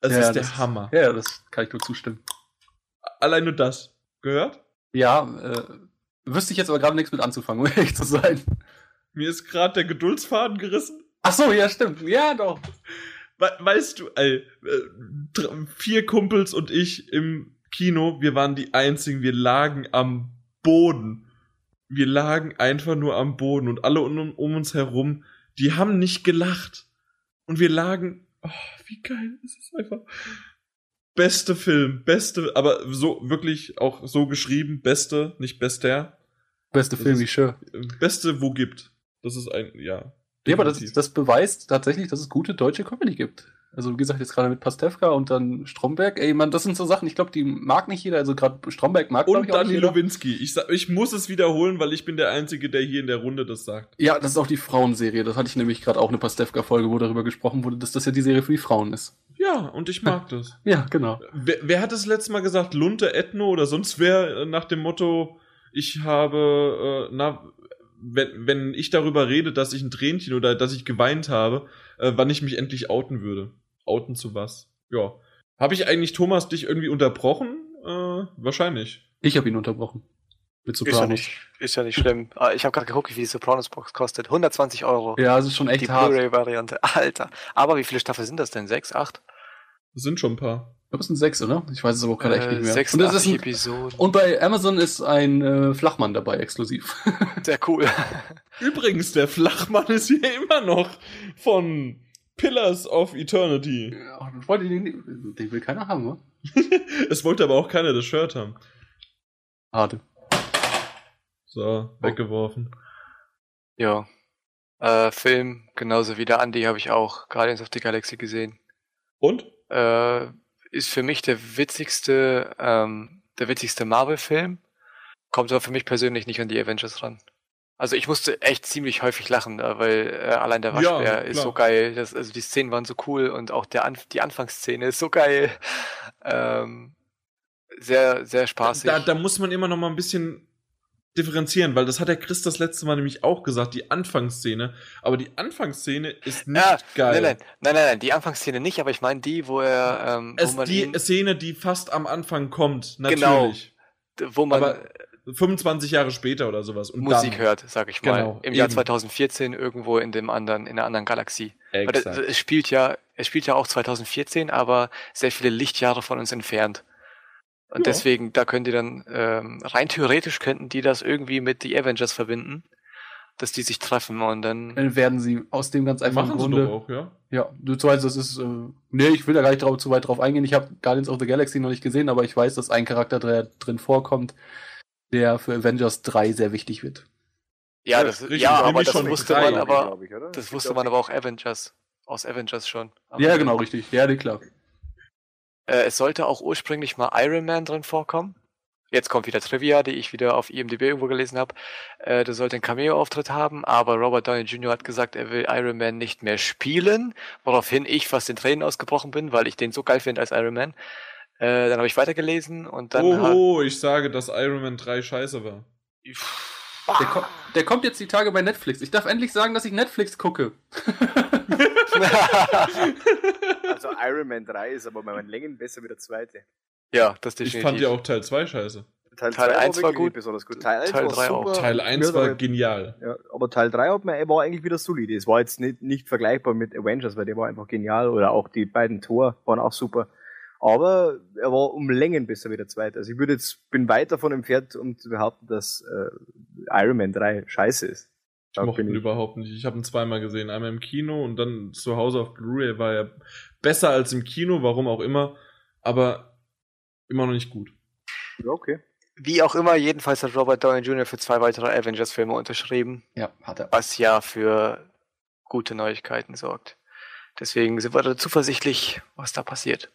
Es ja, ist der Hammer. Ja, das kann ich nur zustimmen. Allein nur das. Gehört? Ja, äh, wüsste ich jetzt aber gerade nichts mit anzufangen, um ehrlich zu sein. Mir ist gerade der Geduldsfaden gerissen. Ach so, ja, stimmt. Ja, doch. We weißt du, ey, äh, vier Kumpels und ich im Kino, wir waren die einzigen, wir lagen am Boden wir lagen einfach nur am Boden und alle um, um uns herum, die haben nicht gelacht. Und wir lagen, oh, wie geil ist es einfach. Beste Film, beste, aber so wirklich auch so geschrieben, beste, nicht bester. Beste Film, wie schön. Beste, wo gibt. Das ist ein, ja. Ja, aber das, das beweist tatsächlich, dass es gute deutsche Comedy gibt. Also wie gesagt, jetzt gerade mit Pastewka und dann Stromberg. Ey, man, das sind so Sachen, ich glaube, die mag nicht jeder. Also gerade Stromberg mag Und Dani Lowinski. Ich, ich muss es wiederholen, weil ich bin der Einzige, der hier in der Runde das sagt. Ja, das ist auch die Frauenserie. Das hatte ich nämlich gerade auch eine Pastewka-Folge, wo darüber gesprochen wurde, dass das ja die Serie für die Frauen ist. Ja, und ich mag das. Ja, genau. Wer, wer hat das letzte Mal gesagt? Lunte, Ethno oder sonst wer äh, nach dem Motto, ich habe, äh, na, wenn, wenn ich darüber rede, dass ich ein Tränchen oder dass ich geweint habe, äh, wann ich mich endlich outen würde. Outen zu was? Ja. Habe ich eigentlich Thomas dich irgendwie unterbrochen? Äh, wahrscheinlich. Ich habe ihn unterbrochen. Mit Sopranos. Ist ja nicht, ist ja nicht schlimm. Ah, ich habe gerade geguckt, wie die Sopranos Box kostet. 120 Euro. Ja, das ist schon echt die hart. Die Blu-ray-Variante. Alter. Aber wie viele Staffeln sind das denn? Sechs, acht? Das sind schon ein paar. Ich glaube, es sind sechs, oder? Ich weiß es aber auch gerade äh, echt nicht mehr. Sechs, und, das ist ein, Episoden. und bei Amazon ist ein äh, Flachmann dabei, exklusiv. Sehr cool. Übrigens, der Flachmann ist hier immer noch von Pillars of Eternity. Ja, den, den will keiner haben, wa? es wollte aber auch keiner das Shirt haben. Harte. So, oh. weggeworfen. Ja. Äh, Film, genauso wie der Andy, habe ich auch Guardians of the Galaxy gesehen. Und? Äh, ist für mich der witzigste, ähm, der witzigste Marvel-Film. Kommt aber für mich persönlich nicht an die Avengers ran. Also ich musste echt ziemlich häufig lachen, äh, weil äh, allein der Waschbär ja, ist so geil. Das, also die Szenen waren so cool und auch der Anf die Anfangsszene ist so geil. Ähm, sehr, sehr spaßig. Da, da muss man immer noch mal ein bisschen differenzieren, weil das hat der Chris das letzte Mal nämlich auch gesagt, die Anfangsszene. Aber die Anfangsszene ist nicht ja, geil. Nein, nein, nein, nein, nein, die Anfangsszene nicht, aber ich meine die, wo er. Ähm, es wo die Szene, die fast am Anfang kommt, natürlich. Genau. Wo man. Aber 25 Jahre später oder sowas. Und Musik dann, hört, sag ich mal. Genau, Im eben. Jahr 2014 irgendwo in dem anderen, in einer anderen Galaxie. Exakt. Das, es spielt ja, es spielt ja auch 2014, aber sehr viele Lichtjahre von uns entfernt. Und ja. deswegen, da können die dann, ähm, rein theoretisch könnten die das irgendwie mit The Avengers verbinden dass die sich treffen und dann. Dann werden sie aus dem ganz einfachen Machen Grunde. Sie doch auch, ja. Ja, du weißt, das ist. Äh, nee, ich will da gar nicht drauf, zu weit drauf eingehen. Ich habe Guardians of the Galaxy noch nicht gesehen, aber ich weiß, dass ein Charakter drin vorkommt, der für Avengers 3 sehr wichtig wird. Ja, das, Richtig, ja aber das wusste man aber. Ich, das wusste man aber auch Avengers. Aus Avengers schon. Aber ja, genau, richtig. Ja, nee, klar. Äh, es sollte auch ursprünglich mal Iron Man drin vorkommen. Jetzt kommt wieder Trivia, die ich wieder auf IMDb irgendwo gelesen habe. Äh, der sollte einen Cameo-Auftritt haben, aber Robert Downey Jr. hat gesagt, er will Iron Man nicht mehr spielen, woraufhin ich fast in Tränen ausgebrochen bin, weil ich den so geil finde als Iron Man. Äh, dann habe ich weitergelesen und dann. Oh, ich sage, dass Iron Man 3 scheiße war. Der, ko der, kommt jetzt die Tage bei Netflix. Ich darf endlich sagen, dass ich Netflix gucke. also Iron Man 3 ist aber bei meinen Längen besser wie der zweite. Ja, das definitiv. Ich fand ja auch Teil 2 scheiße. Teil, Teil 1 war gut. Besonders gut. Teil, 1 Teil 3 super. auch. Teil 1 war genial. Ja, aber Teil 3 hat man, war eigentlich wieder solide. Es war jetzt nicht, nicht vergleichbar mit Avengers, weil der war einfach genial. Oder auch die beiden Tor waren auch super. Aber er war um Längen besser wie der zweite. Also ich würde jetzt, bin weit davon entfernt, um zu behaupten, dass äh, Iron Man 3 scheiße ist. Ich mochte ihn überhaupt nicht. Ich habe ihn zweimal gesehen. Einmal im Kino und dann zu Hause auf Blu-ray war er besser als im Kino, warum auch immer. Aber immer noch nicht gut. Ja, okay. Wie auch immer, jedenfalls hat Robert Downey Jr. für zwei weitere Avengers-Filme unterschrieben. Ja, hat er. Was ja für gute Neuigkeiten sorgt. Deswegen sind wir da zuversichtlich, was da passiert.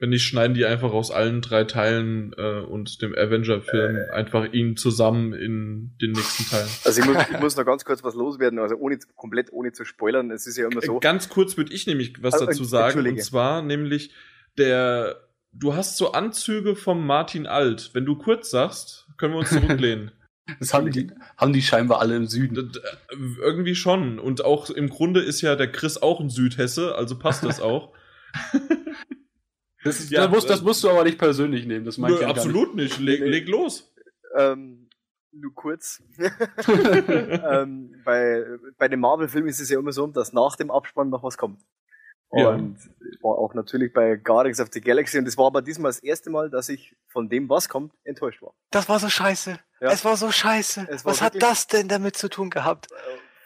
Wenn nicht, schneiden die einfach aus allen drei Teilen äh, und dem Avenger-Film äh. einfach ihn zusammen in den nächsten Teilen. Also ich muss, ich muss noch ganz kurz was loswerden, also ohne komplett ohne zu spoilern. Es ist ja immer so. Ganz kurz würde ich nämlich was dazu sagen. Und zwar nämlich der du hast so Anzüge vom Martin Alt. Wenn du kurz sagst, können wir uns zurücklehnen. Das haben die, haben die scheinbar alle im Süden. Äh, irgendwie schon. Und auch im Grunde ist ja der Chris auch ein Südhesse, also passt das auch. das, ja, das, musst, das, musst, du aber nicht persönlich nehmen. Das nö, absolut nicht. nicht. Leg, leg los. Ähm, nur kurz. ähm, bei, bei dem Marvel-Film ist es ja immer so, dass nach dem Abspann noch was kommt. Ja. Und war auch natürlich bei Guardians of the Galaxy. Und es war aber diesmal das erste Mal, dass ich von dem, was kommt, enttäuscht war. Das war so scheiße. Ja. Es war so scheiße. War was hat das denn damit zu tun gehabt?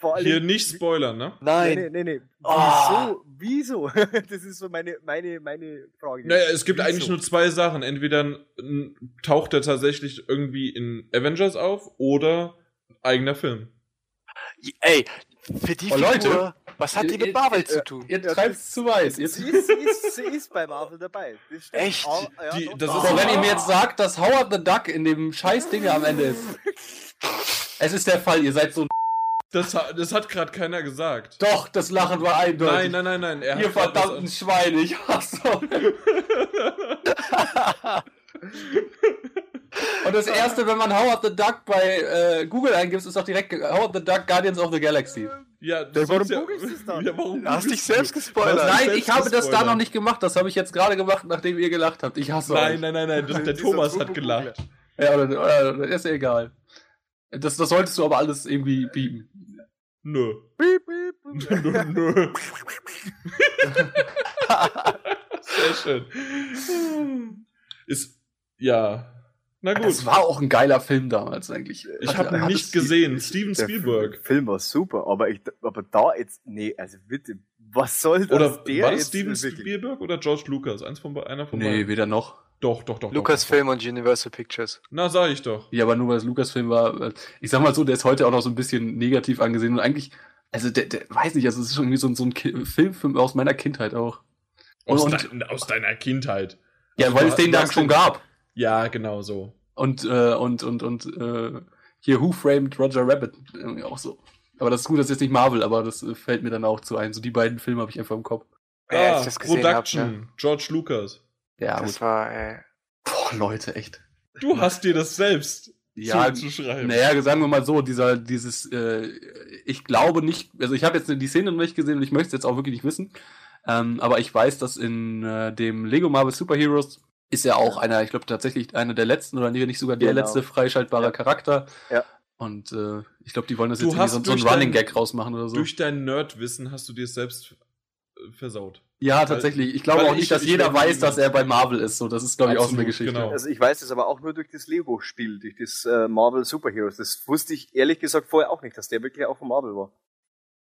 Äh, Hier nicht spoilern, ne? Nein. Nee, nee, nee. nee. Oh. Wieso? Wieso? das ist so meine, meine, meine Frage. Naja, es gibt Wieso? eigentlich nur zwei Sachen. Entweder taucht er tatsächlich irgendwie in Avengers auf oder eigener Film. Ey, für die oh, Leute, was hat die mit Marvel zu tun? Ihr treibt's zu weit. Sie ist, sie, ist, sie ist bei Marvel dabei. Echt? Oh, ja, die, das ist, wenn ihr mir jetzt sagt, dass Howard the Duck in dem scheiß Ding am Ende ist. es ist der Fall, ihr seid so ein das, das hat gerade keiner gesagt. Doch, das Lachen war eindeutig. Nein, nein, nein, nein. Er Ihr verdammten Schweine, ich hasse Und das erste, wenn man Howard the Duck bei äh, Google eingibt, ist doch direkt Howard the Duck Guardians of the Galaxy. Ja, das warum ja, googelst du es dann? Ja, warum hast dich selbst gespoilert. Nein, ich habe das da noch nicht gemacht. Das habe ich jetzt gerade gemacht, nachdem ihr gelacht habt. Ich hasse nein, euch. Nein, nein, nein, nein. Der Thomas hat gelacht. Ja, oder, oder, ist ja egal. Das, das solltest du aber alles irgendwie piepen. Nö. Piep, piep. nö, nö. Sehr schön. Ist, ja, na gut. Das war auch ein geiler Film damals eigentlich. Ich habe ihn nicht gesehen. Steven Spielberg. Der Film war super, aber ich, aber da jetzt, nee, also bitte, was soll das? Oder der war das Steven Spielberg oder George Lucas? Eins von einer von Nee, beiden. weder noch. Doch, doch, doch. Lucasfilm und Universal Pictures. Na, sag ich doch. Ja, aber nur weil es Lucasfilm war. Ich sag mal so, der ist heute auch noch so ein bisschen negativ angesehen und eigentlich, also der, der weiß nicht, also es ist schon irgendwie so, so ein Film aus meiner Kindheit auch. Aus, und, dein, aus deiner Kindheit. Ja, also weil es den da schon gab. Ja, genau so. Und, äh, und, und, und äh, hier Who Framed Roger Rabbit irgendwie auch so. Aber das ist gut, das ist jetzt nicht Marvel, aber das äh, fällt mir dann auch zu ein. So die beiden Filme habe ich einfach im Kopf. Ja, ah, Production, hab, ne? George Lucas. Ja, das gut. war, ey. Boah, Leute, echt. Du hast dir das selbst ja, zuzuschreiben. Naja, sagen wir mal so, dieser, dieses, äh, ich glaube nicht, also ich habe jetzt die Szene noch nicht gesehen und ich möchte es jetzt auch wirklich nicht wissen. Ähm, aber ich weiß, dass in äh, dem Lego Marvel Super Heroes ist ja auch einer, ich glaube tatsächlich einer der letzten oder nicht sogar der genau. letzte freischaltbare ja. Charakter. Ja. Und äh, ich glaube, die wollen das du jetzt irgendwie so, so ein Running Gag rausmachen oder so. Durch dein Nerdwissen hast du dir selbst äh, versaut. Ja, tatsächlich. Ich glaube auch nicht, dass jeder weiß, dass er bei Marvel ist. So, das ist, glaube ich, auch so eine Geschichte. Genau. Also ich weiß das aber auch nur durch das Lego-Spiel, durch das äh, Marvel Superheroes. Das wusste ich ehrlich gesagt vorher auch nicht, dass der wirklich auch von Marvel war.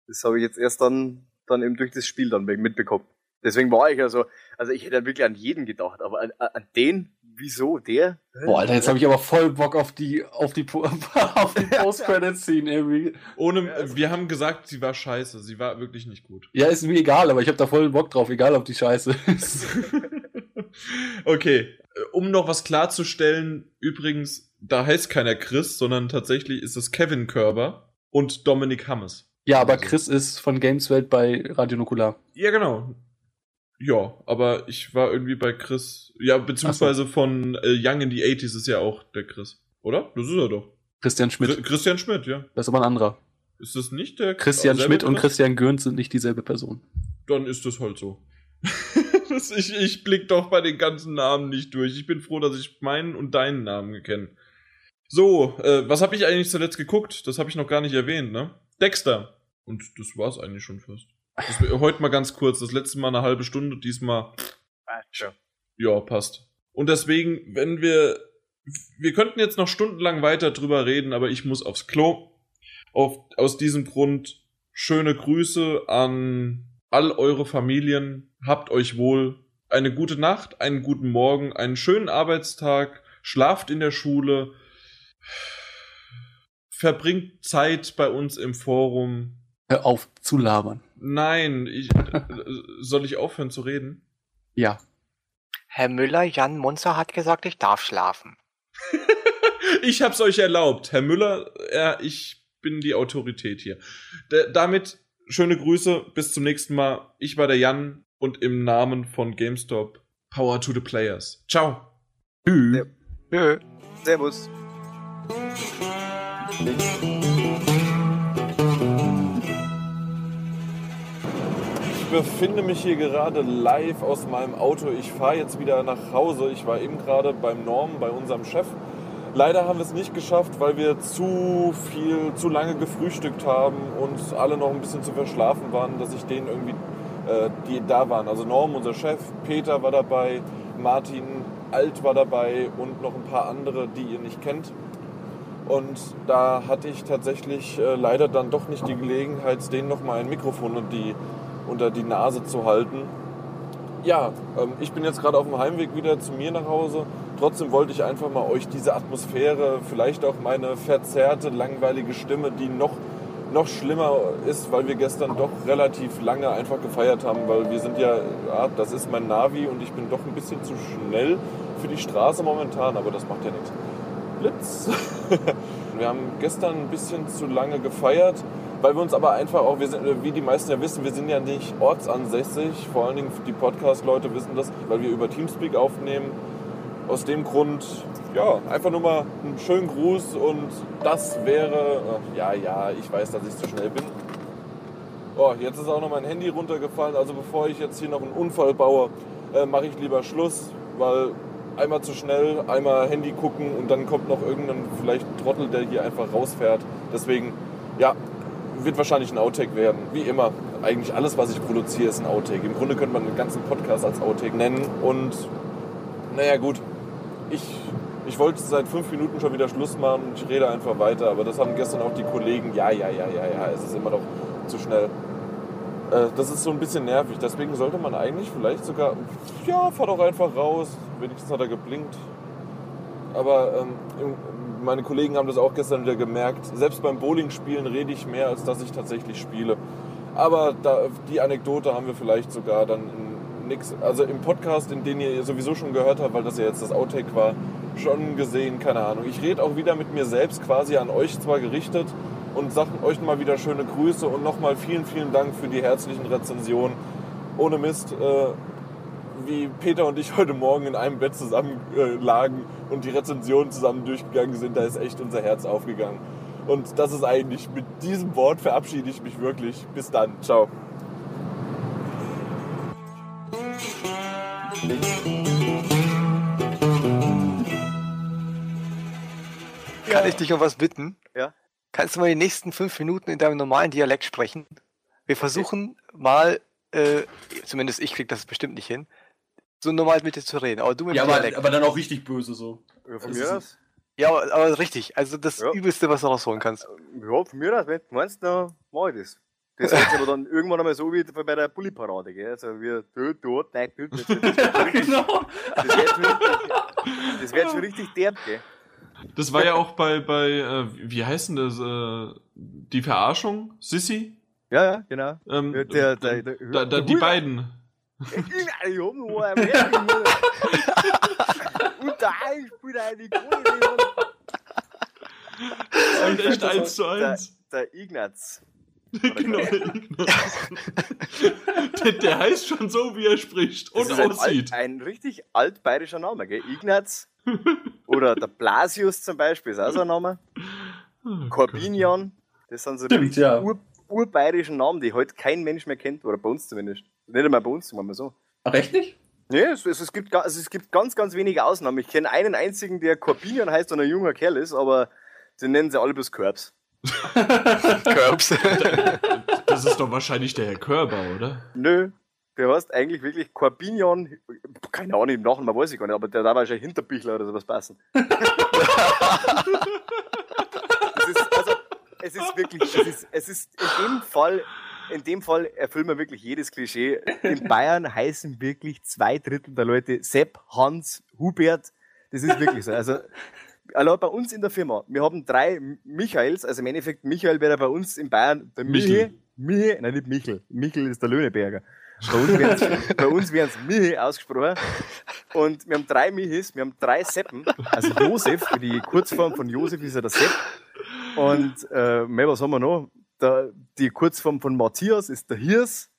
Das habe ich jetzt erst dann, dann eben durch das Spiel dann mitbekommen. Deswegen war ich ja so, also ich hätte wirklich an jeden gedacht, aber an, an den, wieso der? Boah, Alter, jetzt habe ich aber voll Bock auf die, auf die, auf die Post-Credit-Scene irgendwie. Ohne, wir haben gesagt, sie war scheiße, sie war wirklich nicht gut. Ja, ist mir egal, aber ich habe da voll Bock drauf, egal ob die scheiße ist. okay, um noch was klarzustellen, übrigens, da heißt keiner Chris, sondern tatsächlich ist es Kevin Körber und Dominik Hammes. Ja, aber also. Chris ist von Gameswelt bei Radio Nukular. Ja, genau. Ja, aber ich war irgendwie bei Chris. Ja, beziehungsweise so. von äh, Young in the 80s ist ja auch der Chris. Oder? Das ist er doch. Christian Schmidt. Chri Christian Schmidt, ja. Das ist aber ein anderer. Ist das nicht der Christian Schmidt und Christian Gürnt sind nicht dieselbe Person. Dann ist das halt so. ich, ich blick doch bei den ganzen Namen nicht durch. Ich bin froh, dass ich meinen und deinen Namen kenne. So, äh, was habe ich eigentlich zuletzt geguckt? Das habe ich noch gar nicht erwähnt, ne? Dexter. Und das war's eigentlich schon fast. Heute mal ganz kurz. Das letzte Mal eine halbe Stunde, diesmal. Ja, passt. Und deswegen, wenn wir. Wir könnten jetzt noch stundenlang weiter drüber reden, aber ich muss aufs Klo. Auf, aus diesem Grund schöne Grüße an all eure Familien. Habt euch wohl. Eine gute Nacht, einen guten Morgen, einen schönen Arbeitstag. Schlaft in der Schule. Verbringt Zeit bei uns im Forum. Hör auf zu labern. Nein, ich, soll ich aufhören zu reden? Ja. Herr Müller, Jan Munzer hat gesagt, ich darf schlafen. ich hab's euch erlaubt. Herr Müller, ja, ich bin die Autorität hier. D damit schöne Grüße, bis zum nächsten Mal. Ich war der Jan und im Namen von GameStop Power to the Players. Ciao. Tschüss. Servus befinde mich hier gerade live aus meinem Auto. Ich fahre jetzt wieder nach Hause. Ich war eben gerade beim Norm, bei unserem Chef. Leider haben wir es nicht geschafft, weil wir zu viel, zu lange gefrühstückt haben und alle noch ein bisschen zu verschlafen waren, dass ich denen irgendwie, äh, die da waren. Also Norm, unser Chef, Peter war dabei, Martin Alt war dabei und noch ein paar andere, die ihr nicht kennt. Und da hatte ich tatsächlich äh, leider dann doch nicht die Gelegenheit, denen noch mal ein Mikrofon und die unter die Nase zu halten. Ja, ähm, ich bin jetzt gerade auf dem Heimweg wieder zu mir nach Hause. Trotzdem wollte ich einfach mal euch diese Atmosphäre, vielleicht auch meine verzerrte, langweilige Stimme, die noch, noch schlimmer ist, weil wir gestern doch relativ lange einfach gefeiert haben, weil wir sind ja, ja, das ist mein Navi und ich bin doch ein bisschen zu schnell für die Straße momentan, aber das macht ja nichts. Blitz! wir haben gestern ein bisschen zu lange gefeiert weil wir uns aber einfach auch, wir sind, wie die meisten ja wissen, wir sind ja nicht ortsansässig. Vor allen Dingen die Podcast-Leute wissen das, weil wir über Teamspeak aufnehmen. Aus dem Grund, ja, einfach nur mal einen schönen Gruß und das wäre, ja, ja, ich weiß, dass ich zu schnell bin. Oh, jetzt ist auch noch mein Handy runtergefallen. Also bevor ich jetzt hier noch einen Unfall baue, äh, mache ich lieber Schluss, weil einmal zu schnell, einmal Handy gucken und dann kommt noch irgendein vielleicht Trottel, der hier einfach rausfährt. Deswegen, ja, wird wahrscheinlich ein Outtake werden. Wie immer. Eigentlich alles, was ich produziere, ist ein Outtake. Im Grunde könnte man den ganzen Podcast als Outtake nennen. Und naja, gut. Ich, ich wollte seit fünf Minuten schon wieder Schluss machen und ich rede einfach weiter. Aber das haben gestern auch die Kollegen. Ja, ja, ja, ja, ja. Es ist immer noch zu schnell. Äh, das ist so ein bisschen nervig. Deswegen sollte man eigentlich vielleicht sogar. Ja, fahr doch einfach raus. Wenigstens hat er geblinkt. Aber ähm, meine Kollegen haben das auch gestern wieder gemerkt. Selbst beim Bowling-Spielen rede ich mehr, als dass ich tatsächlich spiele. Aber da, die Anekdote haben wir vielleicht sogar dann in nix, also im Podcast, in den ihr sowieso schon gehört habt, weil das ja jetzt das Outtake war, schon gesehen, keine Ahnung. Ich rede auch wieder mit mir selbst quasi an euch zwar gerichtet und sage euch mal wieder schöne Grüße und nochmal vielen, vielen Dank für die herzlichen Rezensionen. Ohne Mist, äh, wie Peter und ich heute Morgen in einem Bett zusammen äh, lagen und die Rezensionen zusammen durchgegangen sind, da ist echt unser Herz aufgegangen. Und das ist eigentlich, mit diesem Wort verabschiede ich mich wirklich. Bis dann, ciao. Kann ich dich um was bitten? Ja. Kannst du mal die nächsten fünf Minuten in deinem normalen Dialekt sprechen? Wir versuchen mal, äh, zumindest ich krieg das bestimmt nicht hin, so normal mit dir zu reden. Aber du mit Ja, dem aber, aber dann auch richtig böse so. Ja, von Das mir aus. ja, aber, aber richtig. Also das Ja. Übelste, was du rausholen kannst. Ja, von mir aus, wenn du meinst, dann mach ich das. Das wird aber dann irgendwann einmal so wie bei der Bulli-Parade, gell? Also wir, du, du, nein, das das schon richtig, genau. das wird schon richtig, das wird schon richtig derb, gell? Das war ja auch bei, bei äh, wie heißt denn das? Äh, die Verarschung? Sissy? Ja, ja, genau. Ähm, Ja, der- der- der- da, da, die beiden. Ich hab noch einen Amerikaner. Und da spielt eine Kohle. Und echt eins zu eins. Der Ignaz. genau. der, der heißt schon so, wie er spricht Das und ist ein, aussieht. alt, ein richtig altbayerischer Name, gell? Ignaz. Oder der Blasius zum Beispiel ist auch so ein Name. Oh Corbinian. Das sind so Stimmt, die ja. ur, urbayerischen Namen, die heute kein Mensch mehr kennt. Oder bei uns zumindest. Nicht einmal bei uns, sagen wir mal so. Ach, echt nicht? Nee, es, es, es, gibt, also es gibt ganz, ganz wenige Ausnahmen. Ich kenne einen einzigen, der Corbinian heißt und ein junger Kerl ist, aber den nennen sie alle bloß Körbs. Curbs. Das ist doch wahrscheinlich der Herr Körber, oder? Nö, der heißt eigentlich wirklich Corbinian, keine Ahnung, im Nachhinein weiß ich gar nicht, aber der da wahrscheinlich Hinterbichler oder sowas passen. es ist, also, es ist wirklich, es ist, es ist in dem Fall, in dem Fall erfüllen wir wirklich jedes Klischee. In Bayern heißen wirklich zwei Drittel der Leute Sepp, Hans, Hubert. Das ist wirklich so. Also, allein bei uns in der Firma, wir haben drei Michaels, also im Endeffekt Michael wäre bei uns in Bayern der Michel. Michi, nein, nicht Michel. Michel ist der Löhneberger. Bei uns werden es Michi ausgesprochen. Und wir haben drei Michis, wir haben drei Seppen. Also Josef, die Kurzform von Josef ist ja der Sepp. Und äh, mei, was haben wir noch? Der, die Kurzform von Matthias ist der Hirs.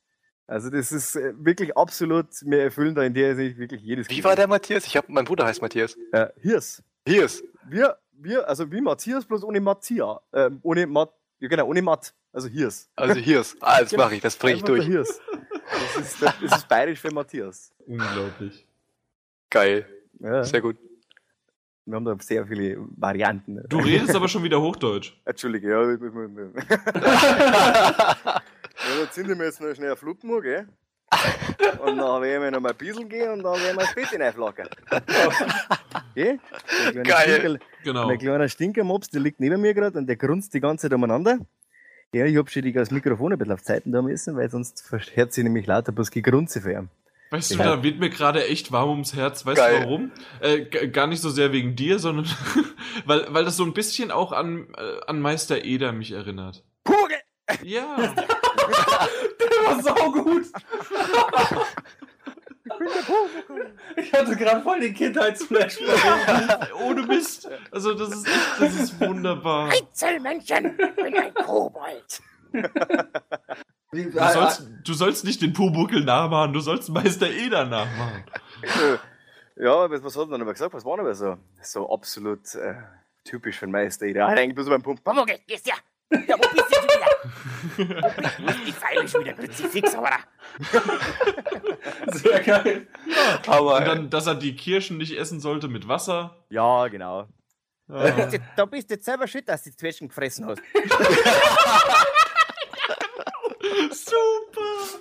Also das ist äh, wirklich absolut, wir erfüllen da in der Hinsicht wirklich jedes Wie war der Matthias? Ich hab, mein Bruder heißt Matthias. Äh, Hirs. Hier ist. Wir, wir, also wie Matthias, bloß ohne Mattia. Ähm, ohne Matt, ja genau, ohne Matt. Also Hirs. Also hier ist. Ah, das Genau. mache ich, das bringe ich durch. Hirs. Das ist, das ist bayerisch für Matthias. Unglaublich. Geil. Ja. Sehr gut. Wir haben da sehr viele Varianten. Du redest aber schon wieder Hochdeutsch. Entschuldige, ja. ja dann zünden wir jetzt noch schnell Fluppen, gell? Und dann werden wir noch mal ein bisschen gehen und dann werden wir das Bett hineinflackern. Kleiner Geil. Stinker- Genau. Mein kleiner Stinkermops, der liegt neben mir gerade und der grunzt die ganze Zeit umeinander. Ja, ich hab schon die- das Mikrofon ein bisschen auf Zeiten da müssen, weil sonst hört sie nämlich lauter bloß Gegrunze für ihn. Weißt du, Ja. da wird mir gerade echt warm ums Herz. Weißt Geil. du warum? Äh, gar nicht so sehr wegen dir, sondern weil, weil das so ein bisschen auch an, äh, an Meister Eder mich erinnert. Pugel! Ja. war saugut. Ich hatte gerade voll den Kindheitsflash. Ohne Mist. Also das ist echt, das ist wunderbar. Zellmännchen, bin ein Kobold. Du sollst, du sollst nicht den Pumuckel nachmachen, du sollst Meister Eder nachmachen. Äh, Ja, was, was hat er dann aber gesagt? Was war denn aber so, so absolut äh, typisch für einen Meister? Er hat eigentlich bloß beim Pumpen. Pumuckl, gehst ja. Ja, wo bist du schon wieder? Wo bist du? Die Pfeile schon wieder Kruzifix, aber Sehr geil. Aber Und dann, dass er die Kirschen nicht essen sollte mit Wasser. Ja, genau. da Ja. bist, du, da bist du jetzt selber schuld, dass du die Zwetschgen gefressen hast. Super.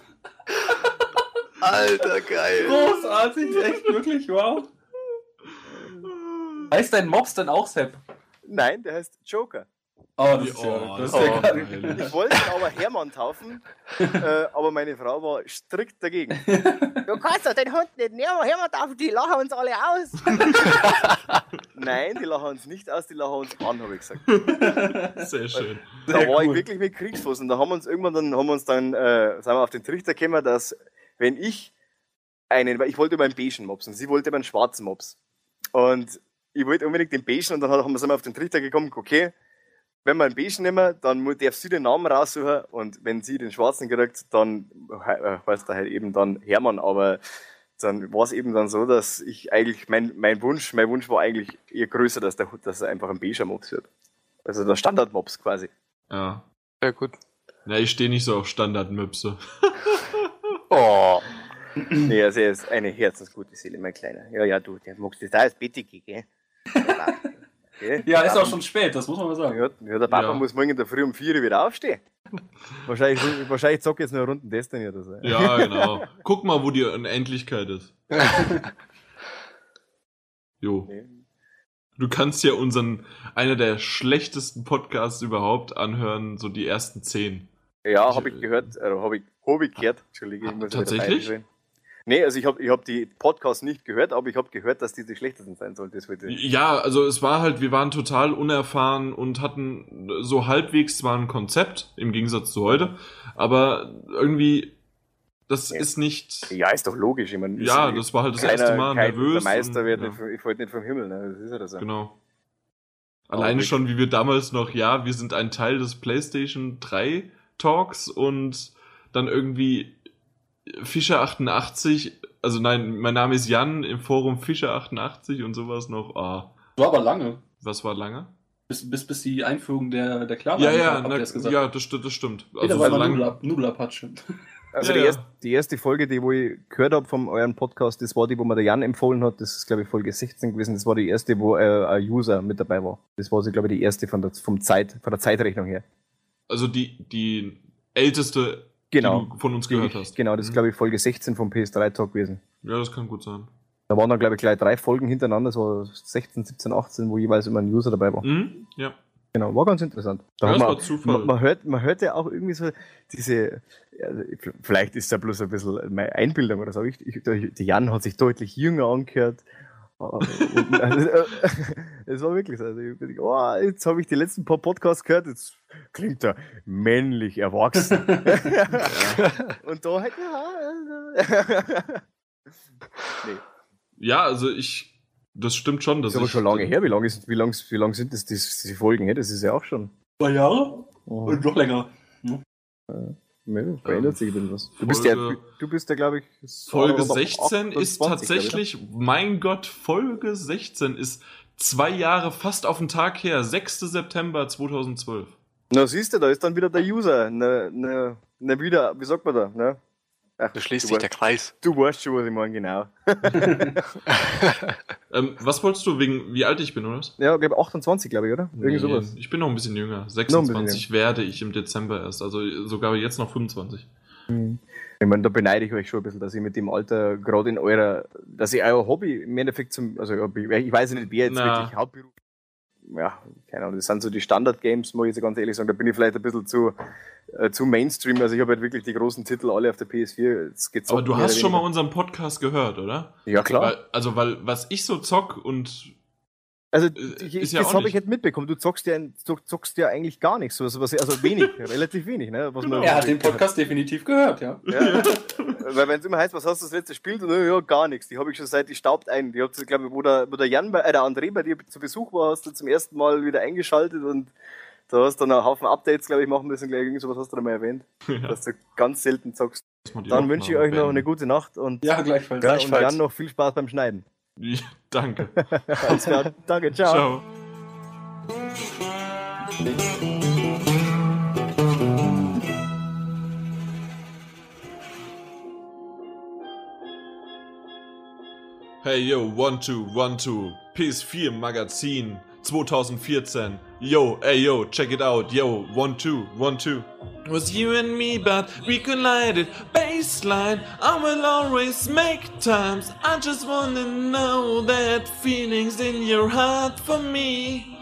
Alter, geil. Großartig, echt wirklich, wow. Heißt dein Mops denn auch Sepp? Nein, der heißt Joker. Oh, das ist Oh, ja, das ist das ja geil. Ich wollte ihn aber Hermann taufen, äh, aber meine Frau war strikt dagegen. Du kannst doch den Hund nicht nehmen, hör mal auf, die lachen uns alle aus. Nein, die lachen uns nicht aus, die lachen uns an, habe ich gesagt. Sehr schön. Da Sehr war ich cool. wirklich mit Kriegsfuß und da haben wir uns irgendwann dann, haben wir uns dann, äh, sind wir auf den Trichter gekommen, dass wenn ich einen, weil ich wollte über einen beigen Mops und sie wollte über einen schwarzen Mops. Und ich wollte unbedingt den beigen und dann haben wir auf den Trichter gekommen, okay, wenn wir einen beigen nehmen, dann darf sie den Namen raussuchen und wenn sie den schwarzen kriegt, dann äh, heißt er halt eben dann Hermann, aber dann war es eben dann so, dass ich eigentlich, mein, mein Wunsch, mein Wunsch war eigentlich eher größer, dass, der, dass er einfach ein beiger Mops wird. Also der Standard-Mops quasi. Ja. Sehr gut. Na, ich stehe nicht so auf Standardmöpse. Oh. Nee, also er ist eine herzensgute Seele, mein Kleiner. Ja, ja, du, der magst das da als Bettige, gell? Gell? Ja, ist auch schon spät, das muss man mal sagen. Ja, der Papa Ja. muss morgen in der Früh um 4 Uhr wieder aufstehen. wahrscheinlich, wahrscheinlich zocke ich jetzt noch Runden Destiny oder so. Ja, genau. Guck mal, wo die Unendlichkeit ist. Jo. Du kannst ja unseren, einer der schlechtesten Podcasts überhaupt anhören, so die ersten zehn. Ja, habe ich gehört, äh, habe ich, hab ich gehört. Entschuldige, ich muss tatsächlich? Nee, also ich habe ich hab die Podcasts nicht gehört, aber ich habe gehört, dass die die schlechtesten sein ich. Ja, also es war halt, wir waren total unerfahren und hatten so halbwegs zwar ein Konzept, im Gegensatz zu heute, aber irgendwie, das Ja. ist nicht. Ja, ist doch logisch. Ich meine, Ja, das war halt das keiner- erste Mal kein- nervös. Der Meister und- wird ja. nicht, ich wollte nicht vom Himmel, ne? Das ist ja das. Genau. Alleine schon, wie wir damals noch, ja, wir sind ein Teil des PlayStation 3 Talks und dann irgendwie Fischer 88, also nein, mein Name ist Jan im Forum Fischer 88 und sowas noch. Ah, War aber lange. was war lange? Bis, bis, bis die Einführung der, der Klarheit Ja, ja, na, ja, das, das stimmt. Jeder Also war so immer lang, Nudel- Nudelapatsche. Also Ja, die, ja. Erste, die erste Folge, die wo ich gehört habe von eurem Podcast, das war die, wo mir der Jan empfohlen hat. Das ist, glaube ich, Folge 16 gewesen. Das war die erste, wo äh, ein User mit dabei war. Das war, so, glaube ich, die erste von der, vom Zeit, von der Zeitrechnung her. also die, die älteste, Genau. die du von uns Die- gehört hast. Genau, das ist, Mhm. glaube ich, Folge 16 vom PS3-Talk gewesen. Ja, das kann gut sein. Da waren dann, glaube ich, gleich drei Folgen hintereinander, so 16, 17, 18, wo jeweils immer ein User dabei war. Mhm, ja. Genau, war ganz interessant. Da Ja, man, war Zufall. Man, man, hört, man hört ja auch irgendwie so diese, ja, vielleicht ist da bloß ein bisschen meine Einbildung oder so. Ich, ich, der der Jan hat sich deutlich jünger angehört. Und, also, es war wirklich so. Also, ich oh, jetzt habe ich die letzten paar Podcasts gehört, jetzt klingt er männlich erwachsen. Und da halt, ja. nee, Ja, also ich, das stimmt schon. das ist aber schon lange her. Wie lange, ist, wie lang, wie lang sind das, das die Folgen? her? Das ist ja auch schon. Zwei Jahre? Oh. Und noch länger. Nee, verändert sich denn was. Du bist ja, Folge- du bist ja, glaube ich, Folge so 16 ist 28, tatsächlich, mein Gott, Folge 16 ist zwei Jahre fast auf den Tag her, 6. September 2012. Na, siehst du, da ist dann wieder der User. Ne, ne, ne, wieder, wie sagt man da? Ne? Ach, Da schließt sich der Kreis. du weißt schon, was ich meine, genau. Ähm, was wolltest du wegen, wie alt ich bin, oder? was? Ja, ich glaube 28, glaube ich, oder? Irgendwie Nee, sowas. Ich bin noch ein bisschen jünger. Noch ein bisschen 26 werde ich im Dezember erst, also sogar jetzt noch 25. Ich meine, da beneide ich euch schon ein bisschen, dass ihr mit dem Alter, gerade in eurer, dass ihr euer Hobby im Endeffekt zum, also ich weiß nicht, wer jetzt Na. wirklich Hauptberuf, ja, keine Ahnung, das sind so die Standard-Games, muss ich jetzt ganz ehrlich sagen, da bin ich vielleicht ein bisschen zu, äh, zu Mainstream, also ich habe halt wirklich die großen Titel alle auf der PS4 jetzt gezockt. Aber du hast schon mal unseren Podcast gehört, oder? Ja, klar. Weil, also, weil, was ich so zock und Also, Äh, ich, ist ja das habe ich nicht mitbekommen. Du zockst ja, du zockst ja eigentlich gar nichts. Also, also wenig, relativ wenig. Ne? Was man- Er hat den Podcast definitiv gehört, ja. Ja. Weil wenn es immer heißt, was hast du das letzte gespielt? Und, ja, gar nichts. Die habe ich schon seit die staubt ein. Die habt ihr, glaube ich, wo der, wo der Jan, bei, äh, der André bei dir zu Besuch war, hast du zum ersten Mal wieder eingeschaltet und da hast du dann einen Haufen Updates, glaube ich, machen müssen. Gleich irgend sowas hast du da mal erwähnt, ja, dass du ganz selten zockst. Dann wünsche ich euch noch eine gute Nacht und, Ja, gleichfalls. ja, und. Jan noch viel Spaß beim Schneiden. Ja, danke. Alles klar. Danke, ciao. Ciao. Hey yo, one two, one two, PS4 Magazin 2014. Yo, hey yo, check it out. Yo, one two, one two. Was you and me, but we collided. Baseline, I will always make times. I just wanna know that feelings in your heart for me.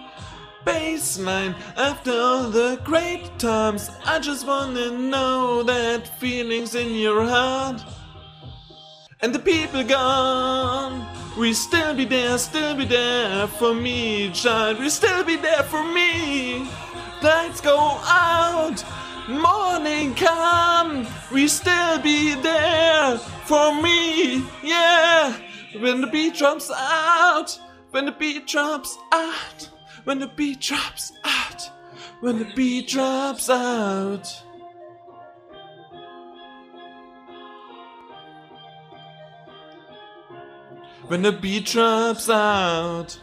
Baseline, after all the great times, I just wanna know that feelings in your heart. And the people gone, we still be there, still be there for me, child. We still be there for me. Lights go out, morning come, we still be there for me, yeah. When the beat drops out, when the beat drops out, when the beat drops out, when the beat drops out. when the beat drops out.